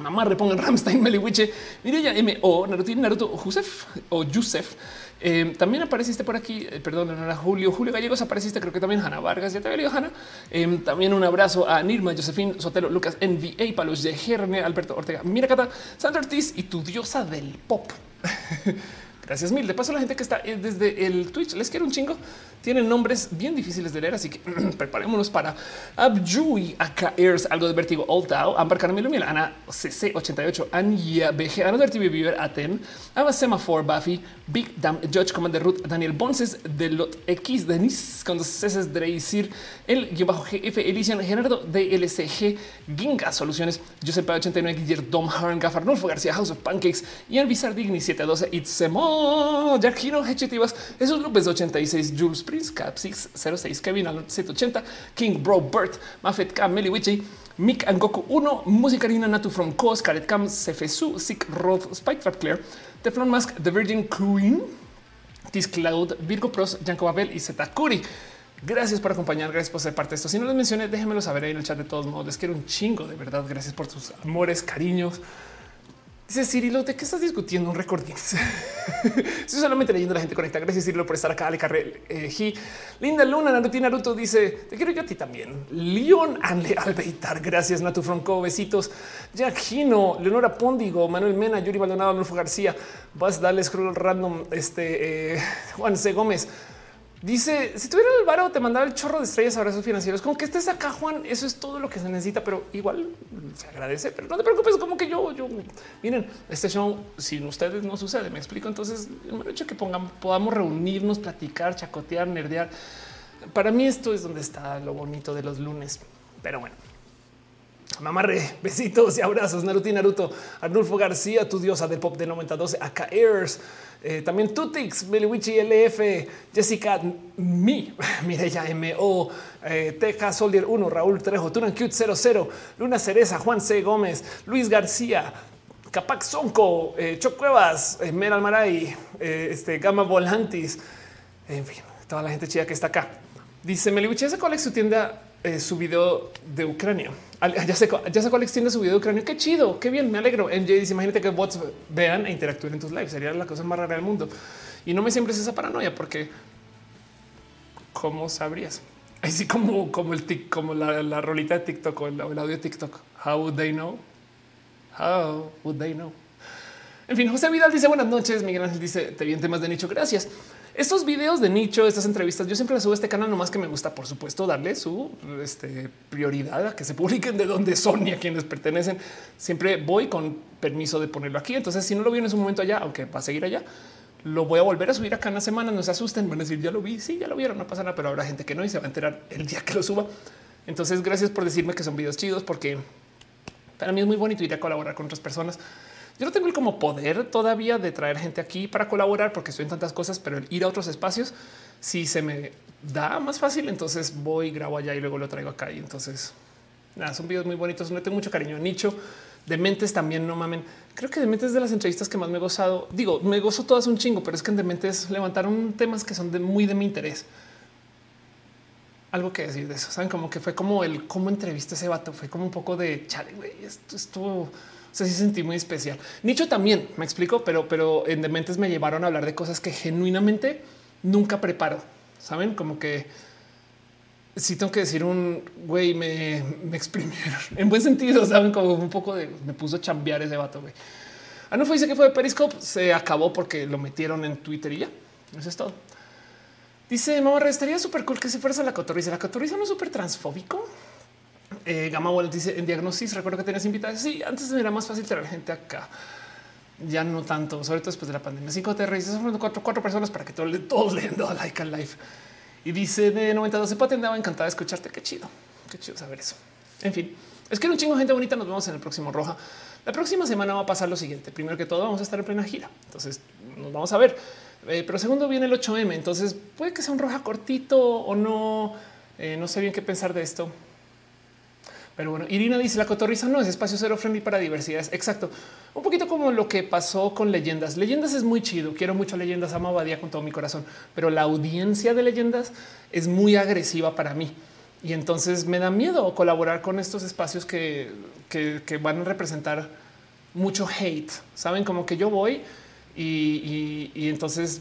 Mamá repongan Ramstein, Meliwiche, Mireya M. O. Naruto, Naruto, Josef o Yusef. Eh, también apareciste por aquí, eh, perdón, no era Julio, Julio Gallegos apareciste, creo que también Hanna Vargas, ya te había leído Hanna. Eh, también un abrazo a Nirma, Josefín, Sotelo, Lucas, NVA, Palos de Gerne, Alberto Ortega, Miracata, Sandra Ortiz y tu diosa del pop. Gracias mil. De paso, la gente que está desde el Twitch, les quiero un chingo. Tienen nombres bien difíciles de leer, así que preparémonos para Abjui, Airs, algo de vértigo, Oldau, Amber Caramelo Miel, Ana CC88, Anya BG, Ana TV Viver, Aten, Ava Semaphore, Buffy, Big Dam, Judge Commander Root, Daniel Bonses, de Lot X, Denis, con dos C Dreisir, el guion bajo GF, Elysian, Gerardo DLCG, Ginga Soluciones, Joseph 89, Guillermo Dom, Harn, Gafar, García, House of Pancakes y el Bizarre Digni 712, Itzemo, Jack Hino, Hechetivas, Esos López 86, Jules Prince, Cap 606, Kevin Alon 780, King Bro Bert, Mafet K, Meli Witchy, Mick and Goku 1, Musicarina Natu from Cos, Caret Cam, Cefesu, Sick Roth, Spike Trap Claire, Teflon Mask, The Virgin Queen, Tis Cloud, Virgo Pros, Janko Babel y Zetakuri. Gracias por acompañar, gracias por ser parte de esto. Si no les mencioné, déjenmelo saber ahí en el chat de todos modos. Les quiero un chingo, de verdad. Gracias por tus amores, cariños. Dice Cirilo, ¿de qué estás discutiendo un récord Estoy solamente leyendo la gente conecta. Gracias Cirilo por estar acá. Ale Carrel, eh, Linda Luna, Naruto Naruto dice, te quiero yo a ti también. Leon Anle Albeitar, gracias Natu Franco, besitos. Jack Gino, Leonora Póndigo, Manuel Mena, Yuri Maldonado, Adolfo García, Vas Dale Scroll Random, este eh, Juan C. Gómez. Dice, si tuviera el varo, te mandaba el chorro de estrellas, abrazos financieros. Como que estés acá, Juan, eso es todo lo que se necesita, pero igual se agradece. Pero no te preocupes, como que yo, yo, miren, este show, sin ustedes no sucede, me explico. Entonces, el hecho que pongan, podamos reunirnos, platicar, chacotear, nerdear. Para mí esto es donde está lo bonito de los lunes. Pero bueno, Mamarre, besitos y abrazos. Naruto y Naruto, Arnulfo García, tu diosa del pop de 92, acá Airs. Eh, también Tutix, Meliwichi LF, Jessica Mi, Mireya MO, eh, Soldier 1, Raúl Trejo, Turan Cute 00, Luna Cereza, Juan C. Gómez, Luis García, Capac Sonco, eh, Chocuevas, eh, Meral Maray, eh, este, Gama Volantis, en fin, toda la gente chida que está acá. Dice Meliwichi, ¿esa cuál es su tienda? Eh, su video de Ucrania. Ya sé, ya sé cuál tiene su video de Ucrania. Qué chido, qué bien, me alegro. MJ dice: Imagínate que bots vean e interactúen en tus lives. Sería la cosa más rara del mundo. Y no me siempre es esa paranoia, porque ¿cómo sabrías? Así como, como el tic, como la, la rolita de TikTok o el, audio de TikTok. How would they know? How would they know? En fin, José Vidal dice buenas noches. Miguel Ángel dice te vi en de nicho. Gracias. Estos videos de nicho, estas entrevistas, yo siempre las subo a este canal, nomás que me gusta, por supuesto, darle su este, prioridad a que se publiquen de dónde son y a quienes pertenecen. Siempre voy con permiso de ponerlo aquí. Entonces, si no lo vi en su momento allá, aunque va a seguir allá, lo voy a volver a subir acá en la semana. No se asusten, van a decir ya lo vi. Sí, ya lo vieron, no pasa nada, pero habrá gente que no y se va a enterar el día que lo suba. Entonces, gracias por decirme que son videos chidos, porque para mí es muy bonito ir a colaborar con otras personas. Yo no tengo el como poder todavía de traer gente aquí para colaborar porque estoy en tantas cosas, pero el ir a otros espacios, si se me da más fácil, entonces voy, grabo allá y luego lo traigo acá. Y entonces, nada, son videos muy bonitos. No tengo mucho cariño Nicho. Dementes también no mamen. Creo que Dementes es de las entrevistas que más me he gozado. Digo, me gozo todas un chingo, pero es que en Dementes levantaron temas que son de muy de mi interés algo que decir de eso. Saben como que fue como el cómo entrevista ese vato. Fue como un poco de chale, güey. Esto estuvo, sí sentí muy especial. Nicho también me explico, pero, pero en Dementes me llevaron a hablar de cosas que genuinamente nunca preparo. Saben como que sí tengo que decir un güey, me, me exprimieron en buen sentido. Saben como un poco de me puso a chambear ese vato. Güey. Ah, no fue dice que fue de Periscope. Se acabó porque lo metieron en Twitter y ya. Eso es todo. Dice mamá, estaría súper cool que si fueras a la cotorriza. La cotorriza no es súper transfóbico. Eh, Gama Wallet dice en diagnosis. Recuerdo que tenías invitados. Sí, antes era más fácil traer gente acá. Ya no tanto, sobre todo después de la pandemia. Cinco te reíces, cuatro, cuatro personas para que todos, le- todos le den like al live. Y dice de 92 Pati andaba encantada de escucharte. Qué chido, qué chido saber eso. En fin, es que era un chingo gente bonita. Nos vemos en el próximo Roja. La próxima semana va a pasar lo siguiente. Primero que todo, vamos a estar en plena gira. Entonces nos vamos a ver. Eh, pero segundo viene el 8M. Entonces puede que sea un Roja cortito o no. Eh, no sé bien qué pensar de esto. Pero bueno, Irina dice la cotorriza no es espacio cero friendly para diversidades. Exacto. Un poquito como lo que pasó con leyendas. Leyendas es muy chido. Quiero mucho leyendas, amo a Badía con todo mi corazón, pero la audiencia de leyendas es muy agresiva para mí. Y entonces me da miedo colaborar con estos espacios que, que, van a representar mucho hate. Saben como que yo voy y- y entonces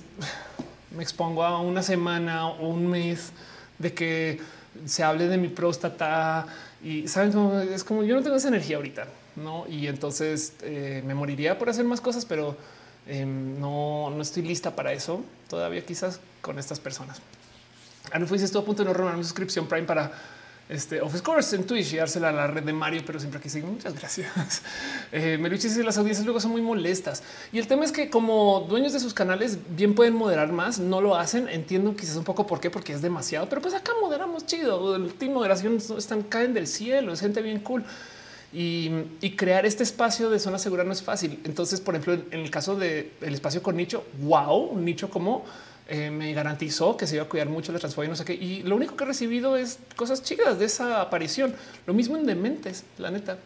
me expongo a una semana o un mes de que se hable de mi próstata y saben es como yo no tengo esa energía ahorita, no? Y entonces eh, me moriría por hacer más cosas, pero eh, no, no estoy lista para eso todavía, quizás con estas personas. Anufo dice estuvo a punto de no renovar mi suscripción Prime para este of course en Twitch y dársela a la red de Mario, pero siempre aquí sigo. Muchas gracias. Eh, Meluchi dice las audiencias luego son muy molestas y el tema es que como dueños de sus canales bien pueden moderar más, no lo hacen. Entiendo quizás un poco por qué, porque es demasiado, pero pues acá moderamos chido. El team moderación están caen del cielo, es gente bien cool. Y, y crear este espacio de zona segura no es fácil. Entonces, por ejemplo, en el caso del espacio con nicho, wow, un nicho como eh, me garantizó que se iba a cuidar mucho la transfobia y no sé qué. Y lo único que he recibido es cosas chidas de esa aparición. Lo mismo en Dementes, la neta.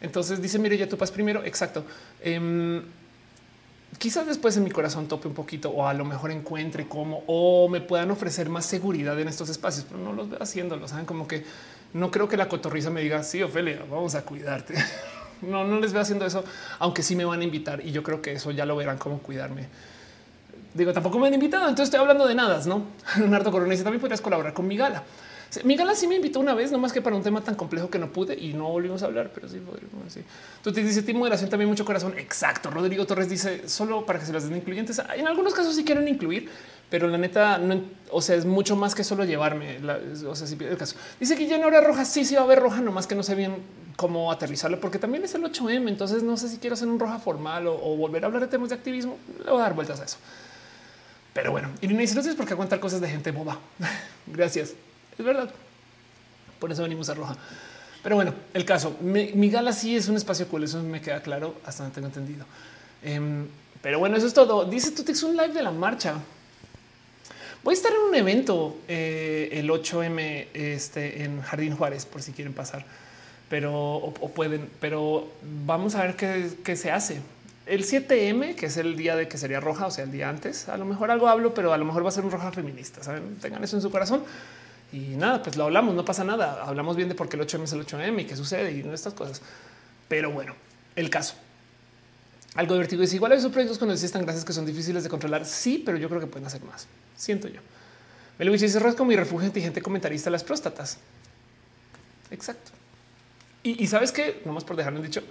Entonces dice, mire, ya tú pas primero. Exacto. Em, quizás después en mi corazón tope un poquito o a lo mejor encuentre cómo o me puedan ofrecer más seguridad en estos espacios, pero no los veo haciéndolo. Saben como que no creo que la cotorriza me diga sí, Ofelia, vamos a cuidarte. No, no les veo haciendo eso, aunque sí me van a invitar y yo creo que eso ya lo verán cómo cuidarme. Digo, tampoco me han invitado, entonces estoy hablando de nada, ¿no? Leonardo Corona dice, también podrías colaborar con mi gala. Mi gala sí me invitó una vez, no más que para un tema tan complejo que no pude y no volvimos a hablar, pero sí podríamos. Sí. Tú te dices, Moderación también mucho corazón. Exacto. Rodrigo Torres dice solo para que se las den incluyentes. En algunos casos sí quieren incluir, pero la neta, o sea, es mucho más que solo llevarme. O sea, si el caso dice que ya no habrá roja. Sí, sí va a haber roja, nomás que no sé bien cómo aterrizarlo, porque también es el 8M. Entonces no sé si quiero hacer un roja formal o volver a hablar de temas de activismo. Le voy a dar vueltas a eso. Pero bueno, dice, no sé por qué aguantar cosas de gente boba. Gracias. Es verdad. Por eso venimos a Roja. Pero bueno, el caso, mi, gala sí es un espacio cool, eso me queda claro hasta donde tengo entendido. Em, Pero bueno, eso es todo. Dice tú tienes un live de la marcha. Voy a estar en un evento eh, el 8M este, en Jardín Juárez, por si quieren pasar, pero o, pueden, pero vamos a ver qué, qué, se hace. El 7M, que es el día de que sería roja, o sea, el día antes, a lo mejor algo hablo, pero a lo mejor va a ser un roja feminista. Saben, tengan eso en su corazón y nada, pues lo hablamos, no pasa nada. Hablamos bien de por qué el 8M es el 8M y qué sucede y estas cosas. Pero bueno, el caso. Algo divertido es igual a esos proyectos cuando existan gracias que son difíciles de controlar. Sí, pero yo creo que pueden hacer más siento yo. Me lo dice como mi refugio inteligente comentarista las próstatas. Exacto. Y, sabes que nomás por dejarme dicho,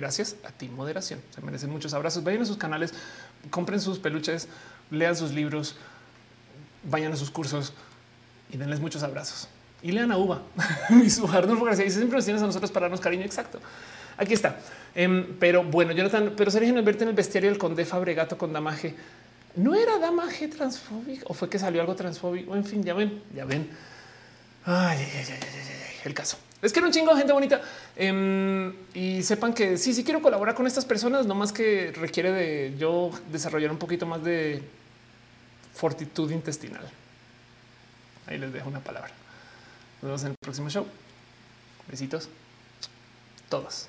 gracias a ti, moderación. Se merecen muchos abrazos. Vayan a sus canales, compren sus peluches, lean sus libros, vayan a sus cursos y denles muchos abrazos. Y lean a Uva, mi su Arnulfo García. Y siempre nos tienes a nosotros para darnos cariño. Exacto. Aquí está. Em, pero bueno, Jonathan, pero sería genial verte en el bestiario del conde Fabregato con Damaje no era damaje transfóbico o fue que salió algo transfóbico. En fin, ya ven, ya ven. Ay, el caso. Es que era un chingo de gente bonita em, y sepan que sí, sí quiero colaborar con estas personas, no más que requiere de yo desarrollar un poquito más de fortitud intestinal. Ahí les dejo una palabra. Nos vemos en el próximo show. Besitos. Todos.